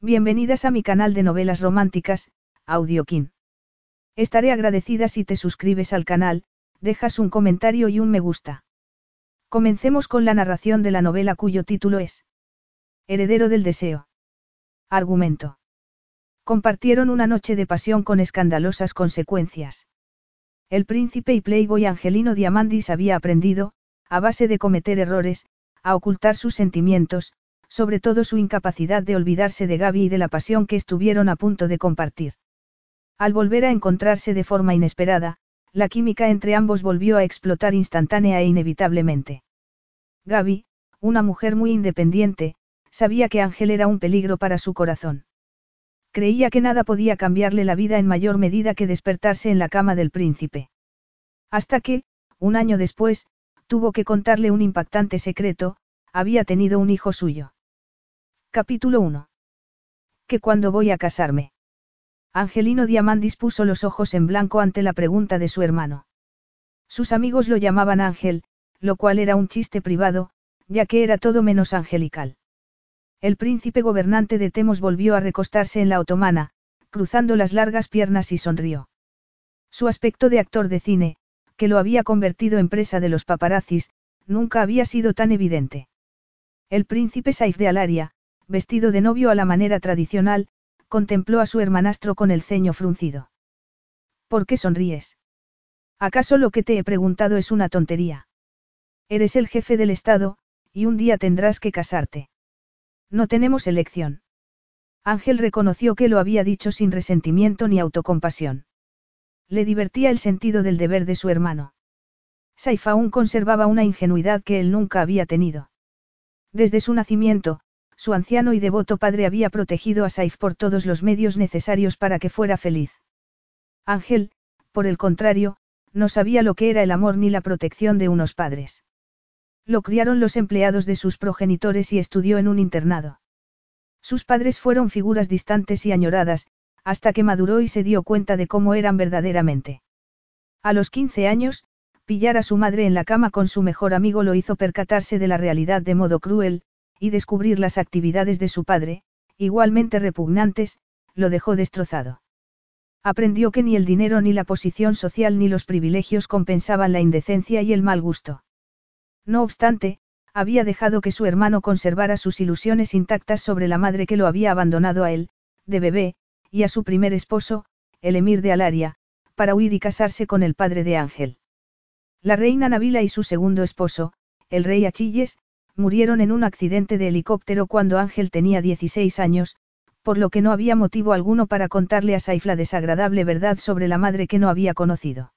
Bienvenidas a mi canal de novelas románticas, Audiokin. Estaré agradecida si te suscribes al canal, dejas un comentario y un me gusta. Comencemos con la narración de la novela cuyo título es Heredero del Deseo. Argumento. Compartieron una noche de pasión con escandalosas consecuencias. El príncipe y playboy Angelino Diamandis había aprendido, a base de cometer errores, a ocultar sus sentimientos, sobre todo su incapacidad de olvidarse de Gaby y de la pasión que estuvieron a punto de compartir. Al volver a encontrarse de forma inesperada, la química entre ambos volvió a explotar instantánea e inevitablemente. Gaby, una mujer muy independiente, sabía que Ángel era un peligro para su corazón. Creía que nada podía cambiarle la vida en mayor medida que despertarse en la cama del príncipe. Hasta que, un año después, tuvo que contarle un impactante secreto, había tenido un hijo suyo. Capítulo 1. Que cuando voy a casarme. Angelino Diamandis puso los ojos en blanco ante la pregunta de su hermano. Sus amigos lo llamaban Ángel, lo cual era un chiste privado, ya que era todo menos angelical. El príncipe gobernante de Temos volvió a recostarse en la otomana, cruzando las largas piernas y sonrió. Su aspecto de actor de cine, que lo había convertido en presa de los paparazzis, nunca había sido tan evidente. El príncipe Saif de Alaria, vestido de novio a la manera tradicional, contempló a su hermanastro con el ceño fruncido. ¿Por qué sonríes? ¿Acaso lo que te he preguntado es una tontería? Eres el jefe del Estado, y un día tendrás que casarte. No tenemos elección. Ángel reconoció que lo había dicho sin resentimiento ni autocompasión. Le divertía el sentido del deber de su hermano. Saif aún conservaba una ingenuidad que él nunca había tenido. Desde su nacimiento, su anciano y devoto padre había protegido a Saif por todos los medios necesarios para que fuera feliz. Ángel, por el contrario, no sabía lo que era el amor ni la protección de unos padres. Lo criaron los empleados de sus progenitores y estudió en un internado. Sus padres fueron figuras distantes y añoradas, hasta que maduró y se dio cuenta de cómo eran verdaderamente. A los 15 años, pillar a su madre en la cama con su mejor amigo lo hizo percatarse de la realidad de modo cruel, y descubrir las actividades de su padre, igualmente repugnantes, lo dejó destrozado. Aprendió que ni el dinero ni la posición social ni los privilegios compensaban la indecencia y el mal gusto. No obstante, había dejado que su hermano conservara sus ilusiones intactas sobre la madre que lo había abandonado a él, de bebé, y a su primer esposo, el emir de Alaria, para huir y casarse con el padre de Ángel. La reina Nabila y su segundo esposo, el rey Achilles, murieron en un accidente de helicóptero cuando Ángel tenía 16 años, por lo que no había motivo alguno para contarle a Saif la desagradable verdad sobre la madre que no había conocido.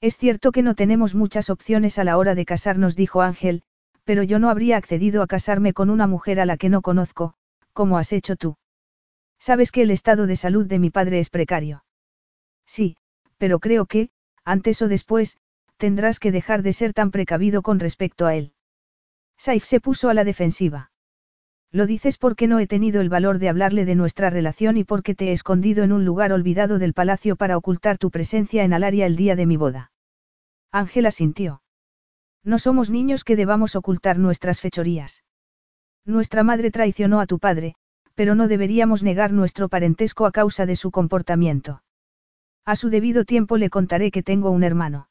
Es cierto que no tenemos muchas opciones a la hora de casarnos, dijo Ángel, pero yo no habría accedido a casarme con una mujer a la que no conozco, como has hecho tú. Sabes que el estado de salud de mi padre es precario. Sí, pero creo que, antes o después, tendrás que dejar de ser tan precavido con respecto a él. Saif se puso a la defensiva. Lo dices porque no he tenido el valor de hablarle de nuestra relación y porque te he escondido en un lugar olvidado del palacio para ocultar tu presencia en Alaria el día de mi boda. Ángela sintió. No somos niños que debamos ocultar nuestras fechorías. Nuestra madre traicionó a tu padre, pero no deberíamos negar nuestro parentesco a causa de su comportamiento. A su debido tiempo le contaré que tengo un hermano.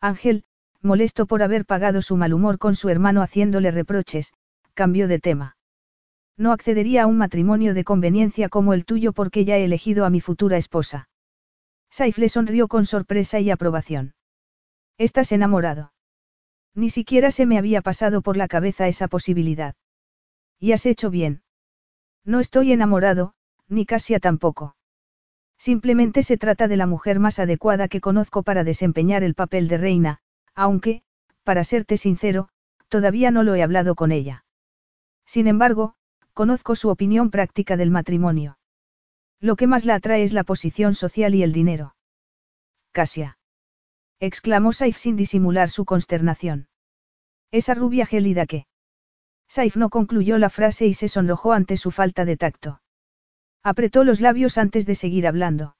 Ángel, molesto por haber pagado su mal humor con su hermano haciéndole reproches, cambió de tema. No accedería a un matrimonio de conveniencia como el tuyo porque ya he elegido a mi futura esposa. Saif le sonrió con sorpresa y aprobación. ¿Estás enamorado? Ni siquiera se me había pasado por la cabeza esa posibilidad. Y has hecho bien. No estoy enamorado, ni Casia tampoco. Simplemente se trata de la mujer más adecuada que conozco para desempeñar el papel de reina, aunque, para serte sincero, todavía no lo he hablado con ella. Sin embargo, conozco su opinión práctica del matrimonio. Lo que más la atrae es la posición social y el dinero. Casia. exclamó Saif sin disimular su consternación. Esa rubia gélida que. Saif no concluyó la frase y se sonrojó ante su falta de tacto. Apretó los labios antes de seguir hablando.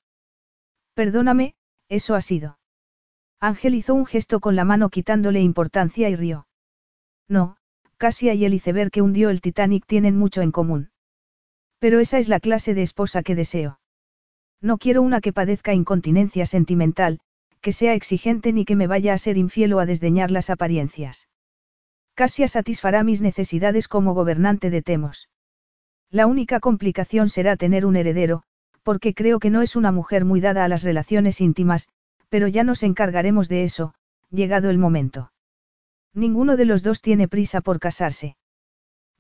Perdóname, eso ha sido. Ángel hizo un gesto con la mano quitándole importancia y rió. No, Casia y el iceberg que hundió el Titanic tienen mucho en común. Pero esa es la clase de esposa que deseo. No quiero una que padezca incontinencia sentimental, que sea exigente ni que me vaya a ser infiel o a desdeñar las apariencias. Casia satisfará mis necesidades como gobernante de Temos. La única complicación será tener un heredero, porque creo que no es una mujer muy dada a las relaciones íntimas, pero ya nos encargaremos de eso, llegado el momento. Ninguno de los dos tiene prisa por casarse.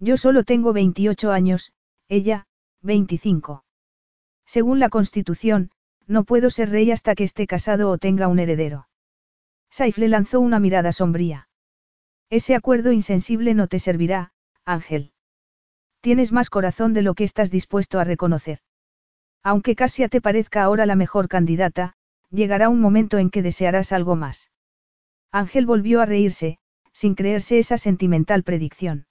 Yo solo tengo 28 años, ella, 25. Según la Constitución, no puedo ser rey hasta que esté casado o tenga un heredero. Saif le lanzó una mirada sombría. Ese acuerdo insensible no te servirá, Ángel. Tienes más corazón de lo que estás dispuesto a reconocer. Aunque Casia te parezca ahora la mejor candidata, llegará un momento en que desearás algo más. Ángel volvió a reírse, sin creerse esa sentimental predicción.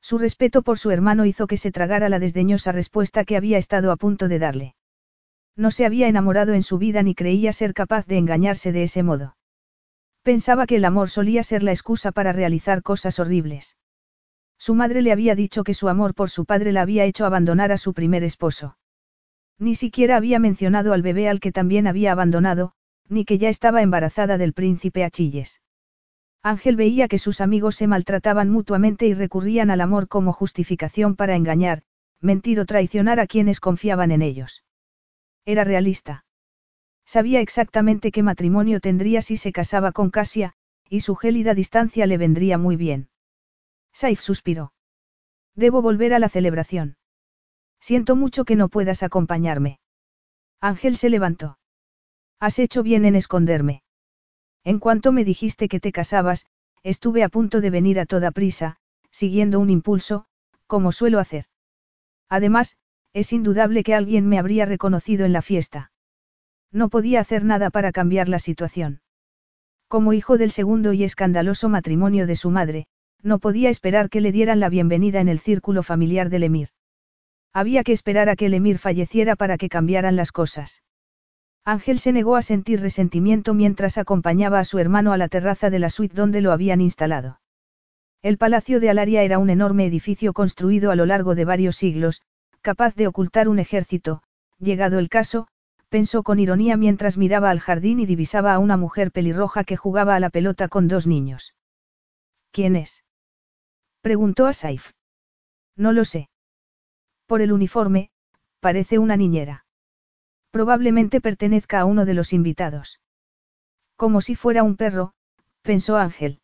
Su respeto por su hermano hizo que se tragara la desdeñosa respuesta que había estado a punto de darle. No se había enamorado en su vida ni creía ser capaz de engañarse de ese modo. Pensaba que el amor solía ser la excusa para realizar cosas horribles. Su madre le había dicho que su amor por su padre la había hecho abandonar a su primer esposo. Ni siquiera había mencionado al bebé al que también había abandonado, ni que ya estaba embarazada del príncipe Achilles. Ángel veía que sus amigos se maltrataban mutuamente y recurrían al amor como justificación para engañar, mentir o traicionar a quienes confiaban en ellos. Era realista. Sabía exactamente qué matrimonio tendría si se casaba con Casia, y su gélida distancia le vendría muy bien. Saif suspiró. Debo volver a la celebración. Siento mucho que no puedas acompañarme. Ángel se levantó. Has hecho bien en esconderme. En cuanto me dijiste que te casabas, estuve a punto de venir a toda prisa, siguiendo un impulso, como suelo hacer. Además, es indudable que alguien me habría reconocido en la fiesta. No podía hacer nada para cambiar la situación. Como hijo del segundo y escandaloso matrimonio de su madre, no podía esperar que le dieran la bienvenida en el círculo familiar del Emir. Había que esperar a que el Emir falleciera para que cambiaran las cosas. Ángel se negó a sentir resentimiento mientras acompañaba a su hermano a la terraza de la suite donde lo habían instalado. El Palacio de Alaria era un enorme edificio construido a lo largo de varios siglos, capaz de ocultar un ejército, llegado el caso, pensó con ironía mientras miraba al jardín y divisaba a una mujer pelirroja que jugaba a la pelota con dos niños. ¿Quién es? preguntó a Saif. No lo sé. Por el uniforme, parece una niñera. Probablemente pertenezca a uno de los invitados. Como si fuera un perro, pensó Ángel.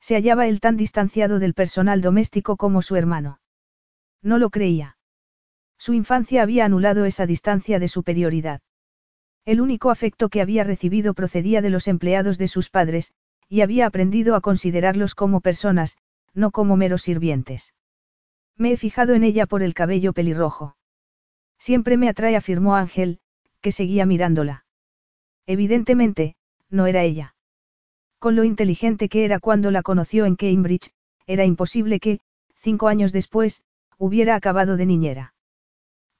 Se hallaba él tan distanciado del personal doméstico como su hermano. No lo creía. Su infancia había anulado esa distancia de superioridad. El único afecto que había recibido procedía de los empleados de sus padres, y había aprendido a considerarlos como personas, no como meros sirvientes. Me he fijado en ella por el cabello pelirrojo. Siempre me atrae, afirmó Ángel, que seguía mirándola. Evidentemente, no era ella. Con lo inteligente que era cuando la conoció en Cambridge, era imposible que, cinco años después, hubiera acabado de niñera.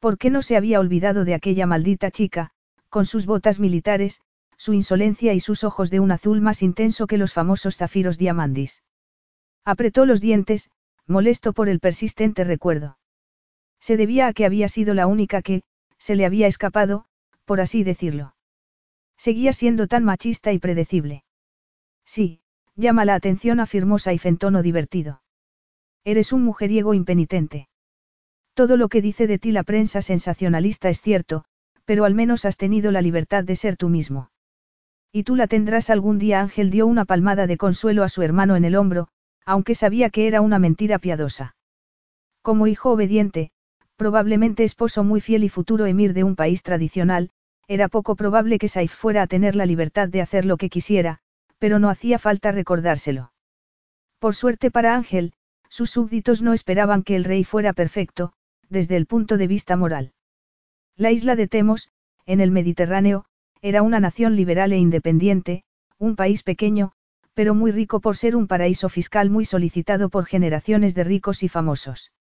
¿Por qué no se había olvidado de aquella maldita chica, con sus botas militares, su insolencia y sus ojos de un azul más intenso que los famosos zafiros diamandis? Apretó los dientes, molesto por el persistente recuerdo. Se debía a que había sido la única que, se le había escapado, por así decirlo. Seguía siendo tan machista y predecible. Sí, llama la atención, afirmó Saif en tono divertido. Eres un mujeriego impenitente. Todo lo que dice de ti la prensa sensacionalista es cierto, pero al menos has tenido la libertad de ser tú mismo. Y tú la tendrás algún día. Ángel dio una palmada de consuelo a su hermano en el hombro, aunque sabía que era una mentira piadosa. Como hijo obediente, probablemente esposo muy fiel y futuro emir de un país tradicional, era poco probable que Saif fuera a tener la libertad de hacer lo que quisiera, pero no hacía falta recordárselo. Por suerte para Ángel, sus súbditos no esperaban que el rey fuera perfecto, desde el punto de vista moral. La isla de Temos, en el Mediterráneo, era una nación liberal e independiente, un país pequeño, pero muy rico por ser un paraíso fiscal muy solicitado por generaciones de ricos y famosos.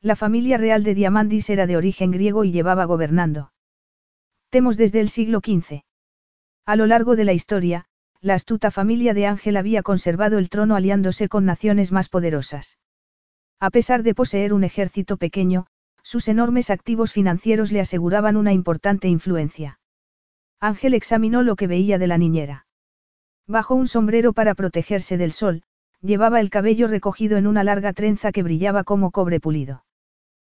La familia real de Diamandis era de origen griego y llevaba gobernando. Temos desde el siglo XV. A lo largo de la historia, la astuta familia de Ángel había conservado el trono aliándose con naciones más poderosas. A pesar de poseer un ejército pequeño, Sus enormes activos financieros le aseguraban una importante influencia. Ángel examinó lo que veía de la niñera. Bajo un sombrero para protegerse del sol, llevaba el cabello recogido en una larga trenza que brillaba como cobre pulido.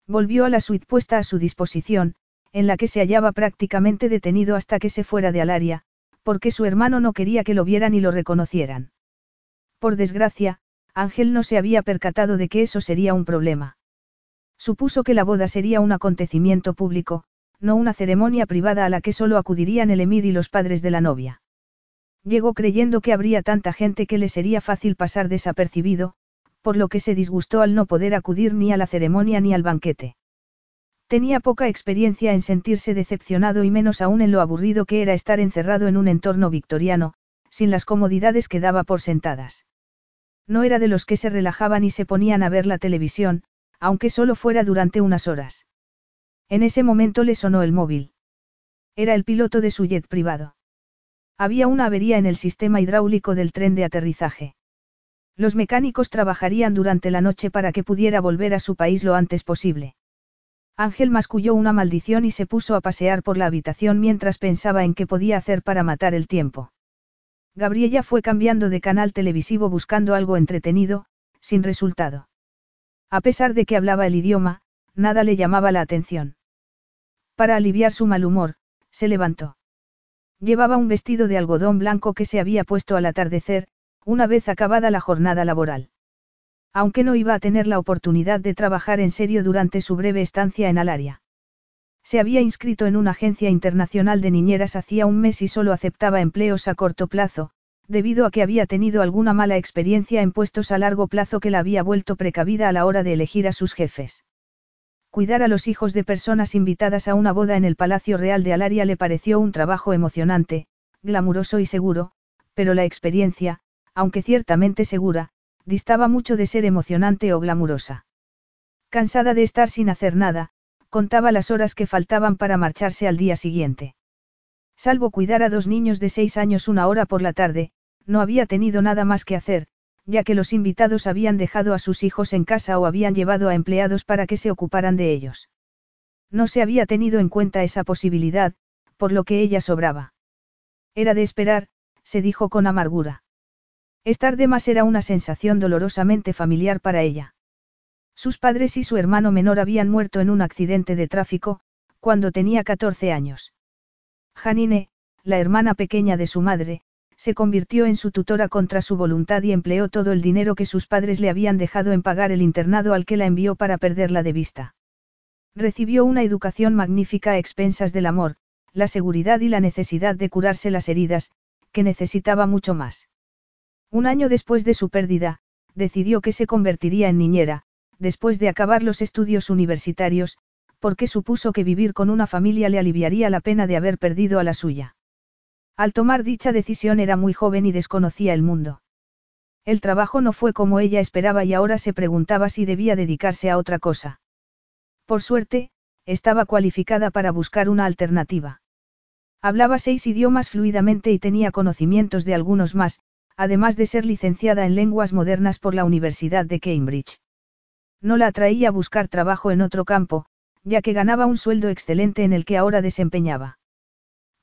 Volvió a la suite puesta a su disposición, en la que se hallaba prácticamente detenido hasta que se fuera de Alaria, porque su hermano no quería que lo vieran y lo reconocieran. Por desgracia, Ángel no se había percatado de que eso sería un problema. Supuso que la boda sería un acontecimiento público, no una ceremonia privada a la que solo acudirían el emir y los padres de la novia. Llegó creyendo que habría tanta gente que le sería fácil pasar desapercibido, por lo que se disgustó al no poder acudir ni a la ceremonia ni al banquete. Tenía poca experiencia en sentirse decepcionado y menos aún en lo aburrido que era estar encerrado en un entorno victoriano, sin las comodidades que daba por sentadas. No era de los que se relajaban y se ponían a ver la televisión, aunque solo fuera durante unas horas. En ese momento le sonó el móvil. Era el piloto de su jet privado. Había una avería en el sistema hidráulico del tren de aterrizaje. Los mecánicos trabajarían durante la noche para que pudiera volver a su país lo antes posible. Ángel masculló una maldición y se puso a pasear por la habitación mientras pensaba en qué podía hacer para matar el tiempo. Gabriella fue cambiando de canal televisivo buscando algo entretenido, sin resultado. A pesar de que hablaba el idioma, nada le llamaba la atención. Para aliviar su mal humor, se levantó. Llevaba un vestido de algodón blanco que se había puesto al atardecer, una vez acabada la jornada laboral. Aunque no iba a tener la oportunidad de trabajar en serio durante su breve estancia en Alaria. Se había inscrito en una agencia internacional de niñeras hacía un mes y solo aceptaba empleos a corto plazo, debido a que había tenido alguna mala experiencia en puestos a largo plazo que la había vuelto precavida a la hora de elegir a sus jefes. Cuidar a los hijos de personas invitadas a una boda en el Palacio Real de Alaria le pareció un trabajo emocionante, glamuroso y seguro, pero la experiencia, aunque ciertamente segura, distaba mucho de ser emocionante o glamurosa. Cansada de estar sin hacer nada, contaba las horas que faltaban para marcharse al día siguiente. Salvo cuidar a dos niños de seis años una hora por la tarde, no había tenido nada más que hacer, ya que los invitados habían dejado a sus hijos en casa o habían llevado a empleados para que se ocuparan de ellos. No se había tenido en cuenta esa posibilidad, por lo que ella sobraba. Era de esperar, se dijo con amargura. Estar de más era una sensación dolorosamente familiar para ella. Sus padres y su hermano menor habían muerto en un accidente de tráfico, cuando tenía 14 años. Janine, la hermana pequeña de su madre, se convirtió en su tutora contra su voluntad y empleó todo el dinero que sus padres le habían dejado en pagar el internado al que la envió para perderla de vista. Recibió una educación magnífica a expensas del amor, la seguridad y la necesidad de curarse las heridas, que necesitaba mucho más. Un año después de su pérdida, decidió que se convertiría en niñera, después de acabar los estudios universitarios, porque supuso que vivir con una familia le aliviaría la pena de haber perdido a la suya. Al tomar dicha decisión era muy joven y desconocía el mundo. El trabajo no fue como ella esperaba y ahora se preguntaba si debía dedicarse a otra cosa. Por suerte, estaba cualificada para buscar una alternativa. Hablaba seis idiomas fluidamente y tenía conocimientos de algunos más, además de ser licenciada en lenguas modernas por la Universidad de Cambridge. No la atraía buscar trabajo en otro campo, ya que ganaba un sueldo excelente en el que ahora desempeñaba.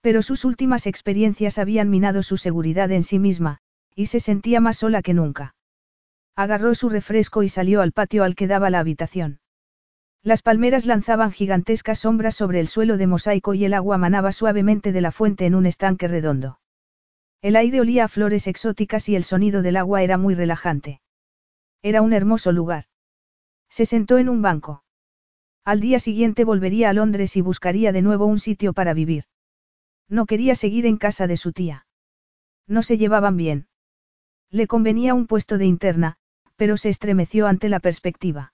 Pero sus últimas experiencias habían minado su seguridad en sí misma, y se sentía más sola que nunca. Agarró su refresco y salió al patio al que daba la habitación. Las palmeras lanzaban gigantescas sombras sobre el suelo de mosaico y el agua manaba suavemente de la fuente en un estanque redondo. El aire olía a flores exóticas y el sonido del agua era muy relajante. Era un hermoso lugar. Se sentó en un banco. Al día siguiente volvería a Londres y buscaría de nuevo un sitio para vivir. No quería seguir en casa de su tía. No se llevaban bien. Le convenía un puesto de interna, pero se estremeció ante la perspectiva.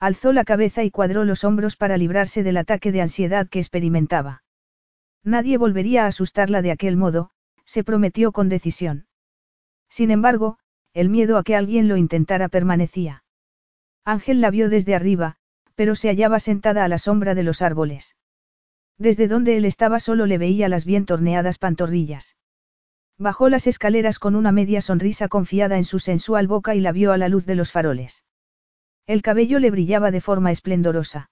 Alzó la cabeza y cuadró los hombros para librarse del ataque de ansiedad que experimentaba. Nadie volvería a asustarla de aquel modo, se prometió con decisión. Sin embargo, el miedo a que alguien lo intentara permanecía. Ángel la vio desde arriba, pero se hallaba sentada a la sombra de los árboles. Desde donde él estaba solo le veía las bien torneadas pantorrillas. Bajó las escaleras con una media sonrisa confiada en su sensual boca y la vio a la luz de los faroles. El cabello le brillaba de forma esplendorosa.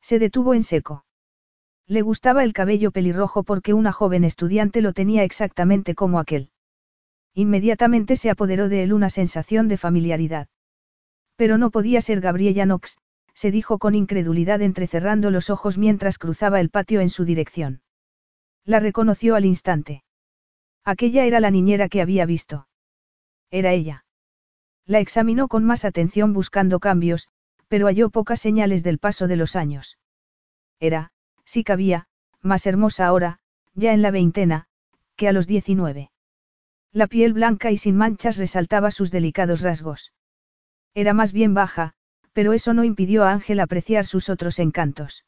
Se detuvo en seco. Le gustaba el cabello pelirrojo porque una joven estudiante lo tenía exactamente como aquel. Inmediatamente se apoderó de él una sensación de familiaridad. Pero no podía ser Gabriella Knox, se dijo con incredulidad entrecerrando los ojos mientras cruzaba el patio en su dirección. La reconoció al instante. Aquella era la niñera que había visto. Era ella. La examinó con más atención buscando cambios, pero halló pocas señales del paso de los años. Era, sí cabía, más hermosa ahora, ya en la veintena, que a los diecinueve. La piel blanca y sin manchas resaltaba sus delicados rasgos. Era más bien baja, pero eso no impidió a Ángel apreciar sus otros encantos.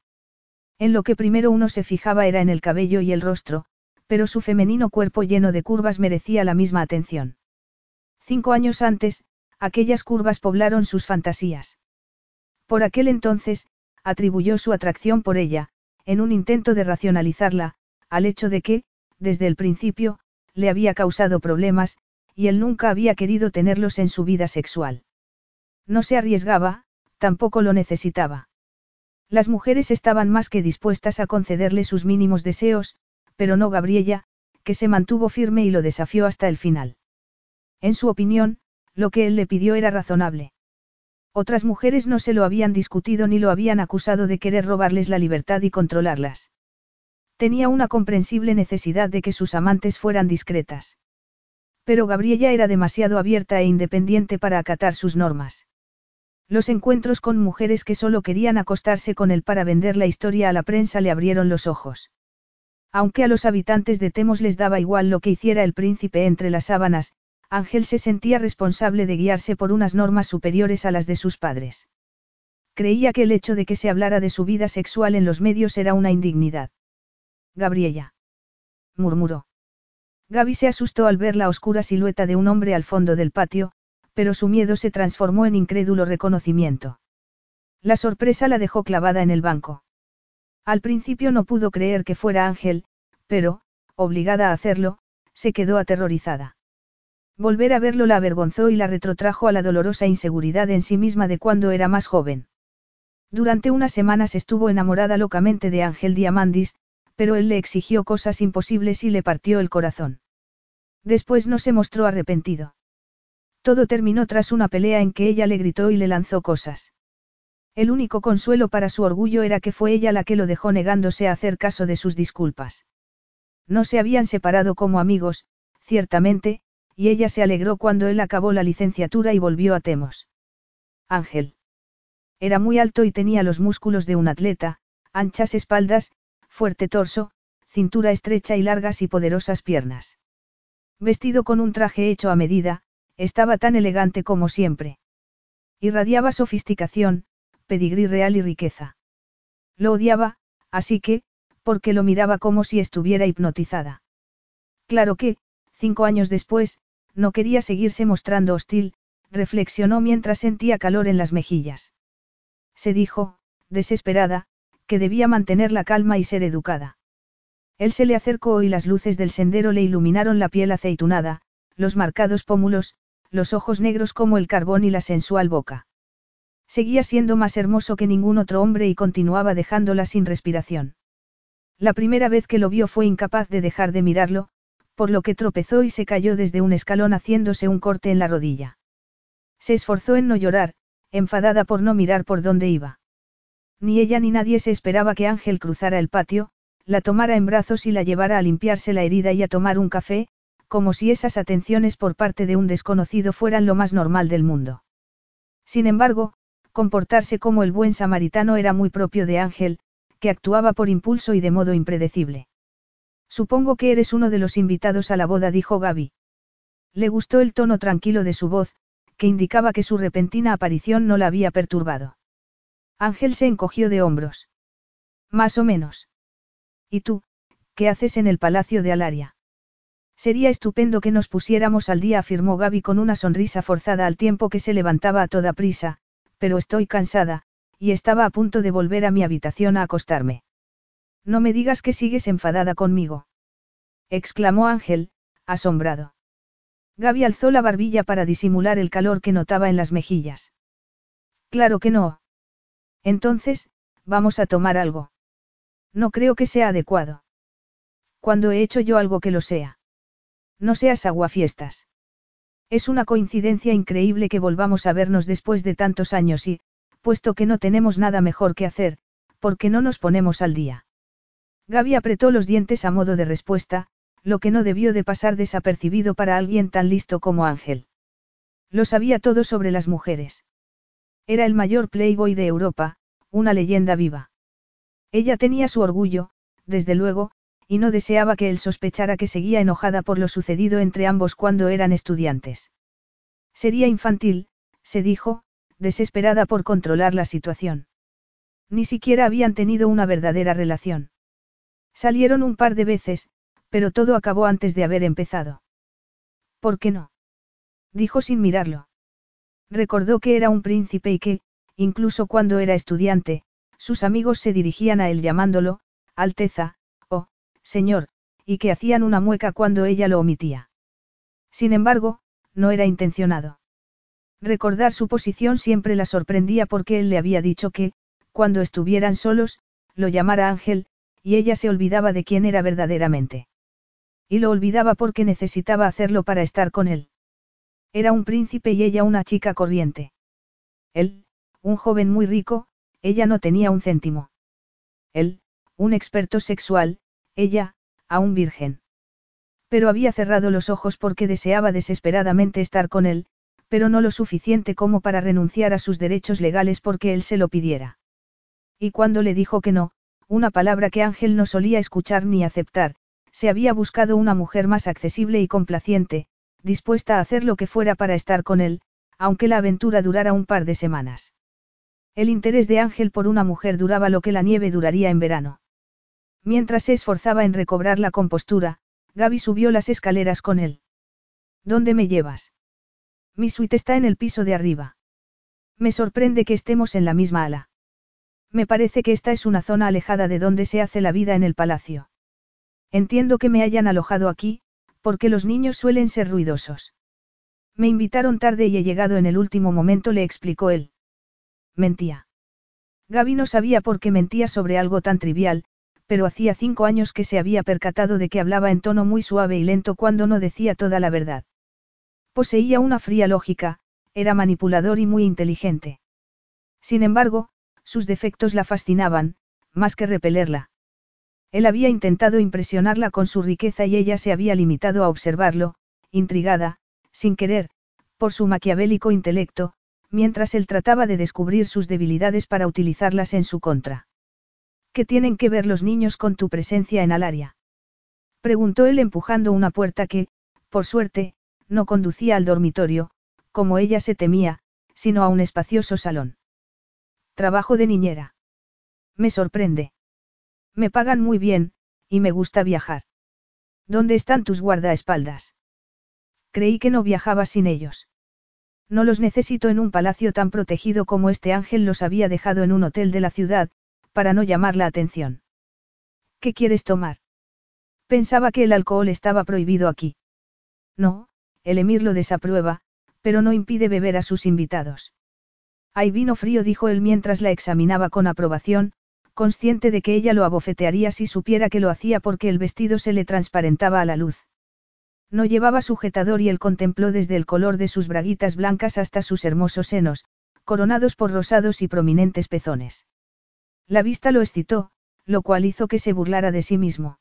En lo que primero uno se fijaba era en el cabello y el rostro, pero su femenino cuerpo lleno de curvas merecía la misma atención. Cinco años antes, aquellas curvas poblaron sus fantasías. Por aquel entonces, atribuyó su atracción por ella, en un intento de racionalizarla, al hecho de que, desde el principio, le había causado problemas, y él nunca había querido tenerlos en su vida sexual. No se arriesgaba, tampoco lo necesitaba. Las mujeres estaban más que dispuestas a concederle sus mínimos deseos, pero no Gabriella, que se mantuvo firme y lo desafió hasta el final. En su opinión, lo que él le pidió era razonable. Otras mujeres no se lo habían discutido ni lo habían acusado de querer robarles la libertad y controlarlas. Tenía una comprensible necesidad de que sus amantes fueran discretas. Pero Gabriella era demasiado abierta e independiente para acatar sus normas. Los encuentros con mujeres que solo querían acostarse con él para vender la historia a la prensa le abrieron los ojos. Aunque a los habitantes de Temos les daba igual lo que hiciera el príncipe entre las sábanas, Ángel se sentía responsable de guiarse por unas normas superiores a las de sus padres. Creía que el hecho de que se hablara de su vida sexual en los medios era una indignidad. Gabriella. murmuró. Gaby se asustó al ver la oscura silueta de un hombre al fondo del patio, pero su miedo se transformó en incrédulo reconocimiento. La sorpresa la dejó clavada en el banco. Al principio no pudo creer que fuera Ángel, pero, obligada a hacerlo, se quedó aterrorizada. Volver a verlo la avergonzó y la retrotrajo a la dolorosa inseguridad en sí misma de cuando era más joven. Durante unas semanas estuvo enamorada locamente de Ángel Diamandis, pero él le exigió cosas imposibles y le partió el corazón. Después no se mostró arrepentido. Todo terminó tras una pelea en que ella le gritó y le lanzó cosas. El único consuelo para su orgullo era que fue ella la que lo dejó negándose a hacer caso de sus disculpas. No se habían separado como amigos, ciertamente, y ella se alegró cuando él acabó la licenciatura y volvió a Temos. Ángel. Era muy alto y tenía los músculos de un atleta, anchas espaldas, fuerte torso, cintura estrecha y largas y poderosas piernas. Vestido con un traje hecho a medida, estaba tan elegante como siempre. Irradiaba sofisticación, pedigrí real y riqueza. Lo odiaba, así que, porque lo miraba como si estuviera hipnotizada. Claro que, cinco años después, no quería seguirse mostrando hostil, reflexionó mientras sentía calor en las mejillas. Se dijo, desesperada, que debía mantener la calma y ser educada. Él se le acercó y las luces del sendero le iluminaron la piel aceitunada, los marcados pómulos, los ojos negros como el carbón y la sensual boca. Seguía siendo más hermoso que ningún otro hombre y continuaba dejándola sin respiración. La primera vez que lo vio fue incapaz de dejar de mirarlo, por lo que tropezó y se cayó desde un escalón haciéndose un corte en la rodilla. Se esforzó en no llorar, enfadada por no mirar por dónde iba. Ni ella ni nadie se esperaba que Ángel cruzara el patio, la tomara en brazos y la llevara a limpiarse la herida y a tomar un café, como si esas atenciones por parte de un desconocido fueran lo más normal del mundo. Sin embargo, comportarse como el buen samaritano era muy propio de Ángel, que actuaba por impulso y de modo impredecible. Supongo que eres uno de los invitados a la boda, dijo Gaby. Le gustó el tono tranquilo de su voz, que indicaba que su repentina aparición no la había perturbado. Ángel se encogió de hombros. Más o menos. ¿Y tú, qué haces en el palacio de Alaria? Sería estupendo que nos pusiéramos al día, afirmó Gaby con una sonrisa forzada al tiempo que se levantaba a toda prisa, pero estoy cansada, y estaba a punto de volver a mi habitación a acostarme. No me digas que sigues enfadada conmigo. exclamó Ángel, asombrado. Gaby alzó la barbilla para disimular el calor que notaba en las mejillas. Claro que no. Entonces, Vamos a tomar algo. No creo que sea adecuado. Cuando he hecho yo algo que lo sea. No seas aguafiestas. Es una coincidencia increíble que volvamos a vernos después de tantos años y, puesto que no tenemos nada mejor que hacer, ¿por qué no nos ponemos al día? Gaby apretó los dientes a modo de respuesta, lo que no debió de pasar desapercibido para alguien tan listo como Ángel. Lo sabía todo sobre las mujeres. Era el mayor playboy de Europa, una leyenda viva. Ella tenía su orgullo, desde luego, y no deseaba que él sospechara que seguía enojada por lo sucedido entre ambos cuando eran estudiantes. Sería infantil, se dijo, desesperada por controlar la situación. Ni siquiera habían tenido una verdadera relación. Salieron un par de veces, pero todo acabó antes de haber empezado. ¿Por qué no? Dijo sin mirarlo. Recordó que era un príncipe y que, incluso cuando era estudiante, sus amigos se dirigían a él llamándolo, Alteza, Señor, y que hacían una mueca cuando ella lo omitía. Sin embargo, no era intencionado. Recordar su posición siempre la sorprendía porque él le había dicho que, cuando estuvieran solos, lo llamara Ángel, y ella se olvidaba de quién era verdaderamente. Y lo olvidaba porque necesitaba hacerlo para estar con él. Era un príncipe y ella una chica corriente. Él, un joven muy rico, ella no tenía un céntimo. Él, un experto sexual, ella, aún virgen. Pero había cerrado los ojos porque deseaba desesperadamente estar con él, pero no lo suficiente como para renunciar a sus derechos legales porque él se lo pidiera. Y cuando le dijo que no, una palabra que Ángel no solía escuchar ni aceptar, se había buscado una mujer más accesible y complaciente, dispuesta a hacer lo que fuera para estar con él, aunque la aventura durara un par de semanas. El interés de Ángel por una mujer duraba lo que la nieve duraría en verano. Mientras se esforzaba en recobrar la compostura, Gaby subió las escaleras con él. ¿Dónde me llevas? Mi suite está en el piso de arriba. Me sorprende que estemos en la misma ala. Me parece que esta es una zona alejada de donde se hace la vida en el palacio. Entiendo que me hayan alojado aquí, porque los niños suelen ser ruidosos. Me invitaron tarde y he llegado en el último momento, le explicó él. Mentía. Gaby no sabía por qué mentía sobre algo tan trivial, pero hacía cinco años que se había percatado de que hablaba en tono muy suave y lento cuando no decía toda la verdad. Poseía una fría lógica, era manipulador y muy inteligente. Sin embargo, sus defectos la fascinaban, más que repelerla. Él había intentado impresionarla con su riqueza y ella se había limitado a observarlo, intrigada, sin querer, por su maquiavélico intelecto, mientras él trataba de descubrir sus debilidades para utilizarlas en su contra. ¿Qué tienen que ver los niños con tu presencia en Alaria? Preguntó él empujando una puerta que, por suerte, no conducía al dormitorio, como ella se temía, sino a un espacioso salón. Trabajo de niñera. Me sorprende. Me pagan muy bien, y me gusta viajar. ¿Dónde están tus guardaespaldas? Creí que no viajabas sin ellos. No los necesito en un palacio tan protegido como este ángel los había dejado en un hotel de la ciudad, para no llamar la atención. ¿Qué quieres tomar? Pensaba que el alcohol estaba prohibido aquí. No, el emir lo desaprueba, pero no impide beber a sus invitados. Hay vino frío, dijo él mientras la examinaba con aprobación, consciente de que ella lo abofetearía si supiera que lo hacía porque el vestido se le transparentaba a la luz. No llevaba sujetador y él contempló desde el color de sus braguitas blancas hasta sus hermosos senos, coronados por rosados y prominentes pezones. La vista lo excitó, lo cual hizo que se burlara de sí mismo.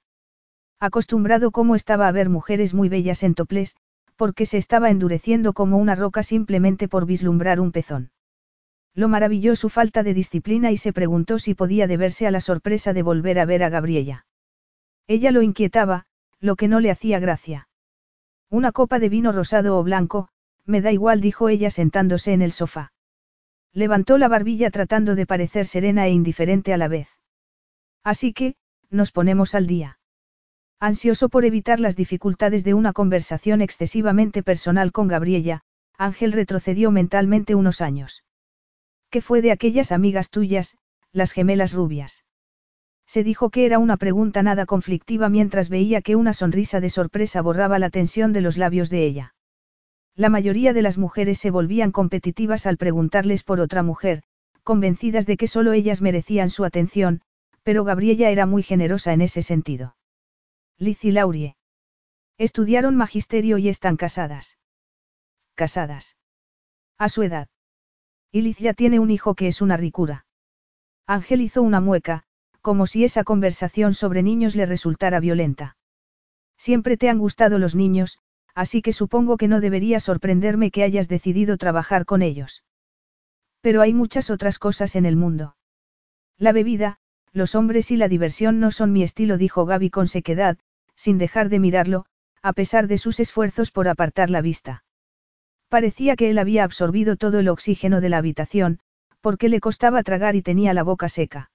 Acostumbrado como estaba a ver mujeres muy bellas en toplés, porque se estaba endureciendo como una roca simplemente por vislumbrar un pezón. Lo maravilló su falta de disciplina y se preguntó si podía deberse a la sorpresa de volver a ver a Gabriella. Ella lo inquietaba, lo que no le hacía gracia. Una copa de vino rosado o blanco, me da igual, dijo ella sentándose en el sofá. Levantó la barbilla tratando de parecer serena e indiferente a la vez. Así que, nos ponemos al día. Ansioso por evitar las dificultades de una conversación excesivamente personal con Gabriella, Ángel retrocedió mentalmente unos años. ¿Qué fue de aquellas amigas tuyas, las gemelas rubias? Se dijo que era una pregunta nada conflictiva mientras veía que una sonrisa de sorpresa borraba la tensión de los labios de ella. La mayoría de las mujeres se volvían competitivas al preguntarles por otra mujer, convencidas de que solo ellas merecían su atención, pero Gabriella era muy generosa en ese sentido. Liz y Laurie. Estudiaron magisterio y están casadas. Casadas. A su edad. Y Liz ya tiene un hijo que es una ricura. Ángel hizo una mueca, como si esa conversación sobre niños le resultara violenta. Siempre te han gustado los niños, así que supongo que no debería sorprenderme que hayas decidido trabajar con ellos. Pero hay muchas otras cosas en el mundo. La bebida, los hombres y la diversión no son mi estilo, dijo Gaby con sequedad, sin dejar de mirarlo, a pesar de sus esfuerzos por apartar la vista. Parecía que él había absorbido todo el oxígeno de la habitación, porque le costaba tragar y tenía la boca seca.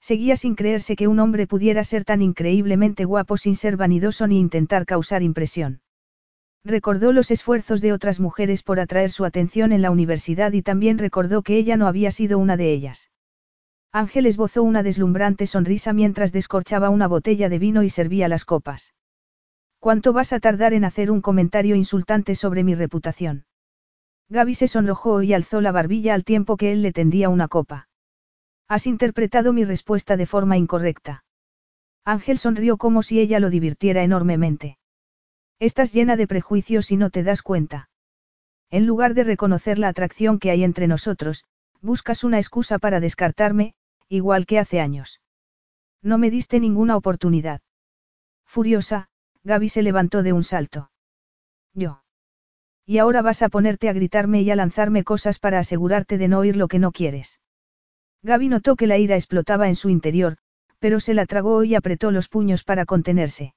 Seguía sin creerse que un hombre pudiera ser tan increíblemente guapo sin ser vanidoso ni intentar causar impresión. Recordó los esfuerzos de otras mujeres por atraer su atención en la universidad y también recordó que ella no había sido una de ellas. Ángel esbozó una deslumbrante sonrisa mientras descorchaba una botella de vino y servía las copas. ¿Cuánto vas a tardar en hacer un comentario insultante sobre mi reputación? Gaby se sonrojó y alzó la barbilla al tiempo que él le tendía una copa. Has interpretado mi respuesta de forma incorrecta. Ángel sonrió como si ella lo divirtiera enormemente. Estás llena de prejuicios y no te das cuenta. En lugar de reconocer la atracción que hay entre nosotros, buscas una excusa para descartarme, igual que hace años. No me diste ninguna oportunidad. Furiosa, Gaby se levantó de un salto. Yo. Y ahora vas a ponerte a gritarme y a lanzarme cosas para asegurarte de no oír lo que no quieres. Gaby notó que la ira explotaba en su interior, pero se la tragó y apretó los puños para contenerse.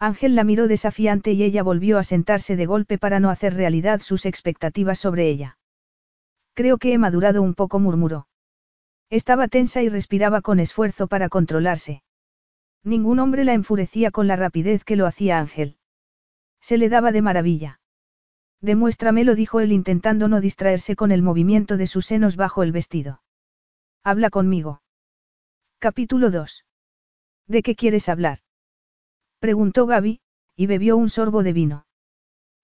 Ángel la miró desafiante y ella volvió a sentarse de golpe para no hacer realidad sus expectativas sobre ella. Creo que he madurado un poco, murmuró. Estaba tensa y respiraba con esfuerzo para controlarse. Ningún hombre la enfurecía con la rapidez que lo hacía Ángel. Se le daba de maravilla. Demuéstramelo, dijo él intentando no distraerse con el movimiento de sus senos bajo el vestido. Habla conmigo. Capítulo 2. ¿De qué quieres hablar? Preguntó Gaby, y bebió un sorbo de vino.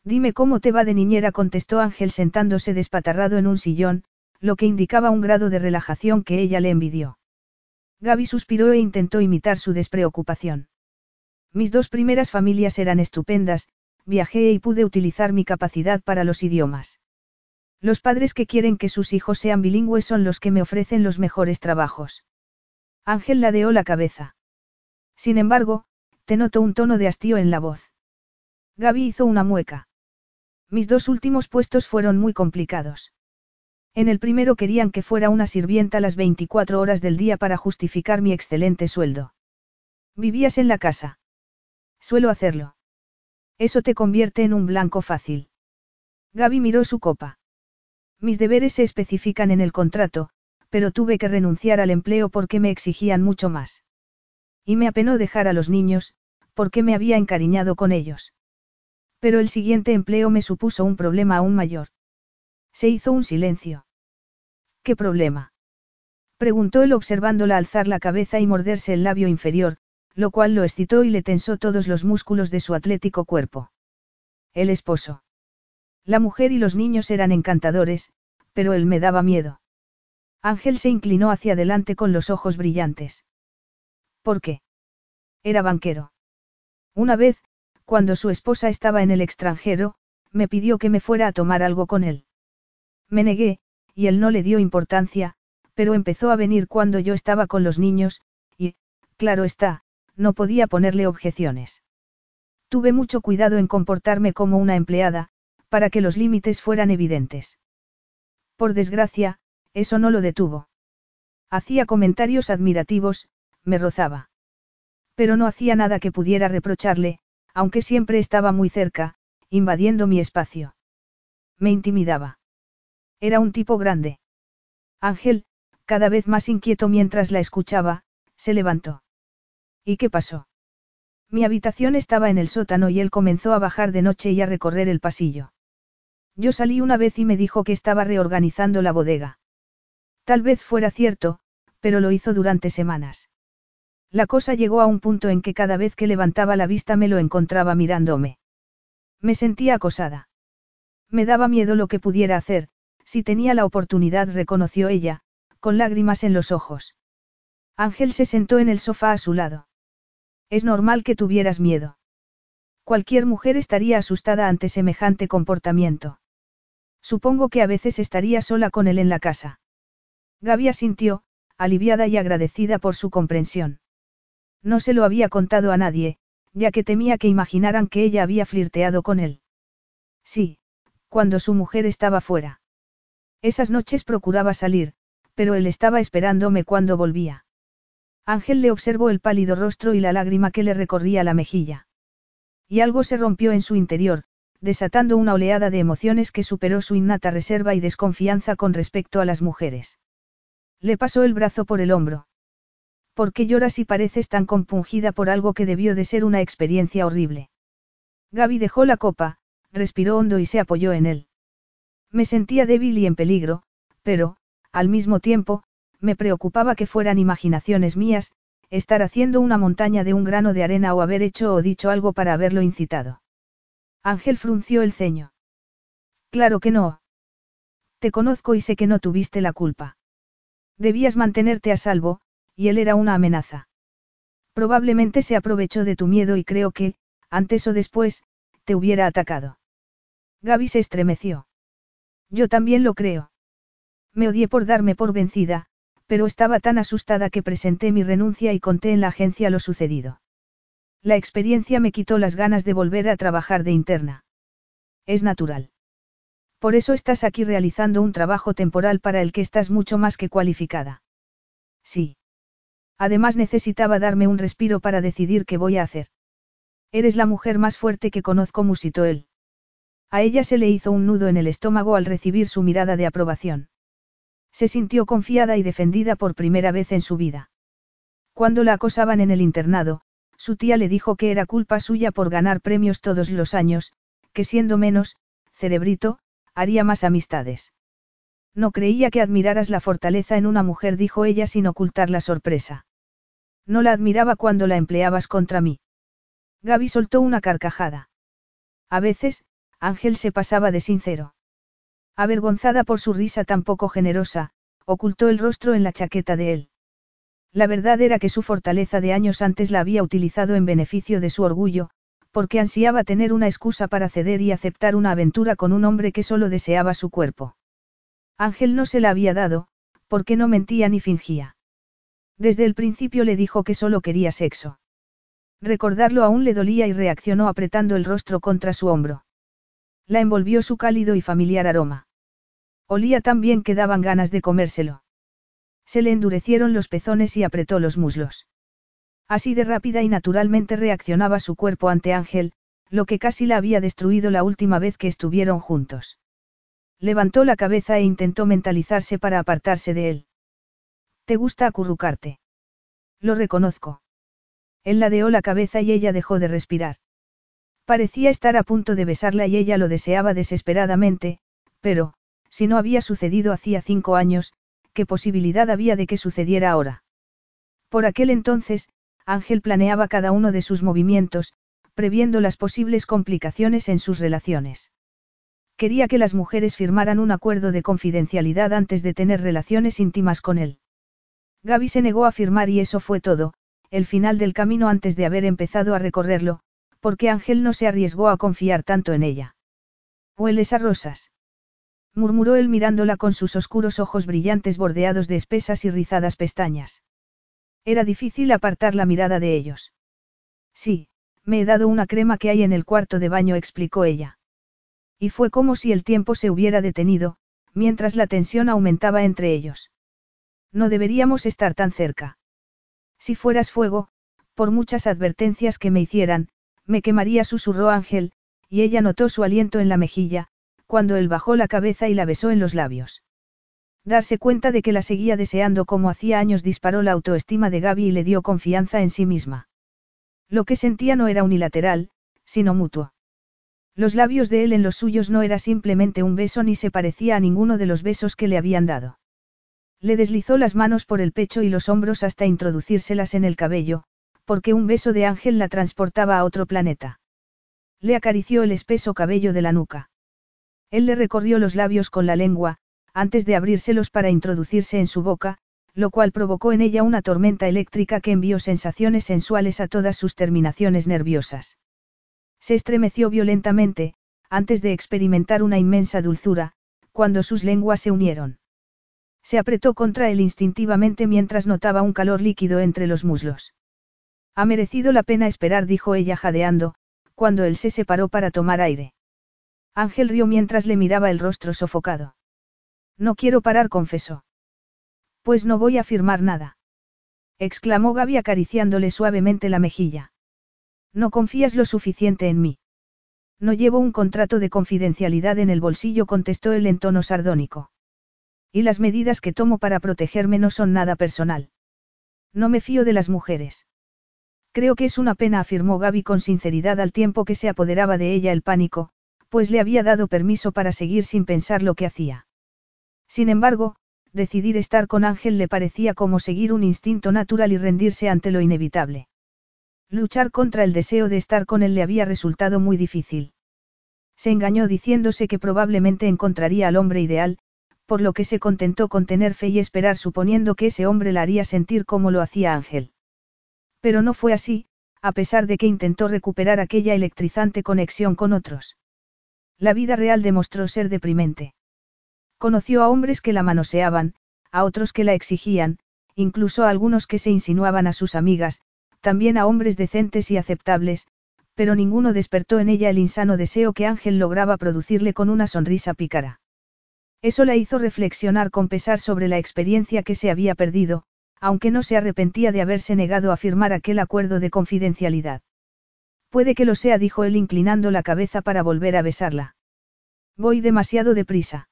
Dime cómo te va de niñera, contestó Ángel sentándose despatarrado en un sillón, lo que indicaba un grado de relajación que ella le envidió. Gaby suspiró e intentó imitar su despreocupación. Mis dos primeras familias eran estupendas, viajé y pude utilizar mi capacidad para los idiomas. Los padres que quieren que sus hijos sean bilingües son los que me ofrecen los mejores trabajos. Ángel ladeó la cabeza. Sin embargo, te noto un tono de hastío en la voz. Gaby hizo una mueca. Mis dos últimos puestos fueron muy complicados. En el primero querían que fuera una sirvienta las 24 horas del día para justificar mi excelente sueldo. ¿Vivías en la casa? Suelo hacerlo. Eso te convierte en un blanco fácil. Gaby miró su copa. Mis deberes se especifican en el contrato, pero tuve que renunciar al empleo porque me exigían mucho más. Y me apenó dejar a los niños, porque me había encariñado con ellos. Pero el siguiente empleo me supuso un problema aún mayor. Se hizo un silencio. ¿Qué problema? Preguntó él observándola alzar la cabeza y morderse el labio inferior, lo cual lo excitó y le tensó todos los músculos de su atlético cuerpo. El esposo. La mujer y los niños eran encantadores, pero él me daba miedo. Ángel se inclinó hacia adelante con los ojos brillantes. ¿Por qué? Era banquero. Una vez, cuando su esposa estaba en el extranjero, me pidió que me fuera a tomar algo con él. Me negué, y él no le dio importancia, pero empezó a venir cuando yo estaba con los niños, y, claro está, no podía ponerle objeciones. Tuve mucho cuidado en comportarme como una empleada, para que los límites fueran evidentes. Por desgracia, eso no lo detuvo. Hacía comentarios admirativos, me rozaba. Pero no hacía nada que pudiera reprocharle, aunque siempre estaba muy cerca, invadiendo mi espacio. Me intimidaba. Era un tipo grande. Ángel, cada vez más inquieto mientras la escuchaba, se levantó. ¿Y qué pasó? Mi habitación estaba en el sótano y él comenzó a bajar de noche y a recorrer el pasillo. Yo salí una vez y me dijo que estaba reorganizando la bodega. Tal vez fuera cierto, pero lo hizo durante semanas. La cosa llegó a un punto en que cada vez que levantaba la vista me lo encontraba mirándome. Me sentía acosada. Me daba miedo lo que pudiera hacer, Si tenía la oportunidad, reconoció ella, con lágrimas en los ojos. Ángel se sentó en el sofá a su lado. Es normal que tuvieras miedo. Cualquier mujer estaría asustada ante semejante comportamiento. Supongo que a veces estaría sola con él en la casa. Gaby asintió, aliviada y agradecida por su comprensión. No se lo había contado a nadie, ya que temía que imaginaran que ella había flirteado con él. Sí, cuando su mujer estaba fuera. Esas noches procuraba salir, pero él estaba esperándome cuando volvía. Ángel le observó el pálido rostro y la lágrima que le recorría la mejilla. Y algo se rompió en su interior, desatando una oleada de emociones que superó su innata reserva y desconfianza con respecto a las mujeres. Le pasó el brazo por el hombro. ¿Por qué lloras y pareces tan compungida por algo que debió de ser una experiencia horrible? Gaby dejó la copa, respiró hondo y se apoyó en él. Me sentía débil y en peligro, pero, al mismo tiempo, me preocupaba que fueran imaginaciones mías, estar haciendo una montaña de un grano de arena o haber hecho o dicho algo para haberlo incitado. Ángel frunció el ceño. Claro que no. Te conozco y sé que no tuviste la culpa. Debías mantenerte a salvo, y él era una amenaza. Probablemente se aprovechó de tu miedo y creo que, antes o después, te hubiera atacado. Gaby se estremeció. Yo también lo creo. Me odié por darme por vencida, pero estaba tan asustada que presenté mi renuncia y conté en la agencia lo sucedido. La experiencia me quitó las ganas de volver a trabajar de interna. Es natural. Por eso estás aquí realizando un trabajo temporal para el que estás mucho más que cualificada. Sí. Además necesitaba darme un respiro para decidir qué voy a hacer. Eres la mujer más fuerte que conozco, musitó él. A ella se le hizo un nudo en el estómago al recibir su mirada de aprobación. Se sintió confiada y defendida por primera vez en su vida. Cuando la acosaban en el internado, su tía le dijo que era culpa suya por ganar premios todos los años, que siendo menos, cerebrito, haría más amistades. No creía que admiraras la fortaleza en una mujer, dijo ella sin ocultar la sorpresa. No la admiraba cuando la empleabas contra mí. Gaby soltó una carcajada. A veces, Ángel se pasaba de sincero. Avergonzada por su risa tan poco generosa, ocultó el rostro en la chaqueta de él. La verdad era que su fortaleza de años antes la había utilizado en beneficio de su orgullo, porque ansiaba tener una excusa para ceder y aceptar una aventura con un hombre que solo deseaba su cuerpo. Ángel no se la había dado, porque no mentía ni fingía. Desde el principio le dijo que solo quería sexo. Recordarlo aún le dolía y reaccionó apretando el rostro contra su hombro. La envolvió su cálido y familiar aroma. Olía tan bien que daban ganas de comérselo. Se le endurecieron los pezones y apretó los muslos. Así de rápida y naturalmente reaccionaba su cuerpo ante Ángel, lo que casi la había destruido la última vez que estuvieron juntos. Levantó la cabeza e intentó mentalizarse para apartarse de él. ¿Te gusta acurrucarte? Lo reconozco. Él ladeó la cabeza y ella dejó de respirar. Parecía estar a punto de besarla y ella lo deseaba desesperadamente, pero, si no había sucedido hacía cinco años, ¿qué posibilidad había de que sucediera ahora? Por aquel entonces, Ángel planeaba cada uno de sus movimientos, previendo las posibles complicaciones en sus relaciones. Quería que las mujeres firmaran un acuerdo de confidencialidad antes de tener relaciones íntimas con él. Gaby se negó a firmar y eso fue todo, el final del camino antes de haber empezado a recorrerlo, porque Ángel no se arriesgó a confiar tanto en ella. Hueles a rosas. murmuró él mirándola con sus oscuros ojos brillantes bordeados de espesas y rizadas pestañas. Era difícil apartar la mirada de ellos. Sí, me he dado una crema que hay en el cuarto de baño, explicó ella. Y fue como si el tiempo se hubiera detenido, mientras la tensión aumentaba entre ellos. No deberíamos estar tan cerca. Si fueras fuego, por muchas advertencias que me hicieran, me quemaría, susurró Ángel, y ella notó su aliento en la mejilla, cuando él bajó la cabeza y la besó en los labios. Darse cuenta de que la seguía deseando como hacía años disparó la autoestima de Gaby y le dio confianza en sí misma. Lo que sentía no era unilateral, sino mutuo. Los labios de él en los suyos no era simplemente un beso ni se parecía a ninguno de los besos que le habían dado. Le deslizó las manos por el pecho y los hombros hasta introducírselas en el cabello, porque un beso de ángel la transportaba a otro planeta. Le acarició el espeso cabello de la nuca. Él le recorrió los labios con la lengua, antes de abrírselos para introducirse en su boca, lo cual provocó en ella una tormenta eléctrica que envió sensaciones sensuales a todas sus terminaciones nerviosas. Se estremeció violentamente, antes de experimentar una inmensa dulzura, cuando sus lenguas se unieron. Se apretó contra él instintivamente mientras notaba un calor líquido entre los muslos. Ha merecido la pena esperar, dijo ella jadeando, cuando él se separó para tomar aire. Ángel rió mientras le miraba el rostro sofocado. No quiero parar, confesó. Pues no voy a firmar nada. exclamó Gaby acariciándole suavemente la mejilla. No confías lo suficiente en mí. No llevo un contrato de confidencialidad en el bolsillo, contestó él en tono sardónico. Y las medidas que tomo para protegerme no son nada personal. No me fío de las mujeres. Creo que es una pena, afirmó Gaby con sinceridad al tiempo que se apoderaba de ella el pánico, pues le había dado permiso para seguir sin pensar lo que hacía. Sin embargo, decidir estar con Ángel le parecía como seguir un instinto natural y rendirse ante lo inevitable. Luchar contra el deseo de estar con él le había resultado muy difícil. Se engañó diciéndose que probablemente encontraría al hombre ideal, por lo que se contentó con tener fe y esperar suponiendo que ese hombre la haría sentir como lo hacía Ángel. Pero no fue así, a pesar de que intentó recuperar aquella electrizante conexión con otros. La vida real demostró ser deprimente. Conoció a hombres que la manoseaban, a otros que la exigían, incluso a algunos que se insinuaban a sus amigas, también a hombres decentes y aceptables, pero ninguno despertó en ella el insano deseo que Ángel lograba producirle con una sonrisa pícara. Eso la hizo reflexionar con pesar sobre la experiencia que se había perdido, aunque no se arrepentía de haberse negado a firmar aquel acuerdo de confidencialidad. Puede que lo sea, dijo él inclinando la cabeza para volver a besarla. Voy demasiado deprisa.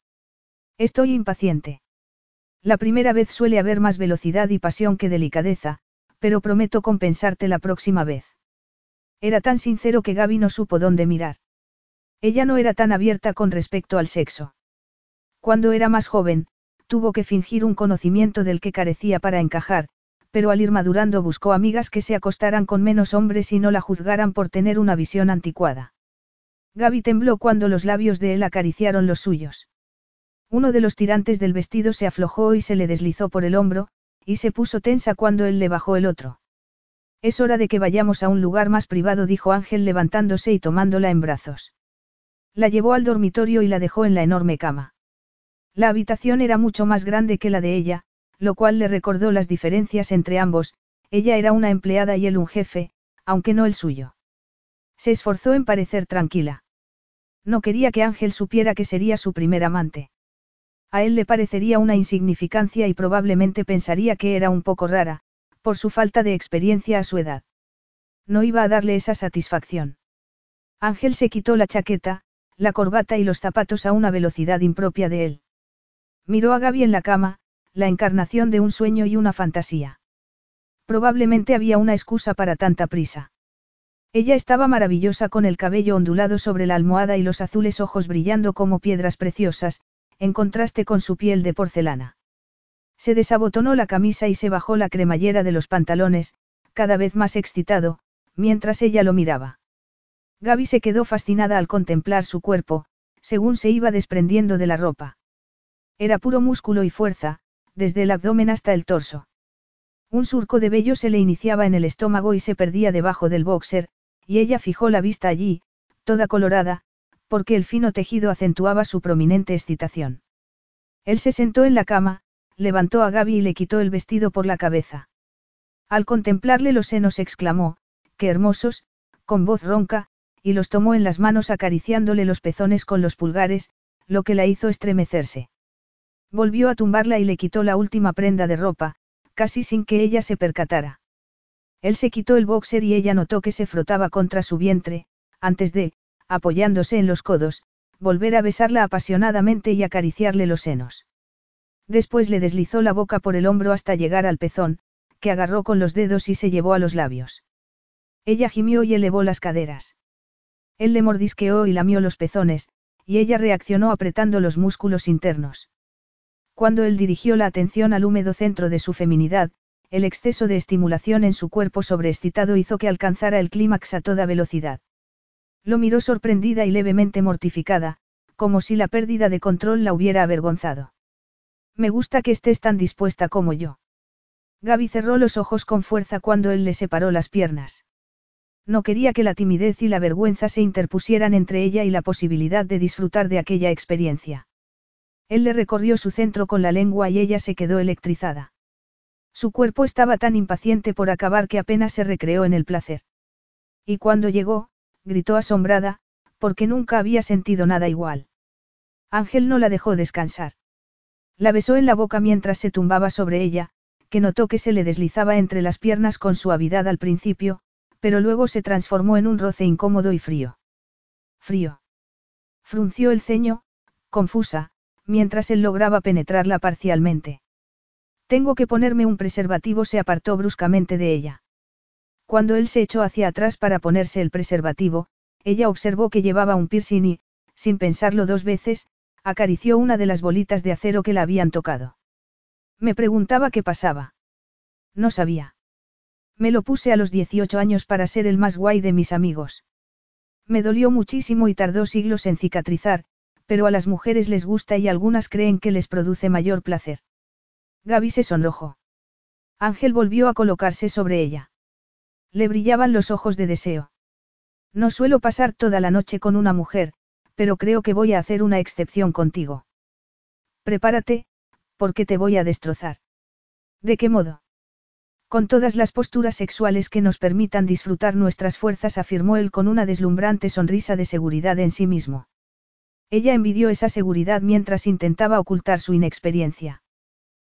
Estoy impaciente. La primera vez suele haber más velocidad y pasión que delicadeza, pero prometo compensarte la próxima vez. Era tan sincero que Gaby no supo dónde mirar. Ella no era tan abierta con respecto al sexo. Cuando era más joven, tuvo que fingir un conocimiento del que carecía para encajar, pero al ir madurando buscó amigas que se acostaran con menos hombres y no la juzgaran por tener una visión anticuada. Gaby tembló cuando los labios de él acariciaron los suyos. Uno de los tirantes del vestido se aflojó y se le deslizó por el hombro, y se puso tensa cuando él le bajó el otro. Es hora de que vayamos a un lugar más privado, dijo Ángel levantándose y tomándola en brazos. La llevó al dormitorio y la dejó en la enorme cama. La habitación era mucho más grande que la de ella, lo cual le recordó las diferencias entre ambos, ella era una empleada y él un jefe, aunque no el suyo. Se esforzó en parecer tranquila. No quería que Ángel supiera que sería su primer amante. A él le parecería una insignificancia y probablemente pensaría que era un poco rara, por su falta de experiencia a su edad. No iba a darle esa satisfacción. Ángel se quitó la chaqueta, la corbata y los zapatos a una velocidad impropia de él. Miró a Gaby en la cama, la encarnación de un sueño y una fantasía. Probablemente había una excusa para tanta prisa. Ella estaba maravillosa con el cabello ondulado sobre la almohada y los azules ojos brillando como piedras preciosas, en contraste con su piel de porcelana. Se desabotonó la camisa y se bajó la cremallera de los pantalones, cada vez más excitado, mientras ella lo miraba. Gaby se quedó fascinada al contemplar su cuerpo, según se iba desprendiendo de la ropa. Era puro músculo y fuerza, desde el abdomen hasta el torso. Un surco de vello se le iniciaba en el estómago y se perdía debajo del boxer, y ella fijó la vista allí, toda colorada, porque el fino tejido acentuaba su prominente excitación. Él se sentó en la cama, levantó a Gaby y le quitó el vestido por la cabeza. Al contemplarle los senos exclamó, qué hermosos, con voz ronca, y los tomó en las manos acariciándole los pezones con los pulgares, lo que la hizo estremecerse. Volvió a tumbarla y le quitó la última prenda de ropa, casi sin que ella se percatara. Él se quitó el boxer y ella notó que se frotaba contra su vientre, antes de, apoyándose en los codos, volver a besarla apasionadamente y acariciarle los senos. Después le deslizó la boca por el hombro hasta llegar al pezón, que agarró con los dedos y se llevó a los labios. Ella gimió y elevó las caderas. Él le mordisqueó y lamió los pezones, y ella reaccionó apretando los músculos internos. Cuando él dirigió la atención al húmedo centro de su feminidad, el exceso de estimulación en su cuerpo sobreexcitado hizo que alcanzara el clímax a toda velocidad. Lo miró sorprendida y levemente mortificada, como si la pérdida de control la hubiera avergonzado. Me gusta que estés tan dispuesta como yo. Gaby cerró los ojos con fuerza cuando él le separó las piernas. No quería que la timidez y la vergüenza se interpusieran entre ella y la posibilidad de disfrutar de aquella experiencia. Él le recorrió su centro con la lengua y ella se quedó electrizada. Su cuerpo estaba tan impaciente por acabar que apenas se recreó en el placer. Y cuando llegó, gritó asombrada, porque nunca había sentido nada igual. Ángel no la dejó descansar. La besó en la boca mientras se tumbaba sobre ella, que notó que se le deslizaba entre las piernas con suavidad al principio, pero luego se transformó en un roce incómodo y frío. Frío. Frunció el ceño, confusa, mientras él lograba penetrarla parcialmente. Tengo que ponerme un preservativo, se apartó bruscamente de ella. Cuando él se echó hacia atrás para ponerse el preservativo, ella observó que llevaba un piercing y, sin pensarlo dos veces, acarició una de las bolitas de acero que la habían tocado. Me preguntaba qué pasaba. No sabía. Me lo puse a los 18 años para ser el más guay de mis amigos. Me dolió muchísimo y tardó siglos en cicatrizar, pero a las mujeres les gusta y algunas creen que les produce mayor placer. Gaby se sonrojó. Ángel volvió a colocarse sobre ella. Le brillaban los ojos de deseo. No suelo pasar toda la noche con una mujer, pero creo que voy a hacer una excepción contigo. Prepárate, porque te voy a destrozar. ¿De qué modo? Con todas las posturas sexuales que nos permitan disfrutar nuestras fuerzas, afirmó él con una deslumbrante sonrisa de seguridad en sí mismo. Ella envidió esa seguridad mientras intentaba ocultar su inexperiencia.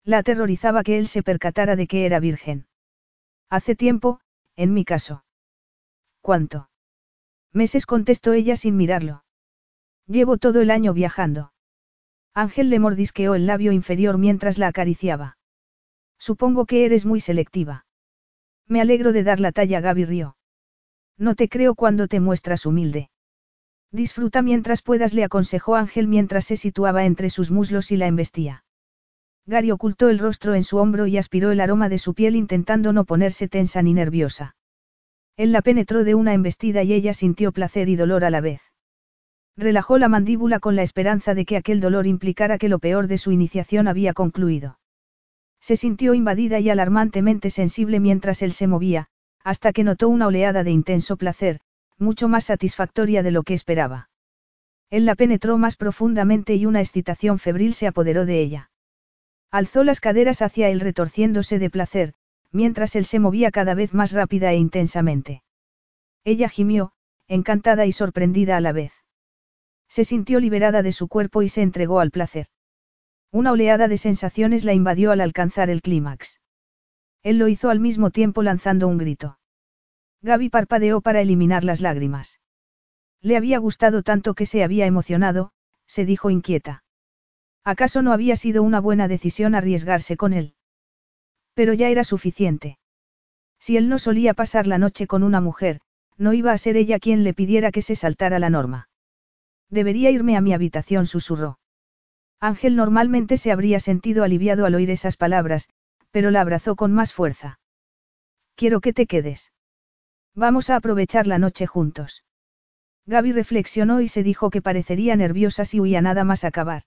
La aterrorizaba que él se percatara de que era virgen. Hace tiempo, en mi caso. ¿Cuánto? Meses contestó ella sin mirarlo. Llevo todo el año viajando. Ángel le mordisqueó el labio inferior mientras la acariciaba. Supongo que eres muy selectiva. Me alegro de dar la talla, Gaby rió. No te creo cuando te muestras humilde. Disfruta mientras puedas, le aconsejó Ángel mientras se situaba entre sus muslos y la embestía. Gary ocultó el rostro en su hombro y aspiró el aroma de su piel intentando no ponerse tensa ni nerviosa. Él la penetró de una embestida y ella sintió placer y dolor a la vez. Relajó la mandíbula con la esperanza de que aquel dolor implicara que lo peor de su iniciación había concluido. Se sintió invadida y alarmantemente sensible mientras él se movía, hasta que notó una oleada de intenso placer, mucho más satisfactoria de lo que esperaba. Él la penetró más profundamente y una excitación febril se apoderó de ella. Alzó las caderas hacia él retorciéndose de placer, mientras él se movía cada vez más rápida e intensamente. Ella gimió, encantada y sorprendida a la vez. Se sintió liberada de su cuerpo y se entregó al placer. Una oleada de sensaciones la invadió al alcanzar el clímax. Él lo hizo al mismo tiempo lanzando un grito. Gaby parpadeó para eliminar las lágrimas. Le había gustado tanto que se había emocionado, se dijo inquieta. ¿Acaso no había sido una buena decisión arriesgarse con él? Pero ya era suficiente. Si él no solía pasar la noche con una mujer, no iba a ser ella quien le pidiera que se saltara la norma. Debería irme a mi habitación, susurró. Ángel normalmente se habría sentido aliviado al oír esas palabras, pero la abrazó con más fuerza. Quiero que te quedes. Vamos a aprovechar la noche juntos. Gaby reflexionó y se dijo que parecería nerviosa si huía nada más acabar.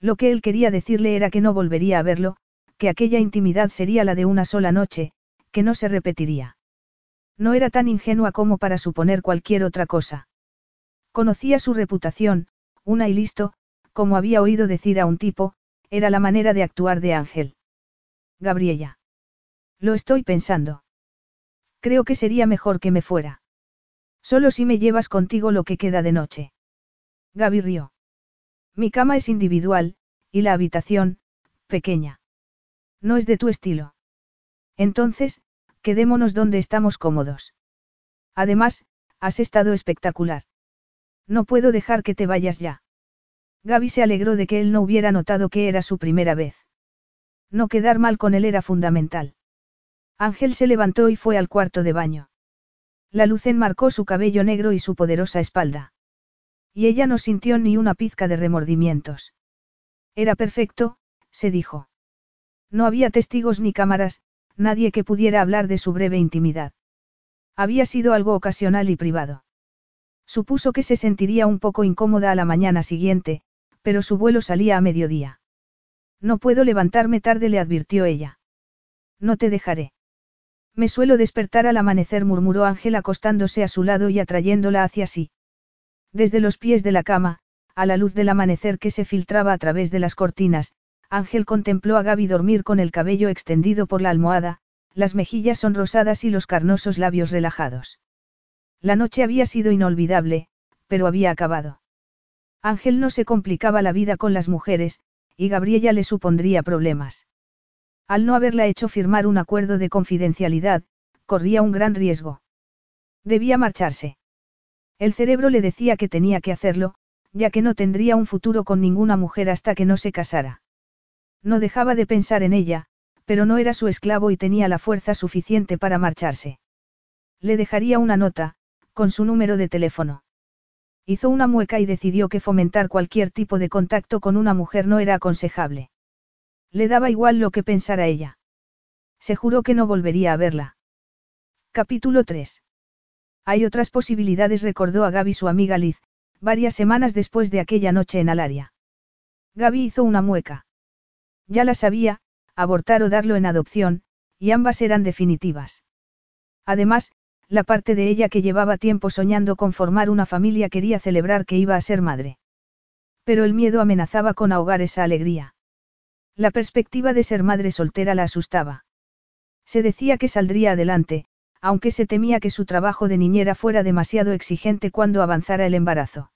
Lo que él quería decirle era que no volvería a verlo, que aquella intimidad sería la de una sola noche, que no se repetiría. No era tan ingenua como para suponer cualquier otra cosa. Conocía su reputación, una y listo, como había oído decir a un tipo, era la manera de actuar de Ángel. Gabriela. Lo estoy pensando. Creo que sería mejor que me fuera. Solo si me llevas contigo lo que queda de noche. Gaby rió. Mi cama es individual, y la habitación, pequeña. No es de tu estilo. Entonces, quedémonos donde estamos cómodos. Además, has estado espectacular. No puedo dejar que te vayas ya. Gaby se alegró de que él no hubiera notado que era su primera vez. No quedar mal con él era fundamental. Ángel se levantó y fue al cuarto de baño. La luz enmarcó su cabello negro y su poderosa espalda. Y ella no sintió ni una pizca de remordimientos. Era perfecto, se dijo. No había testigos ni cámaras, nadie que pudiera hablar de su breve intimidad. Había sido algo ocasional y privado. Supuso que se sentiría un poco incómoda a la mañana siguiente, pero su vuelo salía a mediodía. No puedo levantarme tarde, le advirtió ella. No te dejaré. Me suelo despertar al amanecer, murmuró Ángel acostándose a su lado y atrayéndola hacia sí. Desde los pies de la cama, a la luz del amanecer que se filtraba a través de las cortinas, Ángel contempló a Gaby dormir con el cabello extendido por la almohada, las mejillas sonrosadas y los carnosos labios relajados. La noche había sido inolvidable, pero había acabado. Ángel no se complicaba la vida con las mujeres, y Gabriela le supondría problemas. Al no haberla hecho firmar un acuerdo de confidencialidad, corría un gran riesgo. Debía marcharse. El cerebro le decía que tenía que hacerlo, ya que no tendría un futuro con ninguna mujer hasta que no se casara. No dejaba de pensar en ella, pero no era su esclavo y tenía la fuerza suficiente para marcharse. Le dejaría una nota, con su número de teléfono. Hizo una mueca y decidió que fomentar cualquier tipo de contacto con una mujer no era aconsejable. Le daba igual lo que pensara ella. Se juró que no volvería a verla. Capítulo 3. Hay otras posibilidades, recordó a Gaby su amiga Liz, varias semanas después de aquella noche en Alaria. Gaby hizo una mueca. Ya la sabía, abortar o darlo en adopción, y ambas eran definitivas. Además, la parte de ella que llevaba tiempo soñando con formar una familia quería celebrar que iba a ser madre. Pero el miedo amenazaba con ahogar esa alegría. La perspectiva de ser madre soltera la asustaba. Se decía que saldría adelante, aunque se temía que su trabajo de niñera fuera demasiado exigente cuando avanzara el embarazo.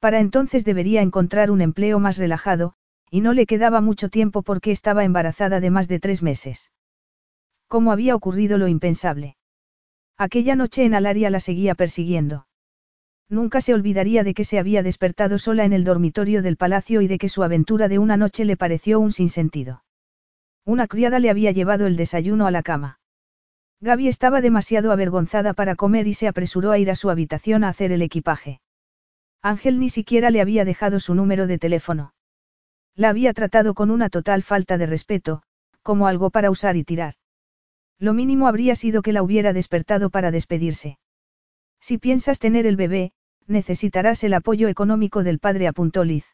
Para entonces debería encontrar un empleo más relajado, y no le quedaba mucho tiempo porque estaba embarazada de más de tres meses. ¿Cómo había ocurrido lo impensable? Aquella noche en Alaria la seguía persiguiendo. Nunca se olvidaría de que se había despertado sola en el dormitorio del palacio y de que su aventura de una noche le pareció un sinsentido. Una criada le había llevado el desayuno a la cama. Gaby estaba demasiado avergonzada para comer y se apresuró a ir a su habitación a hacer el equipaje. Ángel ni siquiera le había dejado su número de teléfono. La había tratado con una total falta de respeto, como algo para usar y tirar. Lo mínimo habría sido que la hubiera despertado para despedirse. Si piensas tener el bebé, necesitarás el apoyo económico del padre, apuntó Liz.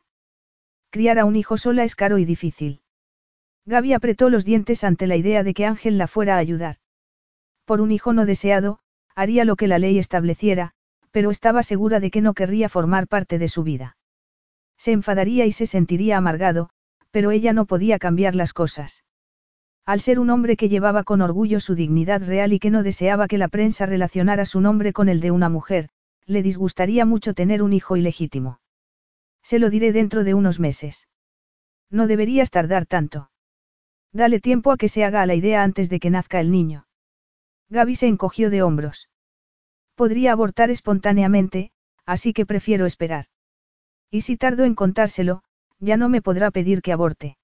Criar a un hijo sola es caro y difícil. Gaby apretó los dientes ante la idea de que Ángel la fuera a ayudar. Por un hijo no deseado, haría lo que la ley estableciera, pero estaba segura de que no querría formar parte de su vida. Se enfadaría y se sentiría amargado, pero ella no podía cambiar las cosas. Al ser un hombre que llevaba con orgullo su dignidad real y que no deseaba que la prensa relacionara su nombre con el de una mujer, le disgustaría mucho tener un hijo ilegítimo. Se lo diré dentro de unos meses. No deberías tardar tanto. Dale tiempo a que se haga a la idea antes de que nazca el niño. Gaby se encogió de hombros. Podría abortar espontáneamente, así que prefiero esperar. Y si tardo en contárselo, ya no me podrá pedir que aborte.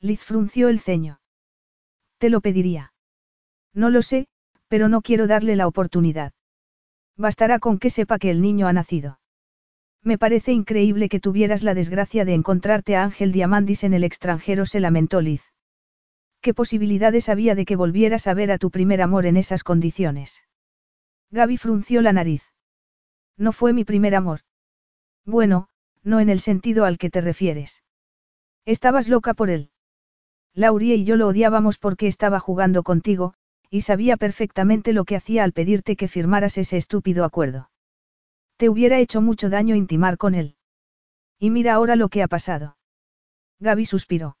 Liz frunció el ceño. Te lo pediría. No lo sé, pero no quiero darle la oportunidad. Bastará con que sepa que el niño ha nacido. Me parece increíble que tuvieras la desgracia de encontrarte a Ángel Diamandis en el extranjero, se lamentó Liz. ¿Qué posibilidades había de que volvieras a ver a tu primer amor en esas condiciones? Gaby frunció la nariz. No fue mi primer amor. Bueno, no en el sentido al que te refieres. Estabas loca por él. Laurie y yo lo odiábamos porque estaba jugando contigo, y sabía perfectamente lo que hacía al pedirte que firmaras ese estúpido acuerdo. Te hubiera hecho mucho daño intimar con él. Y mira ahora lo que ha pasado. Gaby suspiró.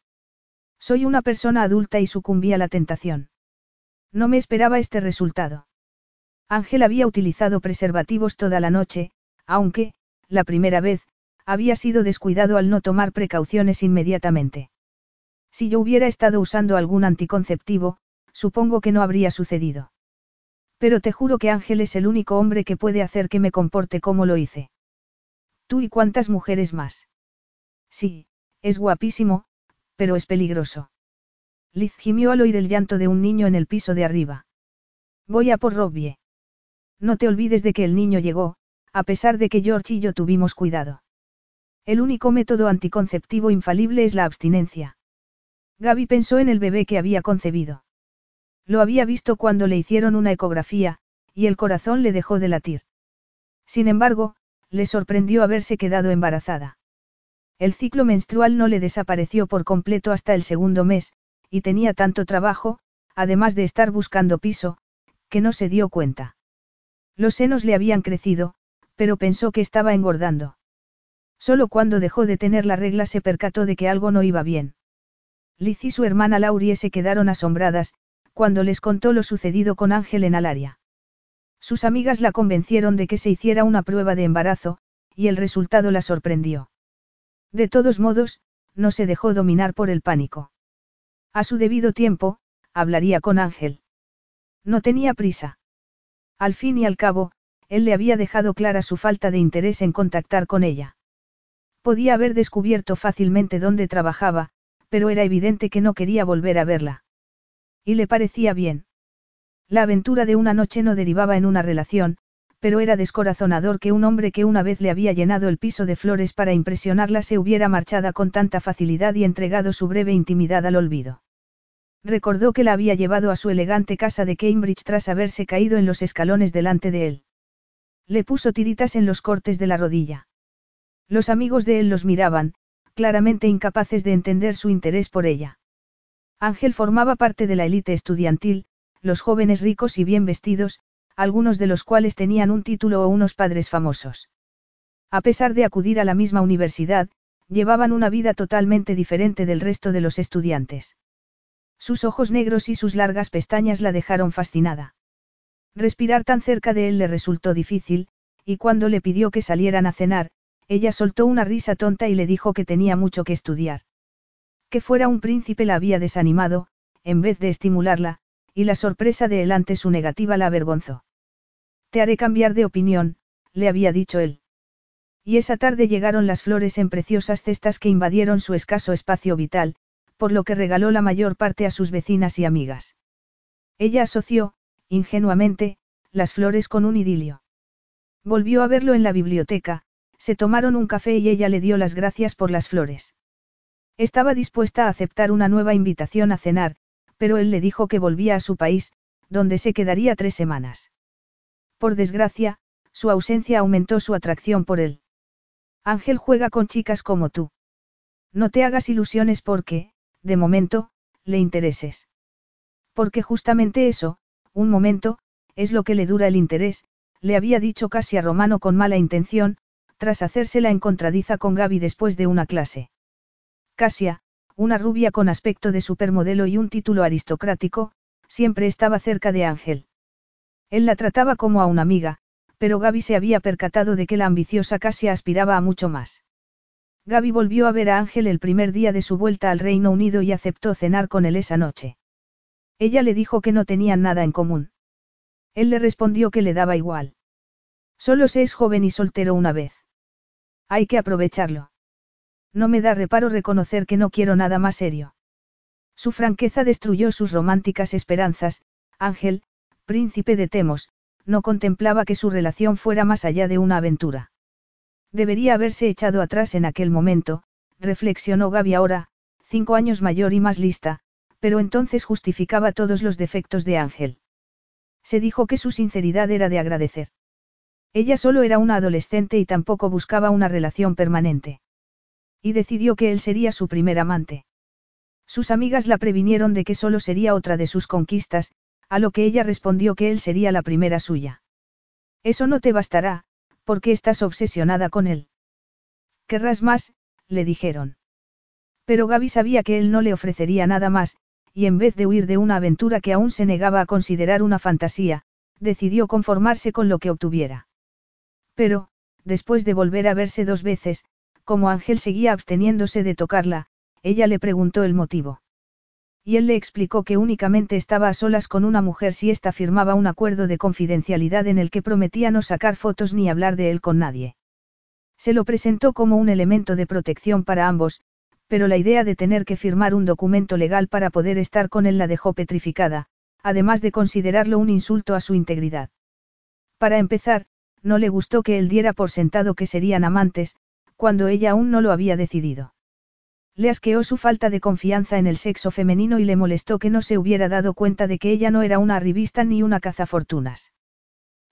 Soy una persona adulta y sucumbí a la tentación. No me esperaba este resultado. Ángel había utilizado preservativos toda la noche, aunque, la primera vez, había sido descuidado al no tomar precauciones inmediatamente. Si yo hubiera estado usando algún anticonceptivo, supongo que no habría sucedido. Pero te juro que Ángel es el único hombre que puede hacer que me comporte como lo hice. ¿Tú y cuántas mujeres más? Sí, es guapísimo, pero es peligroso. Liz gimió al oír el llanto de un niño en el piso de arriba. Voy a por Robbie. No te olvides de que el niño llegó, a pesar de que George y yo tuvimos cuidado. El único método anticonceptivo infalible es la abstinencia. Gaby pensó en el bebé que había concebido. Lo había visto cuando le hicieron una ecografía, y el corazón le dejó de latir. Sin embargo, le sorprendió haberse quedado embarazada. El ciclo menstrual no le desapareció por completo hasta el segundo mes, y tenía tanto trabajo, además de estar buscando piso, que no se dio cuenta. Los senos le habían crecido, pero pensó que estaba engordando. Solo cuando dejó de tener la regla se percató de que algo no iba bien. Liz y su hermana Laurie se quedaron asombradas, cuando les contó lo sucedido con Ángel en Alaria. Sus amigas la convencieron de que se hiciera una prueba de embarazo, y el resultado la sorprendió. De todos modos, no se dejó dominar por el pánico. A su debido tiempo, hablaría con Ángel. No tenía prisa. Al fin y al cabo, él le había dejado clara su falta de interés en contactar con ella. Podía haber descubierto fácilmente dónde trabajaba, pero era evidente que no quería volver a verla. Y le parecía bien. La aventura de una noche no derivaba en una relación, pero era descorazonador que un hombre que una vez le había llenado el piso de flores para impresionarla se hubiera marchada con tanta facilidad y entregado su breve intimidad al olvido. Recordó que la había llevado a su elegante casa de Cambridge tras haberse caído en los escalones delante de él. Le puso tiritas en los cortes de la rodilla. Los amigos de él los miraban, claramente incapaces de entender su interés por ella. Ángel formaba parte de la élite estudiantil, los jóvenes ricos y bien vestidos, algunos de los cuales tenían un título o unos padres famosos. A pesar de acudir a la misma universidad, llevaban una vida totalmente diferente del resto de los estudiantes. Sus ojos negros y sus largas pestañas la dejaron fascinada. Respirar tan cerca de él le resultó difícil, y cuando le pidió que salieran a cenar, ella soltó una risa tonta y le dijo que tenía mucho que estudiar. Que fuera un príncipe la había desanimado, en vez de estimularla, y la sorpresa de él ante su negativa la avergonzó. Te haré cambiar de opinión, le había dicho él. Y esa tarde llegaron las flores en preciosas cestas que invadieron su escaso espacio vital, por lo que regaló la mayor parte a sus vecinas y amigas. Ella asoció, ingenuamente, las flores con un idilio. Volvió a verlo en la biblioteca, se tomaron un café y ella le dio las gracias por las flores. Estaba dispuesta a aceptar una nueva invitación a cenar, pero él le dijo que volvía a su país, donde se quedaría tres semanas. Por desgracia, su ausencia aumentó su atracción por él. Ángel juega con chicas como tú. No te hagas ilusiones porque, de momento, le intereses. Porque justamente eso, un momento, es lo que le dura el interés, le había dicho casi a Romano con mala intención, tras hacérsela encontradiza con Gaby después de una clase. Casia, una rubia con aspecto de supermodelo y un título aristocrático, siempre estaba cerca de Ángel. Él la trataba como a una amiga, pero Gaby se había percatado de que la ambiciosa Casia aspiraba a mucho más. Gaby volvió a ver a Ángel el primer día de su vuelta al Reino Unido y aceptó cenar con él esa noche. Ella le dijo que no tenían nada en común. Él le respondió que le daba igual. Solo se es joven y soltero una vez. Hay que aprovecharlo. No me da reparo reconocer que no quiero nada más serio. Su franqueza destruyó sus románticas esperanzas, Ángel, príncipe de Temos, no contemplaba que su relación fuera más allá de una aventura. Debería haberse echado atrás en aquel momento, reflexionó Gaby ahora, cinco años mayor y más lista, pero entonces justificaba todos los defectos de Ángel. Se dijo que su sinceridad era de agradecer. Ella solo era una adolescente y tampoco buscaba una relación permanente. Y decidió que él sería su primer amante. Sus amigas la previnieron de que solo sería otra de sus conquistas, a lo que ella respondió que él sería la primera suya. Eso no te bastará, porque estás obsesionada con él. Querrás más, le dijeron. Pero Gaby sabía que él no le ofrecería nada más, y en vez de huir de una aventura que aún se negaba a considerar una fantasía, decidió conformarse con lo que obtuviera. Pero, después de volver a verse dos veces, como Ángel seguía absteniéndose de tocarla, ella le preguntó el motivo. Y él le explicó que únicamente estaba a solas con una mujer si ésta firmaba un acuerdo de confidencialidad en el que prometía no sacar fotos ni hablar de él con nadie. Se lo presentó como un elemento de protección para ambos, pero la idea de tener que firmar un documento legal para poder estar con él la dejó petrificada, además de considerarlo un insulto a su integridad. Para empezar, no le gustó que él diera por sentado que serían amantes, cuando ella aún no lo había decidido. Le asqueó su falta de confianza en el sexo femenino y le molestó que no se hubiera dado cuenta de que ella no era una arribista ni una cazafortunas.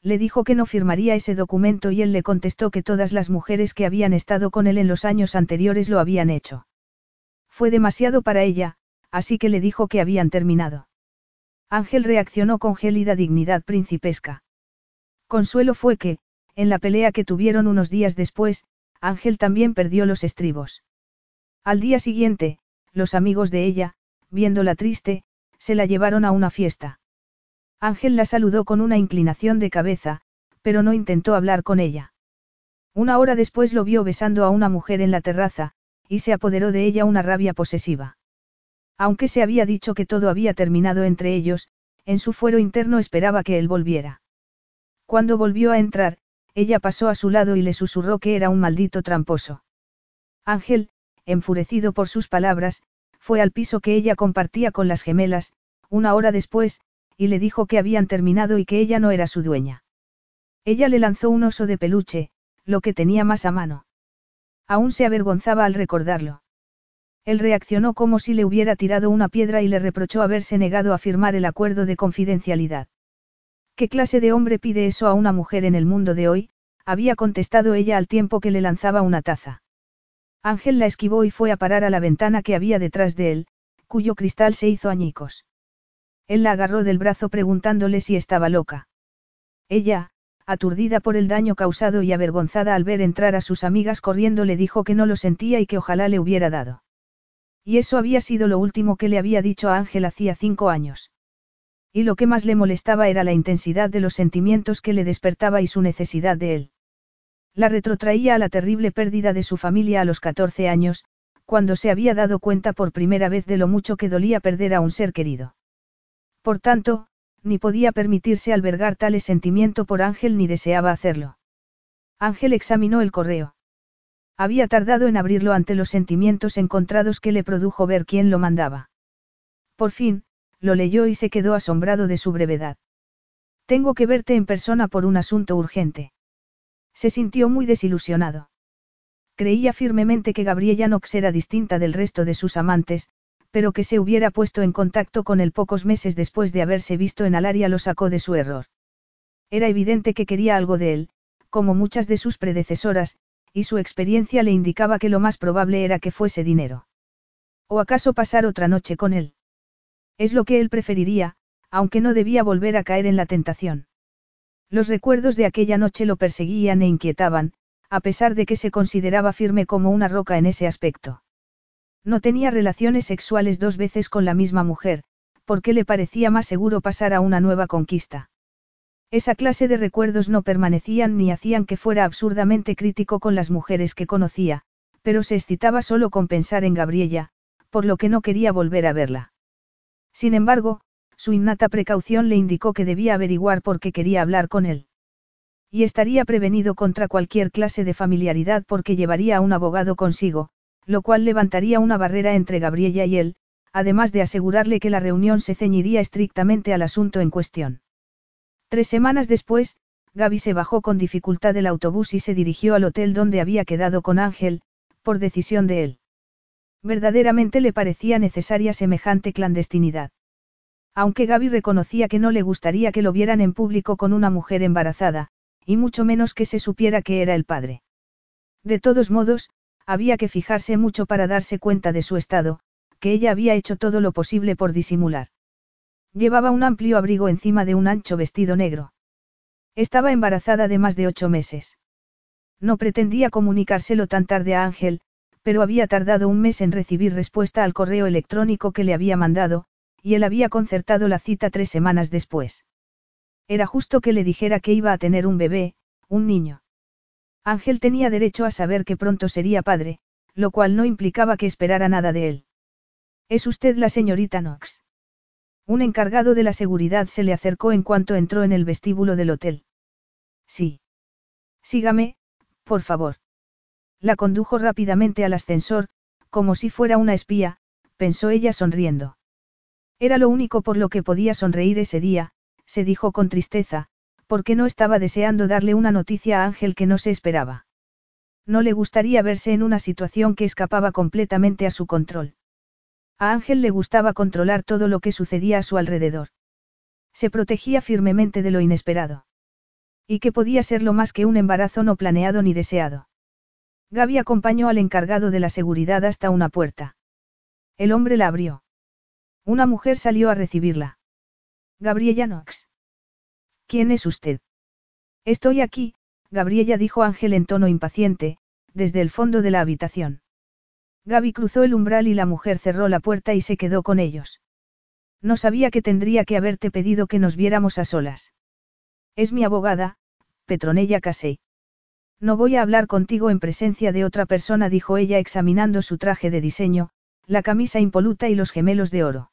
Le dijo que no firmaría ese documento y él le contestó que todas las mujeres que habían estado con él en los años anteriores lo habían hecho. Fue demasiado para ella, así que le dijo que habían terminado. Ángel reaccionó con gélida dignidad principesca. Consuelo fue que, en la pelea que tuvieron unos días después, Ángel también perdió los estribos. Al día siguiente, los amigos de ella, viéndola triste, se la llevaron a una fiesta. Ángel la saludó con una inclinación de cabeza, pero no intentó hablar con ella. Una hora después lo vio besando a una mujer en la terraza, y se apoderó de ella una rabia posesiva. Aunque se había dicho que todo había terminado entre ellos, en su fuero interno esperaba que él volviera. Cuando volvió a entrar, ella pasó a su lado y le susurró que era un maldito tramposo. Ángel, enfurecido por sus palabras, fue al piso que ella compartía con las gemelas, una hora después, y le dijo que habían terminado y que ella no era su dueña. Ella le lanzó un oso de peluche, lo que tenía más a mano. Aún se avergonzaba al recordarlo. Él reaccionó como si le hubiera tirado una piedra y le reprochó haberse negado a firmar el acuerdo de confidencialidad. ¿Qué clase de hombre pide eso a una mujer en el mundo de hoy? había contestado ella al tiempo que le lanzaba una taza. Ángel la esquivó y fue a parar a la ventana que había detrás de él, cuyo cristal se hizo añicos. Él la agarró del brazo preguntándole si estaba loca. Ella, aturdida por el daño causado y avergonzada al ver entrar a sus amigas corriendo, le dijo que no lo sentía y que ojalá le hubiera dado. Y eso había sido lo último que le había dicho a Ángel hacía cinco años. Y lo que más le molestaba era la intensidad de los sentimientos que le despertaba y su necesidad de él. La retrotraía a la terrible pérdida de su familia a los 14 años, cuando se había dado cuenta por primera vez de lo mucho que dolía perder a un ser querido. Por tanto, ni podía permitirse albergar tales sentimiento por Ángel ni deseaba hacerlo. Ángel examinó el correo. Había tardado en abrirlo ante los sentimientos encontrados que le produjo ver quién lo mandaba. Por fin, lo leyó y se quedó asombrado de su brevedad. Tengo que verte en persona por un asunto urgente. Se sintió muy desilusionado. Creía firmemente que Gabriella Knox era distinta del resto de sus amantes, pero que se hubiera puesto en contacto con él pocos meses después de haberse visto en Alaria lo sacó de su error. Era evidente que quería algo de él, como muchas de sus predecesoras, y su experiencia le indicaba que lo más probable era que fuese dinero. ¿O acaso pasar otra noche con él? Es lo que él preferiría, aunque no debía volver a caer en la tentación. Los recuerdos de aquella noche lo perseguían e inquietaban, a pesar de que se consideraba firme como una roca en ese aspecto. No tenía relaciones sexuales dos veces con la misma mujer, porque le parecía más seguro pasar a una nueva conquista. Esa clase de recuerdos no permanecían ni hacían que fuera absurdamente crítico con las mujeres que conocía, pero se excitaba solo con pensar en Gabriella, por lo que no quería volver a verla. Sin embargo, su innata precaución le indicó que debía averiguar por qué quería hablar con él. Y estaría prevenido contra cualquier clase de familiaridad porque llevaría a un abogado consigo, lo cual levantaría una barrera entre Gabriella y él, además de asegurarle que la reunión se ceñiría estrictamente al asunto en cuestión. Tres semanas después, Gaby se bajó con dificultad del autobús y se dirigió al hotel donde había quedado con Ángel, por decisión de él. Verdaderamente le parecía necesaria semejante clandestinidad. Aunque Gaby reconocía que no le gustaría que lo vieran en público con una mujer embarazada, y mucho menos que se supiera que era el padre. De todos modos, había que fijarse mucho para darse cuenta de su estado, que ella había hecho todo lo posible por disimular. Llevaba un amplio abrigo encima de un ancho vestido negro. Estaba embarazada de más de ocho meses. No pretendía comunicárselo tan tarde a Ángel, pero había tardado un mes en recibir respuesta al correo electrónico que le había mandado, y él había concertado la cita tres semanas después. Era justo que le dijera que iba a tener un bebé, un niño. Ángel tenía derecho a saber que pronto sería padre, lo cual no implicaba que esperara nada de él. ¿Es usted la señorita Knox? Un encargado de la seguridad se le acercó en cuanto entró en el vestíbulo del hotel. Sí. Sígame, por favor. La condujo rápidamente al ascensor, como si fuera una espía, pensó ella sonriendo. Era lo único por lo que podía sonreír ese día, se dijo con tristeza, porque no estaba deseando darle una noticia a Ángel que no se esperaba. No le gustaría verse en una situación que escapaba completamente a su control. A Ángel le gustaba controlar todo lo que sucedía a su alrededor. Se protegía firmemente de lo inesperado. Y que podía ser lo más que un embarazo no planeado ni deseado. Gaby acompañó al encargado de la seguridad hasta una puerta. El hombre la abrió. Una mujer salió a recibirla. Gabriella Knox. ¿Quién es usted? Estoy aquí, Gabriella dijo Ángel en tono impaciente, desde el fondo de la habitación. Gaby cruzó el umbral y la mujer cerró la puerta y se quedó con ellos. No sabía que tendría que haberte pedido que nos viéramos a solas. Es mi abogada, Petronella Casey. No voy a hablar contigo en presencia de otra persona, dijo ella examinando su traje de diseño, la camisa impoluta y los gemelos de oro.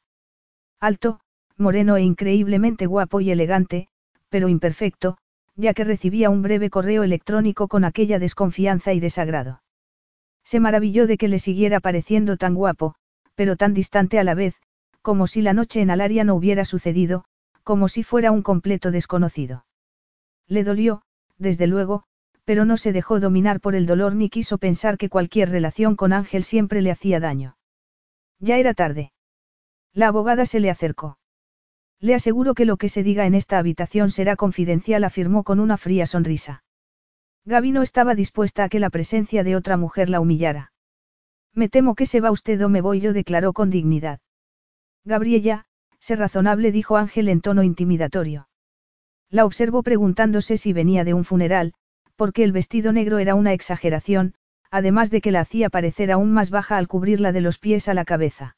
Alto, moreno e increíblemente guapo y elegante, pero imperfecto, ya que recibía un breve correo electrónico con aquella desconfianza y desagrado. Se maravilló de que le siguiera pareciendo tan guapo, pero tan distante a la vez, como si la noche en Alaria no hubiera sucedido, como si fuera un completo desconocido. Le dolió, desde luego, pero no se dejó dominar por el dolor ni quiso pensar que cualquier relación con Ángel siempre le hacía daño. Ya era tarde. La abogada se le acercó. Le aseguro que lo que se diga en esta habitación será confidencial, afirmó con una fría sonrisa. Gaby no estaba dispuesta a que la presencia de otra mujer la humillara. Me temo que se va usted o me voy yo, declaró con dignidad. Gabriella, sé razonable, dijo Ángel en tono intimidatorio. La observó preguntándose si venía de un funeral, porque el vestido negro era una exageración, además de que la hacía parecer aún más baja al cubrirla de los pies a la cabeza.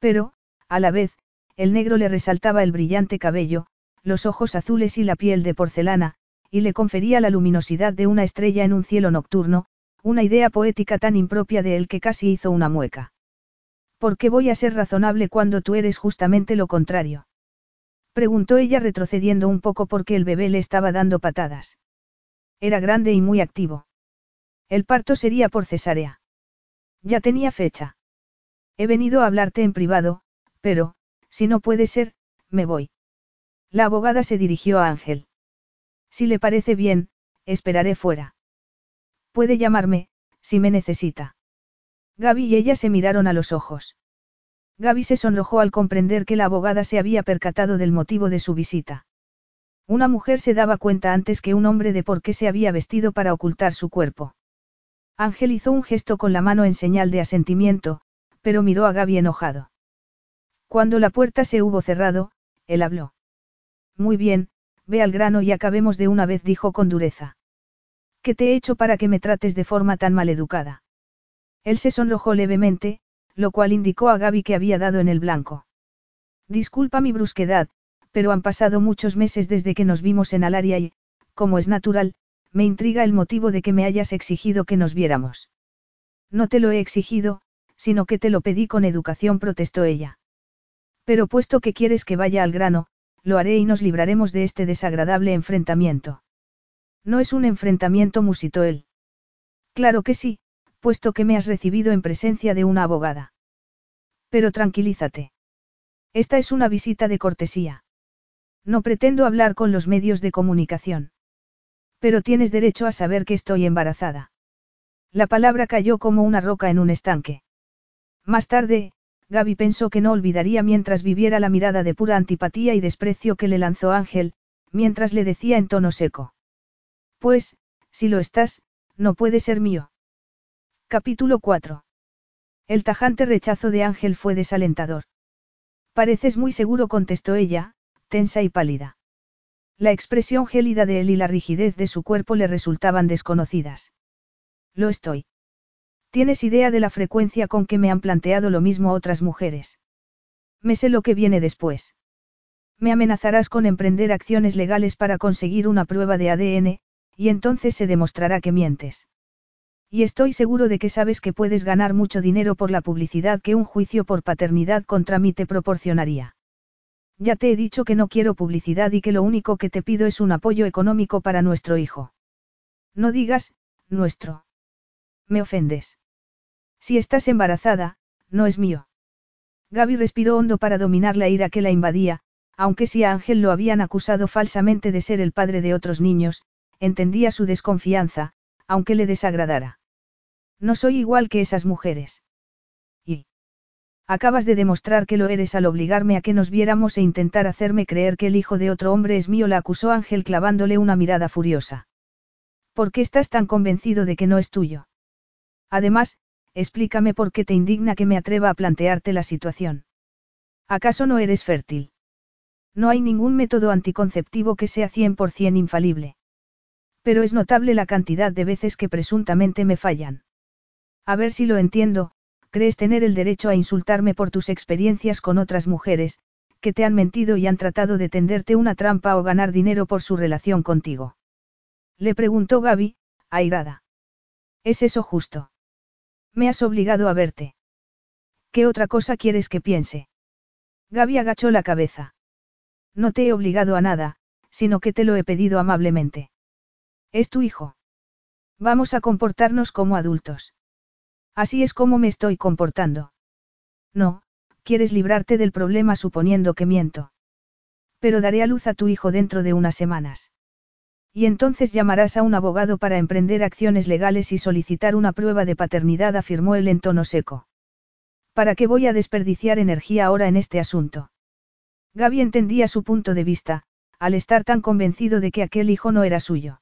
Pero, a la vez, el negro le resaltaba el brillante cabello, los ojos azules y la piel de porcelana, y le confería la luminosidad de una estrella en un cielo nocturno, una idea poética tan impropia de él que casi hizo una mueca. ¿Por qué voy a ser razonable cuando tú eres justamente lo contrario? Preguntó ella retrocediendo un poco porque el bebé le estaba dando patadas. Era grande y muy activo. El parto sería por cesárea. Ya tenía fecha. He venido a hablarte en privado, pero, si no puede ser, me voy. La abogada se dirigió a Ángel. Si le parece bien, esperaré fuera. Puede llamarme, si me necesita. Gaby y ella se miraron a los ojos. Gaby se sonrojó al comprender que la abogada se había percatado del motivo de su visita. Una mujer se daba cuenta antes que un hombre de por qué se había vestido para ocultar su cuerpo. Ángel hizo un gesto con la mano en señal de asentimiento, pero miró a Gaby enojado. Cuando la puerta se hubo cerrado, él habló. Muy bien, ve al grano y acabemos de una vez, dijo con dureza. ¿Qué te he hecho para que me trates de forma tan maleducada? Él se sonrojó levemente, lo cual indicó a Gaby que había dado en el blanco. Disculpa mi brusquedad, pero han pasado muchos meses desde que nos vimos en Alaria y, como es natural, me intriga el motivo de que me hayas exigido que nos viéramos. No te lo he exigido, sino que te lo pedí con educación, protestó ella. Pero puesto que quieres que vaya al grano, lo haré y nos libraremos de este desagradable enfrentamiento. No es un enfrentamiento, musitó él. Claro que sí, puesto que me has recibido en presencia de una abogada. Pero tranquilízate. Esta es una visita de cortesía. No pretendo hablar con los medios de comunicación. Pero tienes derecho a saber que estoy embarazada. La palabra cayó como una roca en un estanque. Más tarde, Gaby pensó que no olvidaría mientras viviera la mirada de pura antipatía y desprecio que le lanzó Ángel, mientras le decía en tono seco. Pues, si lo estás, no puede ser mío. Capítulo 4. El tajante rechazo de Ángel fue desalentador. Pareces muy seguro, contestó ella, tensa y pálida. La expresión gélida de él y la rigidez de su cuerpo le resultaban desconocidas. Lo estoy. ¿Tienes idea de la frecuencia con que me han planteado lo mismo otras mujeres? Me sé lo que viene después. Me amenazarás con emprender acciones legales para conseguir una prueba de ADN, y entonces se demostrará que mientes. Y estoy seguro de que sabes que puedes ganar mucho dinero por la publicidad que un juicio por paternidad contra mí te proporcionaría. Ya te he dicho que no quiero publicidad y que lo único que te pido es un apoyo económico para nuestro hijo. No digas, nuestro. Me ofendes. Si estás embarazada, no es mío. Gaby respiró hondo para dominar la ira que la invadía, aunque si a Ángel lo habían acusado falsamente de ser el padre de otros niños, entendía su desconfianza, aunque le desagradara. No soy igual que esas mujeres. Y. Acabas de demostrar que lo eres al obligarme a que nos viéramos e intentar hacerme creer que el hijo de otro hombre es mío, la acusó Ángel clavándole una mirada furiosa. ¿Por qué estás tan convencido de que no es tuyo? Además, explícame por qué te indigna que me atreva a plantearte la situación. ¿Acaso no eres fértil? No hay ningún método anticonceptivo que sea 100% infalible. Pero es notable la cantidad de veces que presuntamente me fallan. A ver si lo entiendo, crees tener el derecho a insultarme por tus experiencias con otras mujeres, que te han mentido y han tratado de tenderte una trampa o ganar dinero por su relación contigo. Le preguntó Gaby, airada. ¿Es eso justo? Me has obligado a verte. ¿Qué otra cosa quieres que piense? Gaby agachó la cabeza. No te he obligado a nada, sino que te lo he pedido amablemente. Es tu hijo. Vamos a comportarnos como adultos. Así es como me estoy comportando. No, quieres librarte del problema suponiendo que miento. Pero daré a luz a tu hijo dentro de unas semanas. Y entonces llamarás a un abogado para emprender acciones legales y solicitar una prueba de paternidad, afirmó él en tono seco. ¿Para qué voy a desperdiciar energía ahora en este asunto? Gaby entendía su punto de vista, al estar tan convencido de que aquel hijo no era suyo.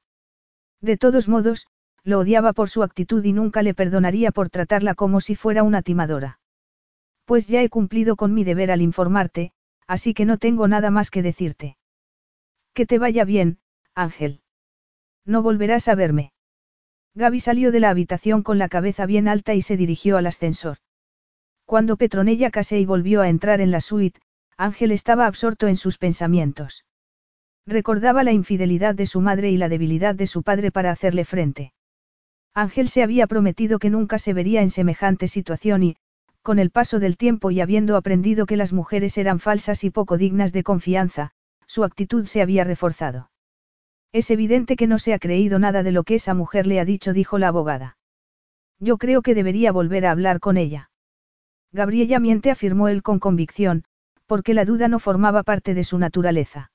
De todos modos, lo odiaba por su actitud y nunca le perdonaría por tratarla como si fuera una timadora. Pues ya he cumplido con mi deber al informarte, así que no tengo nada más que decirte. Que te vaya bien, Ángel. No volverás a verme. Gaby salió de la habitación con la cabeza bien alta y se dirigió al ascensor. Cuando Petronella Casey volvió a entrar en la suite, Ángel estaba absorto en sus pensamientos. Recordaba la infidelidad de su madre y la debilidad de su padre para hacerle frente. Ángel se había prometido que nunca se vería en semejante situación y, con el paso del tiempo y habiendo aprendido que las mujeres eran falsas y poco dignas de confianza, su actitud se había reforzado. Es evidente que no se ha creído nada de lo que esa mujer le ha dicho, dijo la abogada. Yo creo que debería volver a hablar con ella. Gabriela miente, afirmó él con convicción, porque la duda no formaba parte de su naturaleza.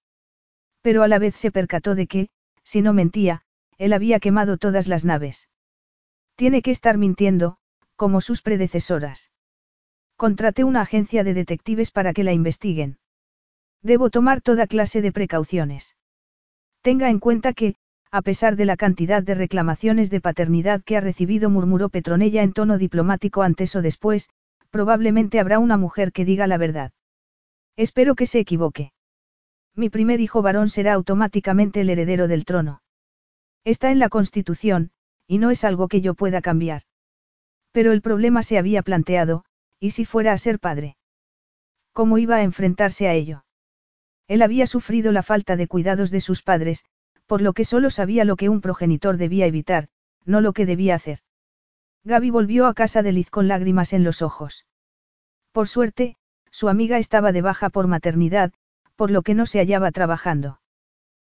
Pero a la vez se percató de que, si no mentía, él había quemado todas las naves. Tiene que estar mintiendo, como sus predecesoras. Contraté una agencia de detectives para que la investiguen. Debo tomar toda clase de precauciones. Tenga en cuenta que, a pesar de la cantidad de reclamaciones de paternidad que ha recibido, murmuró Petronella en tono diplomático antes o después, probablemente habrá una mujer que diga la verdad. Espero que se equivoque. Mi primer hijo varón será automáticamente el heredero del trono. Está en la Constitución, y no es algo que yo pueda cambiar. Pero el problema se había planteado, ¿y si fuera a ser padre? ¿Cómo iba a enfrentarse a ello? Él había sufrido la falta de cuidados de sus padres, por lo que solo sabía lo que un progenitor debía evitar, no lo que debía hacer. Gaby volvió a casa de Liz con lágrimas en los ojos. Por suerte, su amiga estaba de baja por maternidad, por lo que no se hallaba trabajando.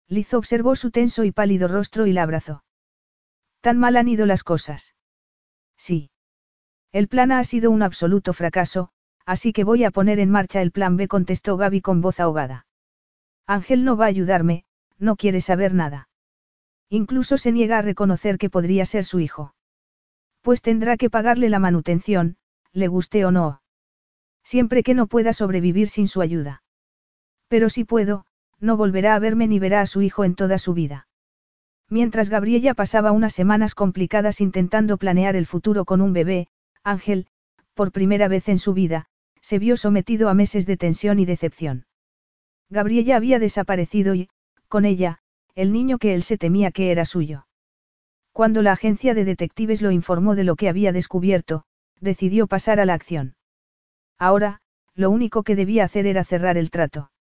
Liz observó su tenso y pálido rostro y la abrazó. ¿Tan mal han ido las cosas? Sí. El plan A ha sido un absoluto fracaso, así que voy a poner en marcha el plan B, contestó Gaby con voz ahogada. Ángel no va a ayudarme, no quiere saber nada. Incluso se niega a reconocer que podría ser su hijo. Pues tendrá que pagarle la manutención, le guste o no. Siempre que no pueda sobrevivir sin su ayuda. Pero si puedo, no volverá a verme ni verá a su hijo en toda su vida. Mientras Gabriella pasaba unas semanas complicadas intentando planear el futuro con un bebé, Ángel, por primera vez en su vida, se vio sometido a meses de tensión y decepción. Gabriella había desaparecido y, con ella, el niño que él se temía que era suyo. Cuando la agencia de detectives lo informó de lo que había descubierto, decidió pasar a la acción. Ahora, lo único que debía hacer era cerrar el trato.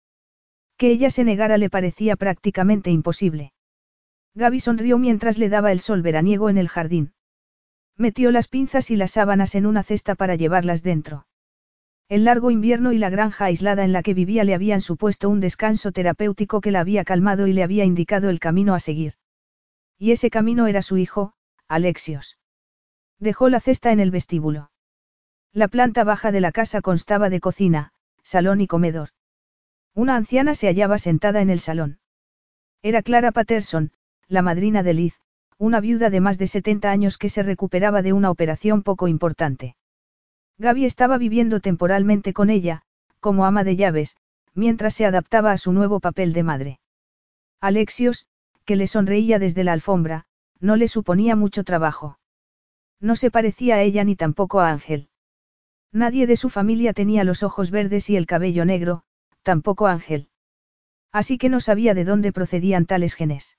Que ella se negara le parecía prácticamente imposible. Gaby sonrió mientras le daba el sol veraniego en el jardín. Metió las pinzas y las sábanas en una cesta para llevarlas dentro. El largo invierno y la granja aislada en la que vivía le habían supuesto un descanso terapéutico que la había calmado y le había indicado el camino a seguir. Y ese camino era su hijo, Alexios. Dejó la cesta en el vestíbulo. La planta baja de la casa constaba de cocina, salón y comedor. Una anciana se hallaba sentada en el salón. Era Clara Patterson, la madrina de Liz, una viuda de más de 70 años que se recuperaba de una operación poco importante. Gaby estaba viviendo temporalmente con ella, como ama de llaves, mientras se adaptaba a su nuevo papel de madre. Alexios, que le sonreía desde la alfombra, no le suponía mucho trabajo. No se parecía a ella ni tampoco a Ángel. Nadie de su familia tenía los ojos verdes y el cabello negro, tampoco Ángel. Así que no sabía de dónde procedían tales genes.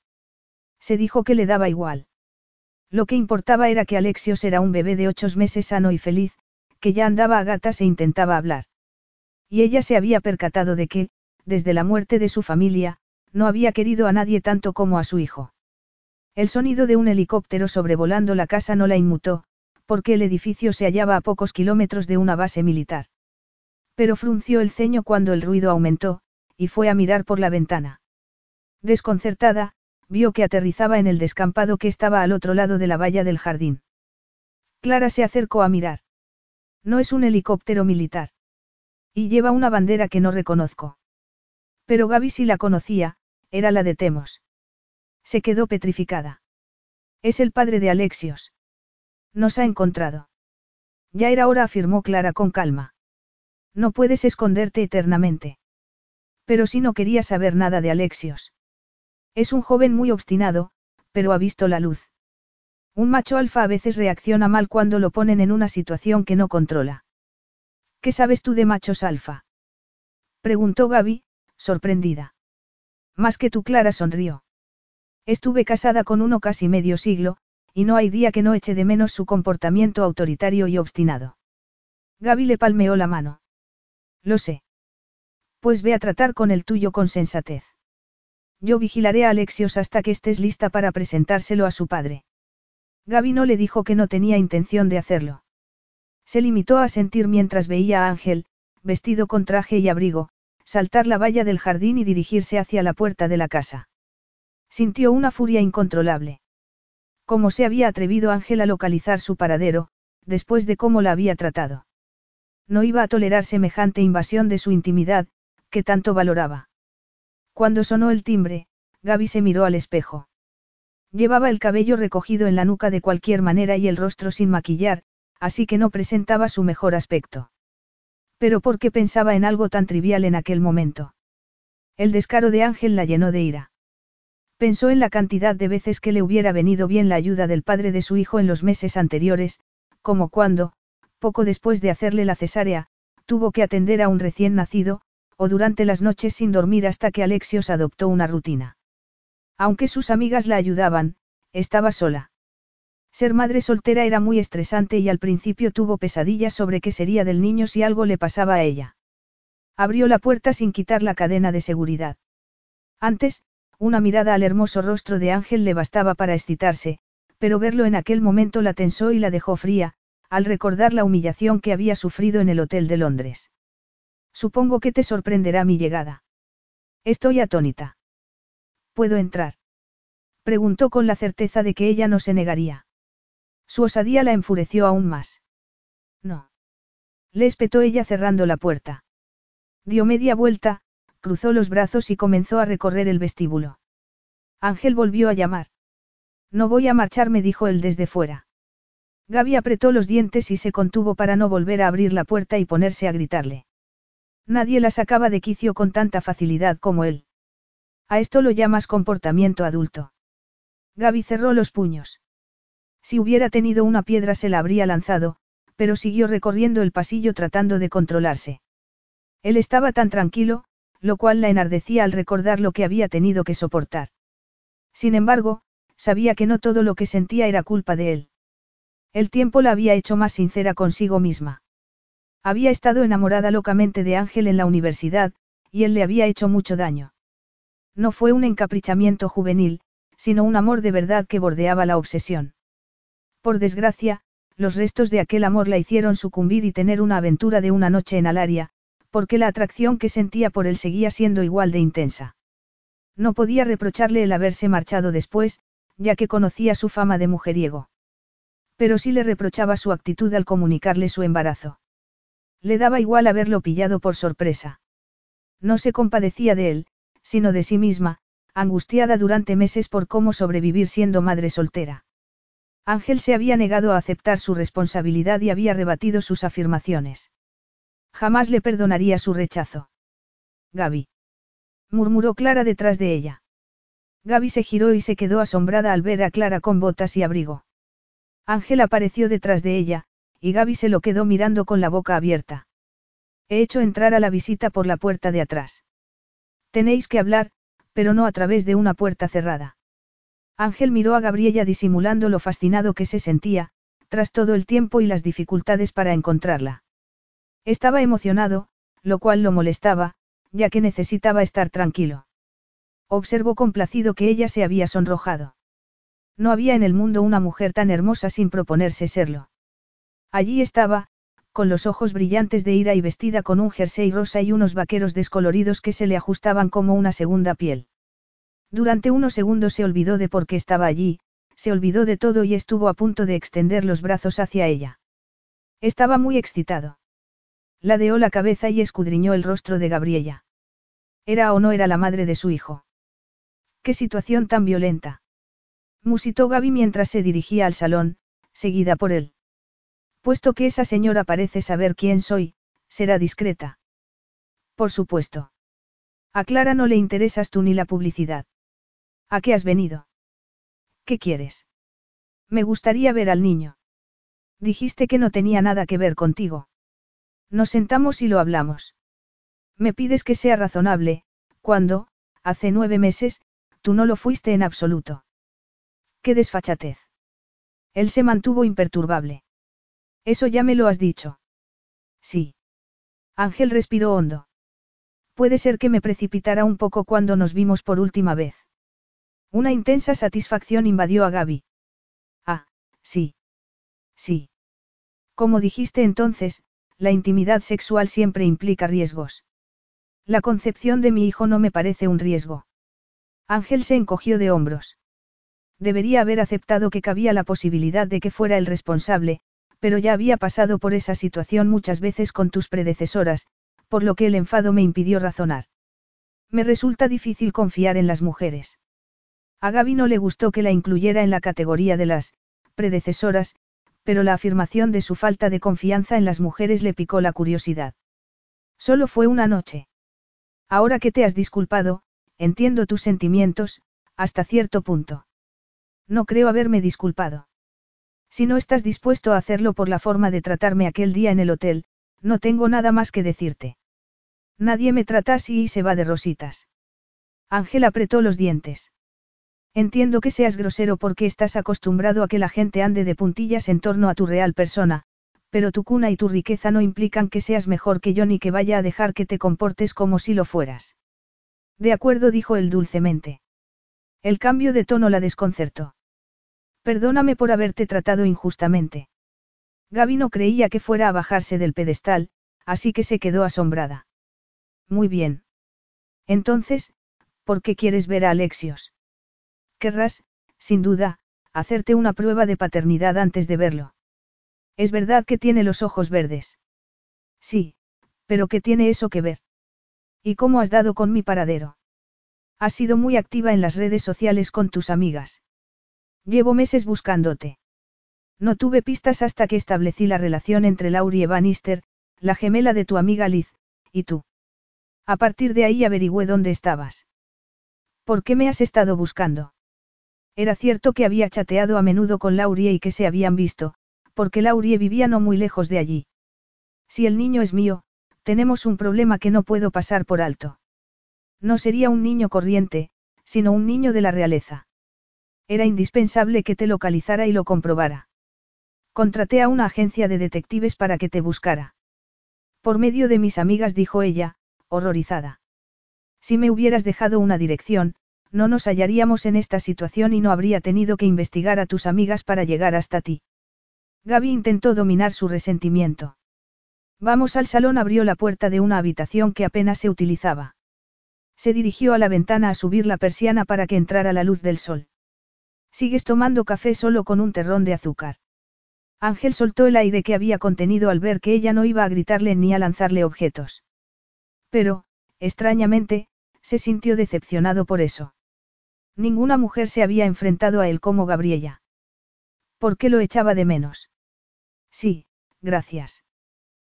Se dijo que le daba igual. Lo que importaba era que Alexios era un bebé de ocho meses sano y feliz, que ya andaba a gatas e intentaba hablar. Y ella se había percatado de que, desde la muerte de su familia, no había querido a nadie tanto como a su hijo. El sonido de un helicóptero sobrevolando la casa no la inmutó, porque el edificio se hallaba a pocos kilómetros de una base militar. Pero frunció el ceño cuando el ruido aumentó, y fue a mirar por la ventana. Desconcertada, vio que aterrizaba en el descampado que estaba al otro lado de la valla del jardín. Clara se acercó a mirar. No es un helicóptero militar. Y lleva una bandera que no reconozco. Pero Gaby sí la conocía, era la de Temos. Se quedó petrificada. Es el padre de Alexios. Nos ha encontrado. Ya era hora, afirmó Clara con calma. No puedes esconderte eternamente. Pero si no quería saber nada de Alexios. Es un joven muy obstinado, pero ha visto la luz. Un macho alfa a veces reacciona mal cuando lo ponen en una situación que no controla. ¿Qué sabes tú de machos alfa? Preguntó Gaby, sorprendida. Más que tú, Clara sonrió. Estuve casada con uno casi medio siglo, y no hay día que no eche de menos su comportamiento autoritario y obstinado. Gaby le palmeó la mano. Lo sé. Pues ve a tratar con el tuyo con sensatez. Yo vigilaré a Alexios hasta que estés lista para presentárselo a su padre. Gaby no le dijo que no tenía intención de hacerlo. Se limitó a sentir mientras veía a Ángel, vestido con traje y abrigo, saltar la valla del jardín y dirigirse hacia la puerta de la casa. Sintió una furia incontrolable. ¿Cómo se había atrevido Ángel a localizar su paradero, después de cómo la había tratado? No iba a tolerar semejante invasión de su intimidad, que tanto valoraba. Cuando sonó el timbre, Gaby se miró al espejo. Llevaba el cabello recogido en la nuca de cualquier manera y el rostro sin maquillar, así que no presentaba su mejor aspecto. Pero ¿por qué pensaba en algo tan trivial en aquel momento? El descaro de Ángel la llenó de ira. Pensó en la cantidad de veces que le hubiera venido bien la ayuda del padre de su hijo en los meses anteriores, como cuando, poco después de hacerle la cesárea, tuvo que atender a un recién nacido, o durante las noches sin dormir hasta que Alexios adoptó una rutina. Aunque sus amigas la ayudaban, estaba sola. Ser madre soltera era muy estresante y al principio tuvo pesadillas sobre qué sería del niño si algo le pasaba a ella. Abrió la puerta sin quitar la cadena de seguridad. Antes, una mirada al hermoso rostro de Ángel le bastaba para excitarse, pero verlo en aquel momento la tensó y la dejó fría, al recordar la humillación que había sufrido en el Hotel de Londres. Supongo que te sorprenderá mi llegada. Estoy atónita. ¿Puedo entrar? Preguntó con la certeza de que ella no se negaría. Su osadía la enfureció aún más. No. Le espetó ella cerrando la puerta. Dio media vuelta, cruzó los brazos y comenzó a recorrer el vestíbulo. Ángel volvió a llamar. No voy a marcharme, dijo él desde fuera. Gaby apretó los dientes y se contuvo para no volver a abrir la puerta y ponerse a gritarle. Nadie la sacaba de quicio con tanta facilidad como él. A esto lo llamas comportamiento adulto. Gaby cerró los puños. Si hubiera tenido una piedra se la habría lanzado, pero siguió recorriendo el pasillo tratando de controlarse. Él estaba tan tranquilo, lo cual la enardecía al recordar lo que había tenido que soportar. Sin embargo, sabía que no todo lo que sentía era culpa de él. El tiempo la había hecho más sincera consigo misma. Había estado enamorada locamente de Ángel en la universidad, y él le había hecho mucho daño. No fue un encaprichamiento juvenil, sino un amor de verdad que bordeaba la obsesión. Por desgracia, los restos de aquel amor la hicieron sucumbir y tener una aventura de una noche en Alaria, porque la atracción que sentía por él seguía siendo igual de intensa. No podía reprocharle el haberse marchado después, ya que conocía su fama de mujeriego. Pero sí le reprochaba su actitud al comunicarle su embarazo. Le daba igual haberlo pillado por sorpresa. No se compadecía de él, sino de sí misma, angustiada durante meses por cómo sobrevivir siendo madre soltera. Ángel se había negado a aceptar su responsabilidad y había rebatido sus afirmaciones. Jamás le perdonaría su rechazo. Gaby. murmuró Clara detrás de ella. Gaby se giró y se quedó asombrada al ver a Clara con botas y abrigo. Ángel apareció detrás de ella, y Gaby se lo quedó mirando con la boca abierta. He hecho entrar a la visita por la puerta de atrás. Tenéis que hablar, pero no a través de una puerta cerrada. Ángel miró a Gabriela disimulando lo fascinado que se sentía, tras todo el tiempo y las dificultades para encontrarla. Estaba emocionado, lo cual lo molestaba, ya que necesitaba estar tranquilo. Observó complacido que ella se había sonrojado. No había en el mundo una mujer tan hermosa sin proponerse serlo. Allí estaba, con los ojos brillantes de ira y vestida con un jersey rosa y unos vaqueros descoloridos que se le ajustaban como una segunda piel. Durante unos segundos se olvidó de por qué estaba allí, se olvidó de todo y estuvo a punto de extender los brazos hacia ella. Estaba muy excitado. Ladeó la cabeza y escudriñó el rostro de Gabriella. ¿Era o no era la madre de su hijo? ¡Qué situación tan violenta! Musitó Gaby mientras se dirigía al salón, seguida por él. Puesto que esa señora parece saber quién soy, será discreta. Por supuesto. A Clara no le interesas tú ni la publicidad. ¿A qué has venido? ¿Qué quieres? Me gustaría ver al niño. Dijiste que no tenía nada que ver contigo. Nos sentamos y lo hablamos. Me pides que sea razonable, cuando, hace nueve meses, tú no lo fuiste en absoluto. ¡Qué desfachatez! Él se mantuvo imperturbable. Eso ya me lo has dicho. Sí. Ángel respiró hondo. Puede ser que me precipitara un poco cuando nos vimos por última vez. Una intensa satisfacción invadió a Gaby. Ah, sí. Sí. Como dijiste entonces, la intimidad sexual siempre implica riesgos. La concepción de mi hijo no me parece un riesgo. Ángel se encogió de hombros. Debería haber aceptado que cabía la posibilidad de que fuera el responsable, pero ya había pasado por esa situación muchas veces con tus predecesoras, por lo que el enfado me impidió razonar. Me resulta difícil confiar en las mujeres. A Gaby no le gustó que la incluyera en la categoría de las predecesoras, pero la afirmación de su falta de confianza en las mujeres le picó la curiosidad. Solo fue una noche. Ahora que te has disculpado, entiendo tus sentimientos, hasta cierto punto. No creo haberme disculpado. Si no estás dispuesto a hacerlo por la forma de tratarme aquel día en el hotel, no tengo nada más que decirte. Nadie me trata así y se va de rositas. Ángel apretó los dientes. Entiendo que seas grosero porque estás acostumbrado a que la gente ande de puntillas en torno a tu real persona, pero tu cuna y tu riqueza no implican que seas mejor que yo ni que vaya a dejar que te comportes como si lo fueras. De acuerdo, dijo él dulcemente. El cambio de tono la desconcertó. Perdóname por haberte tratado injustamente. Gaby no creía que fuera a bajarse del pedestal, así que se quedó asombrada. Muy bien. Entonces, ¿por qué quieres ver a Alexios? Querrás, sin duda, hacerte una prueba de paternidad antes de verlo. Es verdad que tiene los ojos verdes. Sí, pero ¿qué tiene eso que ver? ¿Y cómo has dado con mi paradero? Has sido muy activa en las redes sociales con tus amigas. Llevo meses buscándote. No tuve pistas hasta que establecí la relación entre Laurie Bannister, la gemela de tu amiga Liz, y tú. A partir de ahí averigüé dónde estabas. ¿Por qué me has estado buscando? Era cierto que había chateado a menudo con Laurie y que se habían visto, porque Laurie vivía no muy lejos de allí. Si el niño es mío, tenemos un problema que no puedo pasar por alto. No sería un niño corriente, sino un niño de la realeza. Era indispensable que te localizara y lo comprobara. Contraté a una agencia de detectives para que te buscara. Por medio de mis amigas, dijo ella, horrorizada. Si me hubieras dejado una dirección, no nos hallaríamos en esta situación y no habría tenido que investigar a tus amigas para llegar hasta ti. Gaby intentó dominar su resentimiento. Vamos al salón abrió la puerta de una habitación que apenas se utilizaba. Se dirigió a la ventana a subir la persiana para que entrara la luz del sol. Sigues tomando café solo con un terrón de azúcar. Ángel soltó el aire que había contenido al ver que ella no iba a gritarle ni a lanzarle objetos. Pero, extrañamente, se sintió decepcionado por eso. Ninguna mujer se había enfrentado a él como Gabriela. ¿Por qué lo echaba de menos? Sí, gracias.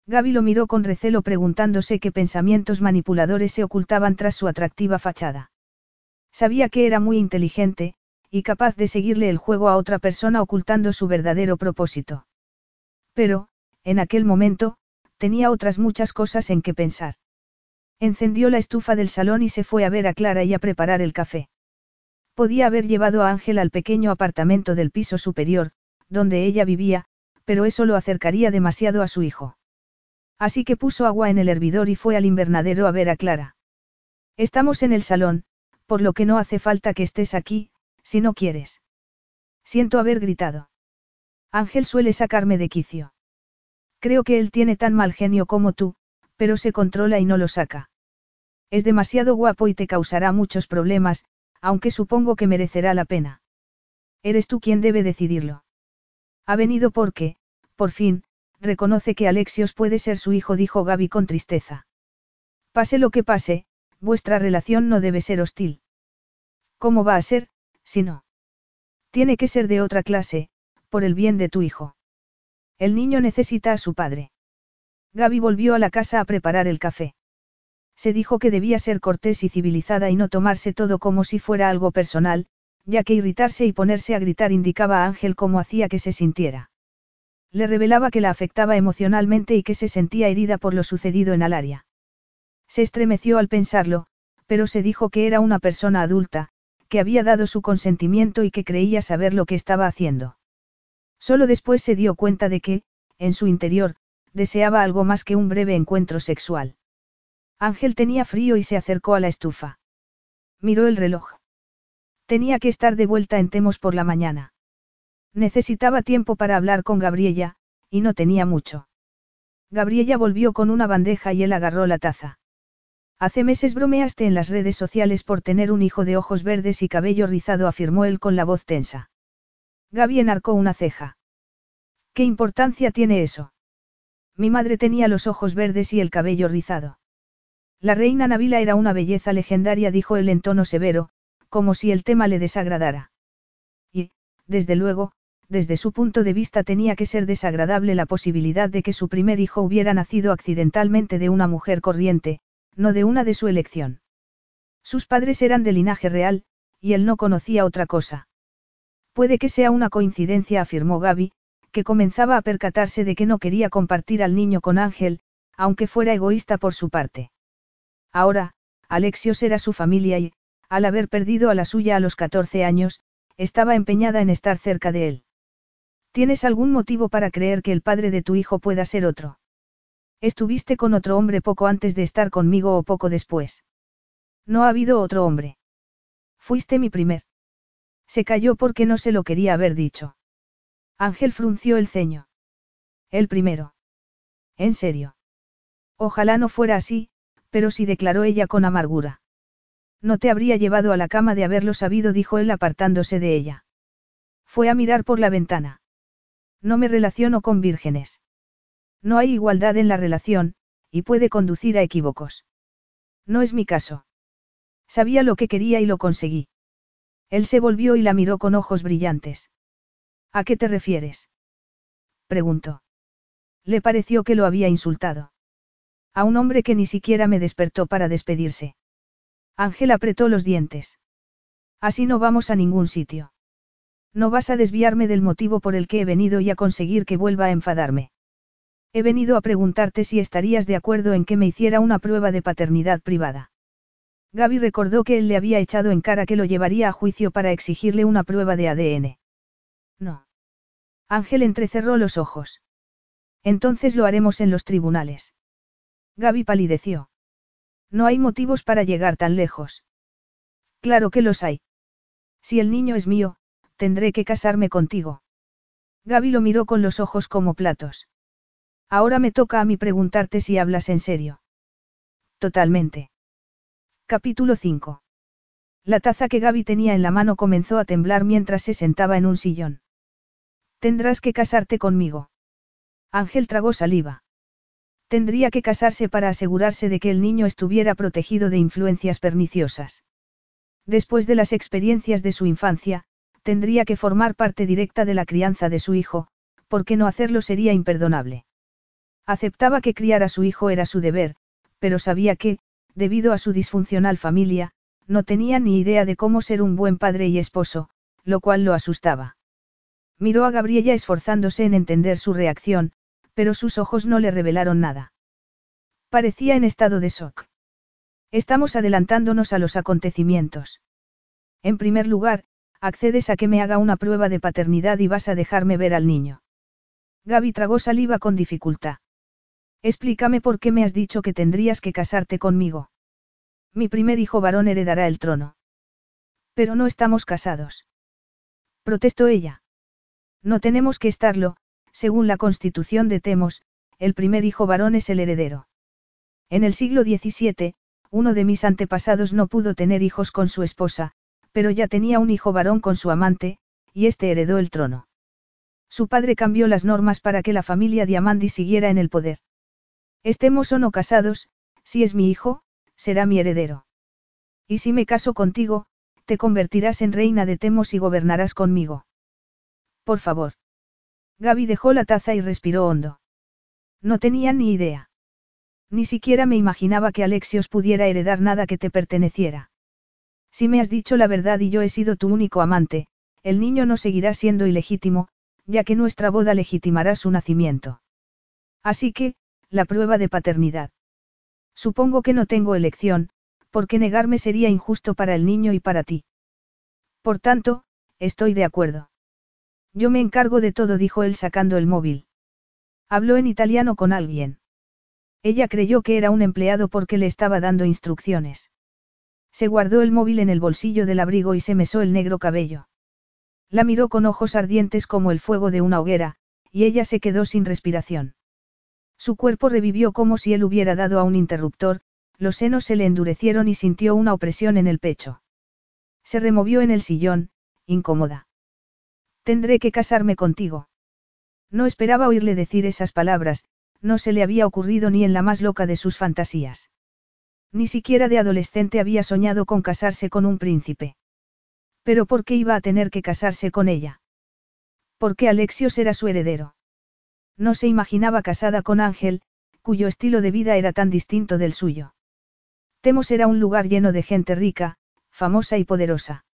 Gaby lo miró con recelo preguntándose qué pensamientos manipuladores se ocultaban tras su atractiva fachada. Sabía que era muy inteligente, y capaz de seguirle el juego a otra persona ocultando su verdadero propósito. Pero, en aquel momento, tenía otras muchas cosas en que pensar. Encendió la estufa del salón y se fue a ver a Clara y a preparar el café. Podía haber llevado a Ángel al pequeño apartamento del piso superior, donde ella vivía, pero eso lo acercaría demasiado a su hijo. Así que puso agua en el hervidor y fue al invernadero a ver a Clara. Estamos en el salón, por lo que no hace falta que estés aquí, si no quieres. Siento haber gritado. Ángel suele sacarme de quicio. Creo que él tiene tan mal genio como tú, pero se controla y no lo saca. Es demasiado guapo y te causará muchos problemas, aunque supongo que merecerá la pena. Eres tú quien debe decidirlo. Ha venido porque, por fin, reconoce que Alexios puede ser su hijo, dijo Gaby con tristeza. Pase lo que pase, vuestra relación no debe ser hostil. ¿Cómo va a ser, si no? Tiene que ser de otra clase, por el bien de tu hijo. El niño necesita a su padre. Gaby volvió a la casa a preparar el café. Se dijo que debía ser cortés y civilizada y no tomarse todo como si fuera algo personal, ya que irritarse y ponerse a gritar indicaba a Ángel cómo hacía que se sintiera. Le revelaba que la afectaba emocionalmente y que se sentía herida por lo sucedido en Alaria. Se estremeció al pensarlo, pero se dijo que era una persona adulta, que había dado su consentimiento y que creía saber lo que estaba haciendo. Solo después se dio cuenta de que, en su interior, deseaba algo más que un breve encuentro sexual. Ángel tenía frío y se acercó a la estufa. Miró el reloj. Tenía que estar de vuelta en Temos por la mañana. Necesitaba tiempo para hablar con Gabriella, y no tenía mucho. Gabriella volvió con una bandeja y él agarró la taza. Hace meses bromeaste en las redes sociales por tener un hijo de ojos verdes y cabello rizado, afirmó él con la voz tensa. Gaby enarcó una ceja. ¿Qué importancia tiene eso? Mi madre tenía los ojos verdes y el cabello rizado. La reina Nabila era una belleza legendaria, dijo él en tono severo, como si el tema le desagradara. Y, desde luego, desde su punto de vista tenía que ser desagradable la posibilidad de que su primer hijo hubiera nacido accidentalmente de una mujer corriente, no de una de su elección. Sus padres eran de linaje real, y él no conocía otra cosa. Puede que sea una coincidencia, afirmó Gaby, que comenzaba a percatarse de que no quería compartir al niño con Ángel, aunque fuera egoísta por su parte. Ahora, Alexios era su familia y, al haber perdido a la suya a los 14 años, estaba empeñada en estar cerca de él. ¿Tienes algún motivo para creer que el padre de tu hijo pueda ser otro? Estuviste con otro hombre poco antes de estar conmigo o poco después. No ha habido otro hombre. Fuiste mi primer. Se calló porque no se lo quería haber dicho. Ángel frunció el ceño. El primero. En serio. Ojalá no fuera así, pero sí declaró ella con amargura. No te habría llevado a la cama de haberlo sabido, dijo él apartándose de ella. Fue a mirar por la ventana. No me relaciono con vírgenes. No hay igualdad en la relación, y puede conducir a equívocos. No es mi caso. Sabía lo que quería y lo conseguí. Él se volvió y la miró con ojos brillantes. ¿A qué te refieres? preguntó. Le pareció que lo había insultado. A un hombre que ni siquiera me despertó para despedirse. Ángel apretó los dientes. Así no vamos a ningún sitio. No vas a desviarme del motivo por el que he venido y a conseguir que vuelva a enfadarme. He venido a preguntarte si estarías de acuerdo en que me hiciera una prueba de paternidad privada. Gaby recordó que él le había echado en cara que lo llevaría a juicio para exigirle una prueba de ADN. No. Ángel entrecerró los ojos. Entonces lo haremos en los tribunales. Gaby palideció. No hay motivos para llegar tan lejos. Claro que los hay. Si el niño es mío, tendré que casarme contigo. Gaby lo miró con los ojos como platos. Ahora me toca a mí preguntarte si hablas en serio. Totalmente. Capítulo 5. La taza que Gaby tenía en la mano comenzó a temblar mientras se sentaba en un sillón. Tendrás que casarte conmigo. Ángel tragó saliva. Tendría que casarse para asegurarse de que el niño estuviera protegido de influencias perniciosas. Después de las experiencias de su infancia, tendría que formar parte directa de la crianza de su hijo, porque no hacerlo sería imperdonable. Aceptaba que criar a su hijo era su deber, pero sabía que, debido a su disfuncional familia, no tenía ni idea de cómo ser un buen padre y esposo, lo cual lo asustaba. Miró a Gabriela esforzándose en entender su reacción, pero sus ojos no le revelaron nada. Parecía en estado de shock. Estamos adelantándonos a los acontecimientos. En primer lugar, accedes a que me haga una prueba de paternidad y vas a dejarme ver al niño. Gaby tragó saliva con dificultad. Explícame por qué me has dicho que tendrías que casarte conmigo. Mi primer hijo varón heredará el trono. Pero no estamos casados. Protestó ella. No tenemos que estarlo, según la constitución de Temos, el primer hijo varón es el heredero. En el siglo XVII, uno de mis antepasados no pudo tener hijos con su esposa, pero ya tenía un hijo varón con su amante, y este heredó el trono. Su padre cambió las normas para que la familia Diamandi siguiera en el poder. Estemos o no casados, si es mi hijo, será mi heredero. Y si me caso contigo, te convertirás en reina de Temos y gobernarás conmigo. Por favor. Gaby dejó la taza y respiró hondo. No tenía ni idea. Ni siquiera me imaginaba que Alexios pudiera heredar nada que te perteneciera. Si me has dicho la verdad y yo he sido tu único amante, el niño no seguirá siendo ilegítimo, ya que nuestra boda legitimará su nacimiento. Así que, la prueba de paternidad. Supongo que no tengo elección, porque negarme sería injusto para el niño y para ti. Por tanto, estoy de acuerdo. Yo me encargo de todo, dijo él sacando el móvil. Habló en italiano con alguien. Ella creyó que era un empleado porque le estaba dando instrucciones. Se guardó el móvil en el bolsillo del abrigo y se mesó el negro cabello. La miró con ojos ardientes como el fuego de una hoguera, y ella se quedó sin respiración. Su cuerpo revivió como si él hubiera dado a un interruptor, los senos se le endurecieron y sintió una opresión en el pecho. Se removió en el sillón, incómoda. Tendré que casarme contigo. No esperaba oírle decir esas palabras, no se le había ocurrido ni en la más loca de sus fantasías. Ni siquiera de adolescente había soñado con casarse con un príncipe. Pero ¿por qué iba a tener que casarse con ella? ¿Por qué Alexios era su heredero? No se imaginaba casada con Ángel, cuyo estilo de vida era tan distinto del suyo. Temos era un lugar lleno de gente rica, famosa y poderosa.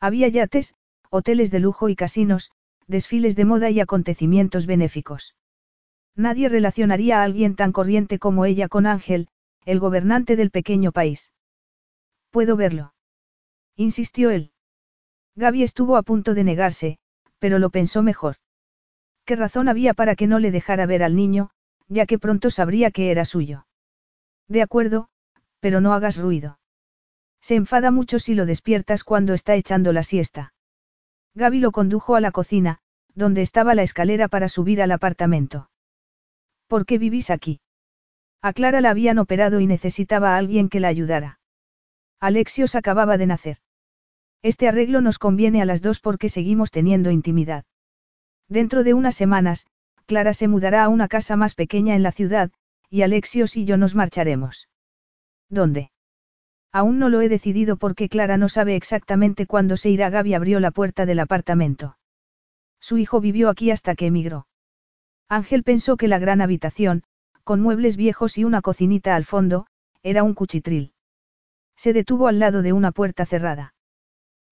Había yates, hoteles de lujo y casinos, desfiles de moda y acontecimientos benéficos. Nadie relacionaría a alguien tan corriente como ella con Ángel, el gobernante del pequeño país. ¿Puedo verlo? insistió él. Gaby estuvo a punto de negarse, pero lo pensó mejor. ¿Qué razón había para que no le dejara ver al niño, ya que pronto sabría que era suyo? De acuerdo, pero no hagas ruido. Se enfada mucho si lo despiertas cuando está echando la siesta. Gaby lo condujo a la cocina, donde estaba la escalera para subir al apartamento. ¿Por qué vivís aquí? A Clara la habían operado y necesitaba a alguien que la ayudara. Alexios acababa de nacer. Este arreglo nos conviene a las dos porque seguimos teniendo intimidad. Dentro de unas semanas, Clara se mudará a una casa más pequeña en la ciudad, y Alexios y yo nos marcharemos. ¿Dónde? Aún no lo he decidido porque Clara no sabe exactamente cuándo se irá. Gaby abrió la puerta del apartamento. Su hijo vivió aquí hasta que emigró. Ángel pensó que la gran habitación, con muebles viejos y una cocinita al fondo, era un cuchitril. Se detuvo al lado de una puerta cerrada.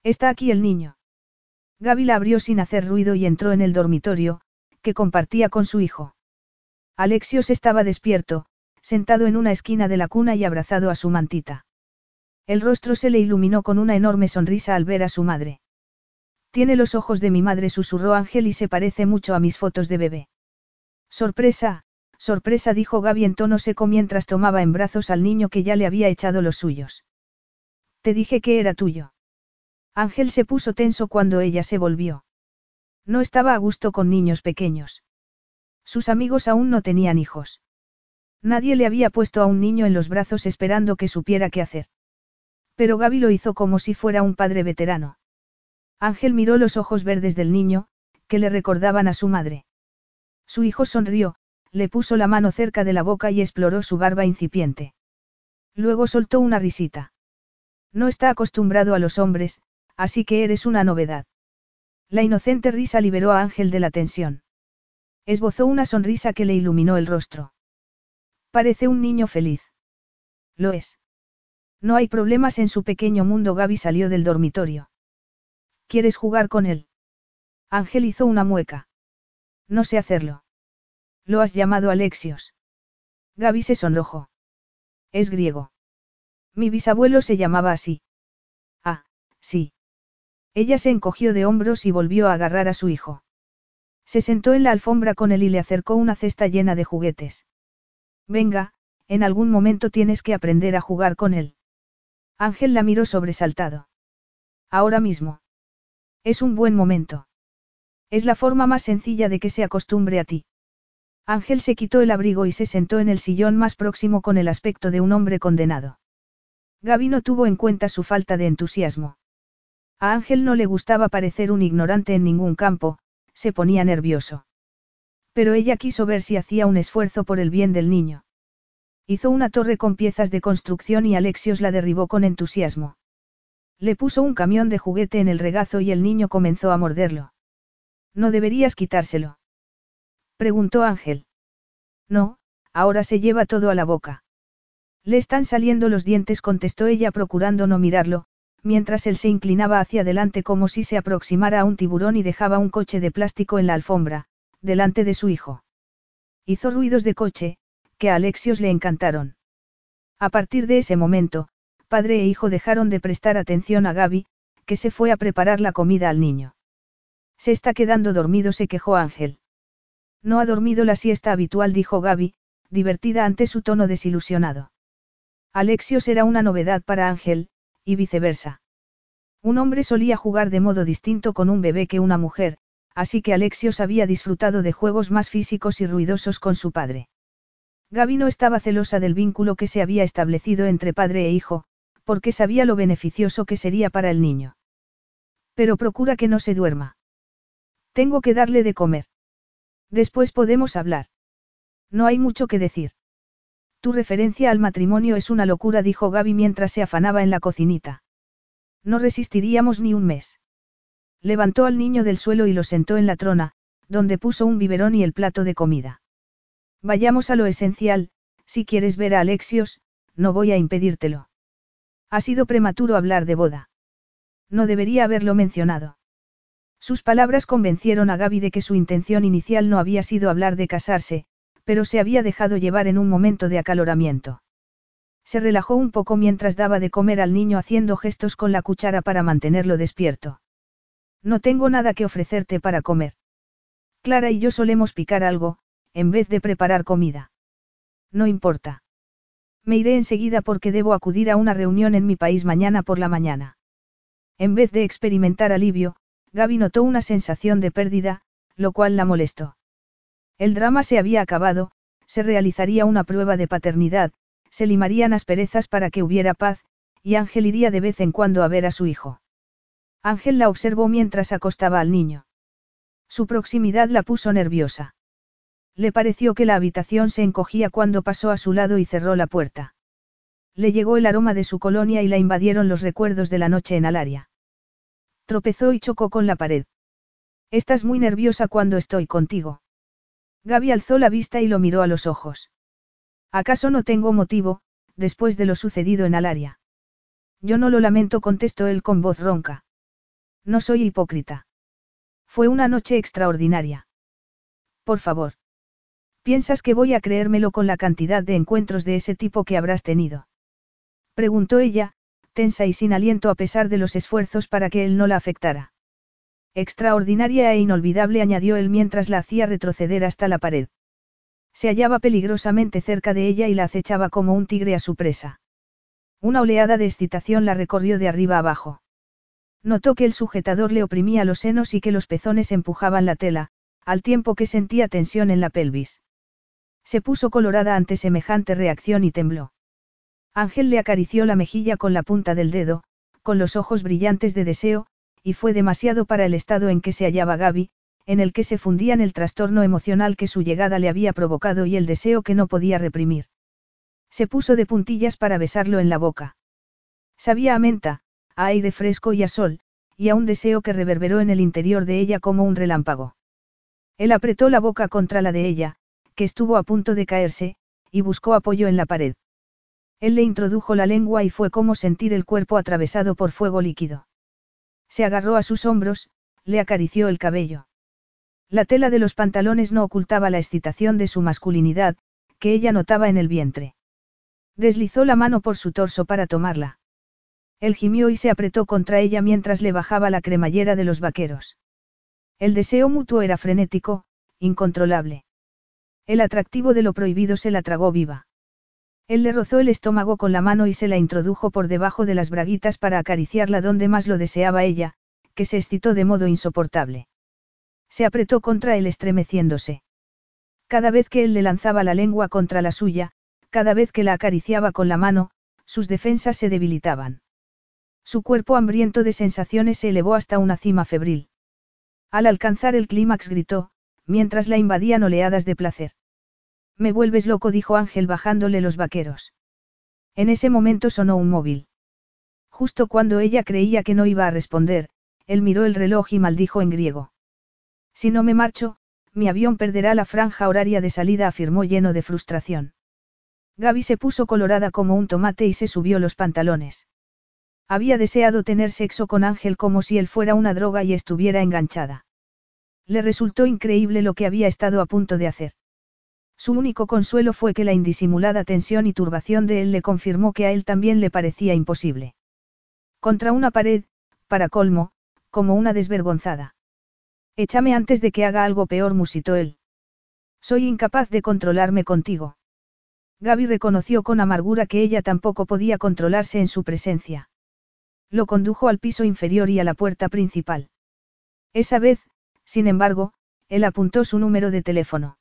¿Está aquí el niño? Gaby la abrió sin hacer ruido y entró en el dormitorio, que compartía con su hijo. Alexios estaba despierto, sentado en una esquina de la cuna y abrazado a su mantita. El rostro se le iluminó con una enorme sonrisa al ver a su madre. Tiene los ojos de mi madre, susurró Ángel y se parece mucho a mis fotos de bebé. Sorpresa, sorpresa, dijo Gaby en tono seco mientras tomaba en brazos al niño que ya le había echado los suyos. Te dije que era tuyo. Ángel se puso tenso cuando ella se volvió. No estaba a gusto con niños pequeños. Sus amigos aún no tenían hijos. Nadie le había puesto a un niño en los brazos esperando que supiera qué hacer. Pero Gaby lo hizo como si fuera un padre veterano. Ángel miró los ojos verdes del niño, que le recordaban a su madre. Su hijo sonrió, le puso la mano cerca de la boca y exploró su barba incipiente. Luego soltó una risita. No está acostumbrado a los hombres, así que eres una novedad. La inocente risa liberó a Ángel de la tensión. Esbozó una sonrisa que le iluminó el rostro. Parece un niño feliz. Lo es. No hay problemas en su pequeño mundo. Gaby salió del dormitorio. ¿Quieres jugar con él? Ángel hizo una mueca. No sé hacerlo. Lo has llamado Alexios. Gaby se sonrojó. Es griego. Mi bisabuelo se llamaba así. Ah, sí. Ella se encogió de hombros y volvió a agarrar a su hijo. Se sentó en la alfombra con él y le acercó una cesta llena de juguetes. Venga, en algún momento tienes que aprender a jugar con él. Ángel la miró sobresaltado. Ahora mismo. Es un buen momento. Es la forma más sencilla de que se acostumbre a ti. Ángel se quitó el abrigo y se sentó en el sillón más próximo con el aspecto de un hombre condenado. Gaby no tuvo en cuenta su falta de entusiasmo. A Ángel no le gustaba parecer un ignorante en ningún campo, se ponía nervioso. Pero ella quiso ver si hacía un esfuerzo por el bien del niño. Hizo una torre con piezas de construcción y Alexios la derribó con entusiasmo. Le puso un camión de juguete en el regazo y el niño comenzó a morderlo. ¿No deberías quitárselo? Preguntó Ángel. No, ahora se lleva todo a la boca. Le están saliendo los dientes, contestó ella procurando no mirarlo, mientras él se inclinaba hacia adelante como si se aproximara a un tiburón y dejaba un coche de plástico en la alfombra, delante de su hijo. Hizo ruidos de coche, que a Alexios le encantaron. A partir de ese momento, padre e hijo dejaron de prestar atención a Gaby, que se fue a preparar la comida al niño. Se está quedando dormido, se quejó Ángel. No ha dormido la siesta habitual, dijo Gaby, divertida ante su tono desilusionado. Alexios era una novedad para Ángel, y viceversa. Un hombre solía jugar de modo distinto con un bebé que una mujer, así que Alexios había disfrutado de juegos más físicos y ruidosos con su padre. Gaby no estaba celosa del vínculo que se había establecido entre padre e hijo, porque sabía lo beneficioso que sería para el niño. Pero procura que no se duerma. Tengo que darle de comer. Después podemos hablar. No hay mucho que decir. Tu referencia al matrimonio es una locura, dijo Gaby mientras se afanaba en la cocinita. No resistiríamos ni un mes. Levantó al niño del suelo y lo sentó en la trona, donde puso un biberón y el plato de comida. Vayamos a lo esencial, si quieres ver a Alexios, no voy a impedírtelo. Ha sido prematuro hablar de boda. No debería haberlo mencionado. Sus palabras convencieron a Gaby de que su intención inicial no había sido hablar de casarse, pero se había dejado llevar en un momento de acaloramiento. Se relajó un poco mientras daba de comer al niño haciendo gestos con la cuchara para mantenerlo despierto. No tengo nada que ofrecerte para comer. Clara y yo solemos picar algo, en vez de preparar comida. No importa. Me iré enseguida porque debo acudir a una reunión en mi país mañana por la mañana. En vez de experimentar alivio, Gaby notó una sensación de pérdida, lo cual la molestó. El drama se había acabado, se realizaría una prueba de paternidad, se limarían asperezas para que hubiera paz, y Ángel iría de vez en cuando a ver a su hijo. Ángel la observó mientras acostaba al niño. Su proximidad la puso nerviosa. Le pareció que la habitación se encogía cuando pasó a su lado y cerró la puerta. Le llegó el aroma de su colonia y la invadieron los recuerdos de la noche en Alaria. Tropezó y chocó con la pared. Estás muy nerviosa cuando estoy contigo. Gaby alzó la vista y lo miró a los ojos. ¿Acaso no tengo motivo, después de lo sucedido en Alaria? Yo no lo lamento, contestó él con voz ronca. No soy hipócrita. Fue una noche extraordinaria. Por favor. ¿Piensas que voy a creérmelo con la cantidad de encuentros de ese tipo que habrás tenido? Preguntó ella, tensa y sin aliento a pesar de los esfuerzos para que él no la afectara. Extraordinaria e inolvidable añadió él mientras la hacía retroceder hasta la pared. Se hallaba peligrosamente cerca de ella y la acechaba como un tigre a su presa. Una oleada de excitación la recorrió de arriba abajo. Notó que el sujetador le oprimía los senos y que los pezones empujaban la tela, al tiempo que sentía tensión en la pelvis. Se puso colorada ante semejante reacción y tembló. Ángel le acarició la mejilla con la punta del dedo, con los ojos brillantes de deseo, y fue demasiado para el estado en que se hallaba Gaby, en el que se fundían el trastorno emocional que su llegada le había provocado y el deseo que no podía reprimir. Se puso de puntillas para besarlo en la boca. Sabía a menta, a aire fresco y a sol, y a un deseo que reverberó en el interior de ella como un relámpago. Él apretó la boca contra la de ella, que estuvo a punto de caerse, y buscó apoyo en la pared. Él le introdujo la lengua y fue como sentir el cuerpo atravesado por fuego líquido. Se agarró a sus hombros, le acarició el cabello. La tela de los pantalones no ocultaba la excitación de su masculinidad, que ella notaba en el vientre. Deslizó la mano por su torso para tomarla. Él gimió y se apretó contra ella mientras le bajaba la cremallera de los vaqueros. El deseo mutuo era frenético, incontrolable. El atractivo de lo prohibido se la tragó viva. Él le rozó el estómago con la mano y se la introdujo por debajo de las braguitas para acariciarla donde más lo deseaba ella, que se excitó de modo insoportable. Se apretó contra él estremeciéndose. Cada vez que él le lanzaba la lengua contra la suya, cada vez que la acariciaba con la mano, sus defensas se debilitaban. Su cuerpo hambriento de sensaciones se elevó hasta una cima febril. Al alcanzar el clímax gritó, mientras la invadían oleadas de placer. Me vuelves loco, dijo Ángel bajándole los vaqueros. En ese momento sonó un móvil. Justo cuando ella creía que no iba a responder, él miró el reloj y maldijo en griego. Si no me marcho, mi avión perderá la franja horaria de salida, afirmó lleno de frustración. Gaby se puso colorada como un tomate y se subió los pantalones. Había deseado tener sexo con Ángel como si él fuera una droga y estuviera enganchada. Le resultó increíble lo que había estado a punto de hacer. Su único consuelo fue que la indisimulada tensión y turbación de él le confirmó que a él también le parecía imposible. Contra una pared, para colmo, como una desvergonzada. Échame antes de que haga algo peor, musitó él. Soy incapaz de controlarme contigo. Gaby reconoció con amargura que ella tampoco podía controlarse en su presencia. Lo condujo al piso inferior y a la puerta principal. Esa vez, sin embargo, él apuntó su número de teléfono.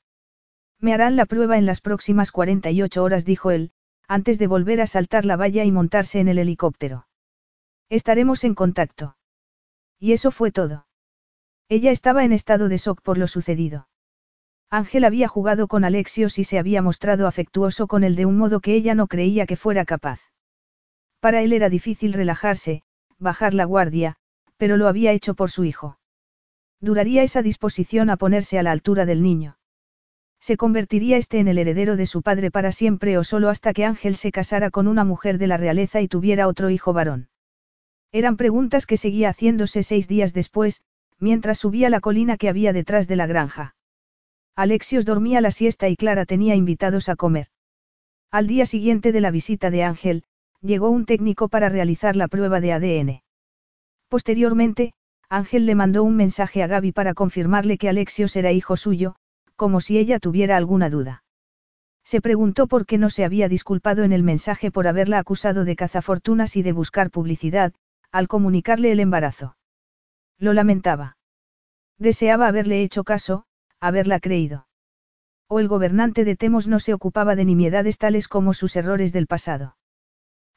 Me harán la prueba en las próximas 48 horas, dijo él, antes de volver a saltar la valla y montarse en el helicóptero. Estaremos en contacto. Y eso fue todo. Ella estaba en estado de shock por lo sucedido. Ángel había jugado con Alexios y se había mostrado afectuoso con él de un modo que ella no creía que fuera capaz. Para él era difícil relajarse, bajar la guardia, pero lo había hecho por su hijo. ¿Duraría esa disposición a ponerse a la altura del niño? ¿Se convertiría este en el heredero de su padre para siempre o solo hasta que Ángel se casara con una mujer de la realeza y tuviera otro hijo varón? Eran preguntas que seguía haciéndose seis días después, mientras subía la colina que había detrás de la granja. Alexios dormía la siesta y Clara tenía invitados a comer. Al día siguiente de la visita de Ángel, llegó un técnico para realizar la prueba de ADN. Posteriormente, Ángel le mandó un mensaje a Gaby para confirmarle que Alexios era hijo suyo, como si ella tuviera alguna duda. Se preguntó por qué no se había disculpado en el mensaje por haberla acusado de cazafortunas y de buscar publicidad, al comunicarle el embarazo. Lo lamentaba. Deseaba haberle hecho caso, haberla creído. O el gobernante de Temos no se ocupaba de nimiedades tales como sus errores del pasado.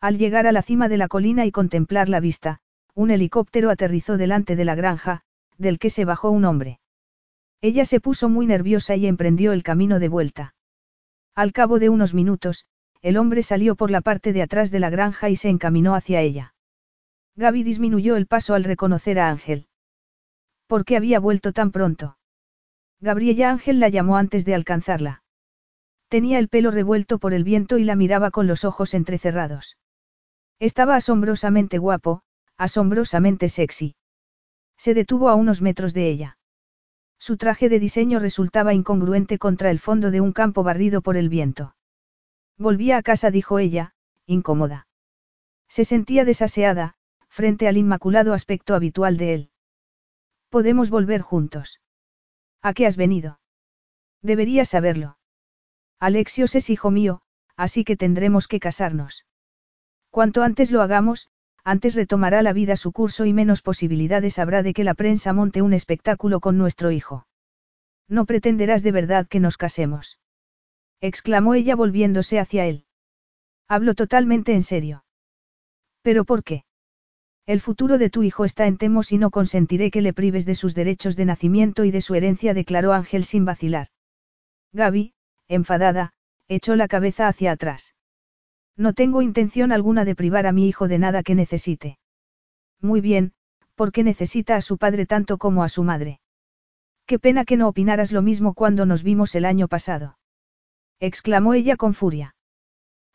Al llegar a la cima de la colina y contemplar la vista, un helicóptero aterrizó delante de la granja, del que se bajó un hombre. Ella se puso muy nerviosa y emprendió el camino de vuelta. Al cabo de unos minutos, el hombre salió por la parte de atrás de la granja y se encaminó hacia ella. Gaby disminuyó el paso al reconocer a Ángel. ¿Por qué había vuelto tan pronto? Gabriella Ángel la llamó antes de alcanzarla. Tenía el pelo revuelto por el viento y la miraba con los ojos entrecerrados. Estaba asombrosamente guapo, asombrosamente sexy. Se detuvo a unos metros de ella. Su traje de diseño resultaba incongruente contra el fondo de un campo barrido por el viento. Volvía a casa, dijo ella, incómoda. Se sentía desaseada, frente al inmaculado aspecto habitual de él. Podemos volver juntos. ¿A qué has venido? Deberías saberlo. Alexios es hijo mío, así que tendremos que casarnos. Cuanto antes lo hagamos, antes retomará la vida su curso y menos posibilidades habrá de que la prensa monte un espectáculo con nuestro hijo. No pretenderás de verdad que nos casemos. exclamó ella volviéndose hacia él. Hablo totalmente en serio. ¿Pero por qué? El futuro de tu hijo está en Temos y no consentiré que le prives de sus derechos de nacimiento y de su herencia, declaró Ángel sin vacilar. Gaby, enfadada, echó la cabeza hacia atrás. No tengo intención alguna de privar a mi hijo de nada que necesite. Muy bien, porque necesita a su padre tanto como a su madre. Qué pena que no opinaras lo mismo cuando nos vimos el año pasado. exclamó ella con furia.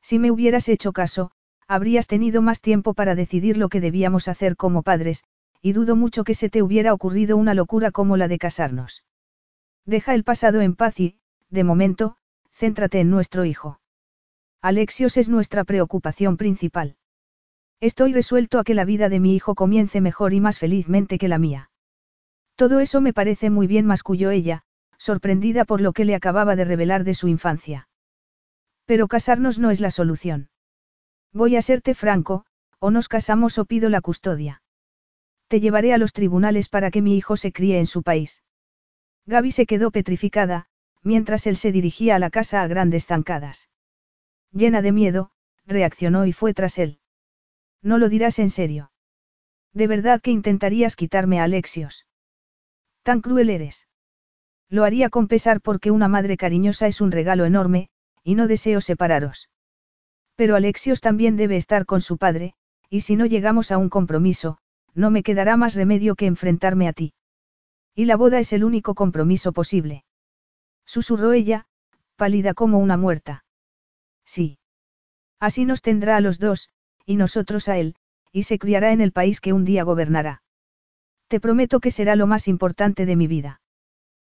Si me hubieras hecho caso, habrías tenido más tiempo para decidir lo que debíamos hacer como padres, y dudo mucho que se te hubiera ocurrido una locura como la de casarnos. Deja el pasado en paz y, de momento, céntrate en nuestro hijo. Alexios es nuestra preocupación principal. Estoy resuelto a que la vida de mi hijo comience mejor y más felizmente que la mía. Todo eso me parece muy bien, masculló ella, sorprendida por lo que le acababa de revelar de su infancia. Pero casarnos no es la solución. Voy a serte franco, o nos casamos o pido la custodia. Te llevaré a los tribunales para que mi hijo se críe en su país. Gaby se quedó petrificada, mientras él se dirigía a la casa a grandes zancadas. Llena de miedo, reaccionó y fue tras él. No lo dirás en serio. ¿De verdad que intentarías quitarme a Alexios? Tan cruel eres. Lo haría con pesar porque una madre cariñosa es un regalo enorme, y no deseo separaros. Pero Alexios también debe estar con su padre, y si no llegamos a un compromiso, no me quedará más remedio que enfrentarme a ti. Y la boda es el único compromiso posible. Susurró ella, pálida como una muerta. Sí. Así nos tendrá a los dos, y nosotros a él, y se criará en el país que un día gobernará. Te prometo que será lo más importante de mi vida.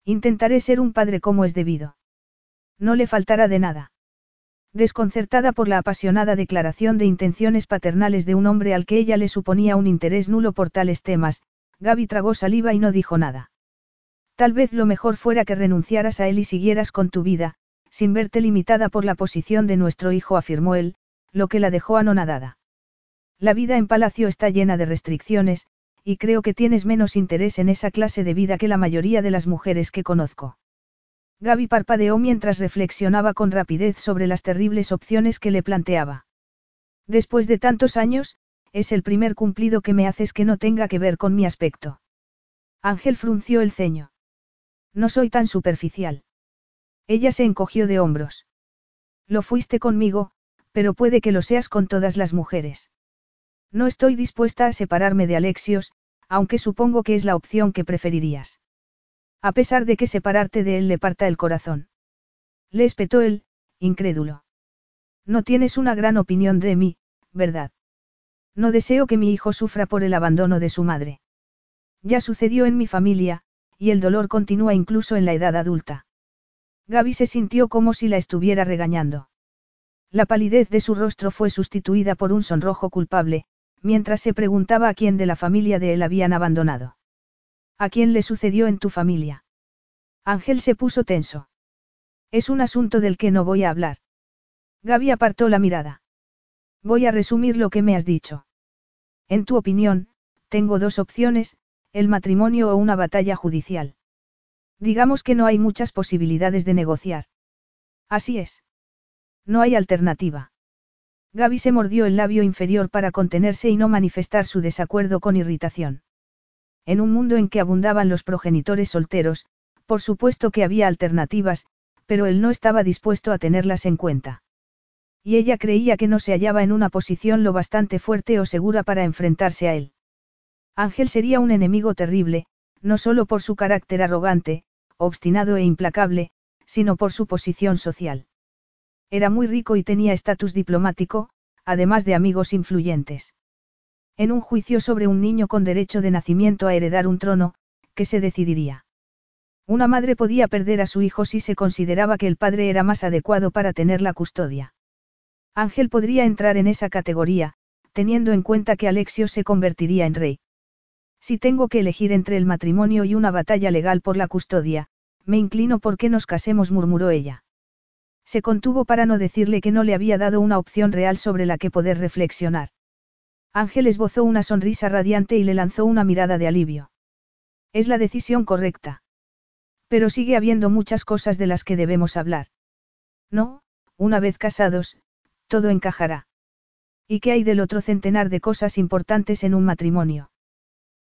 Intentaré ser un padre como es debido. No le faltará de nada. Desconcertada por la apasionada declaración de intenciones paternales de un hombre al que ella le suponía un interés nulo por tales temas, Gaby tragó saliva y no dijo nada. Tal vez lo mejor fuera que renunciaras a él y siguieras con tu vida, sin verte limitada por la posición de nuestro hijo, afirmó él, lo que la dejó anonadada. La vida en palacio está llena de restricciones, y creo que tienes menos interés en esa clase de vida que la mayoría de las mujeres que conozco. Gaby parpadeó mientras reflexionaba con rapidez sobre las terribles opciones que le planteaba. Después de tantos años, es el primer cumplido que me haces que no tenga que ver con mi aspecto. Ángel frunció el ceño. No soy tan superficial. Ella se encogió de hombros. Lo fuiste conmigo, pero puede que lo seas con todas las mujeres. No estoy dispuesta a separarme de Alexios, aunque supongo que es la opción que preferirías. A pesar de que separarte de él le parta el corazón. Le espetó él, incrédulo. No tienes una gran opinión de mí, ¿verdad? No deseo que mi hijo sufra por el abandono de su madre. Ya sucedió en mi familia, y el dolor continúa incluso en la edad adulta. Gaby se sintió como si la estuviera regañando. La palidez de su rostro fue sustituida por un sonrojo culpable, mientras se preguntaba a quién de la familia de él habían abandonado. ¿A quién le sucedió en tu familia? Ángel se puso tenso. Es un asunto del que no voy a hablar. Gaby apartó la mirada. Voy a resumir lo que me has dicho. En tu opinión, tengo dos opciones, el matrimonio o una batalla judicial. Digamos que no hay muchas posibilidades de negociar. Así es. No hay alternativa. Gaby se mordió el labio inferior para contenerse y no manifestar su desacuerdo con irritación. En un mundo en que abundaban los progenitores solteros, por supuesto que había alternativas, pero él no estaba dispuesto a tenerlas en cuenta. Y ella creía que no se hallaba en una posición lo bastante fuerte o segura para enfrentarse a él. Ángel sería un enemigo terrible, no solo por su carácter arrogante, obstinado e implacable, sino por su posición social. Era muy rico y tenía estatus diplomático, además de amigos influyentes. En un juicio sobre un niño con derecho de nacimiento a heredar un trono, ¿qué se decidiría? Una madre podía perder a su hijo si se consideraba que el padre era más adecuado para tener la custodia. Ángel podría entrar en esa categoría, teniendo en cuenta que Alexio se convertiría en rey. Si tengo que elegir entre el matrimonio y una batalla legal por la custodia, me inclino por que nos casemos, murmuró ella. Se contuvo para no decirle que no le había dado una opción real sobre la que poder reflexionar. Ángel esbozó una sonrisa radiante y le lanzó una mirada de alivio. Es la decisión correcta. Pero sigue habiendo muchas cosas de las que debemos hablar. No, una vez casados, todo encajará. ¿Y qué hay del otro centenar de cosas importantes en un matrimonio?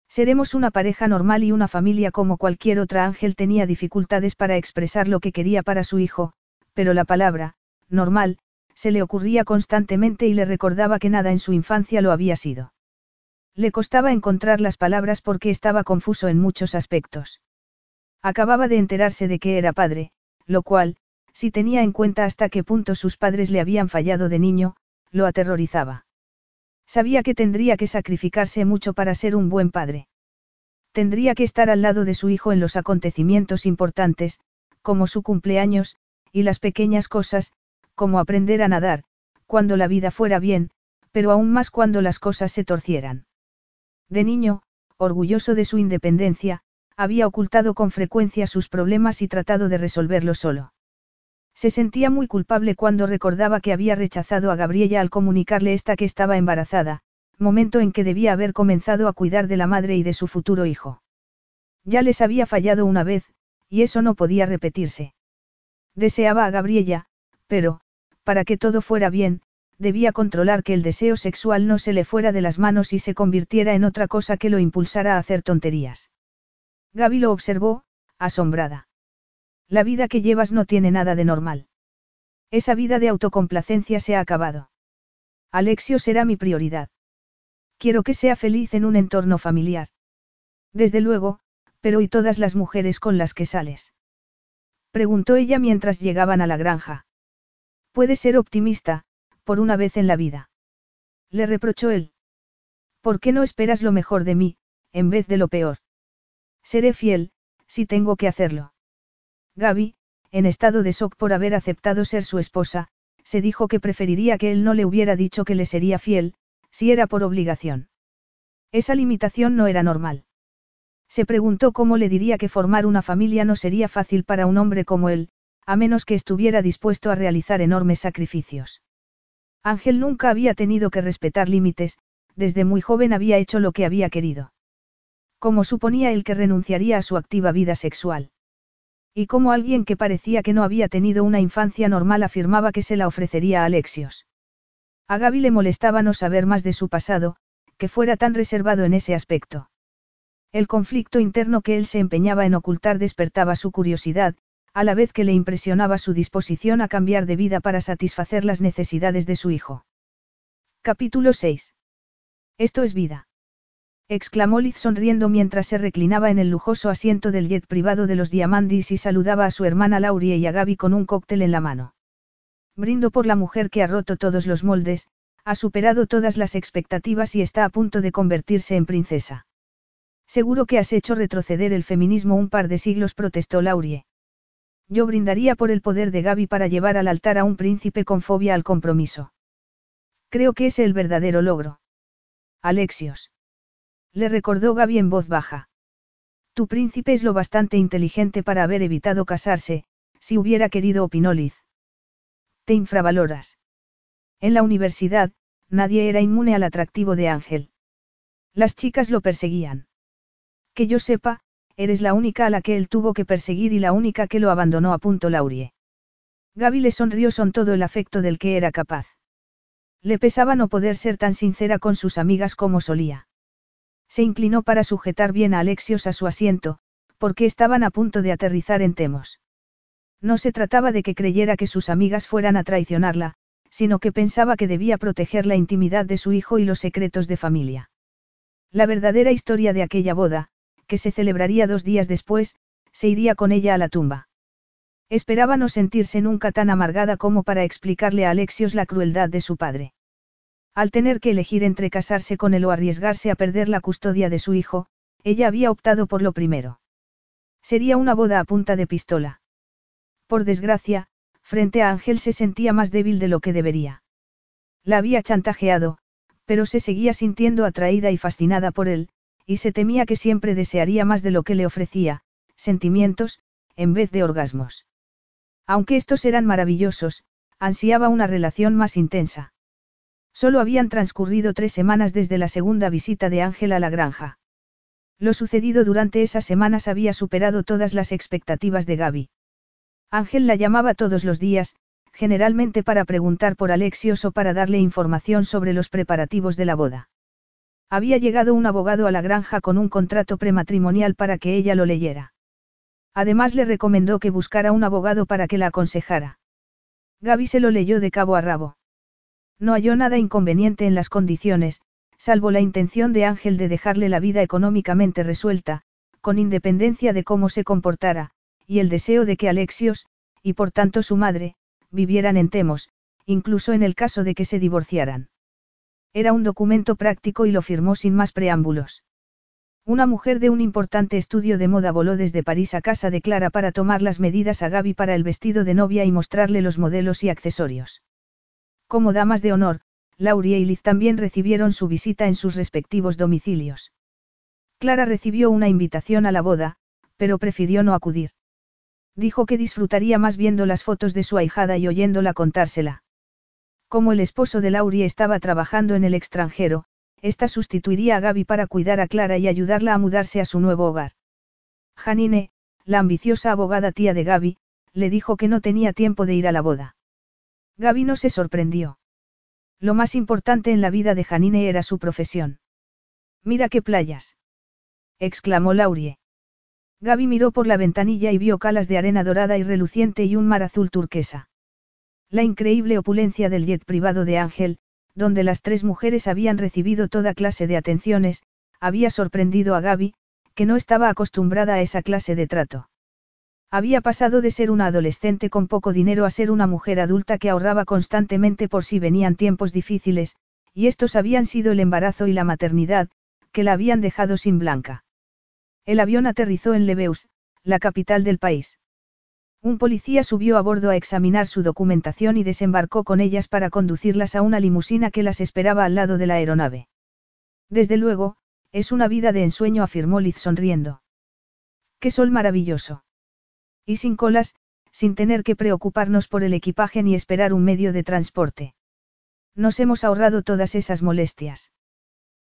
Seremos una pareja normal y una familia como cualquier otra. Ángel tenía dificultades para expresar lo que quería para su hijo, pero la palabra, normal, se le ocurría constantemente y le recordaba que nada en su infancia lo había sido. Le costaba encontrar las palabras porque estaba confuso en muchos aspectos. Acababa de enterarse de que era padre, lo cual, si tenía en cuenta hasta qué punto sus padres le habían fallado de niño, lo aterrorizaba. Sabía que tendría que sacrificarse mucho para ser un buen padre. Tendría que estar al lado de su hijo en los acontecimientos importantes, como su cumpleaños, y las pequeñas cosas, como aprender a nadar, cuando la vida fuera bien, pero aún más cuando las cosas se torcieran. De niño, orgulloso de su independencia, había ocultado con frecuencia sus problemas y tratado de resolverlos solo. Se sentía muy culpable cuando recordaba que había rechazado a Gabriela al comunicarle esta que estaba embarazada, momento en que debía haber comenzado a cuidar de la madre y de su futuro hijo. Ya les había fallado una vez, y eso no podía repetirse. Deseaba a Gabriela, pero, para que todo fuera bien, debía controlar que el deseo sexual no se le fuera de las manos y se convirtiera en otra cosa que lo impulsara a hacer tonterías. Gaby lo observó, asombrada. La vida que llevas no tiene nada de normal. Esa vida de autocomplacencia se ha acabado. Alexio será mi prioridad. Quiero que sea feliz en un entorno familiar. Desde luego, pero ¿y todas las mujeres con las que sales? Preguntó ella mientras llegaban a la granja. Puede ser optimista, por una vez en la vida. Le reprochó él. ¿Por qué no esperas lo mejor de mí, en vez de lo peor? Seré fiel, si tengo que hacerlo. Gaby, en estado de shock por haber aceptado ser su esposa, se dijo que preferiría que él no le hubiera dicho que le sería fiel, si era por obligación. Esa limitación no era normal. Se preguntó cómo le diría que formar una familia no sería fácil para un hombre como él, a menos que estuviera dispuesto a realizar enormes sacrificios. Ángel nunca había tenido que respetar límites, desde muy joven había hecho lo que había querido. Como suponía él que renunciaría a su activa vida sexual. Y como alguien que parecía que no había tenido una infancia normal afirmaba que se la ofrecería a Alexios. A Gaby le molestaba no saber más de su pasado, que fuera tan reservado en ese aspecto. El conflicto interno que él se empeñaba en ocultar despertaba su curiosidad, a la vez que le impresionaba su disposición a cambiar de vida para satisfacer las necesidades de su hijo. Capítulo 6. Esto es vida. Exclamó Liz sonriendo mientras se reclinaba en el lujoso asiento del jet privado de los Diamandis y saludaba a su hermana Laurie y a Gaby con un cóctel en la mano. Brindo por la mujer que ha roto todos los moldes, ha superado todas las expectativas y está a punto de convertirse en princesa. Seguro que has hecho retroceder el feminismo un par de siglos, protestó Laurie. Yo brindaría por el poder de Gaby para llevar al altar a un príncipe con fobia al compromiso. Creo que es el verdadero logro. Alexios. Le recordó Gaby en voz baja. Tu príncipe es lo bastante inteligente para haber evitado casarse, si hubiera querido opinó Liz. Te infravaloras. En la universidad, nadie era inmune al atractivo de Ángel. Las chicas lo perseguían. Que yo sepa, eres la única a la que él tuvo que perseguir y la única que lo abandonó a punto Laurie. Gaby le sonrió son todo el afecto del que era capaz. Le pesaba no poder ser tan sincera con sus amigas como solía. Se inclinó para sujetar bien a Alexios a su asiento, porque estaban a punto de aterrizar en Temos. No se trataba de que creyera que sus amigas fueran a traicionarla, sino que pensaba que debía proteger la intimidad de su hijo y los secretos de familia. La verdadera historia de aquella boda, que se celebraría dos días después, se iría con ella a la tumba. Esperaba no sentirse nunca tan amargada como para explicarle a Alexios la crueldad de su padre. Al tener que elegir entre casarse con él o arriesgarse a perder la custodia de su hijo, ella había optado por lo primero. Sería una boda a punta de pistola. Por desgracia, frente a Ángel se sentía más débil de lo que debería. La había chantajeado, pero se seguía sintiendo atraída y fascinada por él, y se temía que siempre desearía más de lo que le ofrecía, sentimientos, en vez de orgasmos. Aunque estos eran maravillosos, ansiaba una relación más intensa. Solo habían transcurrido tres semanas desde la segunda visita de Ángel a la granja. Lo sucedido durante esas semanas había superado todas las expectativas de Gaby. Ángel la llamaba todos los días, generalmente para preguntar por Alexios o para darle información sobre los preparativos de la boda. Había llegado un abogado a la granja con un contrato prematrimonial para que ella lo leyera. Además le recomendó que buscara un abogado para que la aconsejara. Gaby se lo leyó de cabo a rabo. No halló nada inconveniente en las condiciones, salvo la intención de Ángel de dejarle la vida económicamente resuelta, con independencia de cómo se comportara, y el deseo de que Alexios, y por tanto su madre, vivieran en Temos, incluso en el caso de que se divorciaran. Era un documento práctico y lo firmó sin más preámbulos. Una mujer de un importante estudio de moda voló desde París a casa de Clara para tomar las medidas a Gaby para el vestido de novia y mostrarle los modelos y accesorios. Como damas de honor, Laurie y Liz también recibieron su visita en sus respectivos domicilios. Clara recibió una invitación a la boda, pero prefirió no acudir. Dijo que disfrutaría más viendo las fotos de su ahijada y oyéndola contársela. Como el esposo de Laurie estaba trabajando en el extranjero, esta sustituiría a Gaby para cuidar a Clara y ayudarla a mudarse a su nuevo hogar. Janine, la ambiciosa abogada tía de Gaby, le dijo que no tenía tiempo de ir a la boda. Gaby no se sorprendió. Lo más importante en la vida de Janine era su profesión. Mira qué playas. exclamó Laurie. Gaby miró por la ventanilla y vio calas de arena dorada y reluciente y un mar azul turquesa. La increíble opulencia del jet privado de Ángel, donde las tres mujeres habían recibido toda clase de atenciones, había sorprendido a Gaby, que no estaba acostumbrada a esa clase de trato. Había pasado de ser una adolescente con poco dinero a ser una mujer adulta que ahorraba constantemente por si venían tiempos difíciles, y estos habían sido el embarazo y la maternidad, que la habían dejado sin blanca. El avión aterrizó en Leveus, la capital del país. Un policía subió a bordo a examinar su documentación y desembarcó con ellas para conducirlas a una limusina que las esperaba al lado de la aeronave. Desde luego, es una vida de ensueño, afirmó Liz sonriendo. ¡Qué sol maravilloso! Y sin colas, sin tener que preocuparnos por el equipaje ni esperar un medio de transporte. Nos hemos ahorrado todas esas molestias.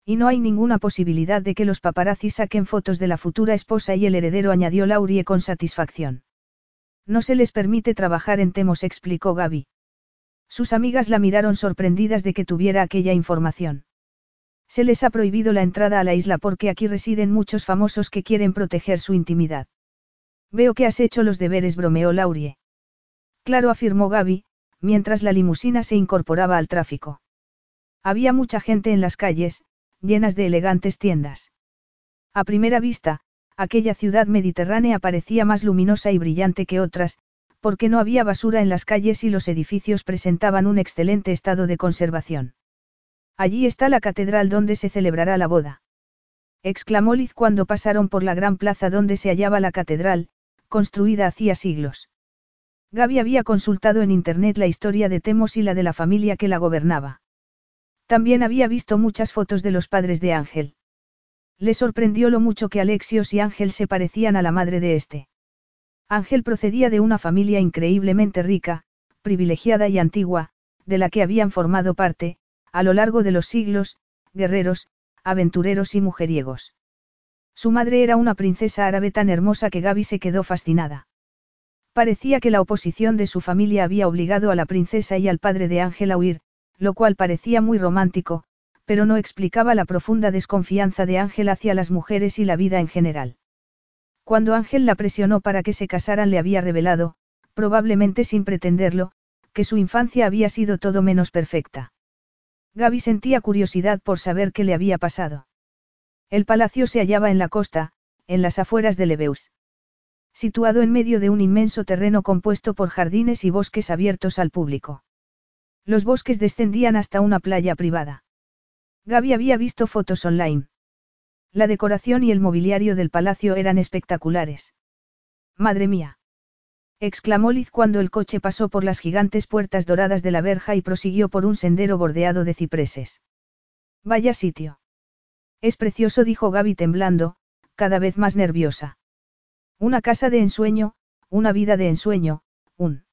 Y no hay ninguna posibilidad de que los paparazzi saquen fotos de la futura esposa y el heredero, añadió Laurie con satisfacción. No se les permite trabajar en Temos, explicó Gaby. Sus amigas la miraron sorprendidas de que tuviera aquella información. Se les ha prohibido la entrada a la isla porque aquí residen muchos famosos que quieren proteger su intimidad. Veo que has hecho los deberes, bromeó Laurie. Claro, afirmó Gaby, mientras la limusina se incorporaba al tráfico. Había mucha gente en las calles, llenas de elegantes tiendas. A primera vista, aquella ciudad mediterránea parecía más luminosa y brillante que otras, porque no había basura en las calles y los edificios presentaban un excelente estado de conservación. Allí está la catedral donde se celebrará la boda. Exclamó Liz cuando pasaron por la gran plaza donde se hallaba la catedral, construida hacía siglos. Gaby había consultado en internet la historia de Temos y la de la familia que la gobernaba. También había visto muchas fotos de los padres de Ángel. Le sorprendió lo mucho que Alexios y Ángel se parecían a la madre de este. Ángel procedía de una familia increíblemente rica, privilegiada y antigua, de la que habían formado parte, a lo largo de los siglos, guerreros, aventureros y mujeriegos. Su madre era una princesa árabe tan hermosa que Gaby se quedó fascinada. Parecía que la oposición de su familia había obligado a la princesa y al padre de Ángel a huir, lo cual parecía muy romántico, pero no explicaba la profunda desconfianza de Ángel hacia las mujeres y la vida en general. Cuando Ángel la presionó para que se casaran le había revelado, probablemente sin pretenderlo, que su infancia había sido todo menos perfecta. Gaby sentía curiosidad por saber qué le había pasado. El palacio se hallaba en la costa, en las afueras de Leveus. Situado en medio de un inmenso terreno compuesto por jardines y bosques abiertos al público. Los bosques descendían hasta una playa privada. Gaby había visto fotos online. La decoración y el mobiliario del palacio eran espectaculares. Madre mía. exclamó Liz cuando el coche pasó por las gigantes puertas doradas de la verja y prosiguió por un sendero bordeado de cipreses. Vaya sitio. Es precioso, dijo Gaby temblando, cada vez más nerviosa. Una casa de ensueño, una vida de ensueño, un.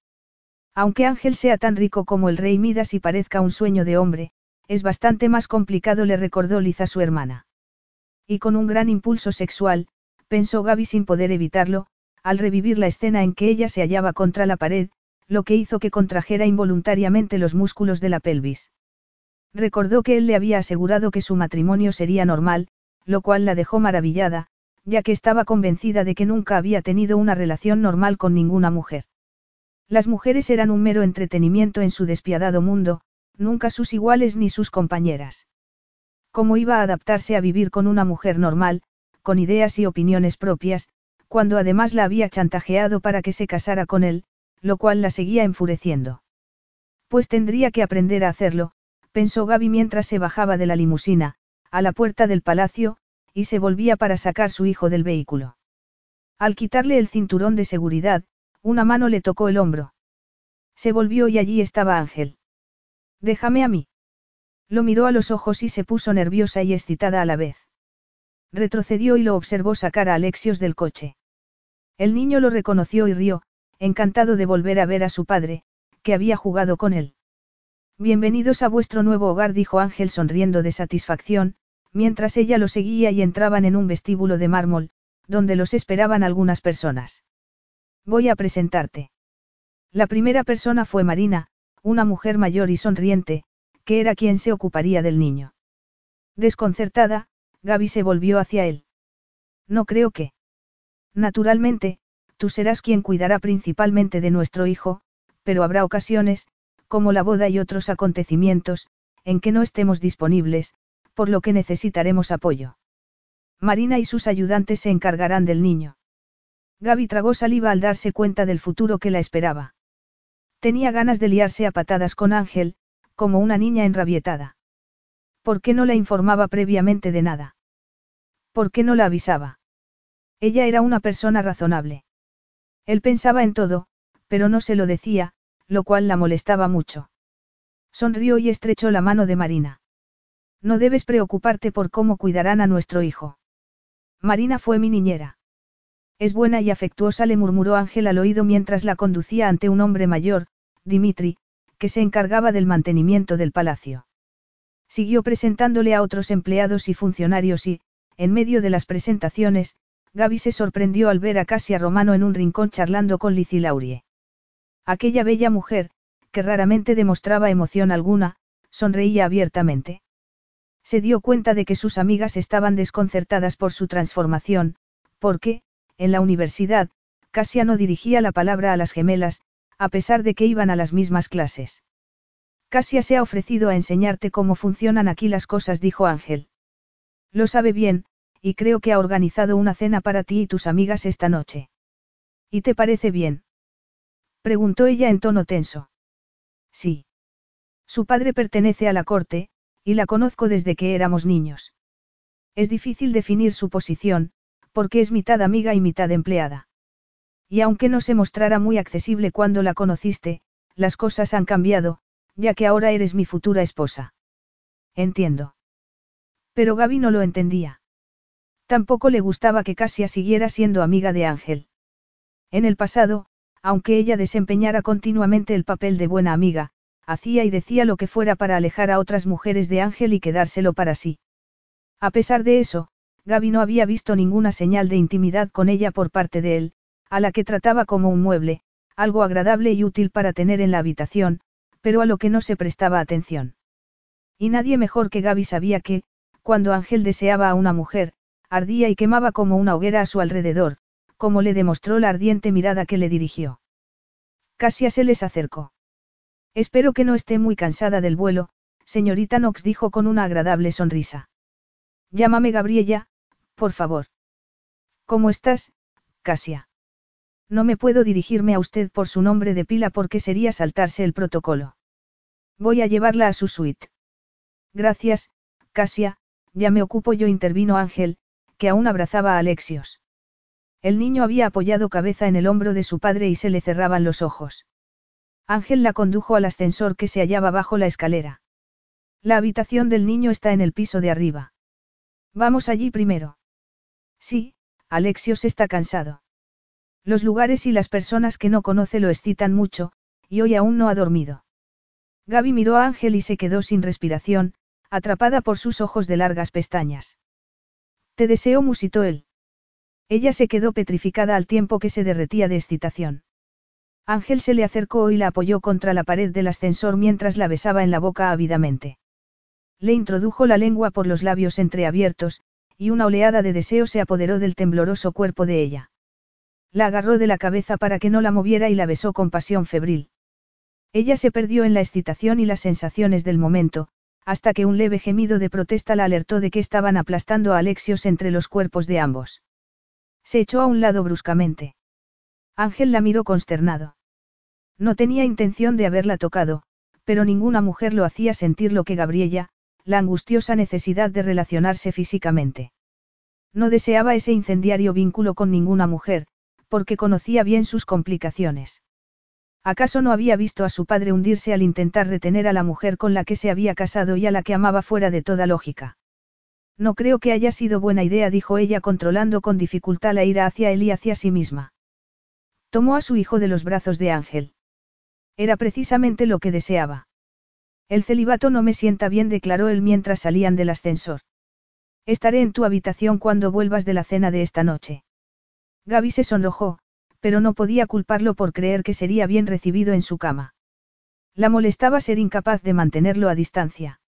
Aunque Ángel sea tan rico como el rey Midas y parezca un sueño de hombre, es bastante más complicado, le recordó Liz a su hermana. Y con un gran impulso sexual, pensó Gaby sin poder evitarlo, al revivir la escena en que ella se hallaba contra la pared, lo que hizo que contrajera involuntariamente los músculos de la pelvis. Recordó que él le había asegurado que su matrimonio sería normal, lo cual la dejó maravillada, ya que estaba convencida de que nunca había tenido una relación normal con ninguna mujer. Las mujeres eran un mero entretenimiento en su despiadado mundo, nunca sus iguales ni sus compañeras. ¿Cómo iba a adaptarse a vivir con una mujer normal, con ideas y opiniones propias, cuando además la había chantajeado para que se casara con él, lo cual la seguía enfureciendo? Pues tendría que aprender a hacerlo, pensó Gaby mientras se bajaba de la limusina, a la puerta del palacio, y se volvía para sacar su hijo del vehículo. Al quitarle el cinturón de seguridad, una mano le tocó el hombro. Se volvió y allí estaba Ángel. Déjame a mí. Lo miró a los ojos y se puso nerviosa y excitada a la vez. Retrocedió y lo observó sacar a Alexios del coche. El niño lo reconoció y rió, encantado de volver a ver a su padre, que había jugado con él. Bienvenidos a vuestro nuevo hogar, dijo Ángel sonriendo de satisfacción, mientras ella lo seguía y entraban en un vestíbulo de mármol, donde los esperaban algunas personas. Voy a presentarte. La primera persona fue Marina, una mujer mayor y sonriente, que era quien se ocuparía del niño. Desconcertada, Gaby se volvió hacia él. No creo que. Naturalmente, tú serás quien cuidará principalmente de nuestro hijo, pero habrá ocasiones, como la boda y otros acontecimientos, en que no estemos disponibles, por lo que necesitaremos apoyo. Marina y sus ayudantes se encargarán del niño. Gaby tragó saliva al darse cuenta del futuro que la esperaba. Tenía ganas de liarse a patadas con Ángel, como una niña enrabietada. ¿Por qué no la informaba previamente de nada? ¿Por qué no la avisaba? Ella era una persona razonable. Él pensaba en todo, pero no se lo decía, lo cual la molestaba mucho. Sonrió y estrechó la mano de Marina. No debes preocuparte por cómo cuidarán a nuestro hijo. Marina fue mi niñera. Es buena y afectuosa, le murmuró Ángel al oído mientras la conducía ante un hombre mayor, Dimitri, que se encargaba del mantenimiento del palacio. Siguió presentándole a otros empleados y funcionarios y, en medio de las presentaciones, Gaby se sorprendió al ver a Casia Romano en un rincón charlando con Liz Laurie. Aquella bella mujer, que raramente demostraba emoción alguna, sonreía abiertamente. Se dio cuenta de que sus amigas estaban desconcertadas por su transformación, porque, en la universidad, Casia no dirigía la palabra a las gemelas, a pesar de que iban a las mismas clases. Casia se ha ofrecido a enseñarte cómo funcionan aquí las cosas, dijo Ángel. Lo sabe bien, y creo que ha organizado una cena para ti y tus amigas esta noche. ¿Y te parece bien? Preguntó ella en tono tenso. Sí. Su padre pertenece a la corte, y la conozco desde que éramos niños. Es difícil definir su posición, porque es mitad amiga y mitad empleada. Y aunque no se mostrara muy accesible cuando la conociste, las cosas han cambiado, ya que ahora eres mi futura esposa. Entiendo. Pero Gaby no lo entendía. Tampoco le gustaba que Casia siguiera siendo amiga de Ángel. En el pasado, aunque ella desempeñara continuamente el papel de buena amiga, hacía y decía lo que fuera para alejar a otras mujeres de Ángel y quedárselo para sí. A pesar de eso, Gaby no había visto ninguna señal de intimidad con ella por parte de él, a la que trataba como un mueble, algo agradable y útil para tener en la habitación, pero a lo que no se prestaba atención. Y nadie mejor que Gaby sabía que, cuando Ángel deseaba a una mujer, ardía y quemaba como una hoguera a su alrededor, como le demostró la ardiente mirada que le dirigió. Casia se les acercó. Espero que no esté muy cansada del vuelo, señorita Knox dijo con una agradable sonrisa. Llámame Gabriella, por favor. ¿Cómo estás, Casia? No me puedo dirigirme a usted por su nombre de pila porque sería saltarse el protocolo. Voy a llevarla a su suite. Gracias, Casia, ya me ocupo yo, intervino Ángel, que aún abrazaba a Alexios. El niño había apoyado cabeza en el hombro de su padre y se le cerraban los ojos. Ángel la condujo al ascensor que se hallaba bajo la escalera. La habitación del niño está en el piso de arriba. Vamos allí primero. Sí, Alexios está cansado. Los lugares y las personas que no conoce lo excitan mucho, y hoy aún no ha dormido. Gaby miró a Ángel y se quedó sin respiración, atrapada por sus ojos de largas pestañas. Te deseo, musitó él. Ella se quedó petrificada al tiempo que se derretía de excitación. Ángel se le acercó y la apoyó contra la pared del ascensor mientras la besaba en la boca ávidamente. Le introdujo la lengua por los labios entreabiertos, y una oleada de deseo se apoderó del tembloroso cuerpo de ella. La agarró de la cabeza para que no la moviera y la besó con pasión febril. Ella se perdió en la excitación y las sensaciones del momento, hasta que un leve gemido de protesta la alertó de que estaban aplastando a Alexios entre los cuerpos de ambos. Se echó a un lado bruscamente. Ángel la miró consternado. No tenía intención de haberla tocado, pero ninguna mujer lo hacía sentir lo que Gabriella, la angustiosa necesidad de relacionarse físicamente. No deseaba ese incendiario vínculo con ninguna mujer, porque conocía bien sus complicaciones. ¿Acaso no había visto a su padre hundirse al intentar retener a la mujer con la que se había casado y a la que amaba fuera de toda lógica? No creo que haya sido buena idea, dijo ella controlando con dificultad la ira hacia él y hacia sí misma. Tomó a su hijo de los brazos de Ángel. Era precisamente lo que deseaba. El celibato no me sienta bien, declaró él mientras salían del ascensor. Estaré en tu habitación cuando vuelvas de la cena de esta noche. Gaby se sonrojó, pero no podía culparlo por creer que sería bien recibido en su cama. La molestaba ser incapaz de mantenerlo a distancia.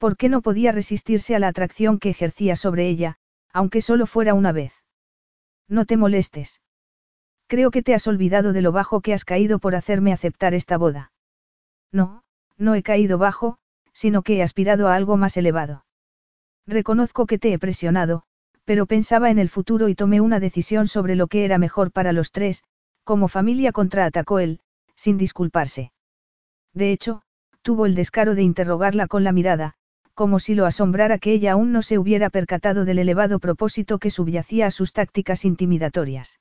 ¿Por qué no podía resistirse a la atracción que ejercía sobre ella, aunque solo fuera una vez? No te molestes. Creo que te has olvidado de lo bajo que has caído por hacerme aceptar esta boda. No, no he caído bajo, sino que he aspirado a algo más elevado. Reconozco que te he presionado, pero pensaba en el futuro y tomé una decisión sobre lo que era mejor para los tres, como familia contraatacó él, sin disculparse. De hecho, tuvo el descaro de interrogarla con la mirada, como si lo asombrara que ella aún no se hubiera percatado del elevado propósito que subyacía a sus tácticas intimidatorias.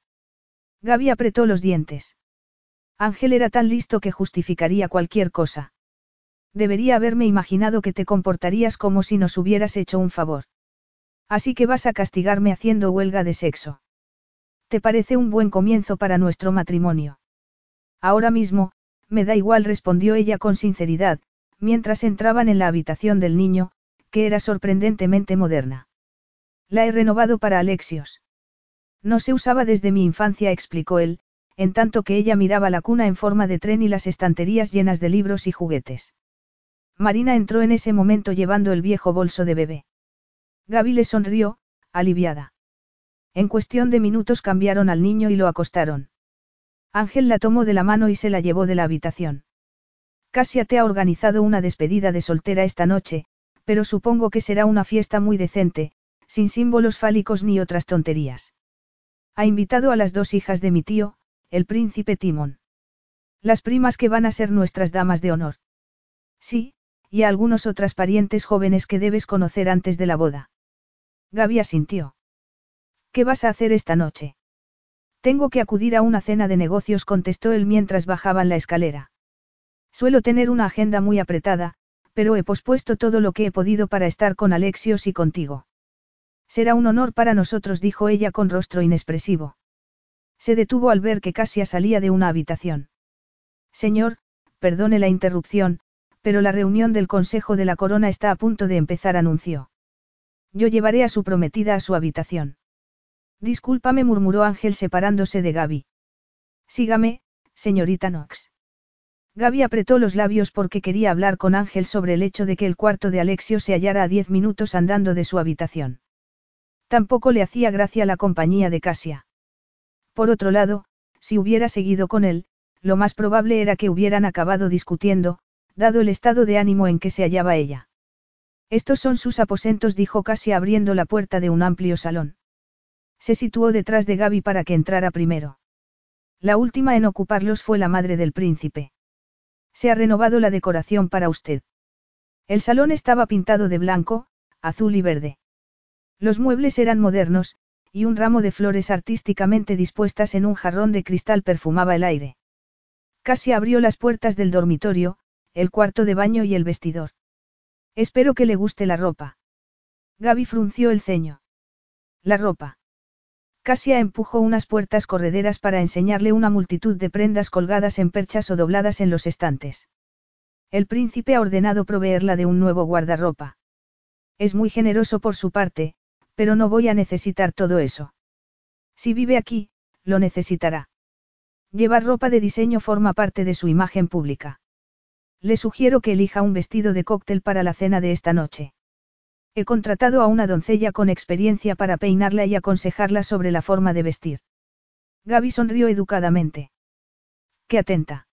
Gaby apretó los dientes. Ángel era tan listo que justificaría cualquier cosa. Debería haberme imaginado que te comportarías como si nos hubieras hecho un favor. Así que vas a castigarme haciendo huelga de sexo. ¿Te parece un buen comienzo para nuestro matrimonio? Ahora mismo, me da igual, respondió ella con sinceridad, mientras entraban en la habitación del niño, que era sorprendentemente moderna. La he renovado para Alexios. No se usaba desde mi infancia, explicó él, en tanto que ella miraba la cuna en forma de tren y las estanterías llenas de libros y juguetes. Marina entró en ese momento llevando el viejo bolso de bebé. Gaby le sonrió, aliviada. En cuestión de minutos cambiaron al niño y lo acostaron. Ángel la tomó de la mano y se la llevó de la habitación. Casia te ha organizado una despedida de soltera esta noche, pero supongo que será una fiesta muy decente, sin símbolos fálicos ni otras tonterías. Ha invitado a las dos hijas de mi tío, el príncipe Timón. Las primas que van a ser nuestras damas de honor. Sí, y a algunos otras parientes jóvenes que debes conocer antes de la boda. Gaby asintió. ¿Qué vas a hacer esta noche? Tengo que acudir a una cena de negocios, contestó él mientras bajaban la escalera. Suelo tener una agenda muy apretada, pero he pospuesto todo lo que he podido para estar con Alexios y contigo. Será un honor para nosotros, dijo ella con rostro inexpresivo. Se detuvo al ver que Casia salía de una habitación. Señor, perdone la interrupción, pero la reunión del Consejo de la Corona está a punto de empezar, anunció. Yo llevaré a su prometida a su habitación. Discúlpame, murmuró Ángel separándose de Gaby. Sígame, señorita Knox. Gaby apretó los labios porque quería hablar con Ángel sobre el hecho de que el cuarto de Alexio se hallara a diez minutos andando de su habitación. Tampoco le hacía gracia la compañía de Casia. Por otro lado, si hubiera seguido con él, lo más probable era que hubieran acabado discutiendo, dado el estado de ánimo en que se hallaba ella. Estos son sus aposentos, dijo casi abriendo la puerta de un amplio salón. Se situó detrás de Gaby para que entrara primero. La última en ocuparlos fue la madre del príncipe. Se ha renovado la decoración para usted. El salón estaba pintado de blanco, azul y verde. Los muebles eran modernos, y un ramo de flores artísticamente dispuestas en un jarrón de cristal perfumaba el aire. Casi abrió las puertas del dormitorio, el cuarto de baño y el vestidor. Espero que le guste la ropa. Gaby frunció el ceño. La ropa. Casia empujó unas puertas correderas para enseñarle una multitud de prendas colgadas en perchas o dobladas en los estantes. El príncipe ha ordenado proveerla de un nuevo guardarropa. Es muy generoso por su parte, pero no voy a necesitar todo eso. Si vive aquí, lo necesitará. Llevar ropa de diseño forma parte de su imagen pública. Le sugiero que elija un vestido de cóctel para la cena de esta noche. He contratado a una doncella con experiencia para peinarla y aconsejarla sobre la forma de vestir. Gaby sonrió educadamente. Qué atenta.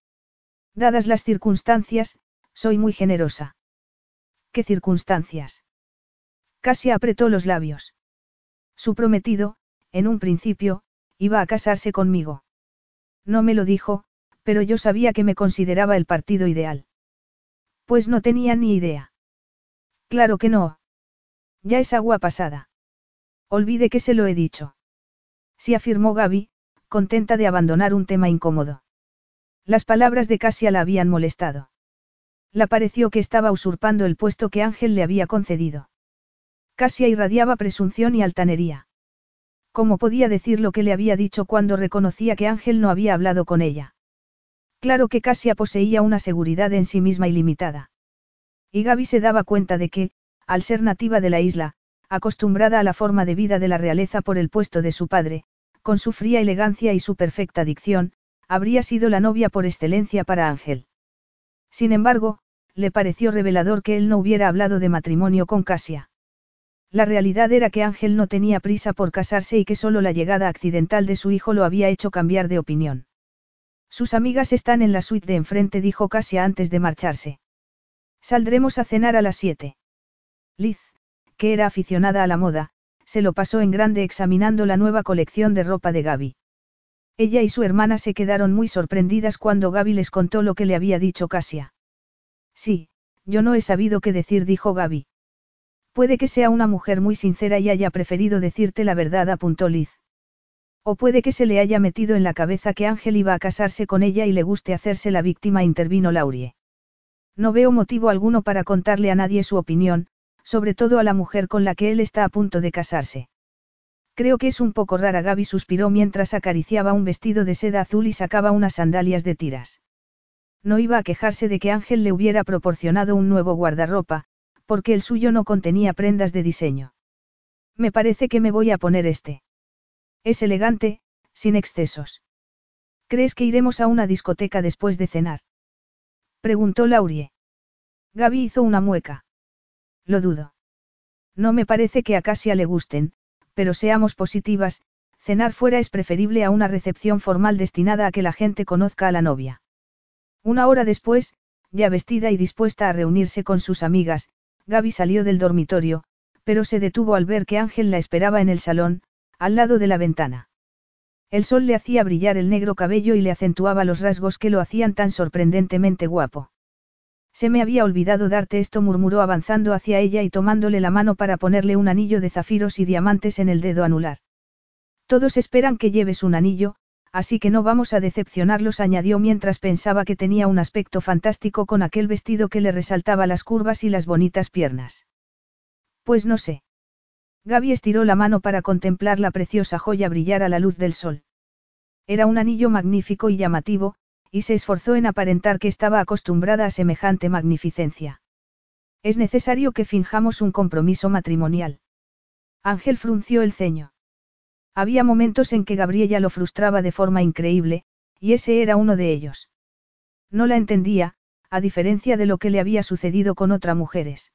Dadas las circunstancias, soy muy generosa. ¿Qué circunstancias? Casi apretó los labios. Su prometido, en un principio, iba a casarse conmigo. No me lo dijo, pero yo sabía que me consideraba el partido ideal. Pues no tenía ni idea. Claro que no. Ya es agua pasada. Olvide que se lo he dicho. Sí afirmó Gaby, contenta de abandonar un tema incómodo. Las palabras de Casia la habían molestado. Le pareció que estaba usurpando el puesto que Ángel le había concedido. Casia irradiaba presunción y altanería. ¿Cómo podía decir lo que le había dicho cuando reconocía que Ángel no había hablado con ella? Claro que Casia poseía una seguridad en sí misma ilimitada. Y Gaby se daba cuenta de que, al ser nativa de la isla, acostumbrada a la forma de vida de la realeza por el puesto de su padre, con su fría elegancia y su perfecta dicción, habría sido la novia por excelencia para Ángel. Sin embargo, le pareció revelador que él no hubiera hablado de matrimonio con Casia. La realidad era que Ángel no tenía prisa por casarse y que solo la llegada accidental de su hijo lo había hecho cambiar de opinión. Sus amigas están en la suite de enfrente, dijo Casia antes de marcharse. Saldremos a cenar a las siete. Liz, que era aficionada a la moda, se lo pasó en grande examinando la nueva colección de ropa de Gaby. Ella y su hermana se quedaron muy sorprendidas cuando Gaby les contó lo que le había dicho Casia. Sí, yo no he sabido qué decir, dijo Gaby. Puede que sea una mujer muy sincera y haya preferido decirte la verdad, apuntó Liz. O puede que se le haya metido en la cabeza que Ángel iba a casarse con ella y le guste hacerse la víctima, intervino Laurie. No veo motivo alguno para contarle a nadie su opinión, sobre todo a la mujer con la que él está a punto de casarse. Creo que es un poco rara, Gaby suspiró mientras acariciaba un vestido de seda azul y sacaba unas sandalias de tiras. No iba a quejarse de que Ángel le hubiera proporcionado un nuevo guardarropa, porque el suyo no contenía prendas de diseño. Me parece que me voy a poner este. Es elegante, sin excesos. ¿Crees que iremos a una discoteca después de cenar? Preguntó Laurie. Gaby hizo una mueca. Lo dudo. No me parece que a Casia le gusten, pero seamos positivas, cenar fuera es preferible a una recepción formal destinada a que la gente conozca a la novia. Una hora después, ya vestida y dispuesta a reunirse con sus amigas, Gaby salió del dormitorio, pero se detuvo al ver que Ángel la esperaba en el salón, al lado de la ventana. El sol le hacía brillar el negro cabello y le acentuaba los rasgos que lo hacían tan sorprendentemente guapo. Se me había olvidado darte esto, murmuró avanzando hacia ella y tomándole la mano para ponerle un anillo de zafiros y diamantes en el dedo anular. Todos esperan que lleves un anillo, así que no vamos a decepcionarlos, añadió mientras pensaba que tenía un aspecto fantástico con aquel vestido que le resaltaba las curvas y las bonitas piernas. Pues no sé. Gaby estiró la mano para contemplar la preciosa joya brillar a la luz del sol. Era un anillo magnífico y llamativo, y se esforzó en aparentar que estaba acostumbrada a semejante magnificencia. Es necesario que finjamos un compromiso matrimonial. Ángel frunció el ceño. Había momentos en que Gabriela lo frustraba de forma increíble, y ese era uno de ellos. No la entendía, a diferencia de lo que le había sucedido con otras mujeres.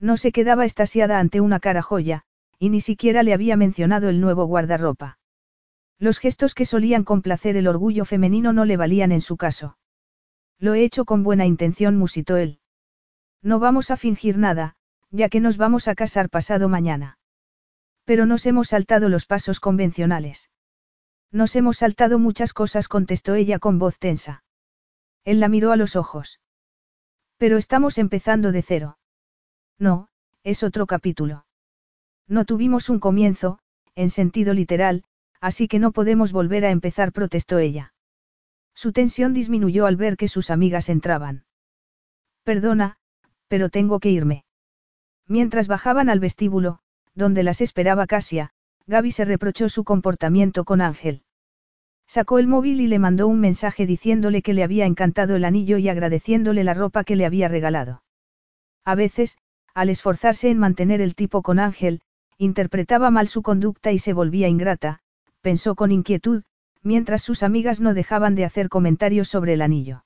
No se quedaba estasiada ante una cara joya, y ni siquiera le había mencionado el nuevo guardarropa. Los gestos que solían complacer el orgullo femenino no le valían en su caso. Lo he hecho con buena intención, musitó él. No vamos a fingir nada, ya que nos vamos a casar pasado mañana. Pero nos hemos saltado los pasos convencionales. Nos hemos saltado muchas cosas, contestó ella con voz tensa. Él la miró a los ojos. Pero estamos empezando de cero. No, es otro capítulo. No tuvimos un comienzo, en sentido literal, así que no podemos volver a empezar, protestó ella. Su tensión disminuyó al ver que sus amigas entraban. Perdona, pero tengo que irme. Mientras bajaban al vestíbulo, donde las esperaba Casia, Gaby se reprochó su comportamiento con Ángel. Sacó el móvil y le mandó un mensaje diciéndole que le había encantado el anillo y agradeciéndole la ropa que le había regalado. A veces, al esforzarse en mantener el tipo con Ángel, interpretaba mal su conducta y se volvía ingrata, pensó con inquietud, mientras sus amigas no dejaban de hacer comentarios sobre el anillo.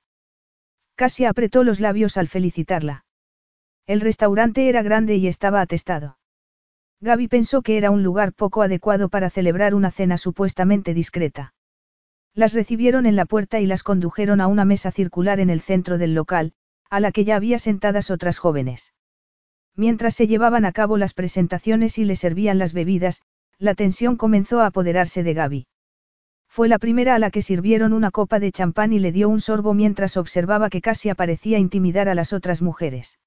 Casi apretó los labios al felicitarla. El restaurante era grande y estaba atestado. Gaby pensó que era un lugar poco adecuado para celebrar una cena supuestamente discreta. Las recibieron en la puerta y las condujeron a una mesa circular en el centro del local, a la que ya había sentadas otras jóvenes. Mientras se llevaban a cabo las presentaciones y le servían las bebidas, la tensión comenzó a apoderarse de Gaby. Fue la primera a la que sirvieron una copa de champán y le dio un sorbo mientras observaba que casi parecía intimidar a las otras mujeres.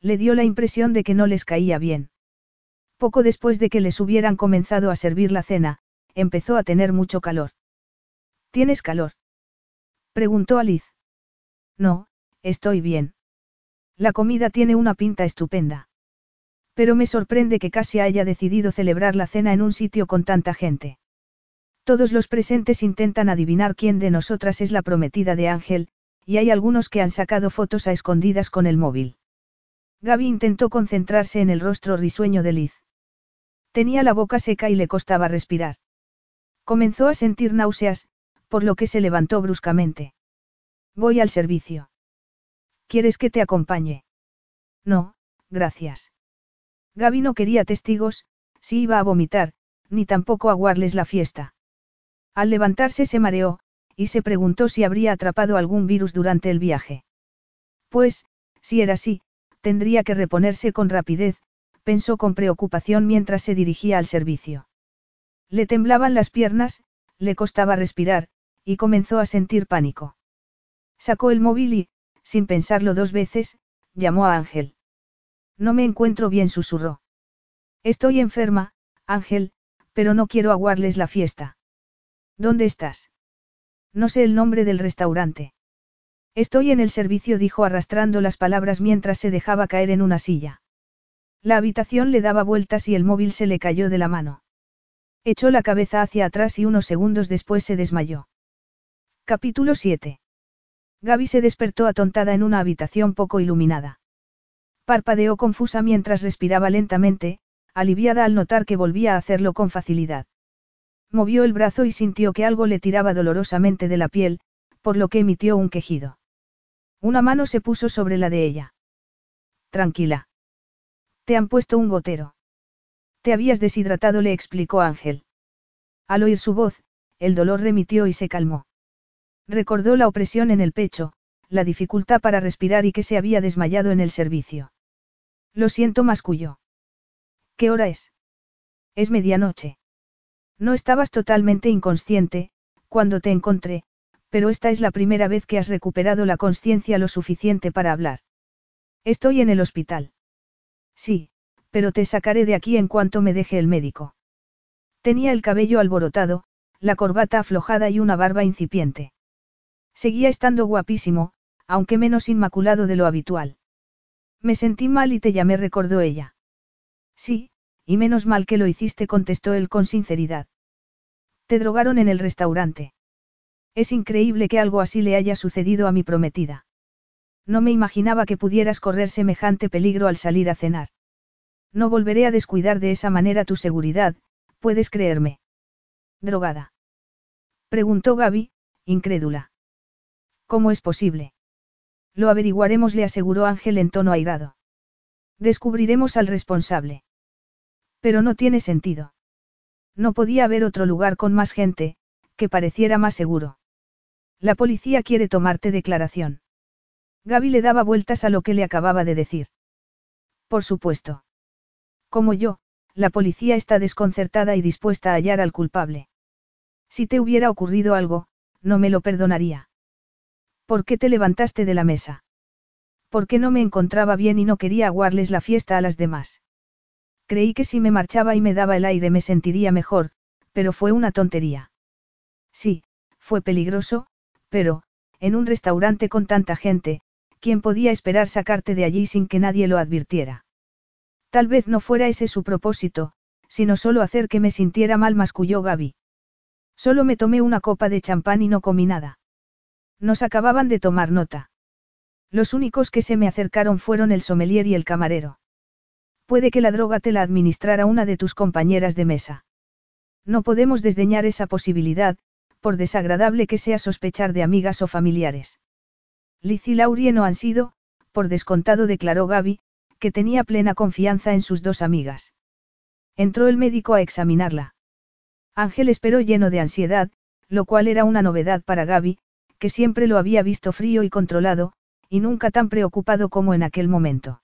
Le dio la impresión de que no les caía bien. Poco después de que les hubieran comenzado a servir la cena, empezó a tener mucho calor. ¿Tienes calor? preguntó Alice. No, estoy bien. La comida tiene una pinta estupenda. Pero me sorprende que casi haya decidido celebrar la cena en un sitio con tanta gente. Todos los presentes intentan adivinar quién de nosotras es la prometida de Ángel, y hay algunos que han sacado fotos a escondidas con el móvil. Gaby intentó concentrarse en el rostro risueño de Liz. Tenía la boca seca y le costaba respirar. Comenzó a sentir náuseas, por lo que se levantó bruscamente. Voy al servicio. ¿Quieres que te acompañe? No, gracias. Gaby no quería testigos, si iba a vomitar, ni tampoco aguarles la fiesta. Al levantarse se mareó, y se preguntó si habría atrapado algún virus durante el viaje. Pues, si era así, tendría que reponerse con rapidez, pensó con preocupación mientras se dirigía al servicio. Le temblaban las piernas, le costaba respirar, y comenzó a sentir pánico. Sacó el móvil y, sin pensarlo dos veces, llamó a Ángel. No me encuentro bien, susurró. Estoy enferma, Ángel, pero no quiero aguarles la fiesta. ¿Dónde estás? No sé el nombre del restaurante. Estoy en el servicio, dijo arrastrando las palabras mientras se dejaba caer en una silla. La habitación le daba vueltas y el móvil se le cayó de la mano. Echó la cabeza hacia atrás y unos segundos después se desmayó. Capítulo 7. Gaby se despertó atontada en una habitación poco iluminada. Parpadeó confusa mientras respiraba lentamente, aliviada al notar que volvía a hacerlo con facilidad. Movió el brazo y sintió que algo le tiraba dolorosamente de la piel, por lo que emitió un quejido. Una mano se puso sobre la de ella. Tranquila. Te han puesto un gotero. Te habías deshidratado, le explicó Ángel. Al oír su voz, el dolor remitió y se calmó. Recordó la opresión en el pecho, la dificultad para respirar y que se había desmayado en el servicio. Lo siento, masculló. ¿Qué hora es? Es medianoche. No estabas totalmente inconsciente, cuando te encontré, pero esta es la primera vez que has recuperado la conciencia lo suficiente para hablar. Estoy en el hospital. Sí, pero te sacaré de aquí en cuanto me deje el médico. Tenía el cabello alborotado, la corbata aflojada y una barba incipiente. Seguía estando guapísimo, aunque menos inmaculado de lo habitual. Me sentí mal y te llamé, recordó ella. Sí, y menos mal que lo hiciste, contestó él con sinceridad. Te drogaron en el restaurante. Es increíble que algo así le haya sucedido a mi prometida. No me imaginaba que pudieras correr semejante peligro al salir a cenar. No volveré a descuidar de esa manera tu seguridad, puedes creerme. ¿Drogada? Preguntó Gaby, incrédula. ¿Cómo es posible? Lo averiguaremos, le aseguró Ángel en tono airado. Descubriremos al responsable. Pero no tiene sentido. No podía haber otro lugar con más gente, que pareciera más seguro. La policía quiere tomarte declaración. Gaby le daba vueltas a lo que le acababa de decir. Por supuesto. Como yo, la policía está desconcertada y dispuesta a hallar al culpable. Si te hubiera ocurrido algo, no me lo perdonaría. ¿Por qué te levantaste de la mesa? Porque no me encontraba bien y no quería aguarles la fiesta a las demás. Creí que si me marchaba y me daba el aire me sentiría mejor, pero fue una tontería. Sí, fue peligroso, pero, en un restaurante con tanta gente, ¿quién podía esperar sacarte de allí sin que nadie lo advirtiera? Tal vez no fuera ese su propósito, sino solo hacer que me sintiera mal, masculló Gaby. Solo me tomé una copa de champán y no comí nada. Nos acababan de tomar nota. Los únicos que se me acercaron fueron el sommelier y el camarero. Puede que la droga te la administrara una de tus compañeras de mesa. No podemos desdeñar esa posibilidad, por desagradable que sea sospechar de amigas o familiares. Liz y no han sido, por descontado declaró Gaby, que tenía plena confianza en sus dos amigas. Entró el médico a examinarla. Ángel esperó lleno de ansiedad, lo cual era una novedad para Gaby, que siempre lo había visto frío y controlado, y nunca tan preocupado como en aquel momento.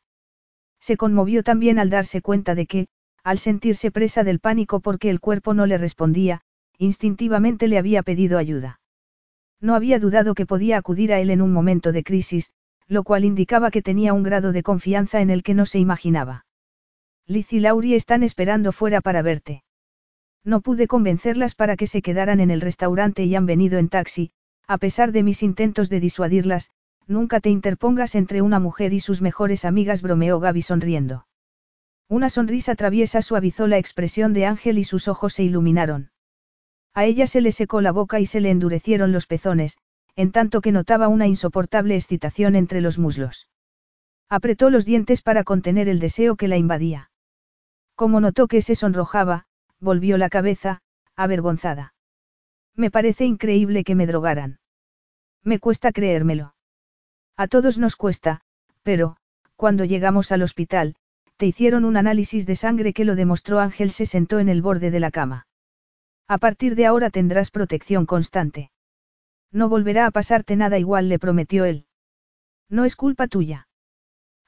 Se conmovió también al darse cuenta de que, al sentirse presa del pánico porque el cuerpo no le respondía, instintivamente le había pedido ayuda. No había dudado que podía acudir a él en un momento de crisis, lo cual indicaba que tenía un grado de confianza en el que no se imaginaba. Liz y Laurie están esperando fuera para verte. No pude convencerlas para que se quedaran en el restaurante y han venido en taxi, a pesar de mis intentos de disuadirlas, nunca te interpongas entre una mujer y sus mejores amigas, bromeó Gaby sonriendo. Una sonrisa traviesa suavizó la expresión de Ángel y sus ojos se iluminaron. A ella se le secó la boca y se le endurecieron los pezones, en tanto que notaba una insoportable excitación entre los muslos. Apretó los dientes para contener el deseo que la invadía. Como notó que se sonrojaba, volvió la cabeza, avergonzada. Me parece increíble que me drogaran. Me cuesta creérmelo. A todos nos cuesta, pero, cuando llegamos al hospital, te hicieron un análisis de sangre que lo demostró Ángel se sentó en el borde de la cama. A partir de ahora tendrás protección constante. No volverá a pasarte nada igual, le prometió él. No es culpa tuya.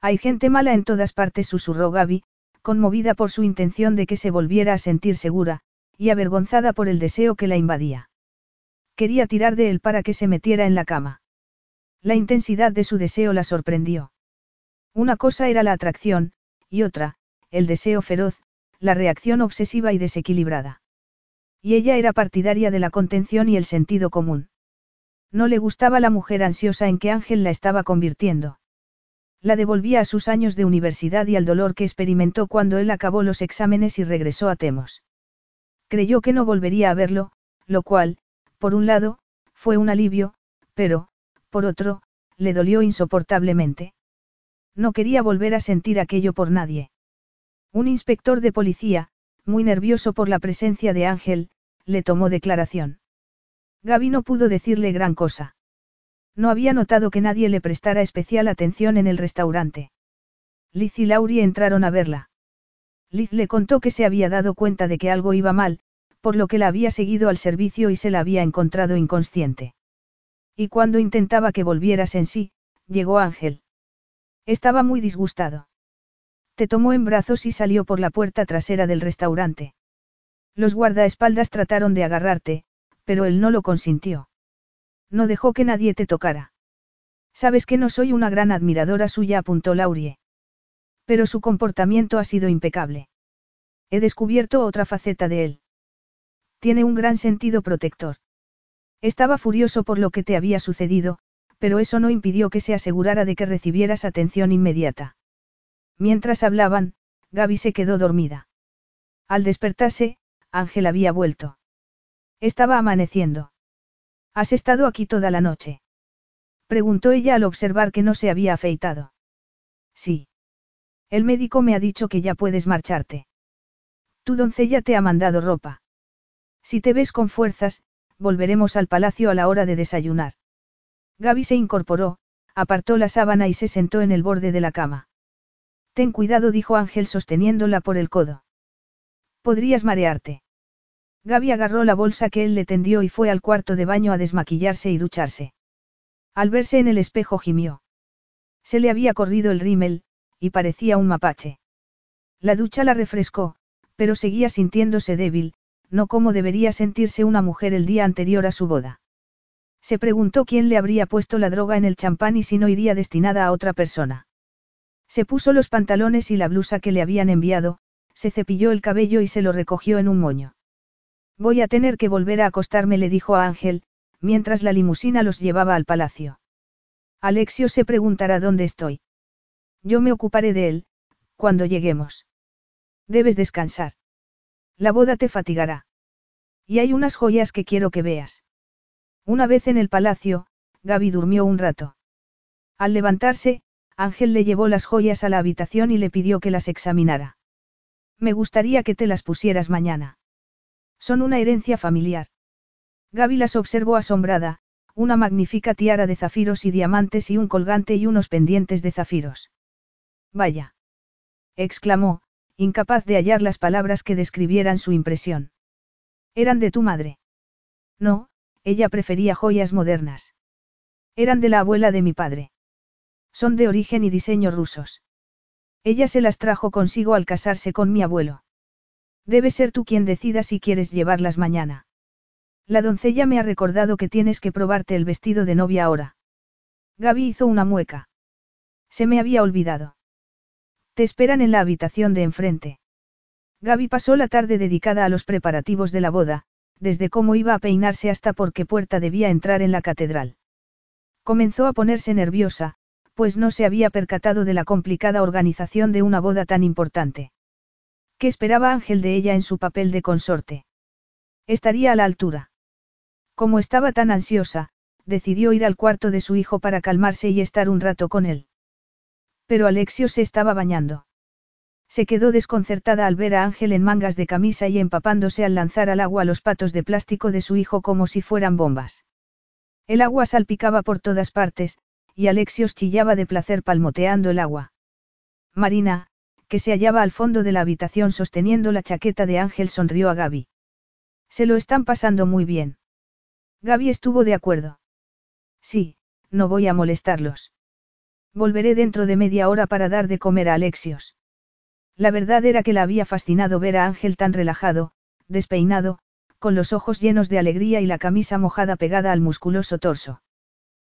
Hay gente mala en todas partes, susurró Gaby, conmovida por su intención de que se volviera a sentir segura, y avergonzada por el deseo que la invadía. Quería tirar de él para que se metiera en la cama. La intensidad de su deseo la sorprendió. Una cosa era la atracción, y otra, el deseo feroz, la reacción obsesiva y desequilibrada. Y ella era partidaria de la contención y el sentido común. No le gustaba la mujer ansiosa en que Ángel la estaba convirtiendo. La devolvía a sus años de universidad y al dolor que experimentó cuando él acabó los exámenes y regresó a Temos. Creyó que no volvería a verlo, lo cual, por un lado, fue un alivio, pero, por otro, le dolió insoportablemente. No quería volver a sentir aquello por nadie. Un inspector de policía, muy nervioso por la presencia de Ángel, le tomó declaración. Gaby no pudo decirle gran cosa. No había notado que nadie le prestara especial atención en el restaurante. Liz y Laurie entraron a verla. Liz le contó que se había dado cuenta de que algo iba mal, por lo que la había seguido al servicio y se la había encontrado inconsciente. Y cuando intentaba que volvieras en sí, llegó Ángel. Estaba muy disgustado. Te tomó en brazos y salió por la puerta trasera del restaurante. Los guardaespaldas trataron de agarrarte, pero él no lo consintió. No dejó que nadie te tocara. Sabes que no soy una gran admiradora suya, apuntó Laurie. Pero su comportamiento ha sido impecable. He descubierto otra faceta de él. Tiene un gran sentido protector. Estaba furioso por lo que te había sucedido, pero eso no impidió que se asegurara de que recibieras atención inmediata. Mientras hablaban, Gaby se quedó dormida. Al despertarse, Ángel había vuelto. Estaba amaneciendo. ¿Has estado aquí toda la noche? Preguntó ella al observar que no se había afeitado. Sí. El médico me ha dicho que ya puedes marcharte. Tu doncella te ha mandado ropa. Si te ves con fuerzas, volveremos al palacio a la hora de desayunar. Gaby se incorporó, apartó la sábana y se sentó en el borde de la cama. Ten cuidado, dijo Ángel sosteniéndola por el codo. Podrías marearte. Gaby agarró la bolsa que él le tendió y fue al cuarto de baño a desmaquillarse y ducharse. Al verse en el espejo gimió. Se le había corrido el rímel, y parecía un mapache. La ducha la refrescó, pero seguía sintiéndose débil, no como debería sentirse una mujer el día anterior a su boda. Se preguntó quién le habría puesto la droga en el champán y si no iría destinada a otra persona. Se puso los pantalones y la blusa que le habían enviado, se cepilló el cabello y se lo recogió en un moño. Voy a tener que volver a acostarme, le dijo a Ángel, mientras la limusina los llevaba al palacio. Alexio se preguntará dónde estoy. Yo me ocuparé de él, cuando lleguemos. Debes descansar. La boda te fatigará. Y hay unas joyas que quiero que veas. Una vez en el palacio, Gaby durmió un rato. Al levantarse, Ángel le llevó las joyas a la habitación y le pidió que las examinara. Me gustaría que te las pusieras mañana. Son una herencia familiar. Gaby las observó asombrada, una magnífica tiara de zafiros y diamantes y un colgante y unos pendientes de zafiros. Vaya. exclamó, incapaz de hallar las palabras que describieran su impresión. Eran de tu madre. No, ella prefería joyas modernas. Eran de la abuela de mi padre. Son de origen y diseño rusos. Ella se las trajo consigo al casarse con mi abuelo. Debe ser tú quien decida si quieres llevarlas mañana. La doncella me ha recordado que tienes que probarte el vestido de novia ahora. Gaby hizo una mueca. Se me había olvidado. Te esperan en la habitación de enfrente. Gaby pasó la tarde dedicada a los preparativos de la boda, desde cómo iba a peinarse hasta por qué puerta debía entrar en la catedral. Comenzó a ponerse nerviosa, pues no se había percatado de la complicada organización de una boda tan importante. ¿Qué esperaba Ángel de ella en su papel de consorte? Estaría a la altura. Como estaba tan ansiosa, decidió ir al cuarto de su hijo para calmarse y estar un rato con él. Pero Alexio se estaba bañando. Se quedó desconcertada al ver a Ángel en mangas de camisa y empapándose al lanzar al agua los patos de plástico de su hijo como si fueran bombas. El agua salpicaba por todas partes, y Alexios chillaba de placer palmoteando el agua. Marina, que se hallaba al fondo de la habitación sosteniendo la chaqueta de Ángel, sonrió a Gaby. Se lo están pasando muy bien. Gaby estuvo de acuerdo. Sí, no voy a molestarlos. Volveré dentro de media hora para dar de comer a Alexios. La verdad era que la había fascinado ver a Ángel tan relajado, despeinado, con los ojos llenos de alegría y la camisa mojada pegada al musculoso torso.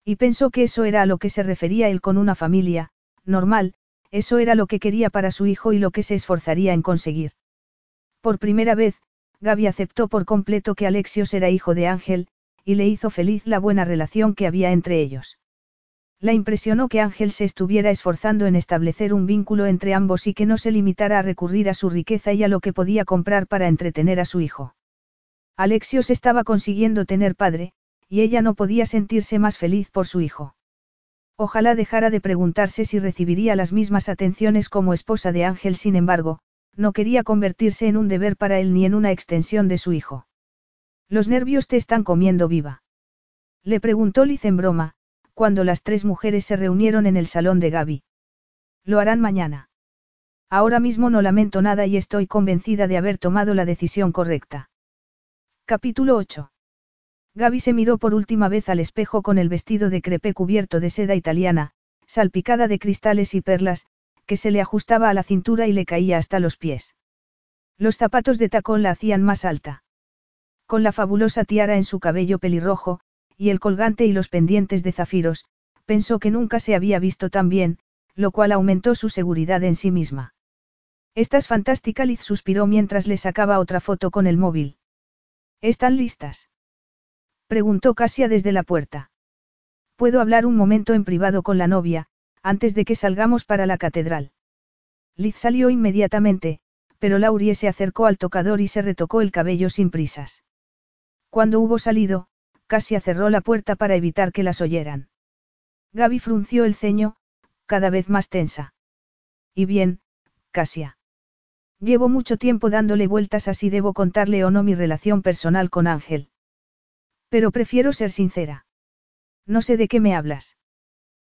Y pensó que eso era a lo que se refería él con una familia, normal, eso era lo que quería para su hijo y lo que se esforzaría en conseguir. Por primera vez, Gaby aceptó por completo que Alexios era hijo de Ángel, y le hizo feliz la buena relación que había entre ellos. La impresionó que Ángel se estuviera esforzando en establecer un vínculo entre ambos y que no se limitara a recurrir a su riqueza y a lo que podía comprar para entretener a su hijo. Alexios estaba consiguiendo tener padre, y ella no podía sentirse más feliz por su hijo. Ojalá dejara de preguntarse si recibiría las mismas atenciones como esposa de Ángel, sin embargo, no quería convertirse en un deber para él ni en una extensión de su hijo. Los nervios te están comiendo viva. Le preguntó Liz en broma, cuando las tres mujeres se reunieron en el salón de Gaby. Lo harán mañana. Ahora mismo no lamento nada y estoy convencida de haber tomado la decisión correcta. Capítulo 8. Gaby se miró por última vez al espejo con el vestido de crepé cubierto de seda italiana, salpicada de cristales y perlas, que se le ajustaba a la cintura y le caía hasta los pies. Los zapatos de tacón la hacían más alta. Con la fabulosa tiara en su cabello pelirrojo, y el colgante y los pendientes de zafiros, pensó que nunca se había visto tan bien, lo cual aumentó su seguridad en sí misma. Estás fantástica, Liz suspiró mientras le sacaba otra foto con el móvil. ¿Están listas? Preguntó Casia desde la puerta. ¿Puedo hablar un momento en privado con la novia, antes de que salgamos para la catedral? Liz salió inmediatamente, pero Laurie se acercó al tocador y se retocó el cabello sin prisas. Cuando hubo salido, Casia cerró la puerta para evitar que las oyeran. Gaby frunció el ceño, cada vez más tensa. Y bien, Casia. Llevo mucho tiempo dándole vueltas a si debo contarle o no mi relación personal con Ángel. Pero prefiero ser sincera. No sé de qué me hablas.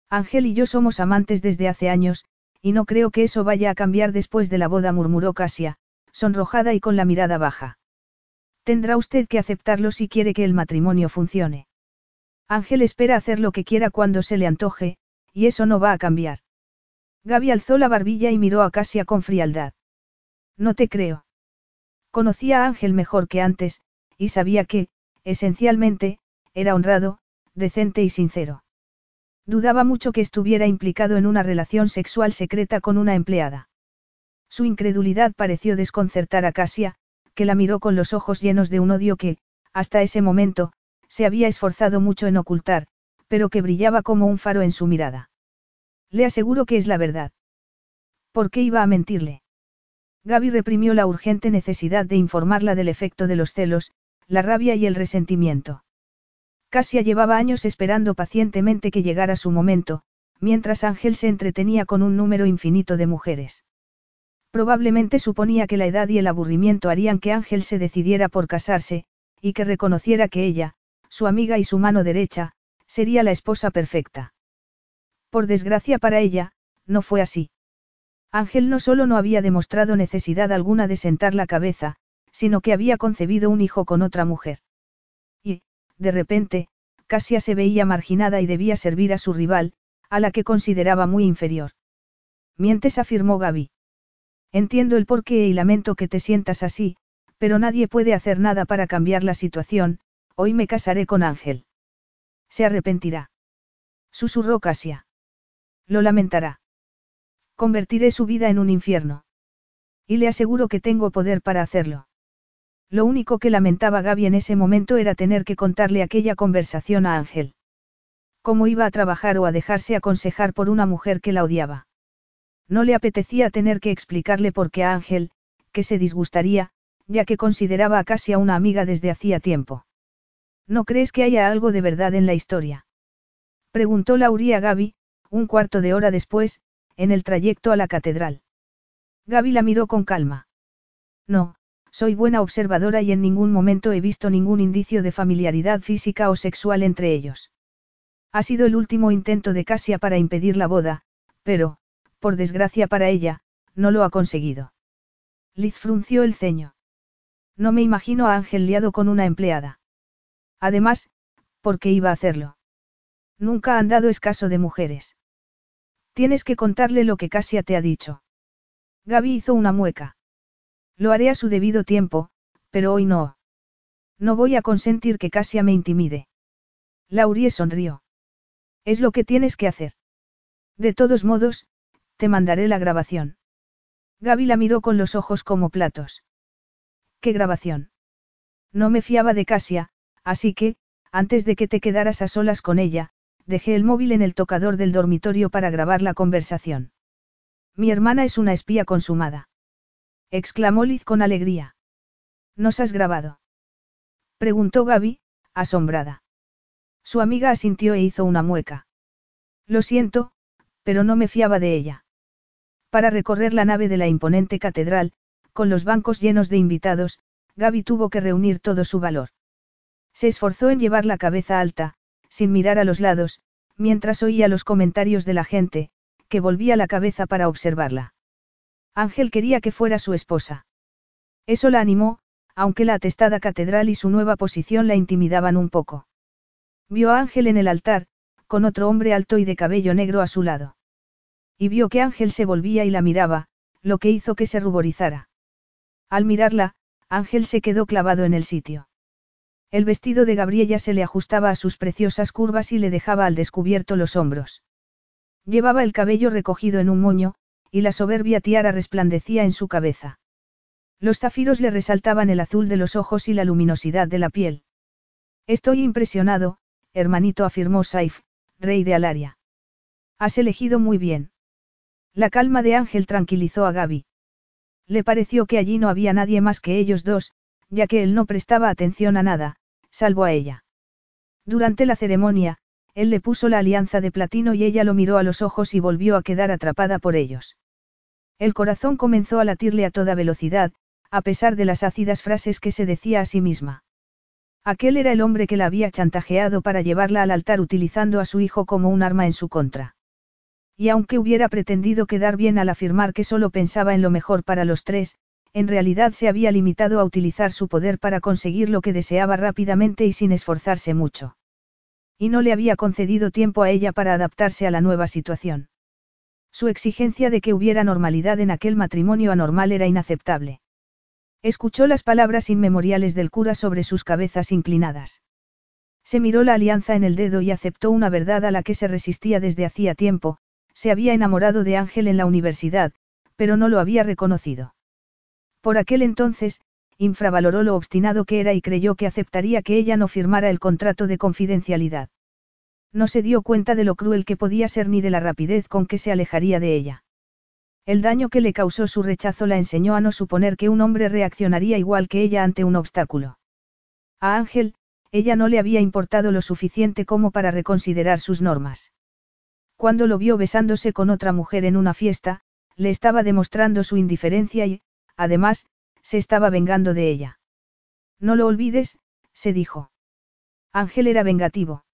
Ángel y yo somos amantes desde hace años, y no creo que eso vaya a cambiar después de la boda, murmuró Casia, sonrojada y con la mirada baja. Tendrá usted que aceptarlo si quiere que el matrimonio funcione. Ángel espera hacer lo que quiera cuando se le antoje, y eso no va a cambiar. Gaby alzó la barbilla y miró a Casia con frialdad. No te creo. Conocía a Ángel mejor que antes, y sabía que, Esencialmente, era honrado, decente y sincero. Dudaba mucho que estuviera implicado en una relación sexual secreta con una empleada. Su incredulidad pareció desconcertar a Casia, que la miró con los ojos llenos de un odio que, hasta ese momento, se había esforzado mucho en ocultar, pero que brillaba como un faro en su mirada. Le aseguro que es la verdad. ¿Por qué iba a mentirle? Gaby reprimió la urgente necesidad de informarla del efecto de los celos, la rabia y el resentimiento. Casia llevaba años esperando pacientemente que llegara su momento, mientras Ángel se entretenía con un número infinito de mujeres. Probablemente suponía que la edad y el aburrimiento harían que Ángel se decidiera por casarse, y que reconociera que ella, su amiga y su mano derecha, sería la esposa perfecta. Por desgracia para ella, no fue así. Ángel no solo no había demostrado necesidad alguna de sentar la cabeza, sino que había concebido un hijo con otra mujer. Y, de repente, Casia se veía marginada y debía servir a su rival, a la que consideraba muy inferior. Mientes, afirmó Gaby. Entiendo el porqué y lamento que te sientas así, pero nadie puede hacer nada para cambiar la situación, hoy me casaré con Ángel. Se arrepentirá. Susurró Casia. Lo lamentará. Convertiré su vida en un infierno. Y le aseguro que tengo poder para hacerlo. Lo único que lamentaba Gaby en ese momento era tener que contarle aquella conversación a Ángel. ¿Cómo iba a trabajar o a dejarse aconsejar por una mujer que la odiaba? No le apetecía tener que explicarle por qué a Ángel, que se disgustaría, ya que consideraba a Casia una amiga desde hacía tiempo. ¿No crees que haya algo de verdad en la historia? Preguntó Lauría a Gaby, un cuarto de hora después, en el trayecto a la catedral. Gaby la miró con calma. No, soy buena observadora y en ningún momento he visto ningún indicio de familiaridad física o sexual entre ellos. Ha sido el último intento de Casia para impedir la boda, pero, por desgracia para ella, no lo ha conseguido. Liz frunció el ceño. No me imagino a Ángel liado con una empleada. Además, ¿por qué iba a hacerlo? Nunca ha andado escaso de mujeres. Tienes que contarle lo que Casia te ha dicho. Gaby hizo una mueca. Lo haré a su debido tiempo, pero hoy no. No voy a consentir que Casia me intimide. Laurie sonrió. Es lo que tienes que hacer. De todos modos, te mandaré la grabación. Gaby la miró con los ojos como platos. ¿Qué grabación? No me fiaba de Casia, así que, antes de que te quedaras a solas con ella, dejé el móvil en el tocador del dormitorio para grabar la conversación. Mi hermana es una espía consumada. Exclamó Liz con alegría. ¿Nos has grabado? Preguntó Gaby, asombrada. Su amiga asintió e hizo una mueca. Lo siento, pero no me fiaba de ella. Para recorrer la nave de la imponente catedral, con los bancos llenos de invitados, Gaby tuvo que reunir todo su valor. Se esforzó en llevar la cabeza alta, sin mirar a los lados, mientras oía los comentarios de la gente, que volvía la cabeza para observarla. Ángel quería que fuera su esposa. Eso la animó, aunque la atestada catedral y su nueva posición la intimidaban un poco. Vio a Ángel en el altar, con otro hombre alto y de cabello negro a su lado. Y vio que Ángel se volvía y la miraba, lo que hizo que se ruborizara. Al mirarla, Ángel se quedó clavado en el sitio. El vestido de Gabriella se le ajustaba a sus preciosas curvas y le dejaba al descubierto los hombros. Llevaba el cabello recogido en un moño, y la soberbia tiara resplandecía en su cabeza. Los zafiros le resaltaban el azul de los ojos y la luminosidad de la piel. Estoy impresionado, hermanito, afirmó Saif, rey de Alaria. Has elegido muy bien. La calma de Ángel tranquilizó a Gaby. Le pareció que allí no había nadie más que ellos dos, ya que él no prestaba atención a nada, salvo a ella. Durante la ceremonia, él le puso la alianza de platino y ella lo miró a los ojos y volvió a quedar atrapada por ellos. El corazón comenzó a latirle a toda velocidad, a pesar de las ácidas frases que se decía a sí misma. Aquel era el hombre que la había chantajeado para llevarla al altar utilizando a su hijo como un arma en su contra. Y aunque hubiera pretendido quedar bien al afirmar que solo pensaba en lo mejor para los tres, en realidad se había limitado a utilizar su poder para conseguir lo que deseaba rápidamente y sin esforzarse mucho. Y no le había concedido tiempo a ella para adaptarse a la nueva situación. Su exigencia de que hubiera normalidad en aquel matrimonio anormal era inaceptable. Escuchó las palabras inmemoriales del cura sobre sus cabezas inclinadas. Se miró la alianza en el dedo y aceptó una verdad a la que se resistía desde hacía tiempo, se había enamorado de Ángel en la universidad, pero no lo había reconocido. Por aquel entonces, infravaloró lo obstinado que era y creyó que aceptaría que ella no firmara el contrato de confidencialidad. No se dio cuenta de lo cruel que podía ser ni de la rapidez con que se alejaría de ella. El daño que le causó su rechazo la enseñó a no suponer que un hombre reaccionaría igual que ella ante un obstáculo. A Ángel, ella no le había importado lo suficiente como para reconsiderar sus normas. Cuando lo vio besándose con otra mujer en una fiesta, le estaba demostrando su indiferencia y, además, se estaba vengando de ella. No lo olvides, se dijo. Ángel era vengativo.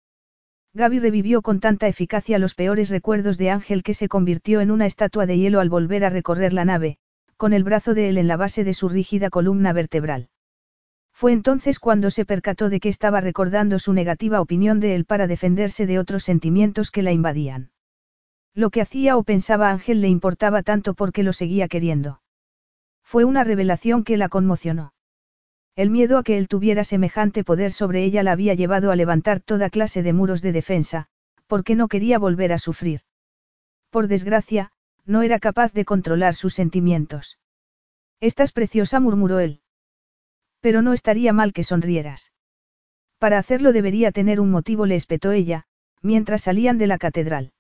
Gaby revivió con tanta eficacia los peores recuerdos de Ángel que se convirtió en una estatua de hielo al volver a recorrer la nave, con el brazo de él en la base de su rígida columna vertebral. Fue entonces cuando se percató de que estaba recordando su negativa opinión de él para defenderse de otros sentimientos que la invadían. Lo que hacía o pensaba Ángel le importaba tanto porque lo seguía queriendo. Fue una revelación que la conmocionó. El miedo a que él tuviera semejante poder sobre ella la había llevado a levantar toda clase de muros de defensa, porque no quería volver a sufrir. Por desgracia, no era capaz de controlar sus sentimientos. Estás preciosa, murmuró él. Pero no estaría mal que sonrieras. Para hacerlo debería tener un motivo, le espetó ella, mientras salían de la catedral.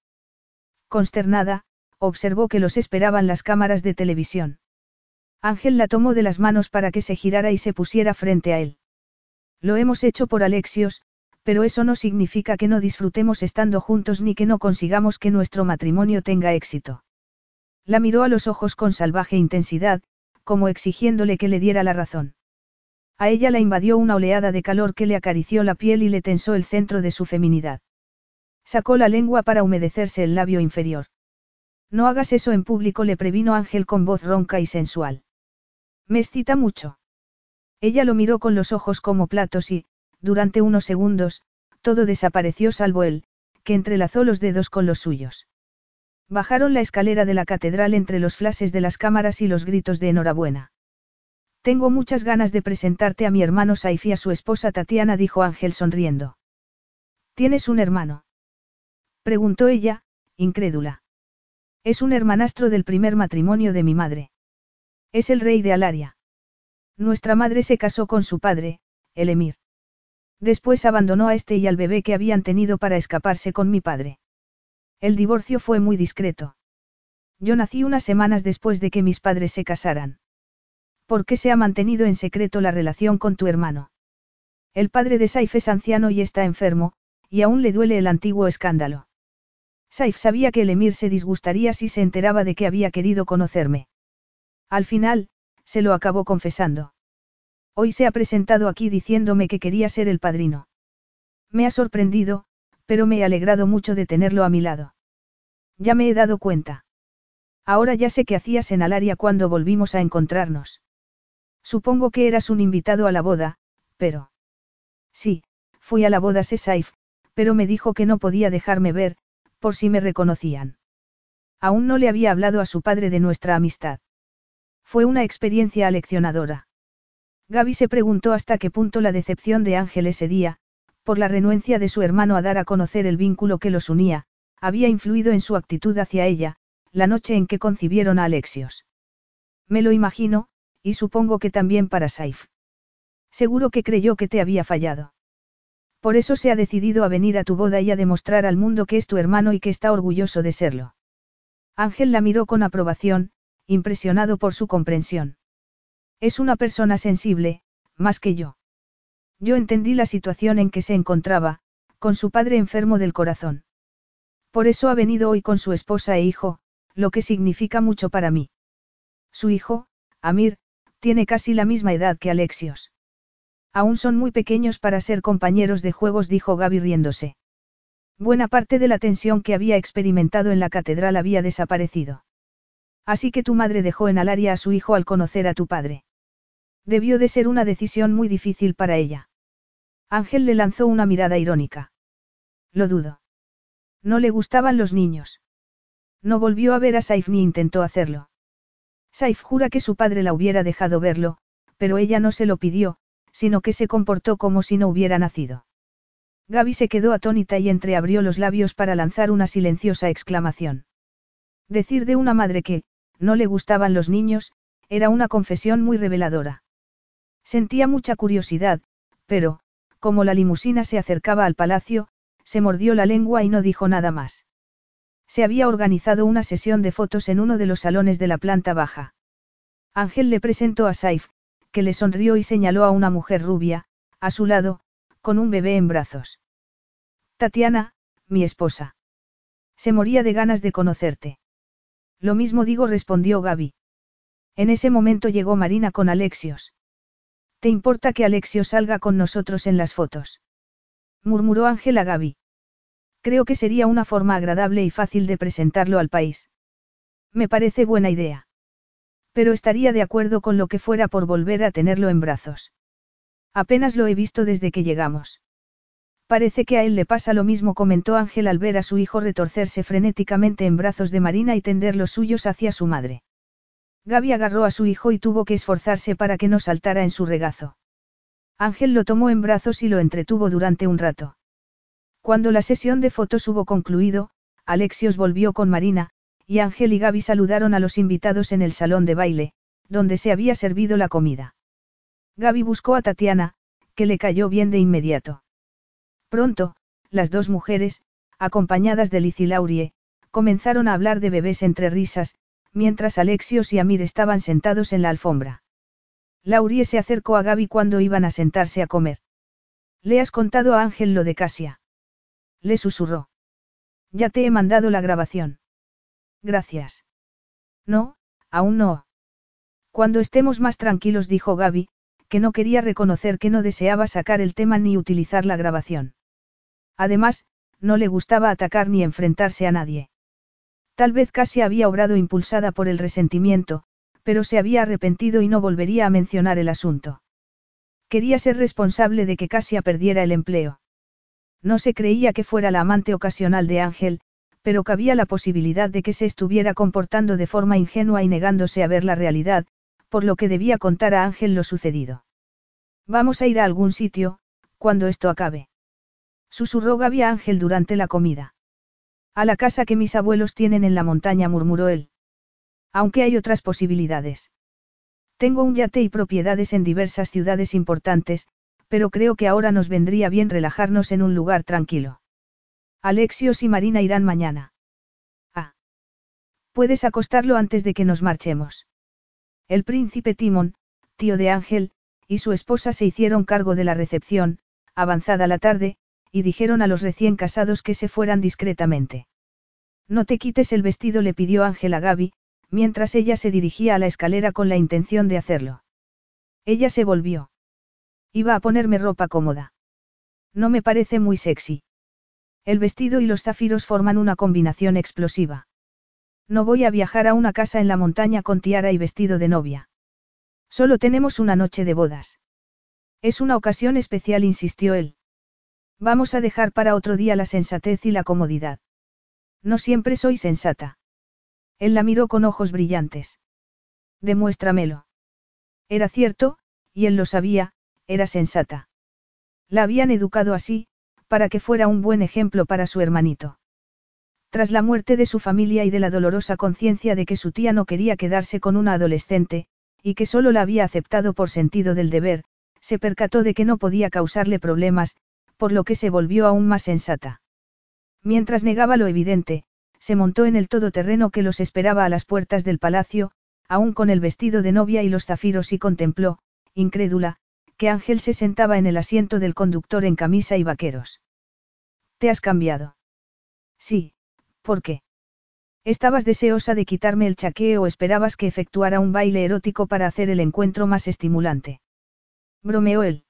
Consternada, observó que los esperaban las cámaras de televisión. Ángel la tomó de las manos para que se girara y se pusiera frente a él. Lo hemos hecho por Alexios, pero eso no significa que no disfrutemos estando juntos ni que no consigamos que nuestro matrimonio tenga éxito. La miró a los ojos con salvaje intensidad, como exigiéndole que le diera la razón. A ella la invadió una oleada de calor que le acarició la piel y le tensó el centro de su feminidad. Sacó la lengua para humedecerse el labio inferior. No hagas eso en público, le previno Ángel con voz ronca y sensual. Me excita mucho. Ella lo miró con los ojos como platos y, durante unos segundos, todo desapareció salvo él, que entrelazó los dedos con los suyos. Bajaron la escalera de la catedral entre los flashes de las cámaras y los gritos de enhorabuena. Tengo muchas ganas de presentarte a mi hermano Saif y a su esposa Tatiana, dijo Ángel sonriendo. ¿Tienes un hermano? Preguntó ella, incrédula. Es un hermanastro del primer matrimonio de mi madre. Es el rey de Alaria. Nuestra madre se casó con su padre, el emir. Después abandonó a este y al bebé que habían tenido para escaparse con mi padre. El divorcio fue muy discreto. Yo nací unas semanas después de que mis padres se casaran. ¿Por qué se ha mantenido en secreto la relación con tu hermano? El padre de Saif es anciano y está enfermo, y aún le duele el antiguo escándalo. Saif sabía que el emir se disgustaría si se enteraba de que había querido conocerme. Al final, se lo acabó confesando. Hoy se ha presentado aquí diciéndome que quería ser el padrino. Me ha sorprendido, pero me he alegrado mucho de tenerlo a mi lado. Ya me he dado cuenta. Ahora ya sé qué hacías en Alaria cuando volvimos a encontrarnos. Supongo que eras un invitado a la boda, pero... Sí, fui a la boda de Saif, pero me dijo que no podía dejarme ver, por si me reconocían. Aún no le había hablado a su padre de nuestra amistad. Fue una experiencia aleccionadora. Gaby se preguntó hasta qué punto la decepción de Ángel ese día, por la renuencia de su hermano a dar a conocer el vínculo que los unía, había influido en su actitud hacia ella, la noche en que concibieron a Alexios. Me lo imagino, y supongo que también para Saif. Seguro que creyó que te había fallado. Por eso se ha decidido a venir a tu boda y a demostrar al mundo que es tu hermano y que está orgulloso de serlo. Ángel la miró con aprobación, impresionado por su comprensión. Es una persona sensible, más que yo. Yo entendí la situación en que se encontraba, con su padre enfermo del corazón. Por eso ha venido hoy con su esposa e hijo, lo que significa mucho para mí. Su hijo, Amir, tiene casi la misma edad que Alexios. Aún son muy pequeños para ser compañeros de juegos, dijo Gaby riéndose. Buena parte de la tensión que había experimentado en la catedral había desaparecido. Así que tu madre dejó en Alaria a su hijo al conocer a tu padre. Debió de ser una decisión muy difícil para ella. Ángel le lanzó una mirada irónica. Lo dudo. No le gustaban los niños. No volvió a ver a Saif ni intentó hacerlo. Saif jura que su padre la hubiera dejado verlo, pero ella no se lo pidió, sino que se comportó como si no hubiera nacido. Gaby se quedó atónita y entreabrió los labios para lanzar una silenciosa exclamación. Decir de una madre que, no le gustaban los niños, era una confesión muy reveladora. Sentía mucha curiosidad, pero, como la limusina se acercaba al palacio, se mordió la lengua y no dijo nada más. Se había organizado una sesión de fotos en uno de los salones de la planta baja. Ángel le presentó a Saif, que le sonrió y señaló a una mujer rubia, a su lado, con un bebé en brazos. Tatiana, mi esposa. Se moría de ganas de conocerte. Lo mismo digo, respondió Gaby. En ese momento llegó Marina con Alexios. ¿Te importa que Alexios salga con nosotros en las fotos? murmuró Ángela Gaby. Creo que sería una forma agradable y fácil de presentarlo al país. Me parece buena idea. Pero estaría de acuerdo con lo que fuera por volver a tenerlo en brazos. Apenas lo he visto desde que llegamos. Parece que a él le pasa lo mismo, comentó Ángel al ver a su hijo retorcerse frenéticamente en brazos de Marina y tender los suyos hacia su madre. Gaby agarró a su hijo y tuvo que esforzarse para que no saltara en su regazo. Ángel lo tomó en brazos y lo entretuvo durante un rato. Cuando la sesión de fotos hubo concluido, Alexios volvió con Marina, y Ángel y Gaby saludaron a los invitados en el salón de baile, donde se había servido la comida. Gaby buscó a Tatiana, que le cayó bien de inmediato. Pronto, las dos mujeres, acompañadas de Liz y Laurie, comenzaron a hablar de bebés entre risas, mientras Alexios y Amir estaban sentados en la alfombra. Laurie se acercó a Gaby cuando iban a sentarse a comer. ¿Le has contado a Ángel lo de Casia? Le susurró. Ya te he mandado la grabación. Gracias. No, aún no. Cuando estemos más tranquilos, dijo Gaby, que no quería reconocer que no deseaba sacar el tema ni utilizar la grabación. Además, no le gustaba atacar ni enfrentarse a nadie. Tal vez casi había obrado impulsada por el resentimiento, pero se había arrepentido y no volvería a mencionar el asunto. Quería ser responsable de que Casia perdiera el empleo. No se creía que fuera la amante ocasional de Ángel, pero cabía la posibilidad de que se estuviera comportando de forma ingenua y negándose a ver la realidad, por lo que debía contar a Ángel lo sucedido. Vamos a ir a algún sitio, cuando esto acabe. Susurró Gaby a Ángel durante la comida. A la casa que mis abuelos tienen en la montaña, murmuró él. Aunque hay otras posibilidades. Tengo un yate y propiedades en diversas ciudades importantes, pero creo que ahora nos vendría bien relajarnos en un lugar tranquilo. Alexios y Marina irán mañana. Ah. Puedes acostarlo antes de que nos marchemos. El príncipe Timón, tío de Ángel, y su esposa se hicieron cargo de la recepción, avanzada la tarde, y dijeron a los recién casados que se fueran discretamente. No te quites el vestido, le pidió Ángel a Gaby, mientras ella se dirigía a la escalera con la intención de hacerlo. Ella se volvió. Iba a ponerme ropa cómoda. No me parece muy sexy. El vestido y los zafiros forman una combinación explosiva. No voy a viajar a una casa en la montaña con tiara y vestido de novia. Solo tenemos una noche de bodas. Es una ocasión especial, insistió él. Vamos a dejar para otro día la sensatez y la comodidad. No siempre soy sensata. Él la miró con ojos brillantes. Demuéstramelo. Era cierto, y él lo sabía, era sensata. La habían educado así, para que fuera un buen ejemplo para su hermanito. Tras la muerte de su familia y de la dolorosa conciencia de que su tía no quería quedarse con una adolescente, y que solo la había aceptado por sentido del deber, se percató de que no podía causarle problemas, por lo que se volvió aún más sensata. Mientras negaba lo evidente, se montó en el todoterreno que los esperaba a las puertas del palacio, aún con el vestido de novia y los zafiros y contempló, incrédula, que Ángel se sentaba en el asiento del conductor en camisa y vaqueros. ¿Te has cambiado? Sí, ¿por qué? ¿Estabas deseosa de quitarme el chaqueo o esperabas que efectuara un baile erótico para hacer el encuentro más estimulante? Bromeó él.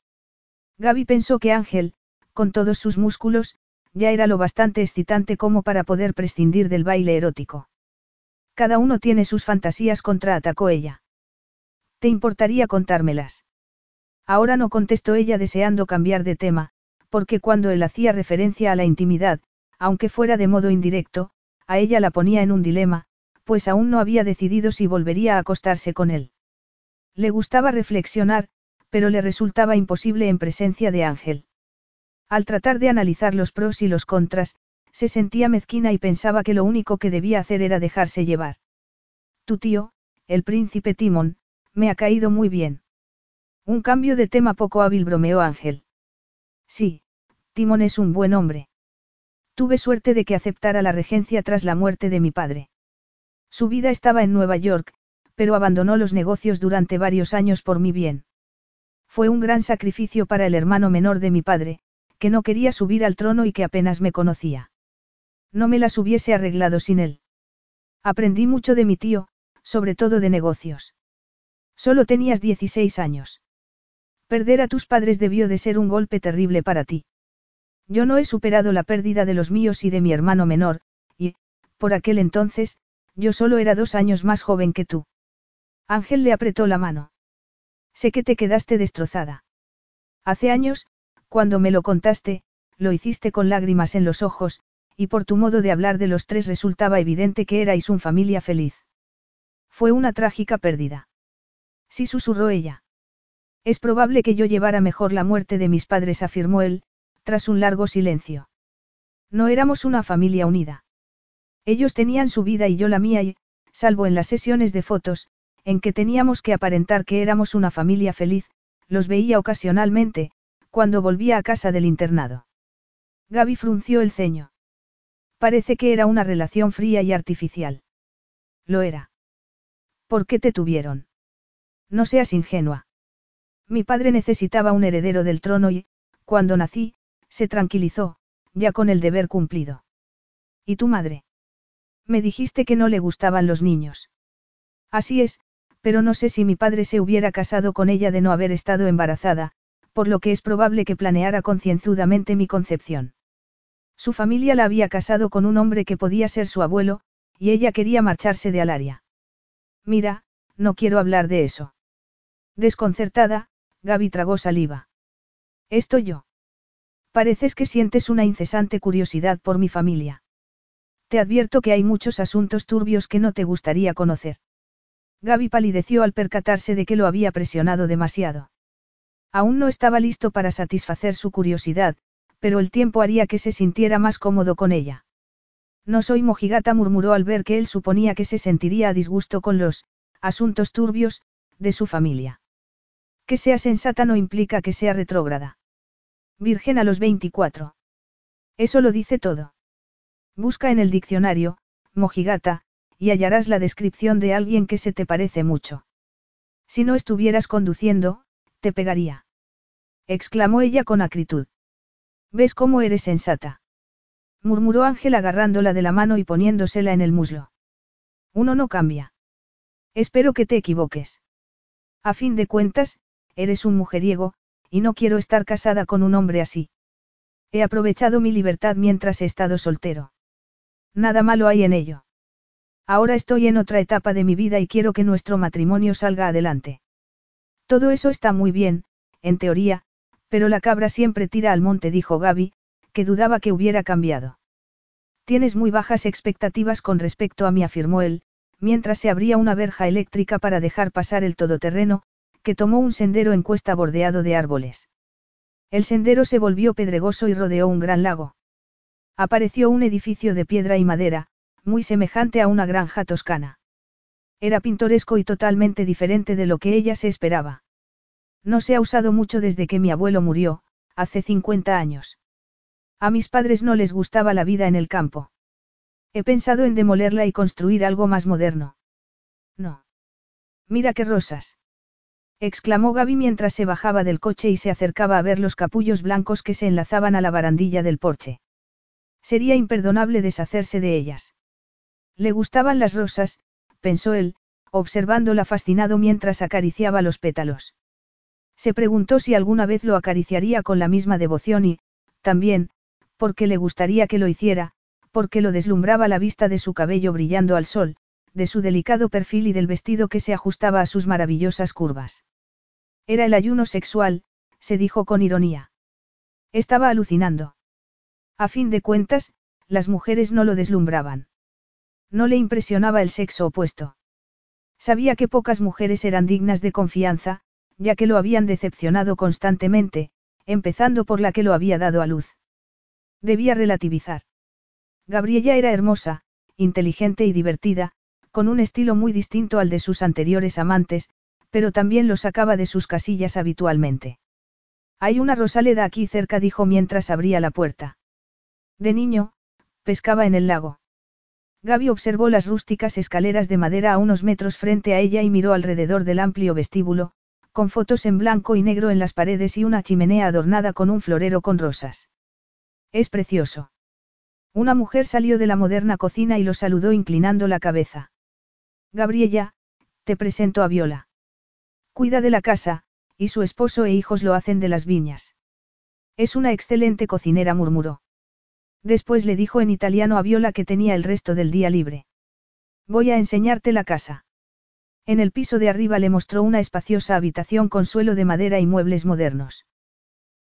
Gaby pensó que Ángel, con todos sus músculos, ya era lo bastante excitante como para poder prescindir del baile erótico. Cada uno tiene sus fantasías, contraatacó ella. ¿Te importaría contármelas? Ahora no contestó ella deseando cambiar de tema, porque cuando él hacía referencia a la intimidad, aunque fuera de modo indirecto, a ella la ponía en un dilema, pues aún no había decidido si volvería a acostarse con él. Le gustaba reflexionar, pero le resultaba imposible en presencia de Ángel. Al tratar de analizar los pros y los contras, se sentía mezquina y pensaba que lo único que debía hacer era dejarse llevar. Tu tío, el príncipe Timón, me ha caído muy bien. Un cambio de tema poco hábil bromeó Ángel. Sí, Timón es un buen hombre. Tuve suerte de que aceptara la regencia tras la muerte de mi padre. Su vida estaba en Nueva York, pero abandonó los negocios durante varios años por mi bien. Fue un gran sacrificio para el hermano menor de mi padre, que no quería subir al trono y que apenas me conocía. No me las hubiese arreglado sin él. Aprendí mucho de mi tío, sobre todo de negocios. Solo tenías 16 años. Perder a tus padres debió de ser un golpe terrible para ti. Yo no he superado la pérdida de los míos y de mi hermano menor, y, por aquel entonces, yo solo era dos años más joven que tú. Ángel le apretó la mano. Sé que te quedaste destrozada. Hace años, cuando me lo contaste, lo hiciste con lágrimas en los ojos, y por tu modo de hablar de los tres resultaba evidente que erais un familia feliz. Fue una trágica pérdida. Sí susurró ella. Es probable que yo llevara mejor la muerte de mis padres, afirmó él, tras un largo silencio. No éramos una familia unida. Ellos tenían su vida y yo la mía y, salvo en las sesiones de fotos, en que teníamos que aparentar que éramos una familia feliz, los veía ocasionalmente, cuando volvía a casa del internado. Gaby frunció el ceño. Parece que era una relación fría y artificial. Lo era. ¿Por qué te tuvieron? No seas ingenua. Mi padre necesitaba un heredero del trono y, cuando nací, se tranquilizó, ya con el deber cumplido. ¿Y tu madre? Me dijiste que no le gustaban los niños. Así es, pero no sé si mi padre se hubiera casado con ella de no haber estado embarazada, por lo que es probable que planeara concienzudamente mi concepción. Su familia la había casado con un hombre que podía ser su abuelo, y ella quería marcharse de Alaria. Mira, no quiero hablar de eso. Desconcertada, Gaby tragó saliva. Esto yo. Pareces que sientes una incesante curiosidad por mi familia. Te advierto que hay muchos asuntos turbios que no te gustaría conocer. Gaby palideció al percatarse de que lo había presionado demasiado. Aún no estaba listo para satisfacer su curiosidad, pero el tiempo haría que se sintiera más cómodo con ella. No soy mojigata, murmuró al ver que él suponía que se sentiría a disgusto con los asuntos turbios de su familia. Que sea sensata no implica que sea retrógrada. Virgen a los 24. Eso lo dice todo. Busca en el diccionario, mojigata, y hallarás la descripción de alguien que se te parece mucho. Si no estuvieras conduciendo, te pegaría. Exclamó ella con acritud. ¿Ves cómo eres sensata? Murmuró Ángel agarrándola de la mano y poniéndosela en el muslo. Uno no cambia. Espero que te equivoques. A fin de cuentas, eres un mujeriego, y no quiero estar casada con un hombre así. He aprovechado mi libertad mientras he estado soltero. Nada malo hay en ello. Ahora estoy en otra etapa de mi vida y quiero que nuestro matrimonio salga adelante. Todo eso está muy bien, en teoría, pero la cabra siempre tira al monte, dijo Gaby, que dudaba que hubiera cambiado. Tienes muy bajas expectativas con respecto a mí, afirmó él, mientras se abría una verja eléctrica para dejar pasar el todoterreno, que tomó un sendero en cuesta bordeado de árboles. El sendero se volvió pedregoso y rodeó un gran lago. Apareció un edificio de piedra y madera, muy semejante a una granja toscana. Era pintoresco y totalmente diferente de lo que ella se esperaba. No se ha usado mucho desde que mi abuelo murió, hace 50 años. A mis padres no les gustaba la vida en el campo. He pensado en demolerla y construir algo más moderno. No. Mira qué rosas exclamó Gaby mientras se bajaba del coche y se acercaba a ver los capullos blancos que se enlazaban a la barandilla del porche. Sería imperdonable deshacerse de ellas. Le gustaban las rosas, pensó él, observándola fascinado mientras acariciaba los pétalos. Se preguntó si alguna vez lo acariciaría con la misma devoción y, también, porque le gustaría que lo hiciera, porque lo deslumbraba la vista de su cabello brillando al sol, de su delicado perfil y del vestido que se ajustaba a sus maravillosas curvas. Era el ayuno sexual, se dijo con ironía. Estaba alucinando. A fin de cuentas, las mujeres no lo deslumbraban. No le impresionaba el sexo opuesto. Sabía que pocas mujeres eran dignas de confianza, ya que lo habían decepcionado constantemente, empezando por la que lo había dado a luz. Debía relativizar. Gabriella era hermosa, inteligente y divertida, con un estilo muy distinto al de sus anteriores amantes, pero también lo sacaba de sus casillas habitualmente. Hay una rosaleda aquí cerca, dijo mientras abría la puerta. De niño, pescaba en el lago. Gaby observó las rústicas escaleras de madera a unos metros frente a ella y miró alrededor del amplio vestíbulo, con fotos en blanco y negro en las paredes y una chimenea adornada con un florero con rosas. Es precioso. Una mujer salió de la moderna cocina y lo saludó inclinando la cabeza. Gabriella, te presento a Viola. Cuida de la casa, y su esposo e hijos lo hacen de las viñas. Es una excelente cocinera, murmuró. Después le dijo en italiano a Viola que tenía el resto del día libre. Voy a enseñarte la casa. En el piso de arriba le mostró una espaciosa habitación con suelo de madera y muebles modernos.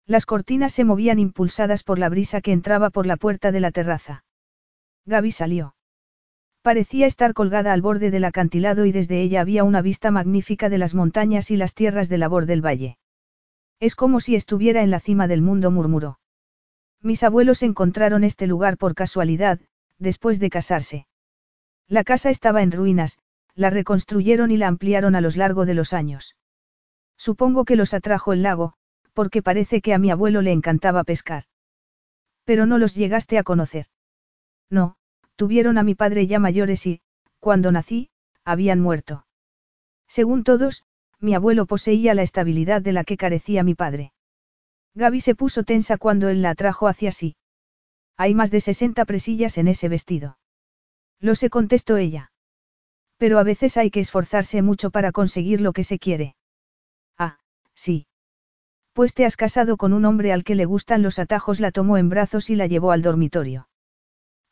Las cortinas se movían impulsadas por la brisa que entraba por la puerta de la terraza. Gaby salió. Parecía estar colgada al borde del acantilado y desde ella había una vista magnífica de las montañas y las tierras de labor del valle. Es como si estuviera en la cima del mundo, murmuró. Mis abuelos encontraron este lugar por casualidad, después de casarse. La casa estaba en ruinas, la reconstruyeron y la ampliaron a lo largo de los años. Supongo que los atrajo el lago, porque parece que a mi abuelo le encantaba pescar. Pero no los llegaste a conocer. No, tuvieron a mi padre ya mayores y, cuando nací, habían muerto. Según todos, mi abuelo poseía la estabilidad de la que carecía mi padre. Gaby se puso tensa cuando él la atrajo hacia sí. Hay más de 60 presillas en ese vestido. Lo sé, contestó ella. Pero a veces hay que esforzarse mucho para conseguir lo que se quiere. Ah, sí. Pues te has casado con un hombre al que le gustan los atajos, la tomó en brazos y la llevó al dormitorio.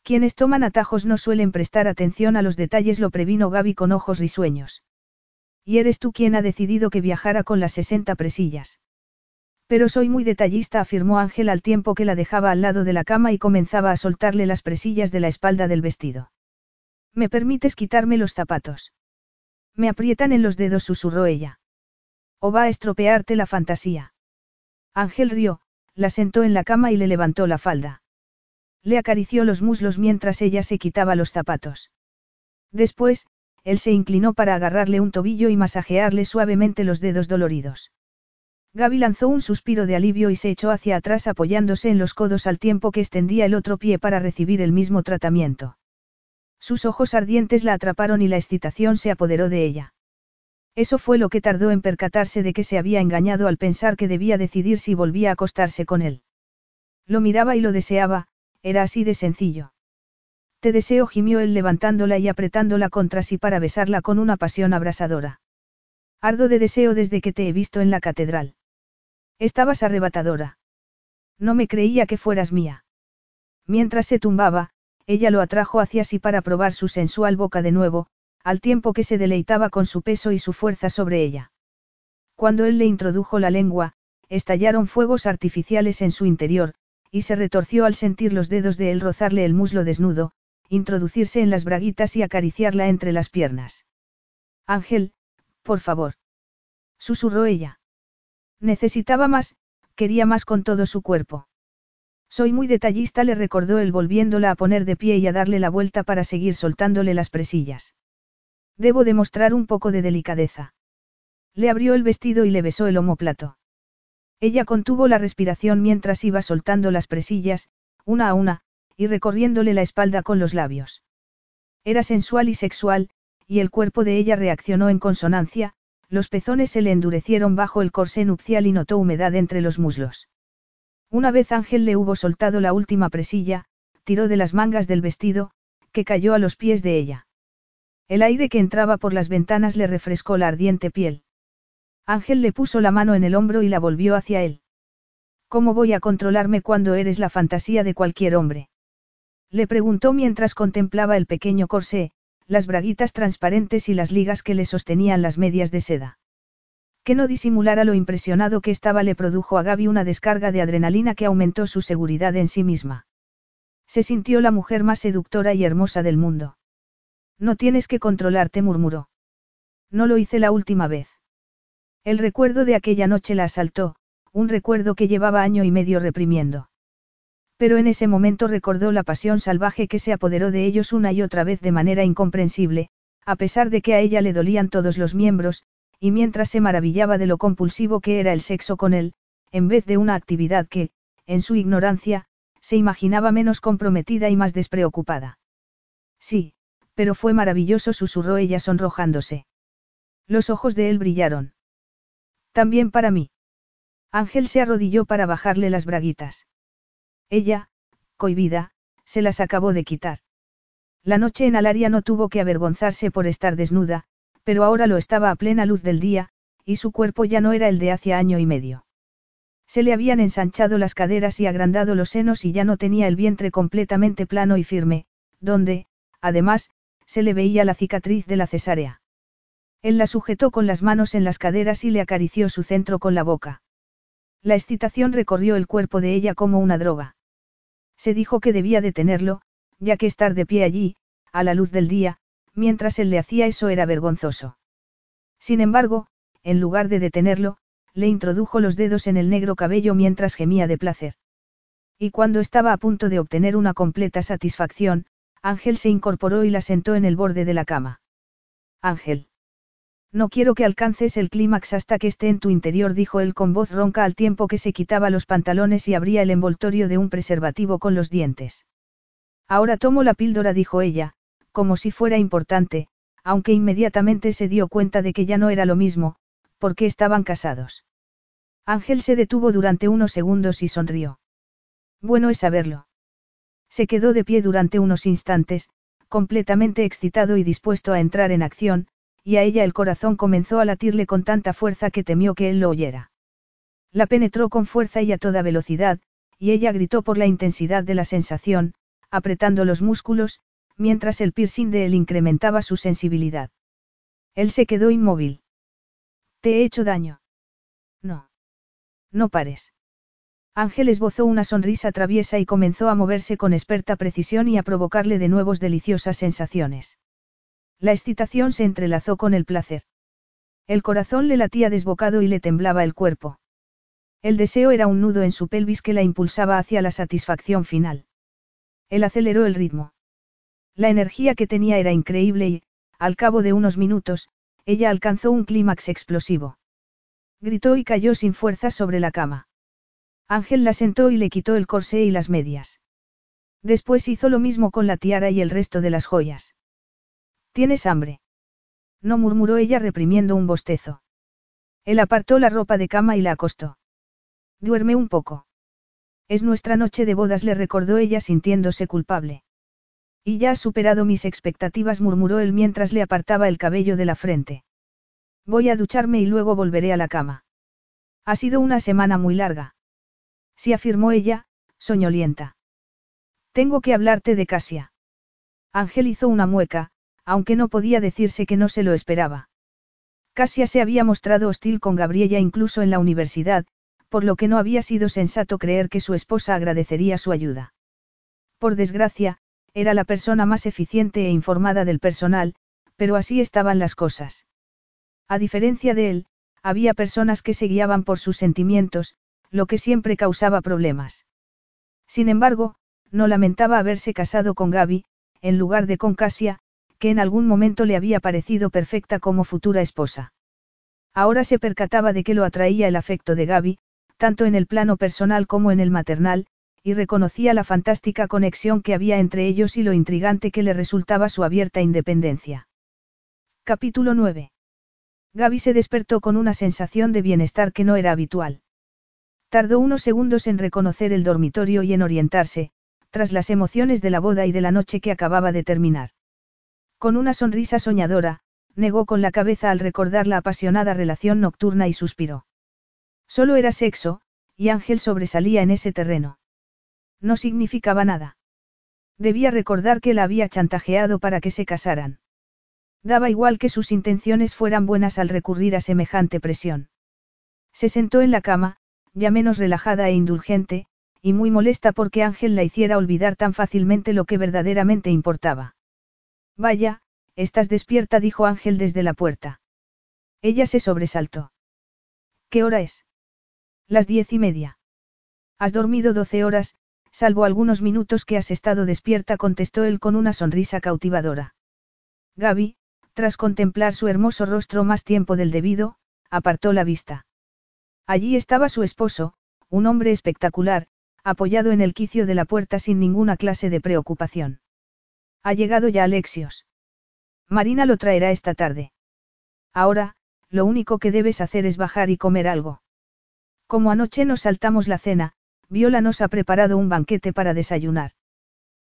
Quienes toman atajos no suelen prestar atención a los detalles, lo previno Gaby con ojos risueños. Y eres tú quien ha decidido que viajara con las 60 presillas. Pero soy muy detallista, afirmó Ángel al tiempo que la dejaba al lado de la cama y comenzaba a soltarle las presillas de la espalda del vestido. ¿Me permites quitarme los zapatos? Me aprietan en los dedos, susurró ella. ¿O va a estropearte la fantasía? Ángel rió, la sentó en la cama y le levantó la falda. Le acarició los muslos mientras ella se quitaba los zapatos. Después, él se inclinó para agarrarle un tobillo y masajearle suavemente los dedos doloridos. Gaby lanzó un suspiro de alivio y se echó hacia atrás apoyándose en los codos al tiempo que extendía el otro pie para recibir el mismo tratamiento. Sus ojos ardientes la atraparon y la excitación se apoderó de ella. Eso fue lo que tardó en percatarse de que se había engañado al pensar que debía decidir si volvía a acostarse con él. Lo miraba y lo deseaba, era así de sencillo. Te deseo, gimió él levantándola y apretándola contra sí para besarla con una pasión abrasadora. Ardo de deseo desde que te he visto en la catedral. Estabas arrebatadora. No me creía que fueras mía. Mientras se tumbaba, ella lo atrajo hacia sí para probar su sensual boca de nuevo, al tiempo que se deleitaba con su peso y su fuerza sobre ella. Cuando él le introdujo la lengua, estallaron fuegos artificiales en su interior, y se retorció al sentir los dedos de él rozarle el muslo desnudo, introducirse en las braguitas y acariciarla entre las piernas. Ángel, por favor. Susurró ella. Necesitaba más, quería más con todo su cuerpo. Soy muy detallista, le recordó él volviéndola a poner de pie y a darle la vuelta para seguir soltándole las presillas. Debo demostrar un poco de delicadeza. Le abrió el vestido y le besó el omóplato. Ella contuvo la respiración mientras iba soltando las presillas, una a una, y recorriéndole la espalda con los labios. Era sensual y sexual, y el cuerpo de ella reaccionó en consonancia, los pezones se le endurecieron bajo el corsé nupcial y notó humedad entre los muslos. Una vez Ángel le hubo soltado la última presilla, tiró de las mangas del vestido, que cayó a los pies de ella. El aire que entraba por las ventanas le refrescó la ardiente piel. Ángel le puso la mano en el hombro y la volvió hacia él. ¿Cómo voy a controlarme cuando eres la fantasía de cualquier hombre? Le preguntó mientras contemplaba el pequeño corsé, las braguitas transparentes y las ligas que le sostenían las medias de seda. Que no disimulara lo impresionado que estaba le produjo a Gaby una descarga de adrenalina que aumentó su seguridad en sí misma. Se sintió la mujer más seductora y hermosa del mundo. No tienes que controlarte, murmuró. No lo hice la última vez. El recuerdo de aquella noche la asaltó, un recuerdo que llevaba año y medio reprimiendo. Pero en ese momento recordó la pasión salvaje que se apoderó de ellos una y otra vez de manera incomprensible, a pesar de que a ella le dolían todos los miembros, y mientras se maravillaba de lo compulsivo que era el sexo con él, en vez de una actividad que, en su ignorancia, se imaginaba menos comprometida y más despreocupada. Sí, pero fue maravilloso, susurró ella sonrojándose. Los ojos de él brillaron. También para mí. Ángel se arrodilló para bajarle las braguitas. Ella, cohibida, se las acabó de quitar. La noche en Alaria no tuvo que avergonzarse por estar desnuda, pero ahora lo estaba a plena luz del día, y su cuerpo ya no era el de hace año y medio. Se le habían ensanchado las caderas y agrandado los senos y ya no tenía el vientre completamente plano y firme, donde, además, se le veía la cicatriz de la cesárea. Él la sujetó con las manos en las caderas y le acarició su centro con la boca. La excitación recorrió el cuerpo de ella como una droga. Se dijo que debía detenerlo, ya que estar de pie allí, a la luz del día, mientras él le hacía eso era vergonzoso. Sin embargo, en lugar de detenerlo, le introdujo los dedos en el negro cabello mientras gemía de placer. Y cuando estaba a punto de obtener una completa satisfacción, Ángel se incorporó y la sentó en el borde de la cama. Ángel. No quiero que alcances el clímax hasta que esté en tu interior, dijo él con voz ronca al tiempo que se quitaba los pantalones y abría el envoltorio de un preservativo con los dientes. Ahora tomo la píldora, dijo ella, como si fuera importante, aunque inmediatamente se dio cuenta de que ya no era lo mismo, porque estaban casados. Ángel se detuvo durante unos segundos y sonrió. Bueno es saberlo. Se quedó de pie durante unos instantes, completamente excitado y dispuesto a entrar en acción, y a ella el corazón comenzó a latirle con tanta fuerza que temió que él lo oyera. La penetró con fuerza y a toda velocidad, y ella gritó por la intensidad de la sensación, apretando los músculos, mientras el piercing de él incrementaba su sensibilidad. Él se quedó inmóvil. ¿Te he hecho daño? No. No pares. Ángel esbozó una sonrisa traviesa y comenzó a moverse con experta precisión y a provocarle de nuevos deliciosas sensaciones. La excitación se entrelazó con el placer. El corazón le latía desbocado y le temblaba el cuerpo. El deseo era un nudo en su pelvis que la impulsaba hacia la satisfacción final. Él aceleró el ritmo. La energía que tenía era increíble y, al cabo de unos minutos, ella alcanzó un clímax explosivo. Gritó y cayó sin fuerza sobre la cama. Ángel la sentó y le quitó el corsé y las medias. Después hizo lo mismo con la tiara y el resto de las joyas. ¿Tienes hambre? No murmuró ella reprimiendo un bostezo. Él apartó la ropa de cama y la acostó. Duerme un poco. Es nuestra noche de bodas, le recordó ella sintiéndose culpable. Y ya has superado mis expectativas, murmuró él mientras le apartaba el cabello de la frente. Voy a ducharme y luego volveré a la cama. Ha sido una semana muy larga. Sí afirmó ella, soñolienta. Tengo que hablarte de Casia. Ángel hizo una mueca, aunque no podía decirse que no se lo esperaba. Casia se había mostrado hostil con Gabriella incluso en la universidad, por lo que no había sido sensato creer que su esposa agradecería su ayuda. Por desgracia, era la persona más eficiente e informada del personal, pero así estaban las cosas. A diferencia de él, había personas que se guiaban por sus sentimientos, lo que siempre causaba problemas. Sin embargo, no lamentaba haberse casado con Gaby, en lugar de con Casia, que en algún momento le había parecido perfecta como futura esposa. Ahora se percataba de que lo atraía el afecto de Gaby, tanto en el plano personal como en el maternal, y reconocía la fantástica conexión que había entre ellos y lo intrigante que le resultaba su abierta independencia. Capítulo 9. Gaby se despertó con una sensación de bienestar que no era habitual. Tardó unos segundos en reconocer el dormitorio y en orientarse, tras las emociones de la boda y de la noche que acababa de terminar. Con una sonrisa soñadora, negó con la cabeza al recordar la apasionada relación nocturna y suspiró. Solo era sexo, y Ángel sobresalía en ese terreno. No significaba nada. Debía recordar que la había chantajeado para que se casaran. Daba igual que sus intenciones fueran buenas al recurrir a semejante presión. Se sentó en la cama, ya menos relajada e indulgente, y muy molesta porque Ángel la hiciera olvidar tan fácilmente lo que verdaderamente importaba. Vaya, estás despierta, dijo Ángel desde la puerta. Ella se sobresaltó. ¿Qué hora es? Las diez y media. Has dormido doce horas, salvo algunos minutos que has estado despierta, contestó él con una sonrisa cautivadora. Gaby, tras contemplar su hermoso rostro más tiempo del debido, apartó la vista. Allí estaba su esposo, un hombre espectacular, apoyado en el quicio de la puerta sin ninguna clase de preocupación. Ha llegado ya Alexios. Marina lo traerá esta tarde. Ahora, lo único que debes hacer es bajar y comer algo. Como anoche nos saltamos la cena, Viola nos ha preparado un banquete para desayunar.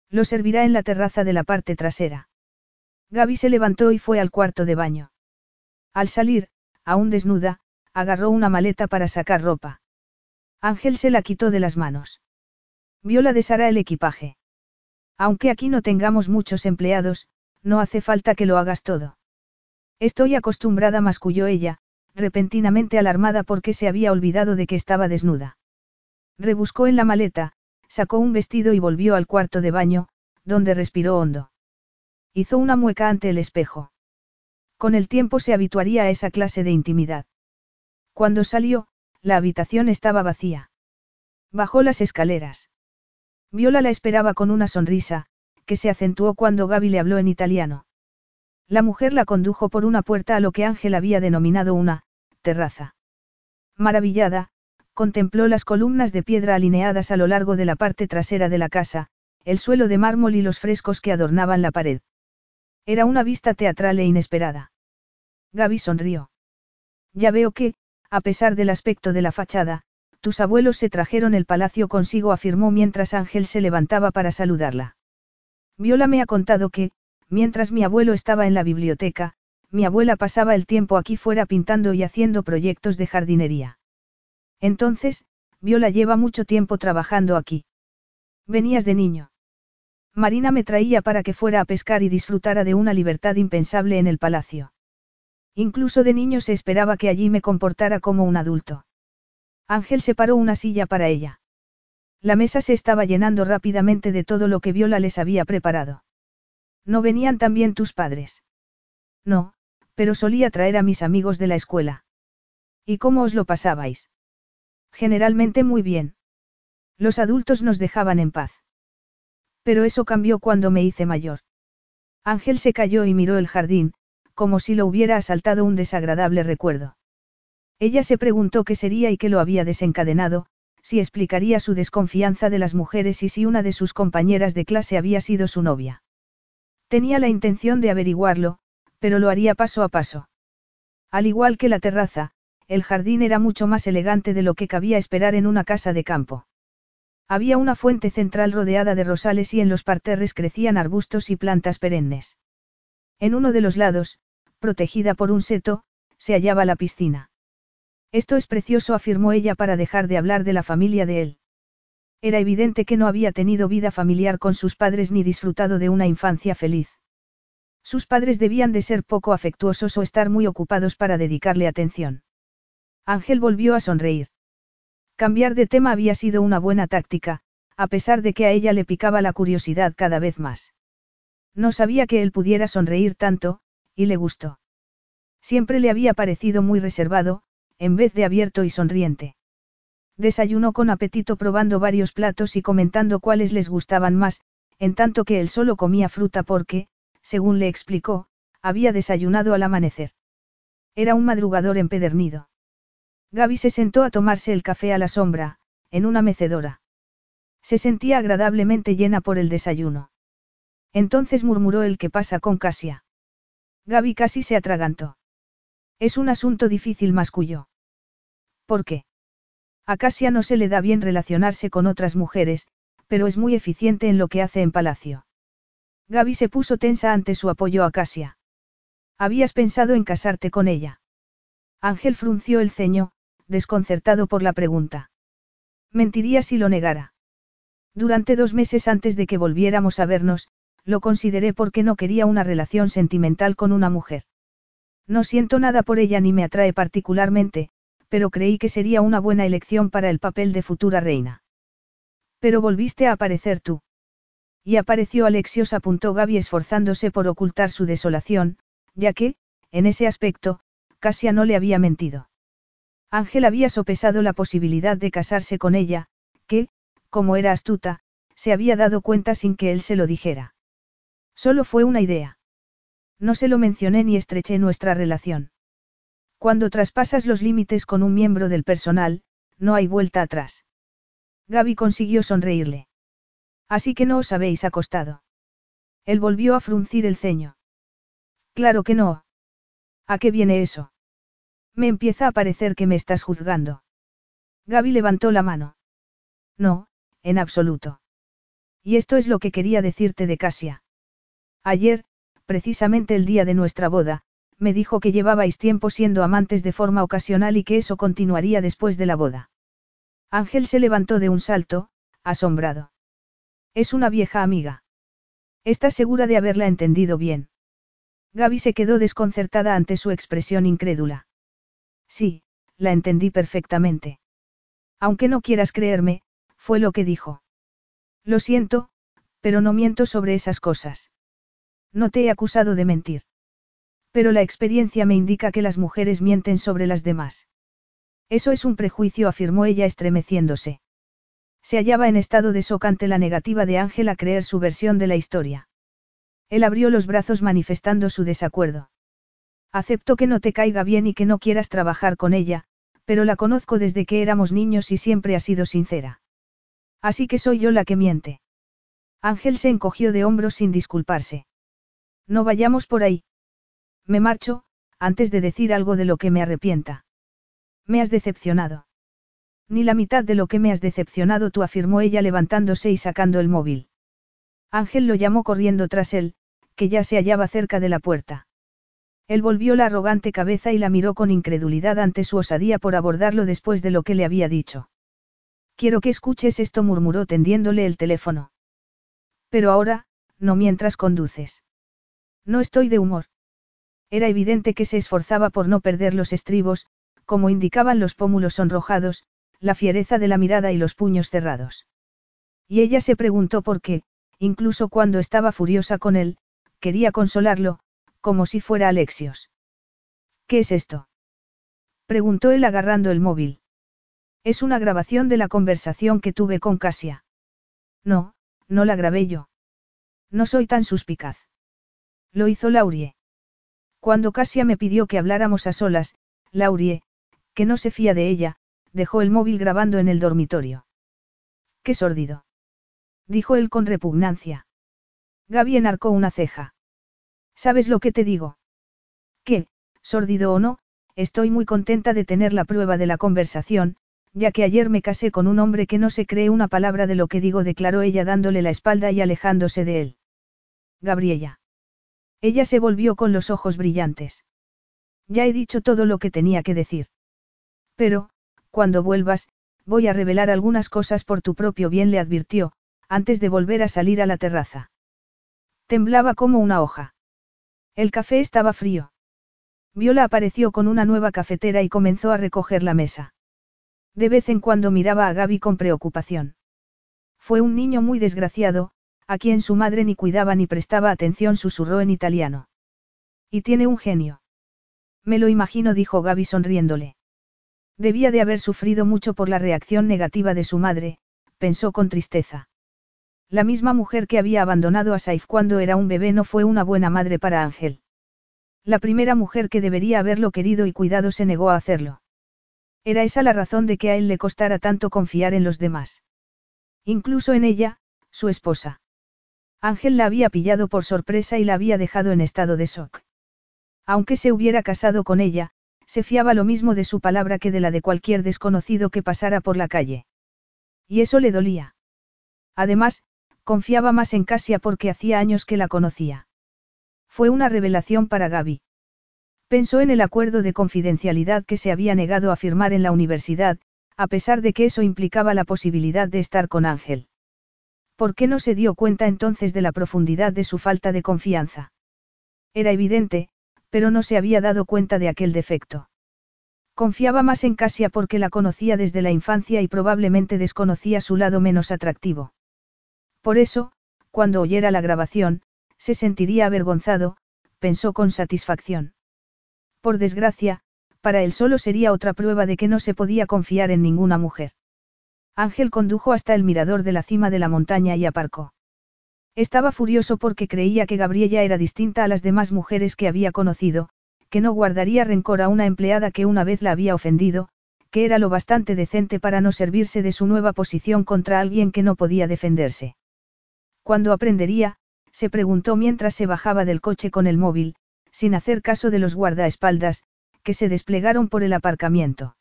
Lo servirá en la terraza de la parte trasera. Gaby se levantó y fue al cuarto de baño. Al salir, aún desnuda, agarró una maleta para sacar ropa. Ángel se la quitó de las manos. Viola deshará el equipaje. Aunque aquí no tengamos muchos empleados, no hace falta que lo hagas todo. Estoy acostumbrada, masculló ella, repentinamente alarmada porque se había olvidado de que estaba desnuda. Rebuscó en la maleta, sacó un vestido y volvió al cuarto de baño, donde respiró hondo. Hizo una mueca ante el espejo. Con el tiempo se habituaría a esa clase de intimidad. Cuando salió, la habitación estaba vacía. Bajó las escaleras. Viola la esperaba con una sonrisa, que se acentuó cuando Gaby le habló en italiano. La mujer la condujo por una puerta a lo que Ángel había denominado una terraza. Maravillada, contempló las columnas de piedra alineadas a lo largo de la parte trasera de la casa, el suelo de mármol y los frescos que adornaban la pared. Era una vista teatral e inesperada. Gaby sonrió. Ya veo que, a pesar del aspecto de la fachada, tus abuelos se trajeron el palacio consigo, afirmó mientras Ángel se levantaba para saludarla. Viola me ha contado que, mientras mi abuelo estaba en la biblioteca, mi abuela pasaba el tiempo aquí fuera pintando y haciendo proyectos de jardinería. Entonces, Viola lleva mucho tiempo trabajando aquí. Venías de niño. Marina me traía para que fuera a pescar y disfrutara de una libertad impensable en el palacio. Incluso de niño se esperaba que allí me comportara como un adulto. Ángel separó una silla para ella. La mesa se estaba llenando rápidamente de todo lo que Viola les había preparado. ¿No venían también tus padres? No, pero solía traer a mis amigos de la escuela. ¿Y cómo os lo pasabais? Generalmente muy bien. Los adultos nos dejaban en paz. Pero eso cambió cuando me hice mayor. Ángel se calló y miró el jardín, como si lo hubiera asaltado un desagradable recuerdo. Ella se preguntó qué sería y qué lo había desencadenado, si explicaría su desconfianza de las mujeres y si una de sus compañeras de clase había sido su novia. Tenía la intención de averiguarlo, pero lo haría paso a paso. Al igual que la terraza, el jardín era mucho más elegante de lo que cabía esperar en una casa de campo. Había una fuente central rodeada de rosales y en los parterres crecían arbustos y plantas perennes. En uno de los lados, protegida por un seto, se hallaba la piscina. Esto es precioso, afirmó ella para dejar de hablar de la familia de él. Era evidente que no había tenido vida familiar con sus padres ni disfrutado de una infancia feliz. Sus padres debían de ser poco afectuosos o estar muy ocupados para dedicarle atención. Ángel volvió a sonreír. Cambiar de tema había sido una buena táctica, a pesar de que a ella le picaba la curiosidad cada vez más. No sabía que él pudiera sonreír tanto, y le gustó. Siempre le había parecido muy reservado, en vez de abierto y sonriente. Desayunó con apetito probando varios platos y comentando cuáles les gustaban más, en tanto que él solo comía fruta porque, según le explicó, había desayunado al amanecer. Era un madrugador empedernido. Gaby se sentó a tomarse el café a la sombra, en una mecedora. Se sentía agradablemente llena por el desayuno. Entonces murmuró el que pasa con Casia. Gaby casi se atragantó. Es un asunto difícil, masculló. ¿Por qué? A Casia no se le da bien relacionarse con otras mujeres, pero es muy eficiente en lo que hace en palacio. Gaby se puso tensa ante su apoyo a Casia. ¿Habías pensado en casarte con ella? Ángel frunció el ceño, desconcertado por la pregunta. Mentiría si lo negara. Durante dos meses antes de que volviéramos a vernos, lo consideré porque no quería una relación sentimental con una mujer. No siento nada por ella ni me atrae particularmente, pero creí que sería una buena elección para el papel de futura reina. Pero volviste a aparecer tú. Y apareció Alexios, apuntó Gaby esforzándose por ocultar su desolación, ya que, en ese aspecto, Casia no le había mentido. Ángel había sopesado la posibilidad de casarse con ella, que, como era astuta, se había dado cuenta sin que él se lo dijera. Solo fue una idea. No se lo mencioné ni estreché nuestra relación. Cuando traspasas los límites con un miembro del personal, no hay vuelta atrás. Gaby consiguió sonreírle. Así que no os habéis acostado. Él volvió a fruncir el ceño. Claro que no. ¿A qué viene eso? Me empieza a parecer que me estás juzgando. Gaby levantó la mano. No, en absoluto. Y esto es lo que quería decirte de Casia. Ayer, precisamente el día de nuestra boda, me dijo que llevabais tiempo siendo amantes de forma ocasional y que eso continuaría después de la boda. Ángel se levantó de un salto, asombrado. Es una vieja amiga. ¿Estás segura de haberla entendido bien? Gaby se quedó desconcertada ante su expresión incrédula. Sí, la entendí perfectamente. Aunque no quieras creerme, fue lo que dijo. Lo siento, pero no miento sobre esas cosas. No te he acusado de mentir. Pero la experiencia me indica que las mujeres mienten sobre las demás. Eso es un prejuicio, afirmó ella estremeciéndose. Se hallaba en estado de shock ante la negativa de Ángel a creer su versión de la historia. Él abrió los brazos manifestando su desacuerdo. Acepto que no te caiga bien y que no quieras trabajar con ella, pero la conozco desde que éramos niños y siempre ha sido sincera. Así que soy yo la que miente. Ángel se encogió de hombros sin disculparse. No vayamos por ahí. Me marcho, antes de decir algo de lo que me arrepienta. Me has decepcionado. Ni la mitad de lo que me has decepcionado tú, afirmó ella levantándose y sacando el móvil. Ángel lo llamó corriendo tras él, que ya se hallaba cerca de la puerta. Él volvió la arrogante cabeza y la miró con incredulidad ante su osadía por abordarlo después de lo que le había dicho. Quiero que escuches esto, murmuró tendiéndole el teléfono. Pero ahora, no mientras conduces. No estoy de humor. Era evidente que se esforzaba por no perder los estribos, como indicaban los pómulos sonrojados, la fiereza de la mirada y los puños cerrados. Y ella se preguntó por qué, incluso cuando estaba furiosa con él, quería consolarlo, como si fuera Alexios. ¿Qué es esto? preguntó él agarrando el móvil. Es una grabación de la conversación que tuve con Casia. No, no la grabé yo. No soy tan suspicaz. Lo hizo Laurie. Cuando Casia me pidió que habláramos a solas, Laurie, que no se fía de ella, dejó el móvil grabando en el dormitorio. Qué sórdido. Dijo él con repugnancia. Gaby enarcó una ceja. ¿Sabes lo que te digo? Que, sórdido o no, estoy muy contenta de tener la prueba de la conversación, ya que ayer me casé con un hombre que no se cree una palabra de lo que digo, declaró ella dándole la espalda y alejándose de él. Gabriela. Ella se volvió con los ojos brillantes. Ya he dicho todo lo que tenía que decir. Pero, cuando vuelvas, voy a revelar algunas cosas por tu propio bien, le advirtió, antes de volver a salir a la terraza. Temblaba como una hoja. El café estaba frío. Viola apareció con una nueva cafetera y comenzó a recoger la mesa. De vez en cuando miraba a Gaby con preocupación. Fue un niño muy desgraciado, a quien su madre ni cuidaba ni prestaba atención, susurró en italiano. Y tiene un genio. Me lo imagino, dijo Gaby sonriéndole. Debía de haber sufrido mucho por la reacción negativa de su madre, pensó con tristeza. La misma mujer que había abandonado a Saif cuando era un bebé no fue una buena madre para Ángel. La primera mujer que debería haberlo querido y cuidado se negó a hacerlo. Era esa la razón de que a él le costara tanto confiar en los demás. Incluso en ella, su esposa. Ángel la había pillado por sorpresa y la había dejado en estado de shock. Aunque se hubiera casado con ella, se fiaba lo mismo de su palabra que de la de cualquier desconocido que pasara por la calle. Y eso le dolía. Además, Confiaba más en Casia porque hacía años que la conocía. Fue una revelación para Gaby. Pensó en el acuerdo de confidencialidad que se había negado a firmar en la universidad, a pesar de que eso implicaba la posibilidad de estar con Ángel. ¿Por qué no se dio cuenta entonces de la profundidad de su falta de confianza? Era evidente, pero no se había dado cuenta de aquel defecto. Confiaba más en Casia porque la conocía desde la infancia y probablemente desconocía su lado menos atractivo. Por eso, cuando oyera la grabación, se sentiría avergonzado, pensó con satisfacción. Por desgracia, para él solo sería otra prueba de que no se podía confiar en ninguna mujer. Ángel condujo hasta el mirador de la cima de la montaña y aparcó. Estaba furioso porque creía que Gabriela era distinta a las demás mujeres que había conocido, que no guardaría rencor a una empleada que una vez la había ofendido, que era lo bastante decente para no servirse de su nueva posición contra alguien que no podía defenderse. ¿Cuándo aprendería? se preguntó mientras se bajaba del coche con el móvil, sin hacer caso de los guardaespaldas, que se desplegaron por el aparcamiento.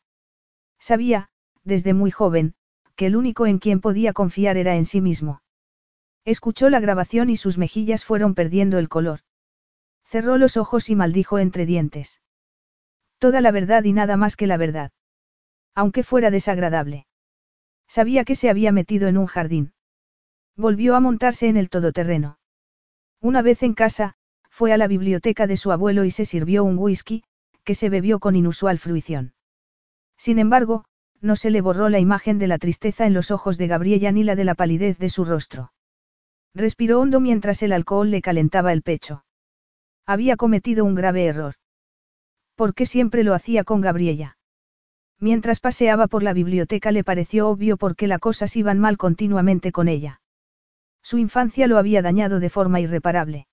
Sabía, desde muy joven, que el único en quien podía confiar era en sí mismo. Escuchó la grabación y sus mejillas fueron perdiendo el color. Cerró los ojos y maldijo entre dientes. Toda la verdad y nada más que la verdad. Aunque fuera desagradable. Sabía que se había metido en un jardín. Volvió a montarse en el todoterreno. Una vez en casa, fue a la biblioteca de su abuelo y se sirvió un whisky, que se bebió con inusual fruición. Sin embargo, no se le borró la imagen de la tristeza en los ojos de Gabriella ni la de la palidez de su rostro. Respiró hondo mientras el alcohol le calentaba el pecho. Había cometido un grave error. ¿Por qué siempre lo hacía con Gabriella? Mientras paseaba por la biblioteca le pareció obvio por qué las cosas iban mal continuamente con ella. Su infancia lo había dañado de forma irreparable.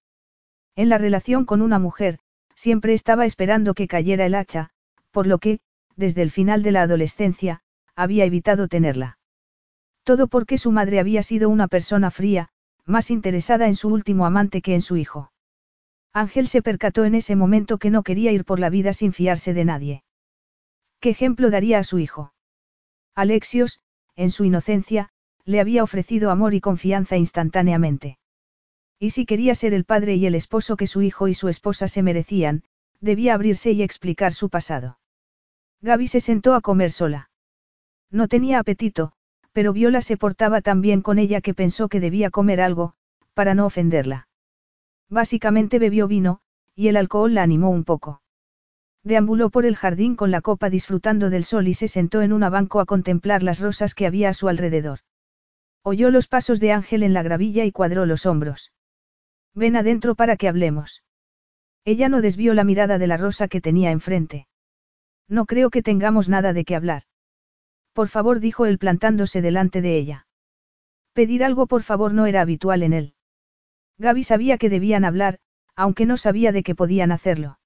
En la relación con una mujer, siempre estaba esperando que cayera el hacha, por lo que, desde el final de la adolescencia, había evitado tenerla. Todo porque su madre había sido una persona fría, más interesada en su último amante que en su hijo. Ángel se percató en ese momento que no quería ir por la vida sin fiarse de nadie. ¿Qué ejemplo daría a su hijo? Alexios, en su inocencia, le había ofrecido amor y confianza instantáneamente. Y si quería ser el padre y el esposo que su hijo y su esposa se merecían, debía abrirse y explicar su pasado. Gaby se sentó a comer sola. No tenía apetito, pero Viola se portaba tan bien con ella que pensó que debía comer algo, para no ofenderla. Básicamente bebió vino, y el alcohol la animó un poco. Deambuló por el jardín con la copa disfrutando del sol y se sentó en un banco a contemplar las rosas que había a su alrededor. Oyó los pasos de Ángel en la gravilla y cuadró los hombros. Ven adentro para que hablemos. Ella no desvió la mirada de la rosa que tenía enfrente. No creo que tengamos nada de qué hablar. Por favor, dijo él plantándose delante de ella. Pedir algo por favor no era habitual en él. Gaby sabía que debían hablar, aunque no sabía de qué podían hacerlo.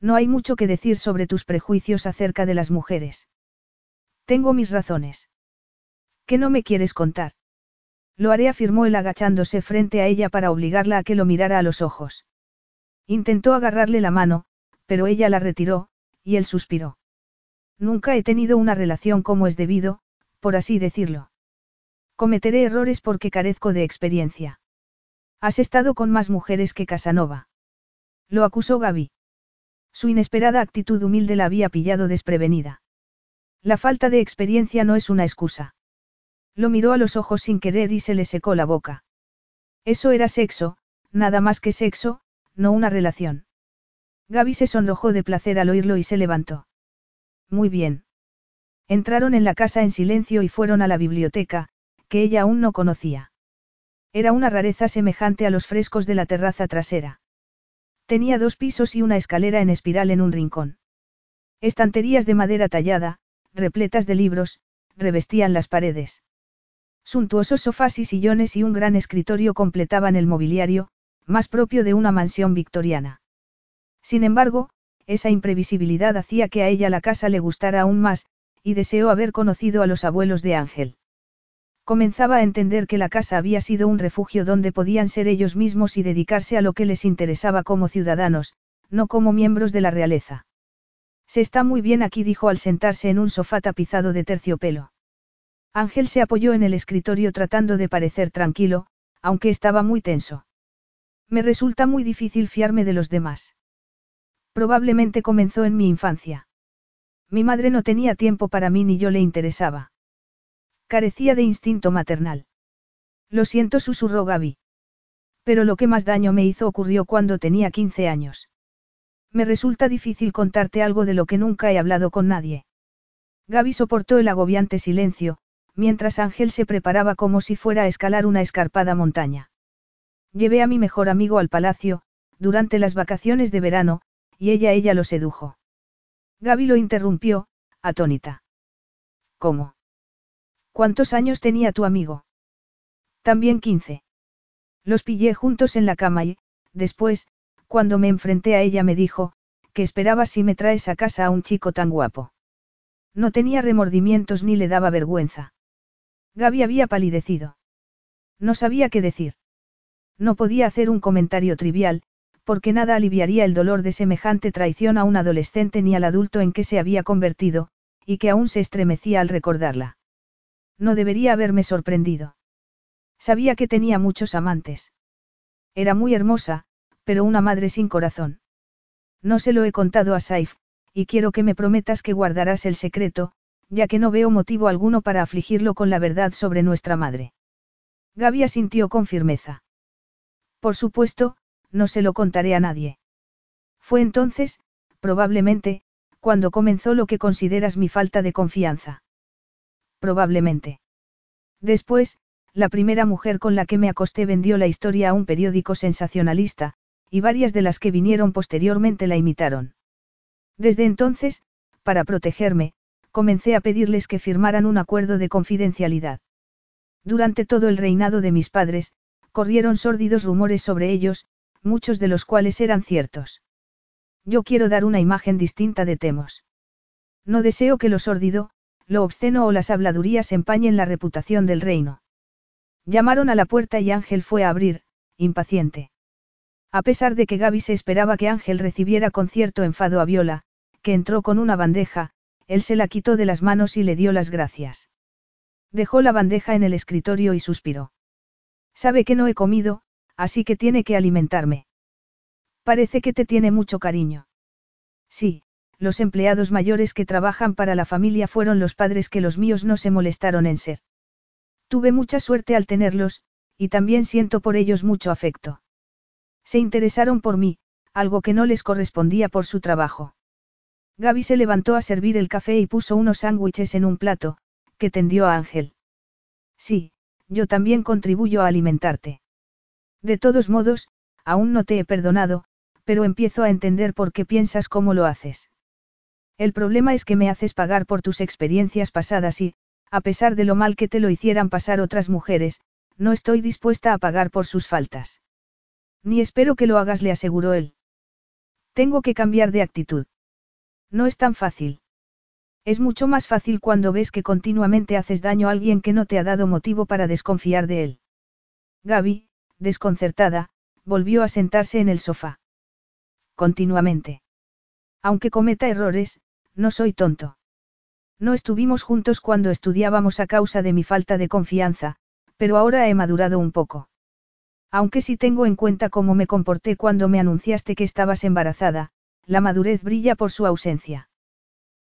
No hay mucho que decir sobre tus prejuicios acerca de las mujeres. Tengo mis razones. ¿Qué no me quieres contar? Lo haré, afirmó él agachándose frente a ella para obligarla a que lo mirara a los ojos. Intentó agarrarle la mano, pero ella la retiró, y él suspiró. Nunca he tenido una relación como es debido, por así decirlo. Cometeré errores porque carezco de experiencia. Has estado con más mujeres que Casanova. Lo acusó Gaby. Su inesperada actitud humilde la había pillado desprevenida. La falta de experiencia no es una excusa. Lo miró a los ojos sin querer y se le secó la boca. Eso era sexo, nada más que sexo, no una relación. Gaby se sonrojó de placer al oírlo y se levantó. Muy bien. Entraron en la casa en silencio y fueron a la biblioteca, que ella aún no conocía. Era una rareza semejante a los frescos de la terraza trasera. Tenía dos pisos y una escalera en espiral en un rincón. Estanterías de madera tallada, repletas de libros, revestían las paredes. Suntuosos sofás y sillones y un gran escritorio completaban el mobiliario, más propio de una mansión victoriana. Sin embargo, esa imprevisibilidad hacía que a ella la casa le gustara aún más, y deseó haber conocido a los abuelos de Ángel. Comenzaba a entender que la casa había sido un refugio donde podían ser ellos mismos y dedicarse a lo que les interesaba como ciudadanos, no como miembros de la realeza. Se está muy bien aquí, dijo al sentarse en un sofá tapizado de terciopelo. Ángel se apoyó en el escritorio tratando de parecer tranquilo, aunque estaba muy tenso. Me resulta muy difícil fiarme de los demás. Probablemente comenzó en mi infancia. Mi madre no tenía tiempo para mí ni yo le interesaba. Carecía de instinto maternal. Lo siento, susurró Gaby. Pero lo que más daño me hizo ocurrió cuando tenía 15 años. Me resulta difícil contarte algo de lo que nunca he hablado con nadie. Gaby soportó el agobiante silencio, mientras Ángel se preparaba como si fuera a escalar una escarpada montaña. Llevé a mi mejor amigo al palacio, durante las vacaciones de verano, y ella ella lo sedujo. Gaby lo interrumpió, atónita. ¿Cómo? ¿Cuántos años tenía tu amigo? También quince. Los pillé juntos en la cama y, después, cuando me enfrenté a ella me dijo, que esperaba si me traes a casa a un chico tan guapo. No tenía remordimientos ni le daba vergüenza. Gaby había palidecido. No sabía qué decir. No podía hacer un comentario trivial, porque nada aliviaría el dolor de semejante traición a un adolescente ni al adulto en que se había convertido, y que aún se estremecía al recordarla. No debería haberme sorprendido. Sabía que tenía muchos amantes. Era muy hermosa, pero una madre sin corazón. No se lo he contado a Saif, y quiero que me prometas que guardarás el secreto, ya que no veo motivo alguno para afligirlo con la verdad sobre nuestra madre. Gaby asintió con firmeza. Por supuesto, no se lo contaré a nadie. Fue entonces, probablemente, cuando comenzó lo que consideras mi falta de confianza. Probablemente. Después, la primera mujer con la que me acosté vendió la historia a un periódico sensacionalista, y varias de las que vinieron posteriormente la imitaron. Desde entonces, para protegerme, comencé a pedirles que firmaran un acuerdo de confidencialidad. Durante todo el reinado de mis padres, corrieron sórdidos rumores sobre ellos, muchos de los cuales eran ciertos. Yo quiero dar una imagen distinta de Temos. No deseo que lo sórdido, lo obsceno o las habladurías empañen la reputación del reino. Llamaron a la puerta y Ángel fue a abrir, impaciente. A pesar de que Gaby se esperaba que Ángel recibiera con cierto enfado a Viola, que entró con una bandeja, él se la quitó de las manos y le dio las gracias. Dejó la bandeja en el escritorio y suspiró. Sabe que no he comido, así que tiene que alimentarme. Parece que te tiene mucho cariño. Sí, los empleados mayores que trabajan para la familia fueron los padres que los míos no se molestaron en ser. Tuve mucha suerte al tenerlos, y también siento por ellos mucho afecto. Se interesaron por mí, algo que no les correspondía por su trabajo. Gaby se levantó a servir el café y puso unos sándwiches en un plato, que tendió a Ángel. Sí, yo también contribuyo a alimentarte. De todos modos, aún no te he perdonado, pero empiezo a entender por qué piensas cómo lo haces. El problema es que me haces pagar por tus experiencias pasadas y, a pesar de lo mal que te lo hicieran pasar otras mujeres, no estoy dispuesta a pagar por sus faltas. Ni espero que lo hagas, le aseguró él. Tengo que cambiar de actitud. No es tan fácil. Es mucho más fácil cuando ves que continuamente haces daño a alguien que no te ha dado motivo para desconfiar de él. Gaby, desconcertada, volvió a sentarse en el sofá. Continuamente. Aunque cometa errores, no soy tonto. No estuvimos juntos cuando estudiábamos a causa de mi falta de confianza, pero ahora he madurado un poco. Aunque si tengo en cuenta cómo me comporté cuando me anunciaste que estabas embarazada, la madurez brilla por su ausencia.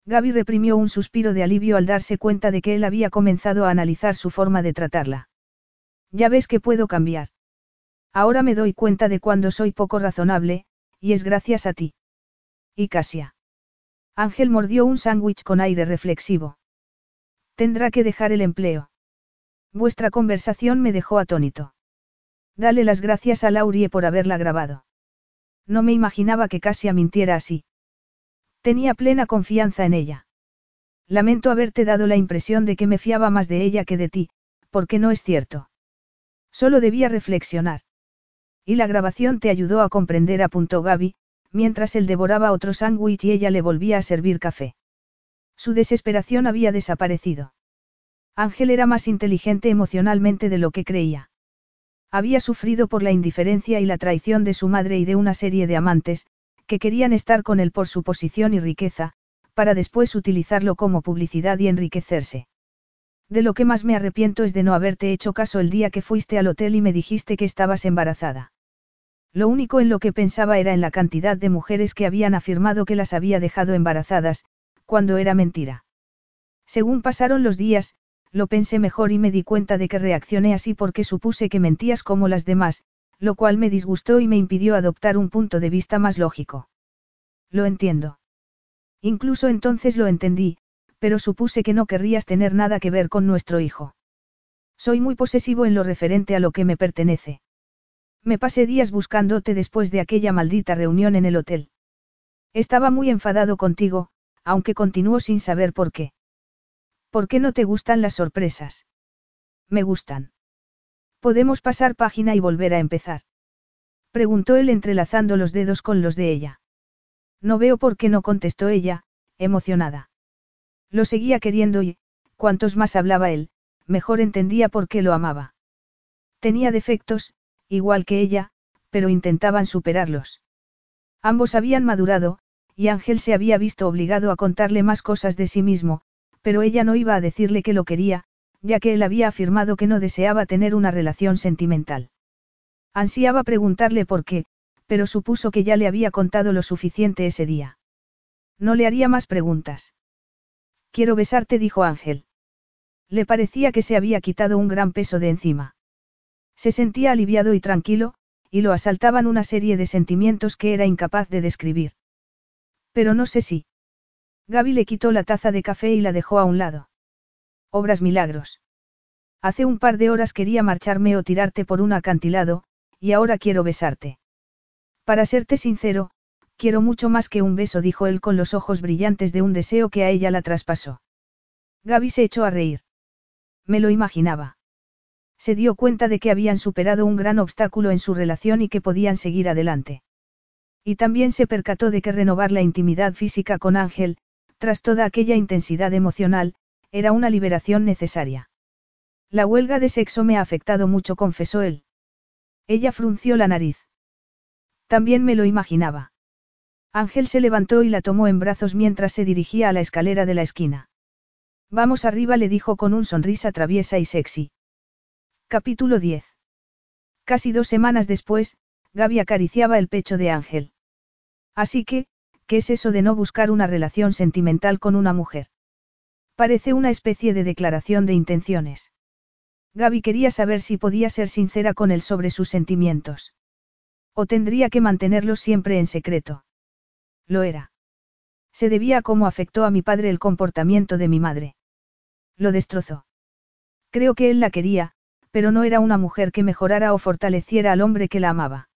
Gaby reprimió un suspiro de alivio al darse cuenta de que él había comenzado a analizar su forma de tratarla. Ya ves que puedo cambiar. Ahora me doy cuenta de cuando soy poco razonable, y es gracias a ti. Y Casia. Ángel mordió un sándwich con aire reflexivo. Tendrá que dejar el empleo. Vuestra conversación me dejó atónito. Dale las gracias a Laurie por haberla grabado. No me imaginaba que Casia mintiera así. Tenía plena confianza en ella. Lamento haberte dado la impresión de que me fiaba más de ella que de ti, porque no es cierto. Solo debía reflexionar. Y la grabación te ayudó a comprender, apuntó Gaby, mientras él devoraba otro sándwich y ella le volvía a servir café. Su desesperación había desaparecido. Ángel era más inteligente emocionalmente de lo que creía. Había sufrido por la indiferencia y la traición de su madre y de una serie de amantes, que querían estar con él por su posición y riqueza, para después utilizarlo como publicidad y enriquecerse. De lo que más me arrepiento es de no haberte hecho caso el día que fuiste al hotel y me dijiste que estabas embarazada. Lo único en lo que pensaba era en la cantidad de mujeres que habían afirmado que las había dejado embarazadas, cuando era mentira. Según pasaron los días, lo pensé mejor y me di cuenta de que reaccioné así porque supuse que mentías como las demás, lo cual me disgustó y me impidió adoptar un punto de vista más lógico. Lo entiendo. Incluso entonces lo entendí, pero supuse que no querrías tener nada que ver con nuestro hijo. Soy muy posesivo en lo referente a lo que me pertenece. Me pasé días buscándote después de aquella maldita reunión en el hotel. Estaba muy enfadado contigo, aunque continúo sin saber por qué. ¿Por qué no te gustan las sorpresas? Me gustan. Podemos pasar página y volver a empezar. Preguntó él entrelazando los dedos con los de ella. No veo por qué no contestó ella, emocionada. Lo seguía queriendo y, cuantos más hablaba él, mejor entendía por qué lo amaba. Tenía defectos, igual que ella, pero intentaban superarlos. Ambos habían madurado, y Ángel se había visto obligado a contarle más cosas de sí mismo, pero ella no iba a decirle que lo quería, ya que él había afirmado que no deseaba tener una relación sentimental. Ansiaba preguntarle por qué, pero supuso que ya le había contado lo suficiente ese día. No le haría más preguntas. Quiero besarte, dijo Ángel. Le parecía que se había quitado un gran peso de encima. Se sentía aliviado y tranquilo, y lo asaltaban una serie de sentimientos que era incapaz de describir. Pero no sé si. Gaby le quitó la taza de café y la dejó a un lado. Obras milagros. Hace un par de horas quería marcharme o tirarte por un acantilado, y ahora quiero besarte. Para serte sincero, quiero mucho más que un beso, dijo él con los ojos brillantes de un deseo que a ella la traspasó. Gaby se echó a reír. Me lo imaginaba. Se dio cuenta de que habían superado un gran obstáculo en su relación y que podían seguir adelante. Y también se percató de que renovar la intimidad física con Ángel, tras toda aquella intensidad emocional, era una liberación necesaria. La huelga de sexo me ha afectado mucho, confesó él. Ella frunció la nariz. También me lo imaginaba. Ángel se levantó y la tomó en brazos mientras se dirigía a la escalera de la esquina. Vamos arriba, le dijo con un sonrisa traviesa y sexy. Capítulo 10. Casi dos semanas después, Gaby acariciaba el pecho de Ángel. Así que, ¿qué es eso de no buscar una relación sentimental con una mujer? Parece una especie de declaración de intenciones. Gaby quería saber si podía ser sincera con él sobre sus sentimientos. O tendría que mantenerlos siempre en secreto. Lo era. Se debía a cómo afectó a mi padre el comportamiento de mi madre. Lo destrozó. Creo que él la quería, pero no era una mujer que mejorara o fortaleciera al hombre que la amaba.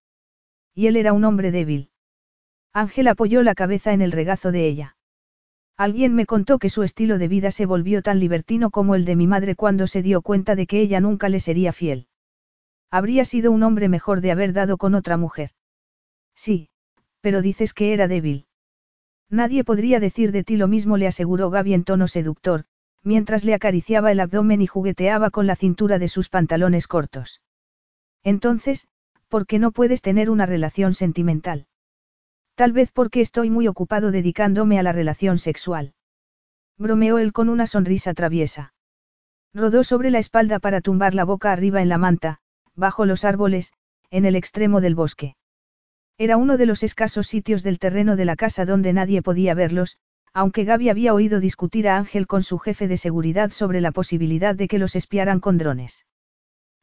Y él era un hombre débil. Ángel apoyó la cabeza en el regazo de ella. Alguien me contó que su estilo de vida se volvió tan libertino como el de mi madre cuando se dio cuenta de que ella nunca le sería fiel. Habría sido un hombre mejor de haber dado con otra mujer. Sí, pero dices que era débil. Nadie podría decir de ti lo mismo, le aseguró Gaby en tono seductor, mientras le acariciaba el abdomen y jugueteaba con la cintura de sus pantalones cortos. Entonces, ¿por qué no puedes tener una relación sentimental? Tal vez porque estoy muy ocupado dedicándome a la relación sexual. Bromeó él con una sonrisa traviesa. Rodó sobre la espalda para tumbar la boca arriba en la manta, bajo los árboles, en el extremo del bosque. Era uno de los escasos sitios del terreno de la casa donde nadie podía verlos, aunque Gaby había oído discutir a Ángel con su jefe de seguridad sobre la posibilidad de que los espiaran con drones.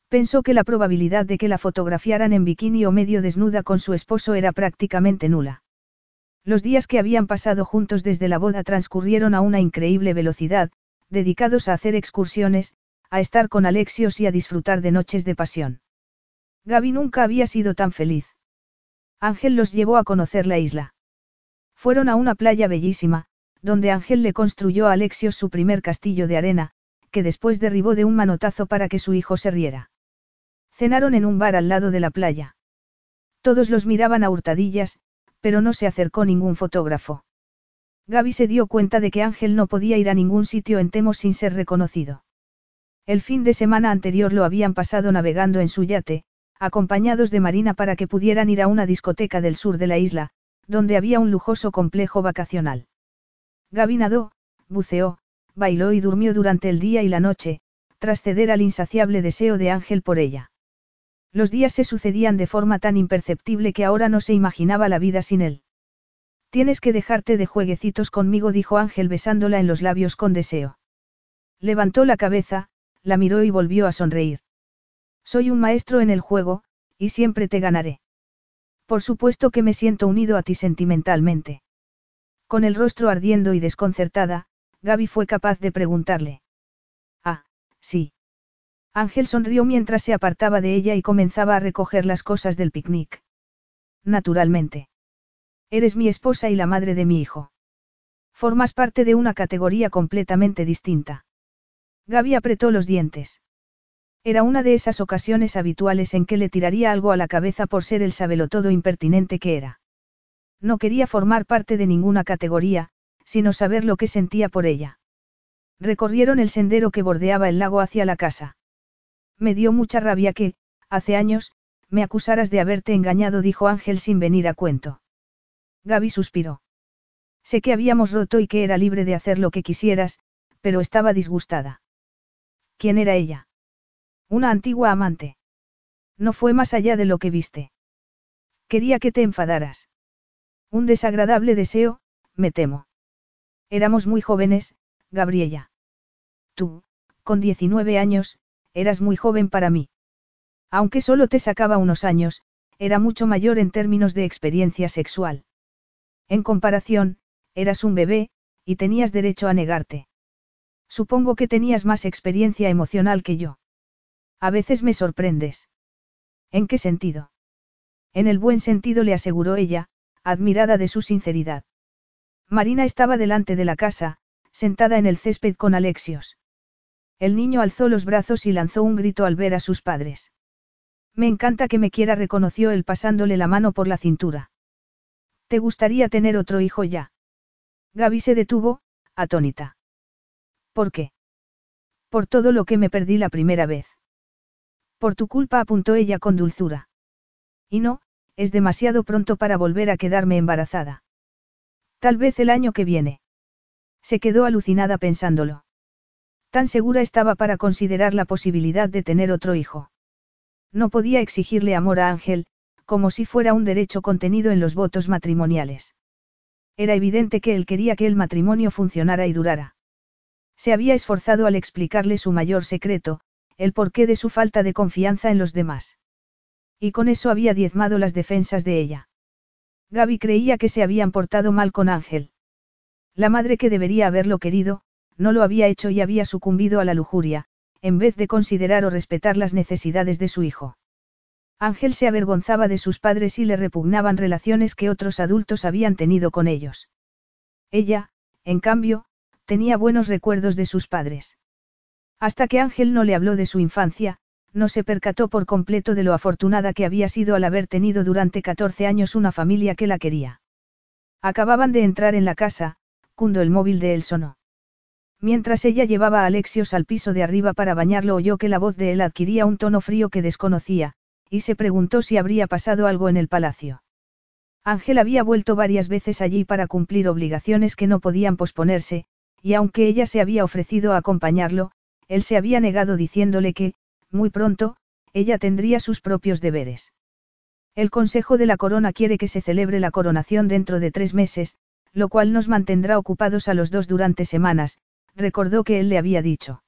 Pensó que la probabilidad de que la fotografiaran en bikini o medio desnuda con su esposo era prácticamente nula. Los días que habían pasado juntos desde la boda transcurrieron a una increíble velocidad, dedicados a hacer excursiones, a estar con Alexios y a disfrutar de noches de pasión. Gaby nunca había sido tan feliz. Ángel los llevó a conocer la isla. Fueron a una playa bellísima, donde Ángel le construyó a Alexios su primer castillo de arena, que después derribó de un manotazo para que su hijo se riera. Cenaron en un bar al lado de la playa. Todos los miraban a hurtadillas, pero no se acercó ningún fotógrafo. Gaby se dio cuenta de que Ángel no podía ir a ningún sitio en Temos sin ser reconocido. El fin de semana anterior lo habían pasado navegando en su yate, acompañados de Marina para que pudieran ir a una discoteca del sur de la isla, donde había un lujoso complejo vacacional. Gaby buceó, bailó y durmió durante el día y la noche, tras ceder al insaciable deseo de Ángel por ella. Los días se sucedían de forma tan imperceptible que ahora no se imaginaba la vida sin él. Tienes que dejarte de jueguecitos conmigo, dijo Ángel besándola en los labios con deseo. Levantó la cabeza, la miró y volvió a sonreír. Soy un maestro en el juego, y siempre te ganaré. Por supuesto que me siento unido a ti sentimentalmente. Con el rostro ardiendo y desconcertada, Gaby fue capaz de preguntarle. Ah, sí. Ángel sonrió mientras se apartaba de ella y comenzaba a recoger las cosas del picnic. Naturalmente. Eres mi esposa y la madre de mi hijo. Formas parte de una categoría completamente distinta. Gaby apretó los dientes. Era una de esas ocasiones habituales en que le tiraría algo a la cabeza por ser el sabelotodo impertinente que era. No quería formar parte de ninguna categoría, sino saber lo que sentía por ella. Recorrieron el sendero que bordeaba el lago hacia la casa. Me dio mucha rabia que, hace años, me acusaras de haberte engañado, dijo Ángel sin venir a cuento. Gaby suspiró. Sé que habíamos roto y que era libre de hacer lo que quisieras, pero estaba disgustada. ¿Quién era ella? Una antigua amante. No fue más allá de lo que viste. Quería que te enfadaras. Un desagradable deseo, me temo. Éramos muy jóvenes, Gabriela. Tú, con 19 años, eras muy joven para mí. Aunque solo te sacaba unos años, era mucho mayor en términos de experiencia sexual. En comparación, eras un bebé, y tenías derecho a negarte. Supongo que tenías más experiencia emocional que yo. A veces me sorprendes. ¿En qué sentido? En el buen sentido le aseguró ella, admirada de su sinceridad. Marina estaba delante de la casa, sentada en el césped con Alexios. El niño alzó los brazos y lanzó un grito al ver a sus padres. Me encanta que me quiera, reconoció él pasándole la mano por la cintura. ¿Te gustaría tener otro hijo ya? Gaby se detuvo, atónita. ¿Por qué? Por todo lo que me perdí la primera vez. Por tu culpa apuntó ella con dulzura. Y no, es demasiado pronto para volver a quedarme embarazada. Tal vez el año que viene. Se quedó alucinada pensándolo. Tan segura estaba para considerar la posibilidad de tener otro hijo. No podía exigirle amor a Ángel, como si fuera un derecho contenido en los votos matrimoniales. Era evidente que él quería que el matrimonio funcionara y durara. Se había esforzado al explicarle su mayor secreto, el porqué de su falta de confianza en los demás. Y con eso había diezmado las defensas de ella. Gaby creía que se habían portado mal con Ángel. La madre que debería haberlo querido, no lo había hecho y había sucumbido a la lujuria, en vez de considerar o respetar las necesidades de su hijo. Ángel se avergonzaba de sus padres y le repugnaban relaciones que otros adultos habían tenido con ellos. Ella, en cambio, tenía buenos recuerdos de sus padres. Hasta que Ángel no le habló de su infancia, no se percató por completo de lo afortunada que había sido al haber tenido durante 14 años una familia que la quería. Acababan de entrar en la casa, cuando el móvil de él sonó. Mientras ella llevaba a Alexios al piso de arriba para bañarlo oyó que la voz de él adquiría un tono frío que desconocía, y se preguntó si habría pasado algo en el palacio. Ángel había vuelto varias veces allí para cumplir obligaciones que no podían posponerse, y aunque ella se había ofrecido a acompañarlo, él se había negado diciéndole que, muy pronto, ella tendría sus propios deberes. El Consejo de la Corona quiere que se celebre la coronación dentro de tres meses, lo cual nos mantendrá ocupados a los dos durante semanas, recordó que él le había dicho.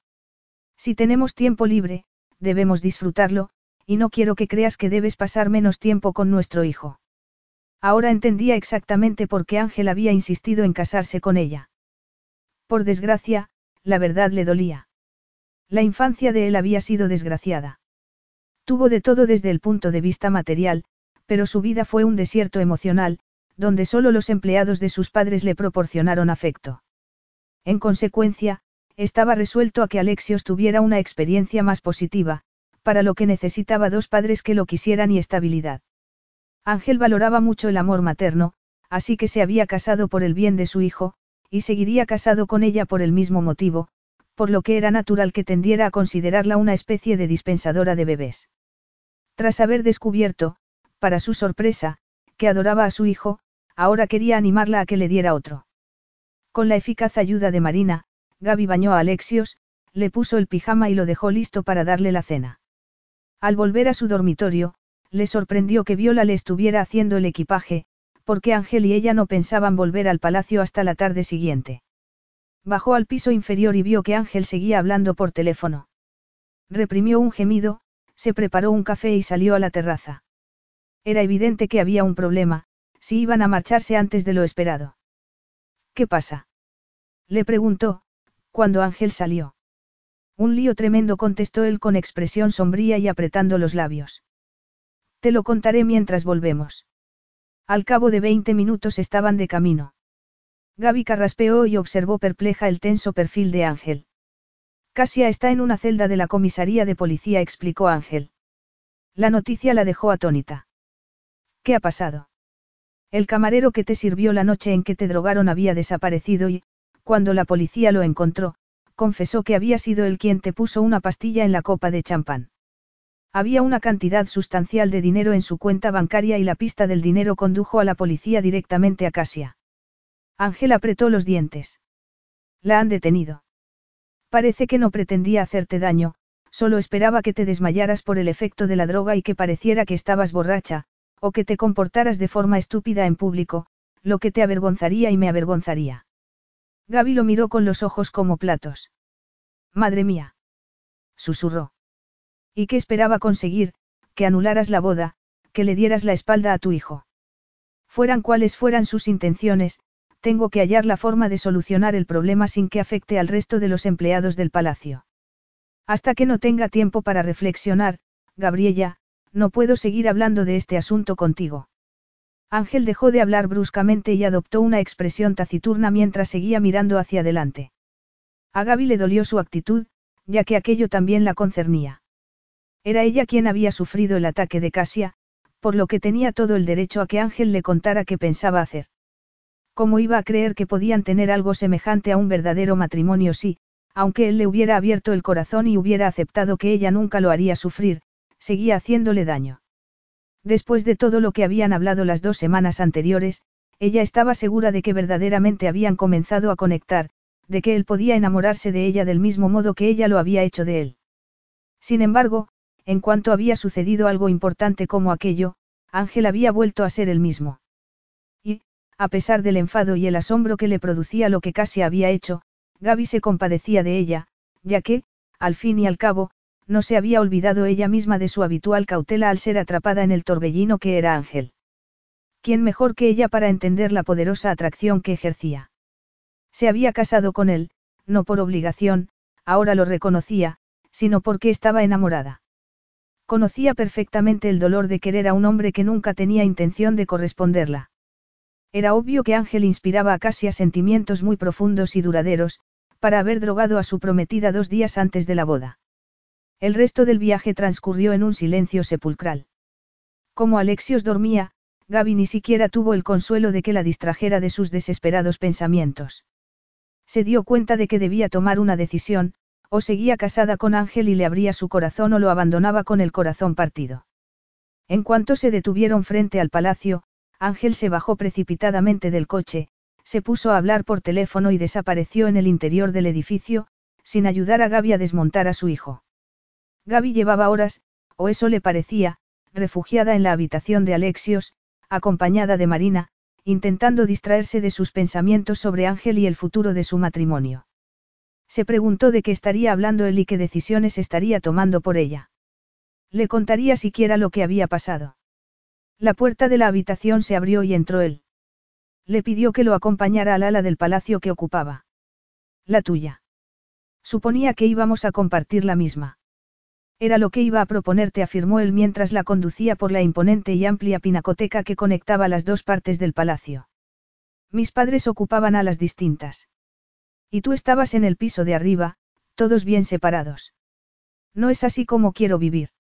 Si tenemos tiempo libre, debemos disfrutarlo, y no quiero que creas que debes pasar menos tiempo con nuestro hijo. Ahora entendía exactamente por qué Ángel había insistido en casarse con ella. Por desgracia, la verdad le dolía. La infancia de él había sido desgraciada. Tuvo de todo desde el punto de vista material, pero su vida fue un desierto emocional, donde solo los empleados de sus padres le proporcionaron afecto. En consecuencia, estaba resuelto a que Alexios tuviera una experiencia más positiva, para lo que necesitaba dos padres que lo quisieran y estabilidad. Ángel valoraba mucho el amor materno, así que se había casado por el bien de su hijo, y seguiría casado con ella por el mismo motivo, por lo que era natural que tendiera a considerarla una especie de dispensadora de bebés. Tras haber descubierto, para su sorpresa, que adoraba a su hijo, ahora quería animarla a que le diera otro. Con la eficaz ayuda de Marina, Gaby bañó a Alexios, le puso el pijama y lo dejó listo para darle la cena. Al volver a su dormitorio, le sorprendió que Viola le estuviera haciendo el equipaje, porque Ángel y ella no pensaban volver al palacio hasta la tarde siguiente. Bajó al piso inferior y vio que Ángel seguía hablando por teléfono. Reprimió un gemido, se preparó un café y salió a la terraza. Era evidente que había un problema, si iban a marcharse antes de lo esperado. ¿Qué pasa? Le preguntó, cuando Ángel salió. Un lío tremendo contestó él con expresión sombría y apretando los labios. Te lo contaré mientras volvemos. Al cabo de veinte minutos estaban de camino. Gaby carraspeó y observó perpleja el tenso perfil de Ángel. Casia está en una celda de la comisaría de policía, explicó Ángel. La noticia la dejó atónita. ¿Qué ha pasado? El camarero que te sirvió la noche en que te drogaron había desaparecido y, cuando la policía lo encontró, confesó que había sido él quien te puso una pastilla en la copa de champán. Había una cantidad sustancial de dinero en su cuenta bancaria y la pista del dinero condujo a la policía directamente a Casia. Ángel apretó los dientes. La han detenido. Parece que no pretendía hacerte daño, solo esperaba que te desmayaras por el efecto de la droga y que pareciera que estabas borracha, o que te comportaras de forma estúpida en público, lo que te avergonzaría y me avergonzaría. Gaby lo miró con los ojos como platos. Madre mía. Susurró. ¿Y qué esperaba conseguir? Que anularas la boda, que le dieras la espalda a tu hijo. Fueran cuales fueran sus intenciones, tengo que hallar la forma de solucionar el problema sin que afecte al resto de los empleados del palacio. Hasta que no tenga tiempo para reflexionar, Gabriella, no puedo seguir hablando de este asunto contigo. Ángel dejó de hablar bruscamente y adoptó una expresión taciturna mientras seguía mirando hacia adelante. A Gaby le dolió su actitud, ya que aquello también la concernía. Era ella quien había sufrido el ataque de Casia, por lo que tenía todo el derecho a que Ángel le contara qué pensaba hacer. ¿Cómo iba a creer que podían tener algo semejante a un verdadero matrimonio si, aunque él le hubiera abierto el corazón y hubiera aceptado que ella nunca lo haría sufrir, seguía haciéndole daño? Después de todo lo que habían hablado las dos semanas anteriores, ella estaba segura de que verdaderamente habían comenzado a conectar, de que él podía enamorarse de ella del mismo modo que ella lo había hecho de él. Sin embargo, en cuanto había sucedido algo importante como aquello, Ángel había vuelto a ser el mismo. A pesar del enfado y el asombro que le producía lo que casi había hecho, Gaby se compadecía de ella, ya que, al fin y al cabo, no se había olvidado ella misma de su habitual cautela al ser atrapada en el torbellino que era Ángel. ¿Quién mejor que ella para entender la poderosa atracción que ejercía? Se había casado con él, no por obligación, ahora lo reconocía, sino porque estaba enamorada. Conocía perfectamente el dolor de querer a un hombre que nunca tenía intención de corresponderla. Era obvio que Ángel inspiraba a Casia sentimientos muy profundos y duraderos, para haber drogado a su prometida dos días antes de la boda. El resto del viaje transcurrió en un silencio sepulcral. Como Alexios dormía, Gaby ni siquiera tuvo el consuelo de que la distrajera de sus desesperados pensamientos. Se dio cuenta de que debía tomar una decisión, o seguía casada con Ángel y le abría su corazón o lo abandonaba con el corazón partido. En cuanto se detuvieron frente al palacio, Ángel se bajó precipitadamente del coche, se puso a hablar por teléfono y desapareció en el interior del edificio, sin ayudar a Gaby a desmontar a su hijo. Gaby llevaba horas, o eso le parecía, refugiada en la habitación de Alexios, acompañada de Marina, intentando distraerse de sus pensamientos sobre Ángel y el futuro de su matrimonio. Se preguntó de qué estaría hablando él y qué decisiones estaría tomando por ella. Le contaría siquiera lo que había pasado. La puerta de la habitación se abrió y entró él. Le pidió que lo acompañara al ala del palacio que ocupaba. La tuya. Suponía que íbamos a compartir la misma. Era lo que iba a proponerte, afirmó él mientras la conducía por la imponente y amplia pinacoteca que conectaba las dos partes del palacio. Mis padres ocupaban alas distintas. Y tú estabas en el piso de arriba, todos bien separados. No es así como quiero vivir.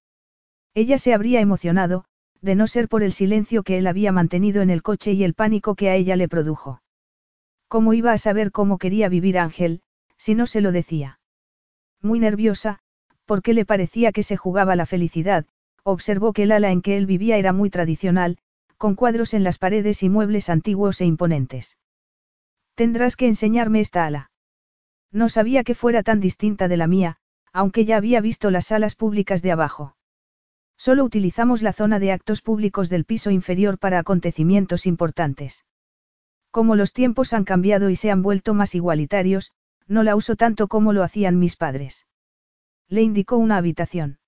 Ella se habría emocionado, de no ser por el silencio que él había mantenido en el coche y el pánico que a ella le produjo. ¿Cómo iba a saber cómo quería vivir Ángel, si no se lo decía? Muy nerviosa, porque le parecía que se jugaba la felicidad, observó que el ala en que él vivía era muy tradicional, con cuadros en las paredes y muebles antiguos e imponentes. Tendrás que enseñarme esta ala. No sabía que fuera tan distinta de la mía, aunque ya había visto las salas públicas de abajo. Solo utilizamos la zona de actos públicos del piso inferior para acontecimientos importantes. Como los tiempos han cambiado y se han vuelto más igualitarios, no la uso tanto como lo hacían mis padres. Le indicó una habitación.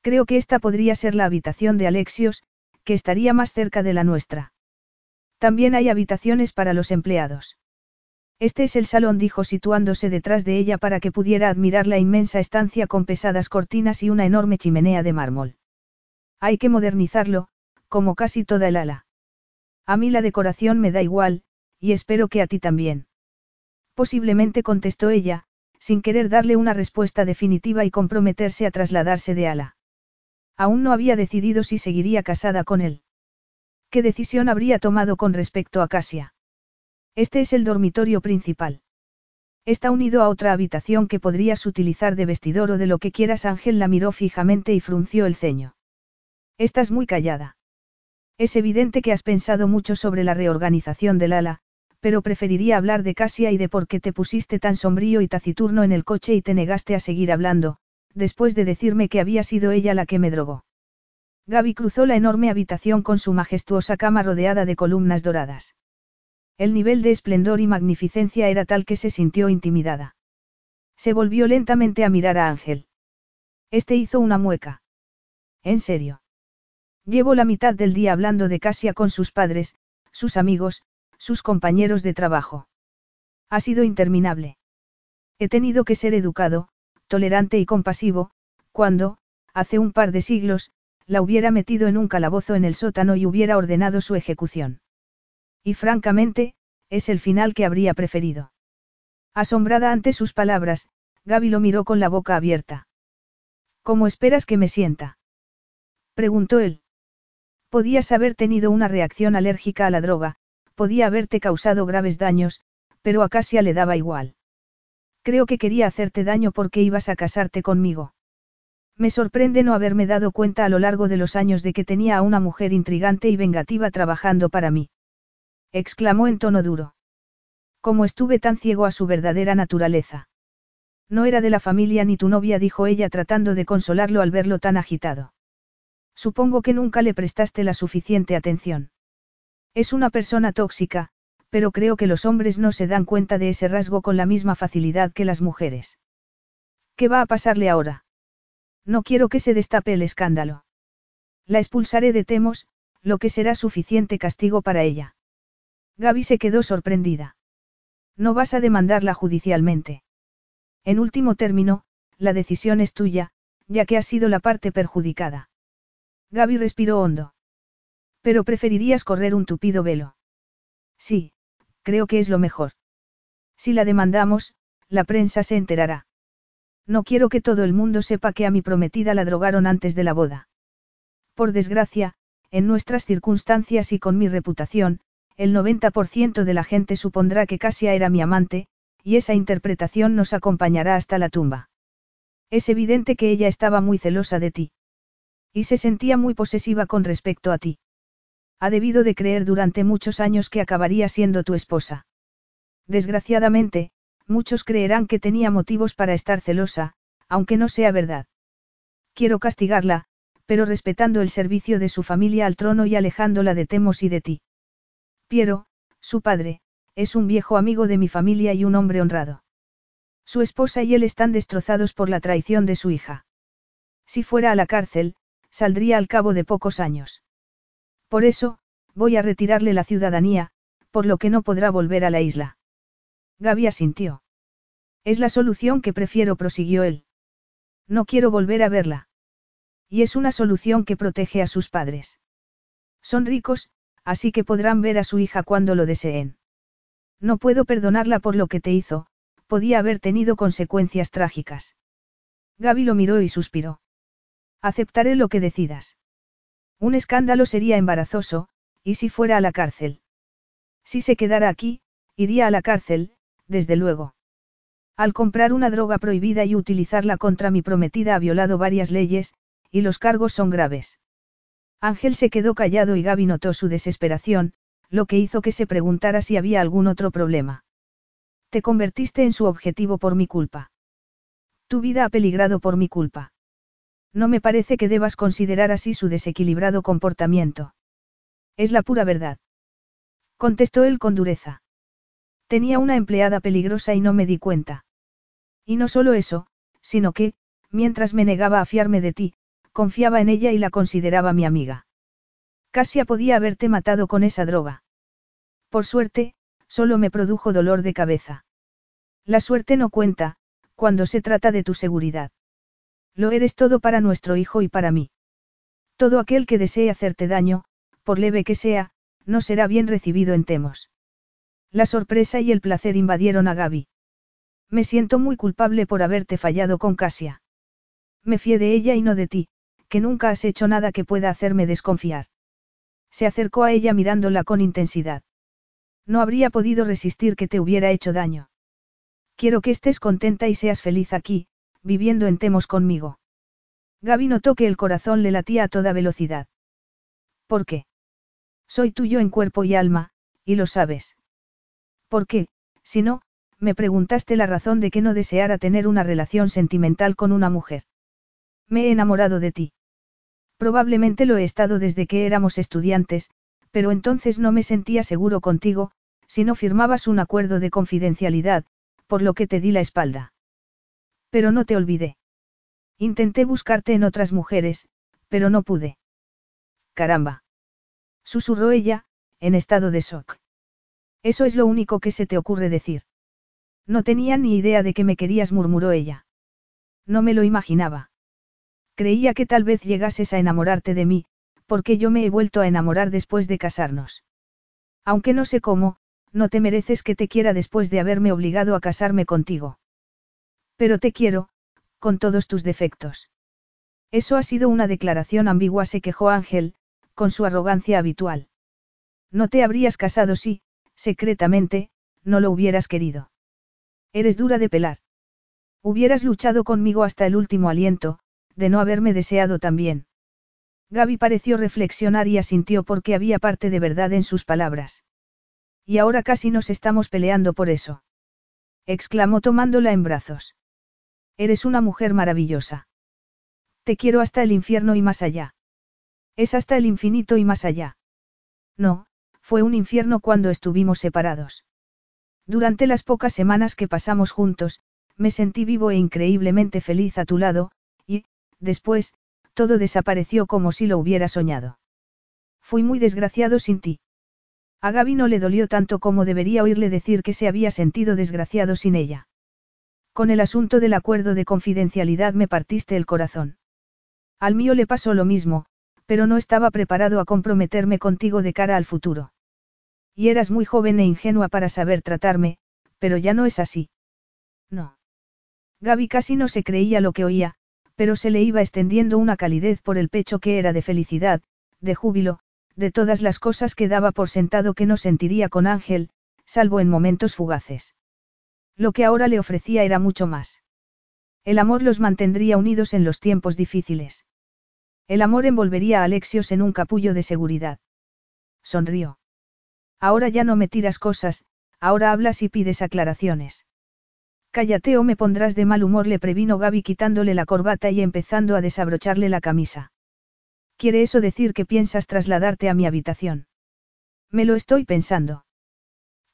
Creo que esta podría ser la habitación de Alexios, que estaría más cerca de la nuestra. También hay habitaciones para los empleados. Este es el salón, dijo situándose detrás de ella para que pudiera admirar la inmensa estancia con pesadas cortinas y una enorme chimenea de mármol. Hay que modernizarlo, como casi toda el ala. A mí la decoración me da igual, y espero que a ti también. Posiblemente contestó ella, sin querer darle una respuesta definitiva y comprometerse a trasladarse de ala. Aún no había decidido si seguiría casada con él. ¿Qué decisión habría tomado con respecto a Casia? Este es el dormitorio principal. Está unido a otra habitación que podrías utilizar de vestidor o de lo que quieras. Ángel la miró fijamente y frunció el ceño. Estás muy callada. Es evidente que has pensado mucho sobre la reorganización del ala, pero preferiría hablar de Casia y de por qué te pusiste tan sombrío y taciturno en el coche y te negaste a seguir hablando, después de decirme que había sido ella la que me drogó. Gaby cruzó la enorme habitación con su majestuosa cama rodeada de columnas doradas. El nivel de esplendor y magnificencia era tal que se sintió intimidada. Se volvió lentamente a mirar a Ángel. Este hizo una mueca. ¿En serio? Llevo la mitad del día hablando de Casia con sus padres, sus amigos, sus compañeros de trabajo. Ha sido interminable. He tenido que ser educado, tolerante y compasivo, cuando, hace un par de siglos, la hubiera metido en un calabozo en el sótano y hubiera ordenado su ejecución. Y francamente, es el final que habría preferido. Asombrada ante sus palabras, Gaby lo miró con la boca abierta. ¿Cómo esperas que me sienta? preguntó él. Podías haber tenido una reacción alérgica a la droga, podía haberte causado graves daños, pero a Casia le daba igual. Creo que quería hacerte daño porque ibas a casarte conmigo. Me sorprende no haberme dado cuenta a lo largo de los años de que tenía a una mujer intrigante y vengativa trabajando para mí. Exclamó en tono duro. ¿Cómo estuve tan ciego a su verdadera naturaleza? No era de la familia ni tu novia, dijo ella tratando de consolarlo al verlo tan agitado. Supongo que nunca le prestaste la suficiente atención. Es una persona tóxica, pero creo que los hombres no se dan cuenta de ese rasgo con la misma facilidad que las mujeres. ¿Qué va a pasarle ahora? No quiero que se destape el escándalo. La expulsaré de Temos, lo que será suficiente castigo para ella. Gaby se quedó sorprendida. No vas a demandarla judicialmente. En último término, la decisión es tuya, ya que has sido la parte perjudicada. Gaby respiró hondo. Pero preferirías correr un tupido velo. Sí, creo que es lo mejor. Si la demandamos, la prensa se enterará. No quiero que todo el mundo sepa que a mi prometida la drogaron antes de la boda. Por desgracia, en nuestras circunstancias y con mi reputación, el 90% de la gente supondrá que Casia era mi amante, y esa interpretación nos acompañará hasta la tumba. Es evidente que ella estaba muy celosa de ti. Y se sentía muy posesiva con respecto a ti. Ha debido de creer durante muchos años que acabaría siendo tu esposa. Desgraciadamente, muchos creerán que tenía motivos para estar celosa, aunque no sea verdad. Quiero castigarla, pero respetando el servicio de su familia al trono y alejándola de Temos y de ti. Piero, su padre, es un viejo amigo de mi familia y un hombre honrado. Su esposa y él están destrozados por la traición de su hija. Si fuera a la cárcel, saldría al cabo de pocos años. Por eso, voy a retirarle la ciudadanía, por lo que no podrá volver a la isla. Gaby asintió. Es la solución que prefiero, prosiguió él. No quiero volver a verla. Y es una solución que protege a sus padres. Son ricos, así que podrán ver a su hija cuando lo deseen. No puedo perdonarla por lo que te hizo, podía haber tenido consecuencias trágicas. Gaby lo miró y suspiró. Aceptaré lo que decidas. Un escándalo sería embarazoso, y si fuera a la cárcel. Si se quedara aquí, iría a la cárcel, desde luego. Al comprar una droga prohibida y utilizarla contra mi prometida ha violado varias leyes, y los cargos son graves. Ángel se quedó callado y Gaby notó su desesperación, lo que hizo que se preguntara si había algún otro problema. Te convertiste en su objetivo por mi culpa. Tu vida ha peligrado por mi culpa. No me parece que debas considerar así su desequilibrado comportamiento. Es la pura verdad. Contestó él con dureza. Tenía una empleada peligrosa y no me di cuenta. Y no solo eso, sino que, mientras me negaba a fiarme de ti, confiaba en ella y la consideraba mi amiga. Casia podía haberte matado con esa droga. Por suerte, solo me produjo dolor de cabeza. La suerte no cuenta, cuando se trata de tu seguridad. Lo eres todo para nuestro hijo y para mí. Todo aquel que desee hacerte daño, por leve que sea, no será bien recibido en Temos. La sorpresa y el placer invadieron a Gaby. Me siento muy culpable por haberte fallado con Casia. Me fié de ella y no de ti, que nunca has hecho nada que pueda hacerme desconfiar. Se acercó a ella mirándola con intensidad. No habría podido resistir que te hubiera hecho daño. Quiero que estés contenta y seas feliz aquí, viviendo en Temos conmigo. Gaby notó que el corazón le latía a toda velocidad. ¿Por qué? Soy tuyo en cuerpo y alma, y lo sabes. ¿Por qué, si no, me preguntaste la razón de que no deseara tener una relación sentimental con una mujer? Me he enamorado de ti. Probablemente lo he estado desde que éramos estudiantes, pero entonces no me sentía seguro contigo, si no firmabas un acuerdo de confidencialidad, por lo que te di la espalda. Pero no te olvidé. Intenté buscarte en otras mujeres, pero no pude. Caramba. Susurró ella, en estado de shock. Eso es lo único que se te ocurre decir. No tenía ni idea de que me querías, murmuró ella. No me lo imaginaba. Creía que tal vez llegases a enamorarte de mí, porque yo me he vuelto a enamorar después de casarnos. Aunque no sé cómo, no te mereces que te quiera después de haberme obligado a casarme contigo. Pero te quiero, con todos tus defectos. Eso ha sido una declaración ambigua, se quejó Ángel, con su arrogancia habitual. No te habrías casado si, secretamente, no lo hubieras querido. Eres dura de pelar. Hubieras luchado conmigo hasta el último aliento, de no haberme deseado también. Gaby pareció reflexionar y asintió porque había parte de verdad en sus palabras. Y ahora casi nos estamos peleando por eso. exclamó tomándola en brazos. Eres una mujer maravillosa. Te quiero hasta el infierno y más allá. Es hasta el infinito y más allá. No, fue un infierno cuando estuvimos separados. Durante las pocas semanas que pasamos juntos, me sentí vivo e increíblemente feliz a tu lado, y, después, todo desapareció como si lo hubiera soñado. Fui muy desgraciado sin ti. A Gaby no le dolió tanto como debería oírle decir que se había sentido desgraciado sin ella. Con el asunto del acuerdo de confidencialidad me partiste el corazón. Al mío le pasó lo mismo, pero no estaba preparado a comprometerme contigo de cara al futuro. Y eras muy joven e ingenua para saber tratarme, pero ya no es así. No. Gaby casi no se creía lo que oía, pero se le iba extendiendo una calidez por el pecho que era de felicidad, de júbilo, de todas las cosas que daba por sentado que no sentiría con Ángel, salvo en momentos fugaces. Lo que ahora le ofrecía era mucho más. El amor los mantendría unidos en los tiempos difíciles. El amor envolvería a Alexios en un capullo de seguridad. Sonrió. Ahora ya no me tiras cosas, ahora hablas y pides aclaraciones. Cállate o me pondrás de mal humor, le previno Gaby quitándole la corbata y empezando a desabrocharle la camisa. ¿Quiere eso decir que piensas trasladarte a mi habitación? Me lo estoy pensando.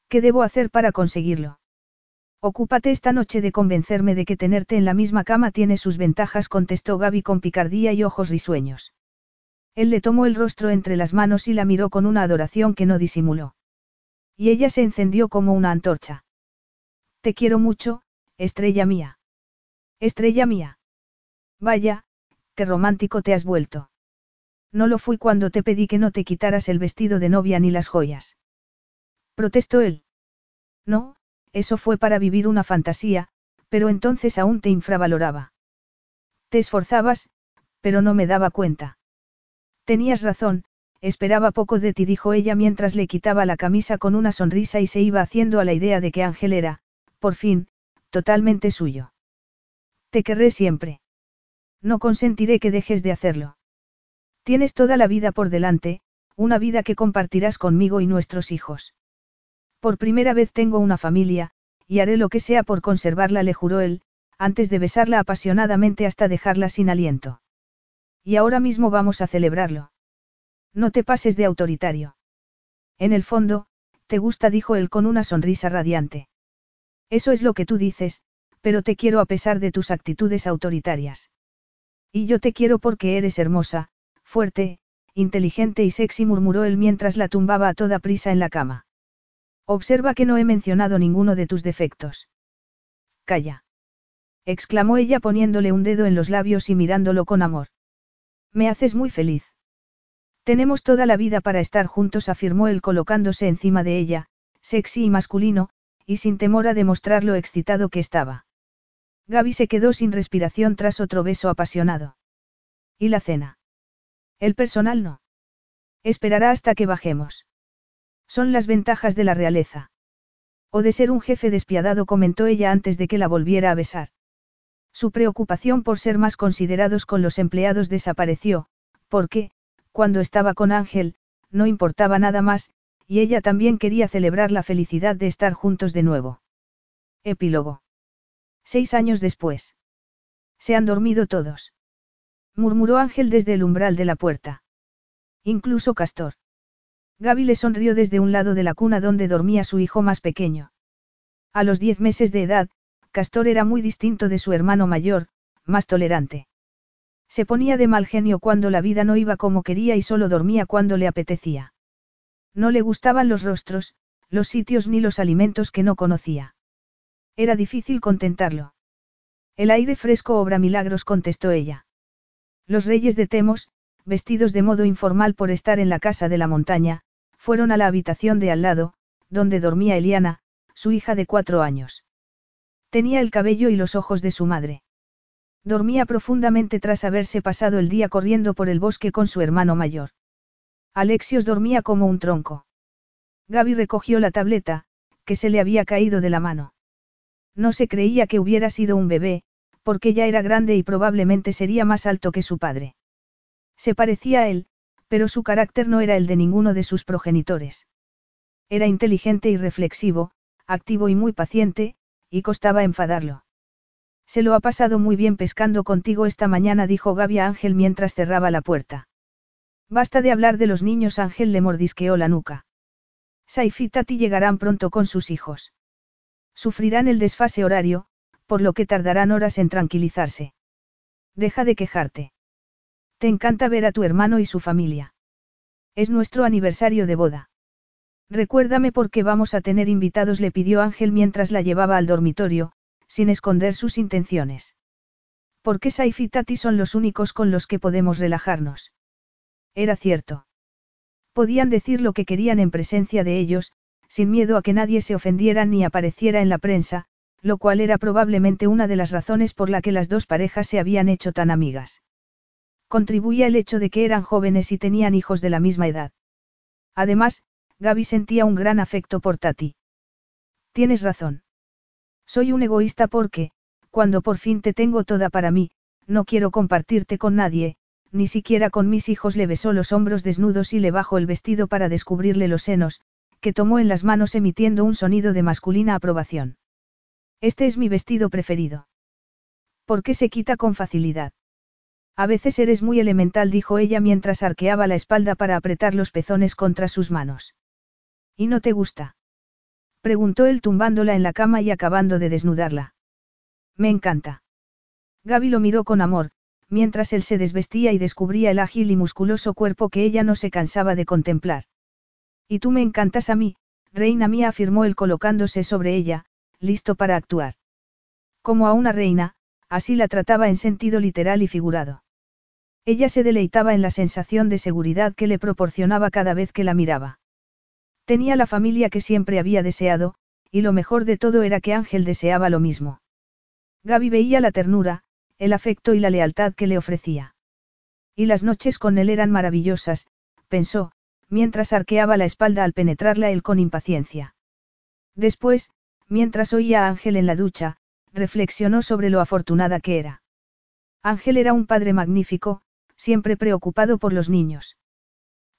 ¿Qué debo hacer para conseguirlo? Ocúpate esta noche de convencerme de que tenerte en la misma cama tiene sus ventajas, contestó Gaby con picardía y ojos risueños. Él le tomó el rostro entre las manos y la miró con una adoración que no disimuló. Y ella se encendió como una antorcha. Te quiero mucho, Estrella mía. Estrella mía. Vaya, qué romántico te has vuelto. No lo fui cuando te pedí que no te quitaras el vestido de novia ni las joyas. Protestó él. No, eso fue para vivir una fantasía, pero entonces aún te infravaloraba. Te esforzabas, pero no me daba cuenta. Tenías razón, esperaba poco de ti, dijo ella mientras le quitaba la camisa con una sonrisa y se iba haciendo a la idea de que Ángel era, por fin, totalmente suyo. Te querré siempre. No consentiré que dejes de hacerlo. Tienes toda la vida por delante, una vida que compartirás conmigo y nuestros hijos. Por primera vez tengo una familia, y haré lo que sea por conservarla, le juró él, antes de besarla apasionadamente hasta dejarla sin aliento. Y ahora mismo vamos a celebrarlo. No te pases de autoritario. En el fondo, te gusta, dijo él con una sonrisa radiante. Eso es lo que tú dices, pero te quiero a pesar de tus actitudes autoritarias. Y yo te quiero porque eres hermosa, fuerte, inteligente y sexy, murmuró él mientras la tumbaba a toda prisa en la cama. Observa que no he mencionado ninguno de tus defectos. Calla. exclamó ella poniéndole un dedo en los labios y mirándolo con amor. Me haces muy feliz. Tenemos toda la vida para estar juntos, afirmó él colocándose encima de ella, sexy y masculino, y sin temor a demostrar lo excitado que estaba. Gaby se quedó sin respiración tras otro beso apasionado. ¿Y la cena? El personal no. Esperará hasta que bajemos. Son las ventajas de la realeza. O de ser un jefe despiadado, comentó ella antes de que la volviera a besar. Su preocupación por ser más considerados con los empleados desapareció, porque, cuando estaba con Ángel, no importaba nada más, y ella también quería celebrar la felicidad de estar juntos de nuevo. Epílogo. Seis años después. Se han dormido todos. Murmuró Ángel desde el umbral de la puerta. Incluso Castor. Gaby le sonrió desde un lado de la cuna donde dormía su hijo más pequeño. A los diez meses de edad, Castor era muy distinto de su hermano mayor, más tolerante. Se ponía de mal genio cuando la vida no iba como quería y solo dormía cuando le apetecía. No le gustaban los rostros, los sitios ni los alimentos que no conocía. Era difícil contentarlo. El aire fresco obra milagros, contestó ella. Los reyes de Temos, vestidos de modo informal por estar en la casa de la montaña, fueron a la habitación de al lado, donde dormía Eliana, su hija de cuatro años. Tenía el cabello y los ojos de su madre. Dormía profundamente tras haberse pasado el día corriendo por el bosque con su hermano mayor. Alexios dormía como un tronco. Gaby recogió la tableta, que se le había caído de la mano. No se creía que hubiera sido un bebé, porque ya era grande y probablemente sería más alto que su padre. Se parecía a él, pero su carácter no era el de ninguno de sus progenitores. Era inteligente y reflexivo, activo y muy paciente, y costaba enfadarlo. Se lo ha pasado muy bien pescando contigo esta mañana, dijo Gaby a Ángel mientras cerraba la puerta. Basta de hablar de los niños, Ángel le mordisqueó la nuca. Saif y Tati llegarán pronto con sus hijos. Sufrirán el desfase horario, por lo que tardarán horas en tranquilizarse. Deja de quejarte. Te encanta ver a tu hermano y su familia. Es nuestro aniversario de boda. Recuérdame por qué vamos a tener invitados, le pidió Ángel mientras la llevaba al dormitorio, sin esconder sus intenciones. Porque Saif y Tati son los únicos con los que podemos relajarnos. Era cierto. Podían decir lo que querían en presencia de ellos, sin miedo a que nadie se ofendiera ni apareciera en la prensa, lo cual era probablemente una de las razones por la que las dos parejas se habían hecho tan amigas. Contribuía el hecho de que eran jóvenes y tenían hijos de la misma edad. Además, Gaby sentía un gran afecto por Tati. Tienes razón. Soy un egoísta porque, cuando por fin te tengo toda para mí, no quiero compartirte con nadie, ni siquiera con mis hijos le besó los hombros desnudos y le bajó el vestido para descubrirle los senos, que tomó en las manos emitiendo un sonido de masculina aprobación. Este es mi vestido preferido. ¿Por qué se quita con facilidad? A veces eres muy elemental, dijo ella mientras arqueaba la espalda para apretar los pezones contra sus manos. ¿Y no te gusta? Preguntó él tumbándola en la cama y acabando de desnudarla. Me encanta. Gaby lo miró con amor, mientras él se desvestía y descubría el ágil y musculoso cuerpo que ella no se cansaba de contemplar. Y tú me encantas a mí, reina mía, afirmó él colocándose sobre ella, listo para actuar. Como a una reina, así la trataba en sentido literal y figurado. Ella se deleitaba en la sensación de seguridad que le proporcionaba cada vez que la miraba. Tenía la familia que siempre había deseado, y lo mejor de todo era que Ángel deseaba lo mismo. Gaby veía la ternura, el afecto y la lealtad que le ofrecía. Y las noches con él eran maravillosas, pensó, mientras arqueaba la espalda al penetrarla él con impaciencia. Después, mientras oía a Ángel en la ducha, reflexionó sobre lo afortunada que era. Ángel era un padre magnífico, siempre preocupado por los niños.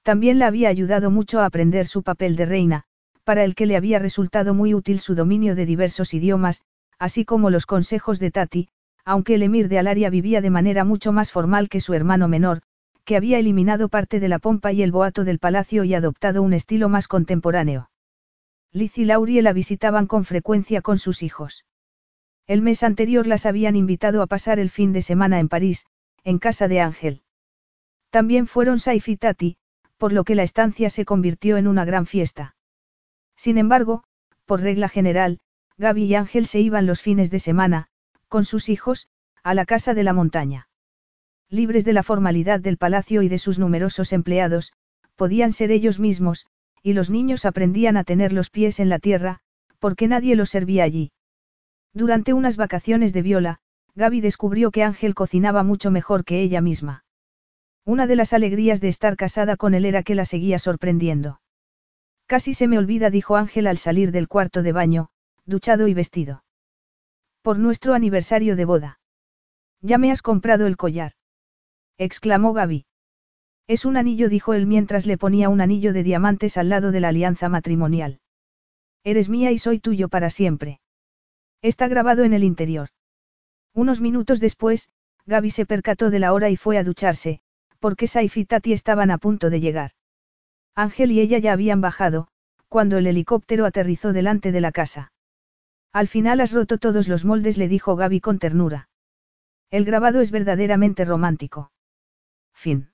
También la había ayudado mucho a aprender su papel de reina, para el que le había resultado muy útil su dominio de diversos idiomas, así como los consejos de Tati, aunque el emir de Alaria vivía de manera mucho más formal que su hermano menor, que había eliminado parte de la pompa y el boato del palacio y adoptado un estilo más contemporáneo. Liz y Laurie la visitaban con frecuencia con sus hijos. El mes anterior las habían invitado a pasar el fin de semana en París, en casa de Ángel. También fueron Saif y Tati, por lo que la estancia se convirtió en una gran fiesta. Sin embargo, por regla general, Gaby y Ángel se iban los fines de semana, con sus hijos, a la casa de la montaña. Libres de la formalidad del palacio y de sus numerosos empleados, podían ser ellos mismos, y los niños aprendían a tener los pies en la tierra, porque nadie los servía allí. Durante unas vacaciones de Viola, Gaby descubrió que Ángel cocinaba mucho mejor que ella misma. Una de las alegrías de estar casada con él era que la seguía sorprendiendo. Casi se me olvida, dijo Ángel al salir del cuarto de baño, duchado y vestido. Por nuestro aniversario de boda. Ya me has comprado el collar. exclamó Gaby. Es un anillo, dijo él mientras le ponía un anillo de diamantes al lado de la alianza matrimonial. Eres mía y soy tuyo para siempre. Está grabado en el interior. Unos minutos después, Gaby se percató de la hora y fue a ducharse, porque Saif y Tati estaban a punto de llegar. Ángel y ella ya habían bajado, cuando el helicóptero aterrizó delante de la casa. Al final has roto todos los moldes, le dijo Gaby con ternura. El grabado es verdaderamente romántico. Fin.